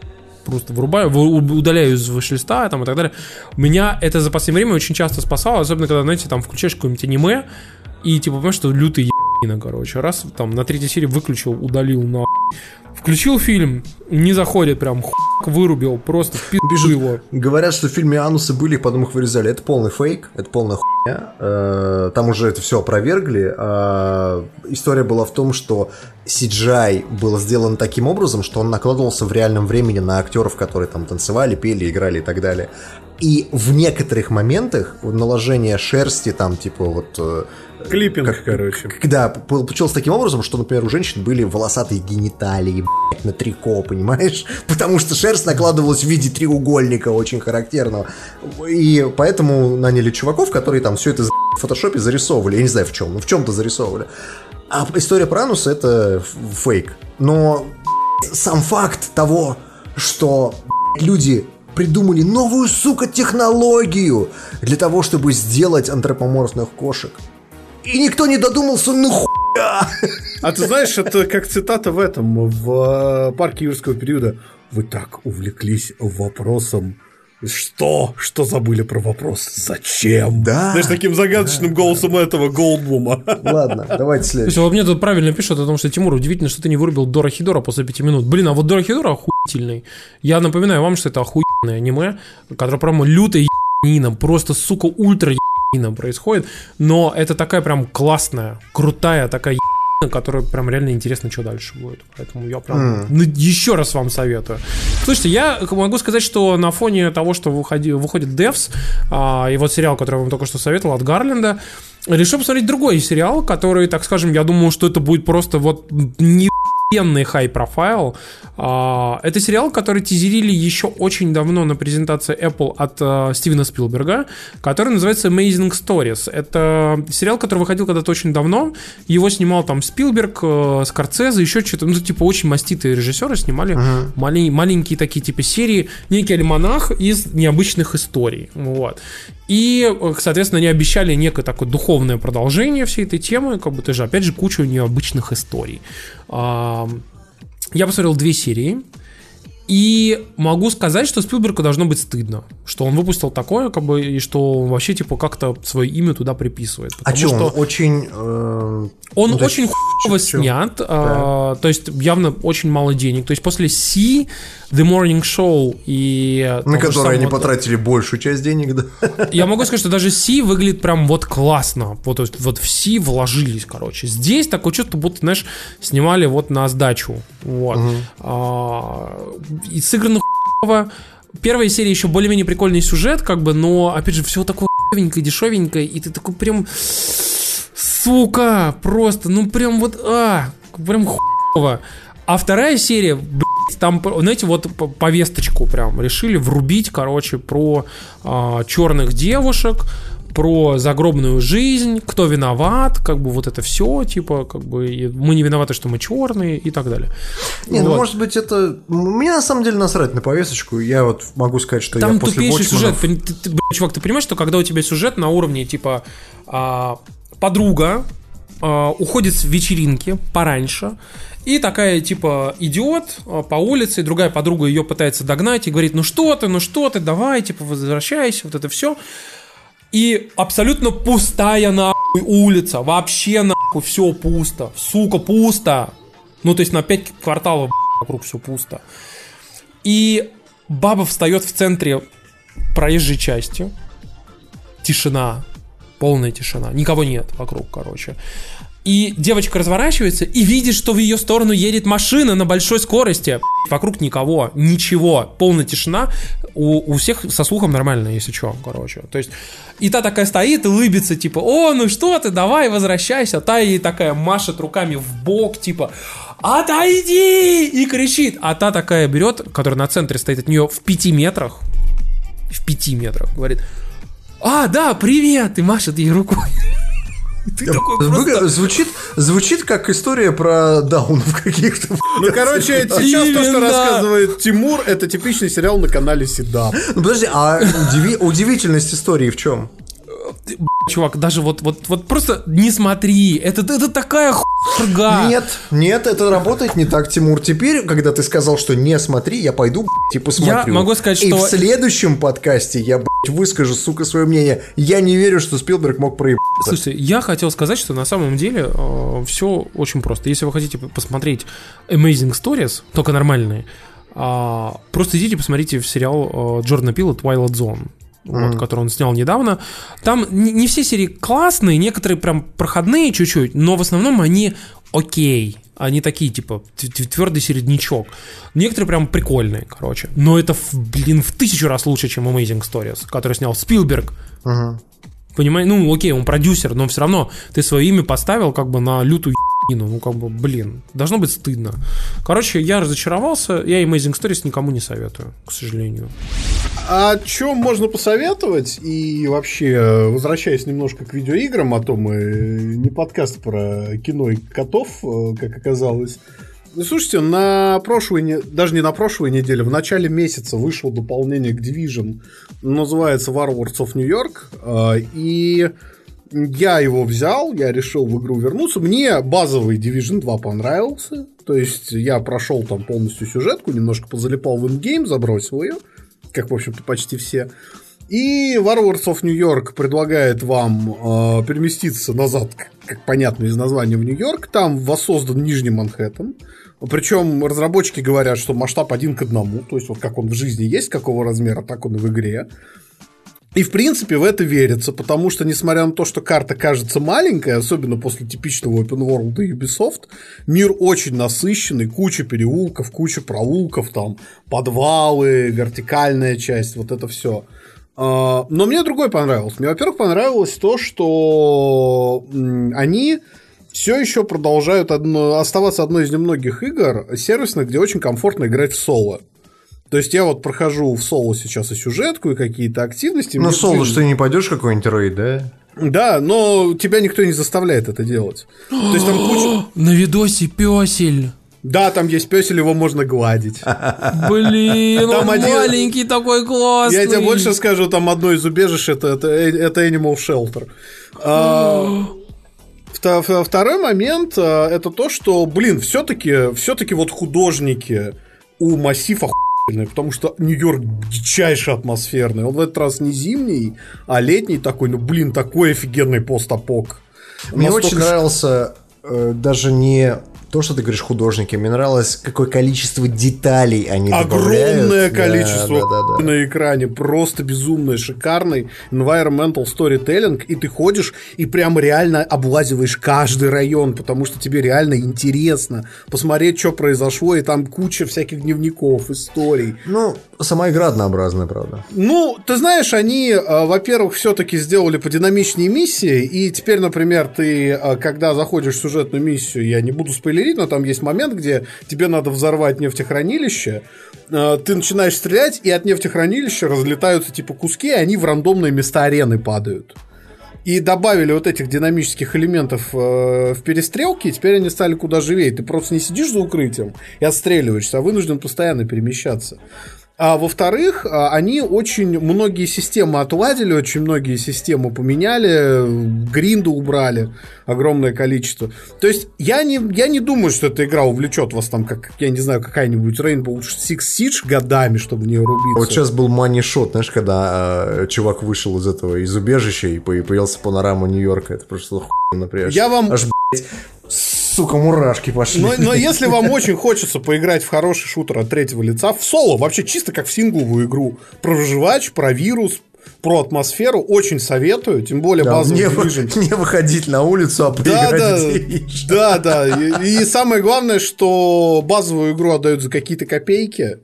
D: Просто врубаю, вы- удаляю из виш-листа там, и так далее. Меня это за последнее время очень часто спасало, особенно когда, знаете, там включаешь какое-нибудь аниме, и типа понимаешь, что лютый ебанина, короче. Раз там на третьей серии выключил, удалил на Включил фильм, не заходит прям, хук вырубил, просто пизду его.
B: Говорят, что в фильме анусы были, потом их вырезали. Это полный фейк, это полная хуйня. Э, Там уже это все опровергли. А История была в том, что CGI был сделан таким образом, что он накладывался в реальном времени на актеров, которые там танцевали, пели, играли и так далее. И в некоторых моментах наложение шерсти, там, типа, вот... э,
C: Клиппинг, короче.
B: Да, получилось таким образом, что, например, у женщин были волосатые гениталии, блядь, на трико, понимаешь? Потому что шерсть накладывалась в виде треугольника очень характерного. И поэтому наняли чуваков, которые там все это в фотошопе зарисовывали. Я не знаю в чем, но в чем-то зарисовывали. А история про ануса это фейк. Но сам факт того, что люди придумали новую, сука, технологию для того, чтобы сделать антропоморфных кошек. И никто не додумался, ну хуя!
C: А ты знаешь, это как цитата в этом, в э, парке юрского периода. Вы так увлеклись вопросом что? Что забыли про вопрос? Зачем?
B: Да,
C: Знаешь, таким загадочным голосом этого Голдблума.
B: Ладно, давайте следующий.
D: есть, вот мне тут правильно пишут о том, что Тимур, удивительно, что ты не вырубил Дора Хидора после пяти минут. Блин, а вот Дора Хидора охуительный. Я напоминаю вам, что это охуенное аниме, которое прямо лютая ебанина, просто, сука, ультра ебанина происходит, но это такая прям классная, крутая такая ебанина, которая прям реально интересно, что дальше будет. Поэтому я прям ну, еще раз вам советую. Слушайте, я могу сказать, что на фоне того, что выходи- выходит Devs, а, и вот сериал, который я вам только что советовал от Гарленда, решил посмотреть другой сериал, который, так скажем, я думаю, что это будет просто вот не охуенный хай-профайл. А, Это сериал, который тизерили еще очень давно на презентации Apple от э, Стивена Спилберга, который называется Amazing Stories. Это сериал, который выходил когда-то очень давно. Его снимал там Спилберг, э, Скорцезе, еще что-то. Ну, типа, очень маститые режиссеры снимали малень- маленькие такие типа серии, некий альманах из необычных историй. Вот. И, э, соответственно, они обещали некое такое духовное продолжение всей этой темы, как бы тоже, опять же, кучу необычных историй. Я посмотрел две серии, и могу сказать, что Спилбергу должно быть стыдно, что он выпустил такое, как бы, и что он вообще, типа, как-то свое имя туда приписывает.
B: А что,
D: что
B: он очень... э,
D: он
B: ну, то есть,
D: очень хуево снят, а, то есть явно очень мало денег. То есть после Си, The Morning Show и...
B: на который они
D: самого-
B: потратили большую часть денег, да?
D: Я могу сказать, что даже Си выглядит прям вот классно. Вот, то есть, вот в Си вложились, короче. Здесь такое чувство, будто, знаешь, снимали вот на сдачу. Вот. А, и сыграно хуево. Первая серия еще более-менее прикольный сюжет, как бы, но, опять же, все такое хуевенькое, дешевенькое, и ты такой прям... Сука! Просто, ну прям вот, а, прям хуево. А вторая серия, блядь, там, знаете, вот по- повесточку прям решили врубить, короче, про черных девушек, про загробную жизнь, кто виноват, как бы вот это все, типа, как бы мы не виноваты, что мы черные и так далее.
B: Не, ну
D: Вот.
B: может быть это... Мне на самом деле насрать на повесточку. Я вот могу сказать, что
D: Там
B: я после
D: тупейший сюжет. Ты- ты- ты, чувак, ты понимаешь, что когда у тебя сюжет на уровне, типа, а, подруга а, уходит с вечеринки пораньше, и такая, типа, идиот а, по улице, и другая подруга ее пытается догнать и говорит, ну что ты, ну что ты, давай, типа, возвращайся, вот это все. И абсолютно пустая нахуй улица, вообще нахуй все пусто, сука, пусто. Ну, то есть на 5 кварталов вокруг все пусто. И баба встает в центре проезжей части. Тишина. Полная тишина. Никого нет вокруг, короче. И девочка разворачивается и видит, что в ее сторону едет машина на большой скорости. Вокруг никого, ничего, полная тишина. У, у всех со слухом нормально, если что, короче. То есть, и та такая стоит улыбится, типа, о, ну что ты, давай, возвращайся. Та ей такая машет руками в бок, типа, отойди! И кричит. А та такая берет, которая на центре стоит от нее в пяти метрах, в пяти метрах, говорит, а, да, привет, и машет ей рукой. Ты такой просто...
B: Звучит, звучит как история про даунов каких-то.
C: Ну, короче, сейчас то, что
D: Именно.
C: рассказывает Тимур, это типичный сериал на канале Седа.
B: Ну, подожди, а удиви- удивительность истории в чем?
D: Чувак, даже вот, вот, вот просто не смотри. Это, это такая хуйга.
B: Нет, нет, это работает не так, Тимур. Теперь, когда ты сказал, что не смотри, я пойду, блядь, и посмотрю.
D: Я могу сказать,
B: И
D: что-
B: в следующем подкасте я, блядь, выскажу, сука, свое мнение. Я не верю, что Спилберг мог проебаться.
D: Слушайте, я хотел сказать, что на самом деле все очень просто. Если вы хотите посмотреть Amazing Stories, только нормальные, а, просто идите посмотрите в сериал э, Джордана Пила Twilight Zone. Вот, который он снял недавно. Там не, не все серии классные, некоторые прям проходные чуть-чуть, но в основном они окей. Они такие, типа, твердый середнячок. Некоторые прям прикольные, короче. Но это, блин, в тысячу раз лучше, чем Amazing Stories, который снял Спилберг. Понимаешь, ну окей, он продюсер, но все равно ты свое имя поставил как бы на лютую ебану. Ну, как бы, блин, должно быть стыдно. Короче, я разочаровался, я Amazing Stories никому не советую, к сожалению.
C: о чем можно посоветовать? И вообще, возвращаясь немножко к видеоиграм, а то мы не подкаст про кино и котов, э, как оказалось. Ну, слушайте, на прошлой, даже не на прошлой неделе, в начале месяца вышло дополнение к Division, называется Warlords of New York, э, и я его взял, я решил в игру вернуться. Мне базовый Division 2 понравился, то есть я прошел там полностью сюжетку, немножко позалипал в ингейм, забросил ее, как, в общем-то, почти все. И Warlords of New York предлагает вам э, переместиться назад, как, как понятно из названия, в Нью-Йорк. Там воссоздан Нижний Манхэттен. Причем разработчики говорят, что масштаб один к одному. То есть, вот как он в жизни есть, какого размера, так он и в игре. И, в принципе, в это верится, потому что, несмотря на то, что карта кажется маленькой, особенно после типичного open world Ubisoft, мир очень насыщенный, куча переулков, куча проулков, там, подвалы, вертикальная часть, вот это все. Но мне другой понравилось. Мне, во-первых, понравилось то, что они все еще продолжают одно- оставаться одной из немногих игр сервисных, где очень комфортно играть в соло. То есть я вот прохожу в соло сейчас и сюжетку, и какие-то активности.
B: Ну, соло, что ты не пойдешь какой-нибудь рейд, да?
C: Да, но тебя никто не заставляет это делать. То есть там куча...
D: На видосе песель.
C: Да, там есть песель, его можно гладить.
D: Блин,
C: Там
D: он
C: один-
D: маленький такой классный.
C: Я тебе больше скажу, там одно из убежищ это, это, это Animal Shelter. А, вто- вто- Второй момент а, это то, что, блин, все-таки все-таки вот художники у массива потому что Нью-Йорк дичайше атмосферный. Он в этот раз не зимний, а летний такой, ну, блин, такой офигенный постапок.
B: Мне
C: Настолько
B: очень нравился э, даже не то, что ты говоришь художники, мне нравилось, какое количество деталей они добавляют.
C: Огромное
B: Да,
C: количество
B: да, да, да.
C: на экране, просто безумный, шикарный environmental storytelling, и ты ходишь и прям реально облазиваешь каждый район, потому что тебе реально интересно посмотреть, что произошло, и там куча всяких дневников, историй.
B: Ну, сама игра однообразная, правда.
C: Ну, ты знаешь, они, э, во-первых, все-таки сделали подинамичнее миссии, и теперь, например, ты, э, когда заходишь в сюжетную миссию, я не буду спойлерить, но там есть момент, где тебе надо взорвать нефтехранилище, э, ты начинаешь стрелять, и от нефтехранилища разлетаются типа куски, и они в рандомные места арены падают. И добавили вот этих динамических элементов э, в перестрелке, и теперь они стали куда живее. Ты просто не сидишь за укрытием и отстреливаешься, а вынужден постоянно перемещаться. А во-вторых, а, они очень многие системы отладили, очень многие системы поменяли, гринду убрали огромное количество. То есть я не, я не думаю, что эта игра увлечет вас там, как, я не знаю, какая-нибудь Rainbow Six Siege годами, чтобы в нее рубиться.
B: Вот сейчас был мани-шот, знаешь, когда э, чувак вышел из этого, из убежища и по- и появился панорама Нью-Йорка. Это просто охуенно напряжно.
C: Я вам-
B: Аж, блядь, сука, мурашки пошли.
C: Но, но если вам очень хочется поиграть в хороший шутер от третьего лица, в соло, вообще чисто как в сингловую игру, про выживач, про вирус, про атмосферу, очень советую, тем более
B: Да,
C: базовый
B: не,
C: Division.
B: не выходить на улицу, а
C: Да,
B: поиграть
C: да,
B: Division.
C: да, да. И, и самое главное, что базовую игру отдают за какие-то копейки.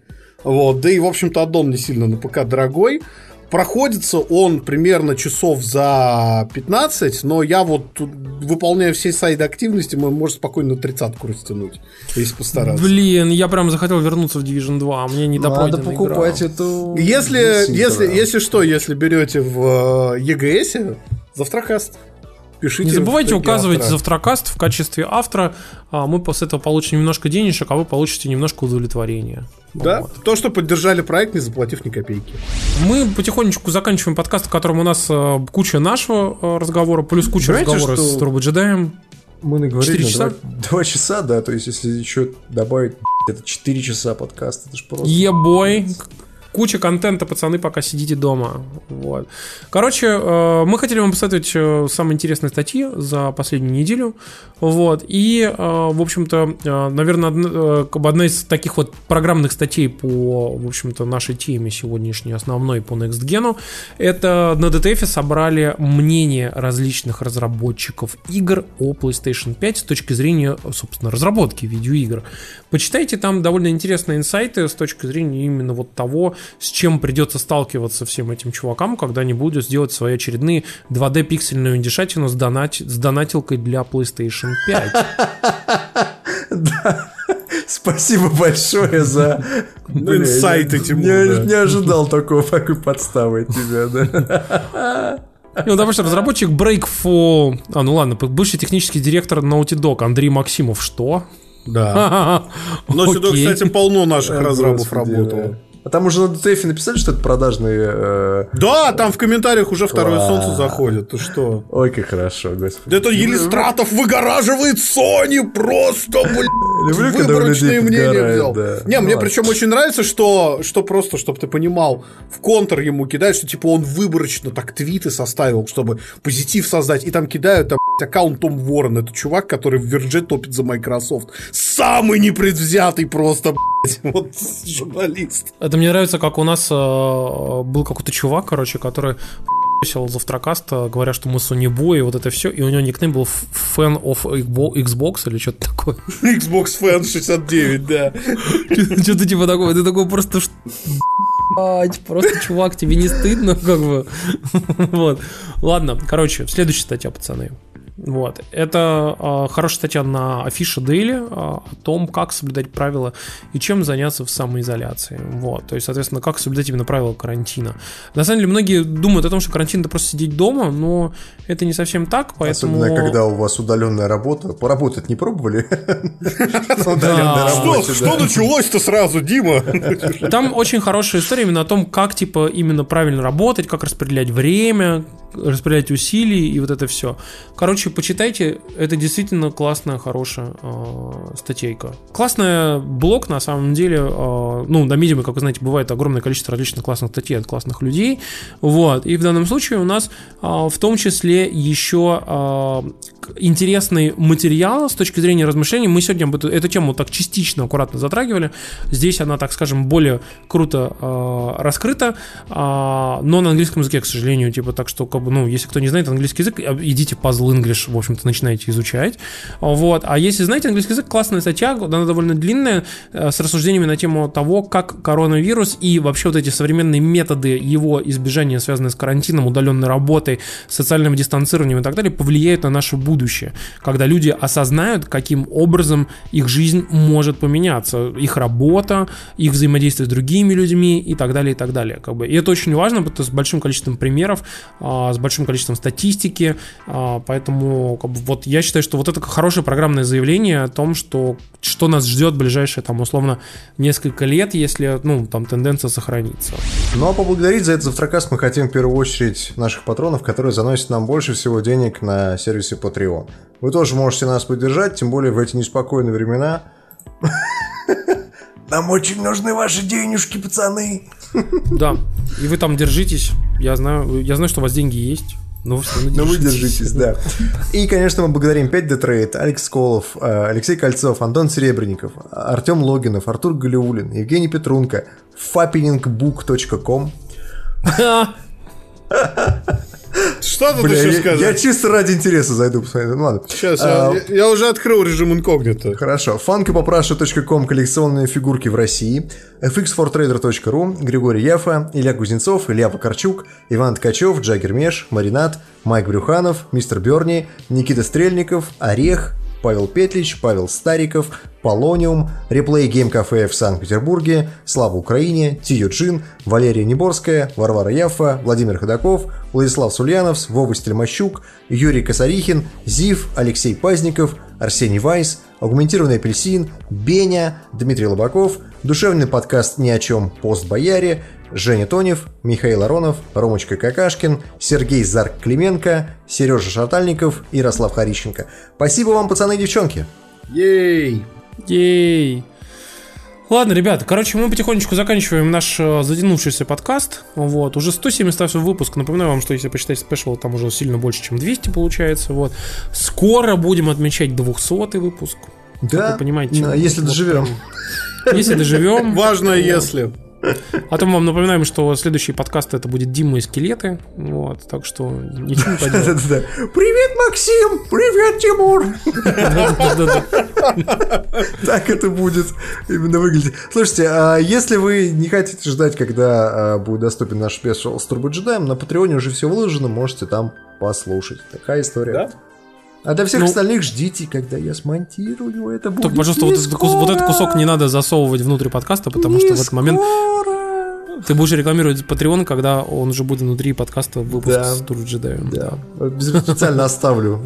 C: Вот, да и, в общем-то, аддон не сильно на ПК дорогой. Проходится он примерно часов за 15, но я вот, тут, выполняя все сайды активности, мы можем спокойно на тридцатку растянуть, если постараться.
D: Блин, я прям захотел вернуться в Division 2, а мне не
B: Надо покупать эту...
C: Если, если, если что, если берете в э, EGS, завтракаст. Пишите
D: Не забывайте указывать
C: автора.
D: завтракаст в качестве автора. а Мы после этого получим немножко денежек, а вы получите немножко удовлетворения.
C: Да,
D: Вот.
C: то, что поддержали проект, не заплатив ни копейки.
D: Мы потихонечку заканчиваем подкаст, в котором у нас э, куча нашего э, разговора, плюс куча
B: Знаете,
D: разговора
B: что-
D: с Турбо Джедаем.
B: Мы наговорили
D: Четыре
B: на
D: часа?
B: Два, два часа, да, то есть если еще добавить, это 4 часа подкаста, это же просто...
D: Ебой. Куча контента, пацаны, пока сидите дома. Вот. Короче, э, мы хотели вам посоветовать э, самые интересные статьи за последнюю неделю. Вот. И, э, в общем-то, наверное, одна из таких вот программных статей по, в общем-то, нашей теме сегодняшней, основной по NextGen, это на DTF собрали мнение различных разработчиков игр о PlayStation 5 с точки зрения, собственно, разработки видеоигр. Почитайте там довольно интересные инсайты с точки зрения именно вот того, с чем придется сталкиваться всем этим чувакам, когда они будут сделать свои очередные 2D пиксельную индишатину с, донат... с донатилкой для PlayStation 5.
B: Спасибо большое за
C: Ну, инсайты, да.
B: не ожидал такого, такой подставы от тебя, да.
D: Ну, потому что разработчик Breakfall... А, ну ладно, бывший технический директор Naughty Dog Андрей Максимов. Что?
C: Да. Но сюда, кстати, полно наших разрабов
B: Господи,
C: работало.
B: А там уже на DTF написали, что это продажные... э,
C: Да, там в комментариях уже второе
B: Класс.
C: солнце заходит. Ты что?
B: Ой, как хорошо, господи.
C: Да это Елистратов выгораживает Sony просто, блин.
B: Люблю,
C: Выборочные
B: людей
C: мнения
B: подгорает,
C: взял.
B: да.
C: Не,
B: Ну
C: мне
B: ладно.
C: причем очень нравится, что, что просто, чтобы ты понимал, в контр ему кидают, что типа он выборочно так твиты составил, чтобы позитив создать, и там кидают там аккаунт Том Ворон, это чувак, который в Верже топит за Microsoft. Самый непредвзятый просто, блядь, вот журналист.
D: Это мне нравится, как у нас э, был какой-то чувак, короче, который завтракаста, говоря, что мы Boy, и вот это все, и у него никнейм был Fan of Xbox или что-то такое.
C: Xbox Fan 69, да.
D: Что-то типа такого, ты такой просто просто, чувак, тебе не стыдно, как бы. Вот. Ладно, короче, следующая статья, пацаны. Вот. Это э, хорошая статья на Афиша Daily э, о том, как соблюдать правила и чем заняться в самоизоляции. Вот. То есть, соответственно, как соблюдать именно правила карантина. На самом деле, многие думают о том, что карантин это просто сидеть дома, но это не совсем так, поэтому...
B: Особенно, когда у вас удаленная работа. Поработать не пробовали?
C: Что, началось-то сразу, Дима?
D: Там очень хорошая история именно о том, как типа именно правильно работать, как распределять время, распределять усилия и вот это все. Короче, почитайте, это действительно классная, хорошая э, статейка. Классная блог, на самом деле, э, ну, на Medium, как вы знаете, бывает огромное количество различных классных статей от классных людей, вот, и в данном случае у нас э, в том числе еще э, интересный материал с точки зрения размышлений. Мы сегодня эту, эту тему так частично, аккуратно затрагивали. Здесь она, так скажем, более круто э, раскрыта, а, но на английском языке, к сожалению, типа так что, как бы, ну, если кто не знает английский язык, а, идите Puzzle English, в общем-то, начинайте изучать. Вот. А если знаете английский язык, классная статья, она довольно длинная, э, с рассуждениями на тему того, как коронавирус и вообще вот эти современные методы его избежания, связанные с карантином, удаленной работой, социальным дистанцированием и так далее, повлияют на наше будущее. Когда люди осознают, каким образом их жизнь может поменяться, их работа, их взаимодействие с другими людьми и так далее, и так далее. Как бы. И это очень важно, потому что с большим количеством примеров, а, с большим количеством статистики, а, поэтому как бы, вот я считаю, что вот это хорошее программное заявление о том, что, что нас ждет в ближайшие, там, условно, несколько лет, если, ну, там, тенденция сохранится.
B: Ну а поблагодарить за этот завтракаст мы хотим в первую очередь наших патронов, которые заносят нам больше всего денег на сервисе Patreon. Вы тоже можете нас поддержать, тем более в эти неспокойные времена. Нам очень нужны ваши денежки, пацаны.
D: Да, и вы там держитесь, я знаю, я знаю, что у вас деньги есть, всё равно
B: Ну вы держитесь, да. И, конечно, мы благодарим 5 Детрейд, Алекс Колов, э, Алексей Кольцов, Антон Серебренников, Артем Логинов, Артур Галиулин, Евгений Петрунко, fappingbook.com.
C: Что тут
B: Бля,
C: еще
B: я, я
C: сказать?
B: чисто ради интереса зайду посмотреть. Ну ладно.
C: Сейчас,
B: А,
C: я, я уже открыл режим инкогнито.
B: Хорошо. funkopopрasha.com коллекционные фигурки в России. fx4trader.ru Григорий Яфа, Илья Кузнецов, Илья Покарчук, Иван Ткачев, Джаггер Меш, Маринат, Майк Брюханов, Мистер Берни, Никита Стрельников, Орех, Павел Петлич, Павел Стариков, Полониум, Реплей Гейм Кафе в Санкт-Петербурге, Слава Украине, Тию Джин, Валерия Неборская, Варвара Яфа, Владимир Ходаков, Владислав Сульянов, Вова Стельмощук, Юрий Косарихин, Зив, Алексей Пазников, Арсений Вайс, Аугментированный апельсин, Беня, Дмитрий Лобаков, душевный подкаст «Ни о чем. Пост Бояре», Женя Тонев, Михаил Аронов, Ромочка Какашкин, Сергей Зарк Клименко, Сережа Шатальников и Ярослав Харищенко. Спасибо вам, пацаны и девчонки.
C: Ей!
D: Ей. Ладно, ребята, короче, мы потихонечку заканчиваем наш э, затянувшийся подкаст. Вот, уже 178 выпуск. Напоминаю вам, что если посчитать спешл, там уже сильно больше, чем 200 получается. Вот. Скоро будем отмечать 200 выпуск. Как вы понимаете.
B: Да, если
D: вот
B: доживем.
D: Если доживем.
C: Важно, если.
D: Потом вам напоминаем, что следующий подкаст это будет Дима и скелеты. Вот, так что ничего не поделать.
B: Привет, Максим! Привет, Тимур! Так это будет именно выглядеть. Слушайте, а если вы не хотите ждать, когда а, будет доступен наш спешл с Турбо Джедаем, на Патреоне уже все выложено, можете там послушать. Такая история.
C: Да?
B: А для всех
F: Ну-
B: остальных ждите, когда я смонтирую. Это будет
F: То, пожалуйста, вот
B: не
F: этот, кус- вот этот
B: скоро.
F: кусок не надо засовывать внутрь подкаста, потому что
B: Не
F: в этот момент
B: скоро.
F: ты будешь рекламировать Patreon, когда он уже будет внутри подкаста выпуск
B: Да.
F: с Тур джедаем.
B: Да. Специально оставлю.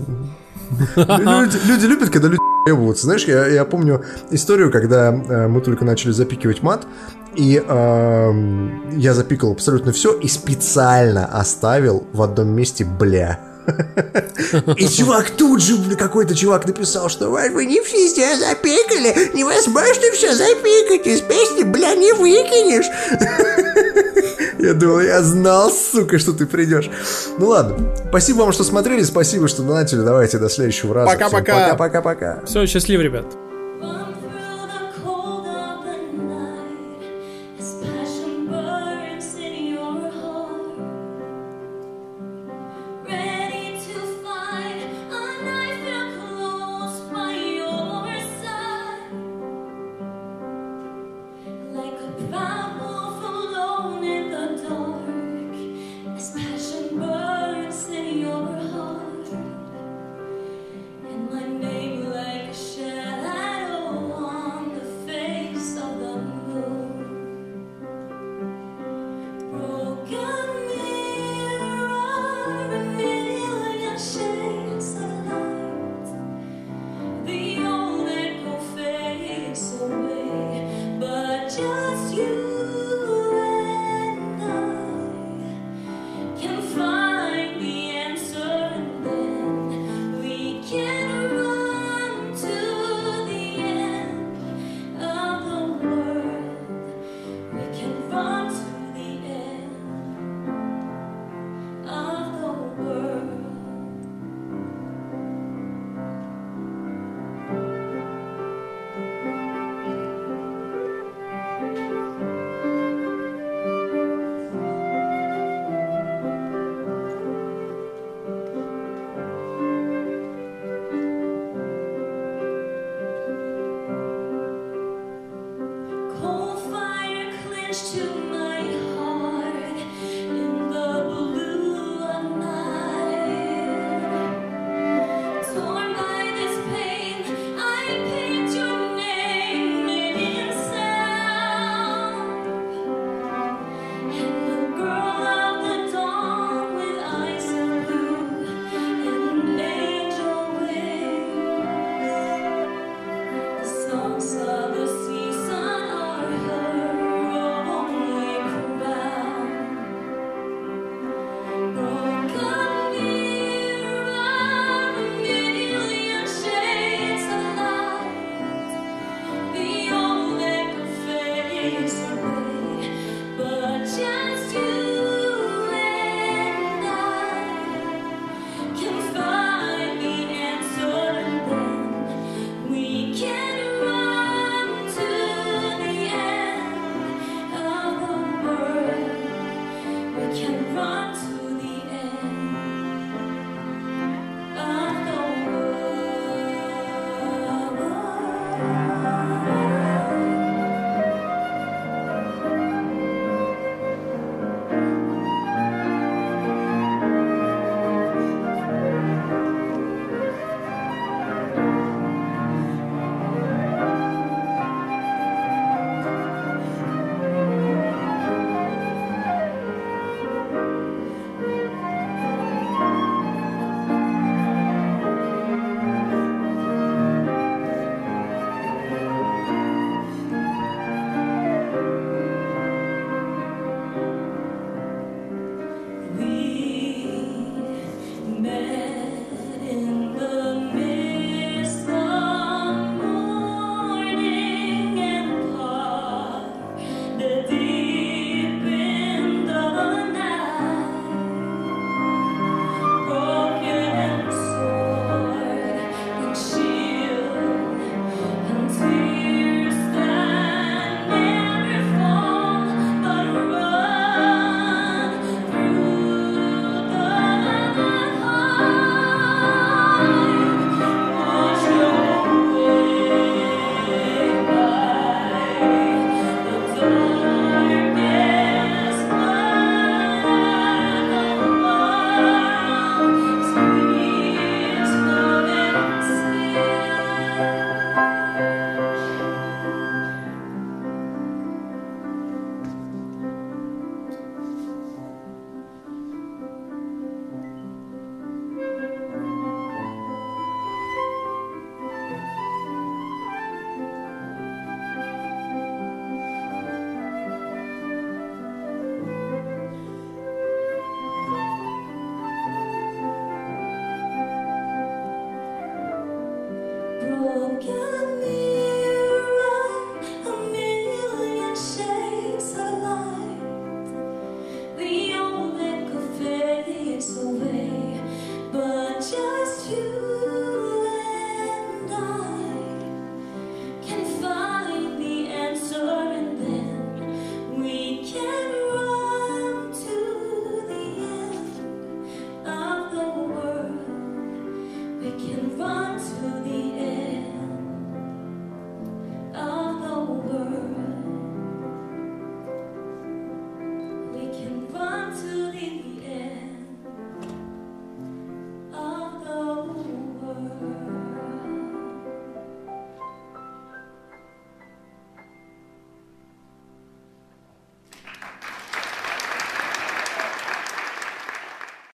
B: Люди, люди любят, когда люди ебутся. Знаешь, я, я помню историю, когда э, мы только начали запикивать мат, и эм, я запикал абсолютно все и специально оставил в одном месте бля. И чувак тут же, какой-то чувак написал, что «Вань, вы не везде запикали, невозможно все запикать, из песни, бля, не выкинешь. Я думал, я знал, сука, что ты придешь. Ну ладно. Спасибо вам, что смотрели, спасибо, что донатили. Давайте до следующего раза.
C: Пока-пока.
B: Пока-пока-пока.
F: Все, счастливо, ребят.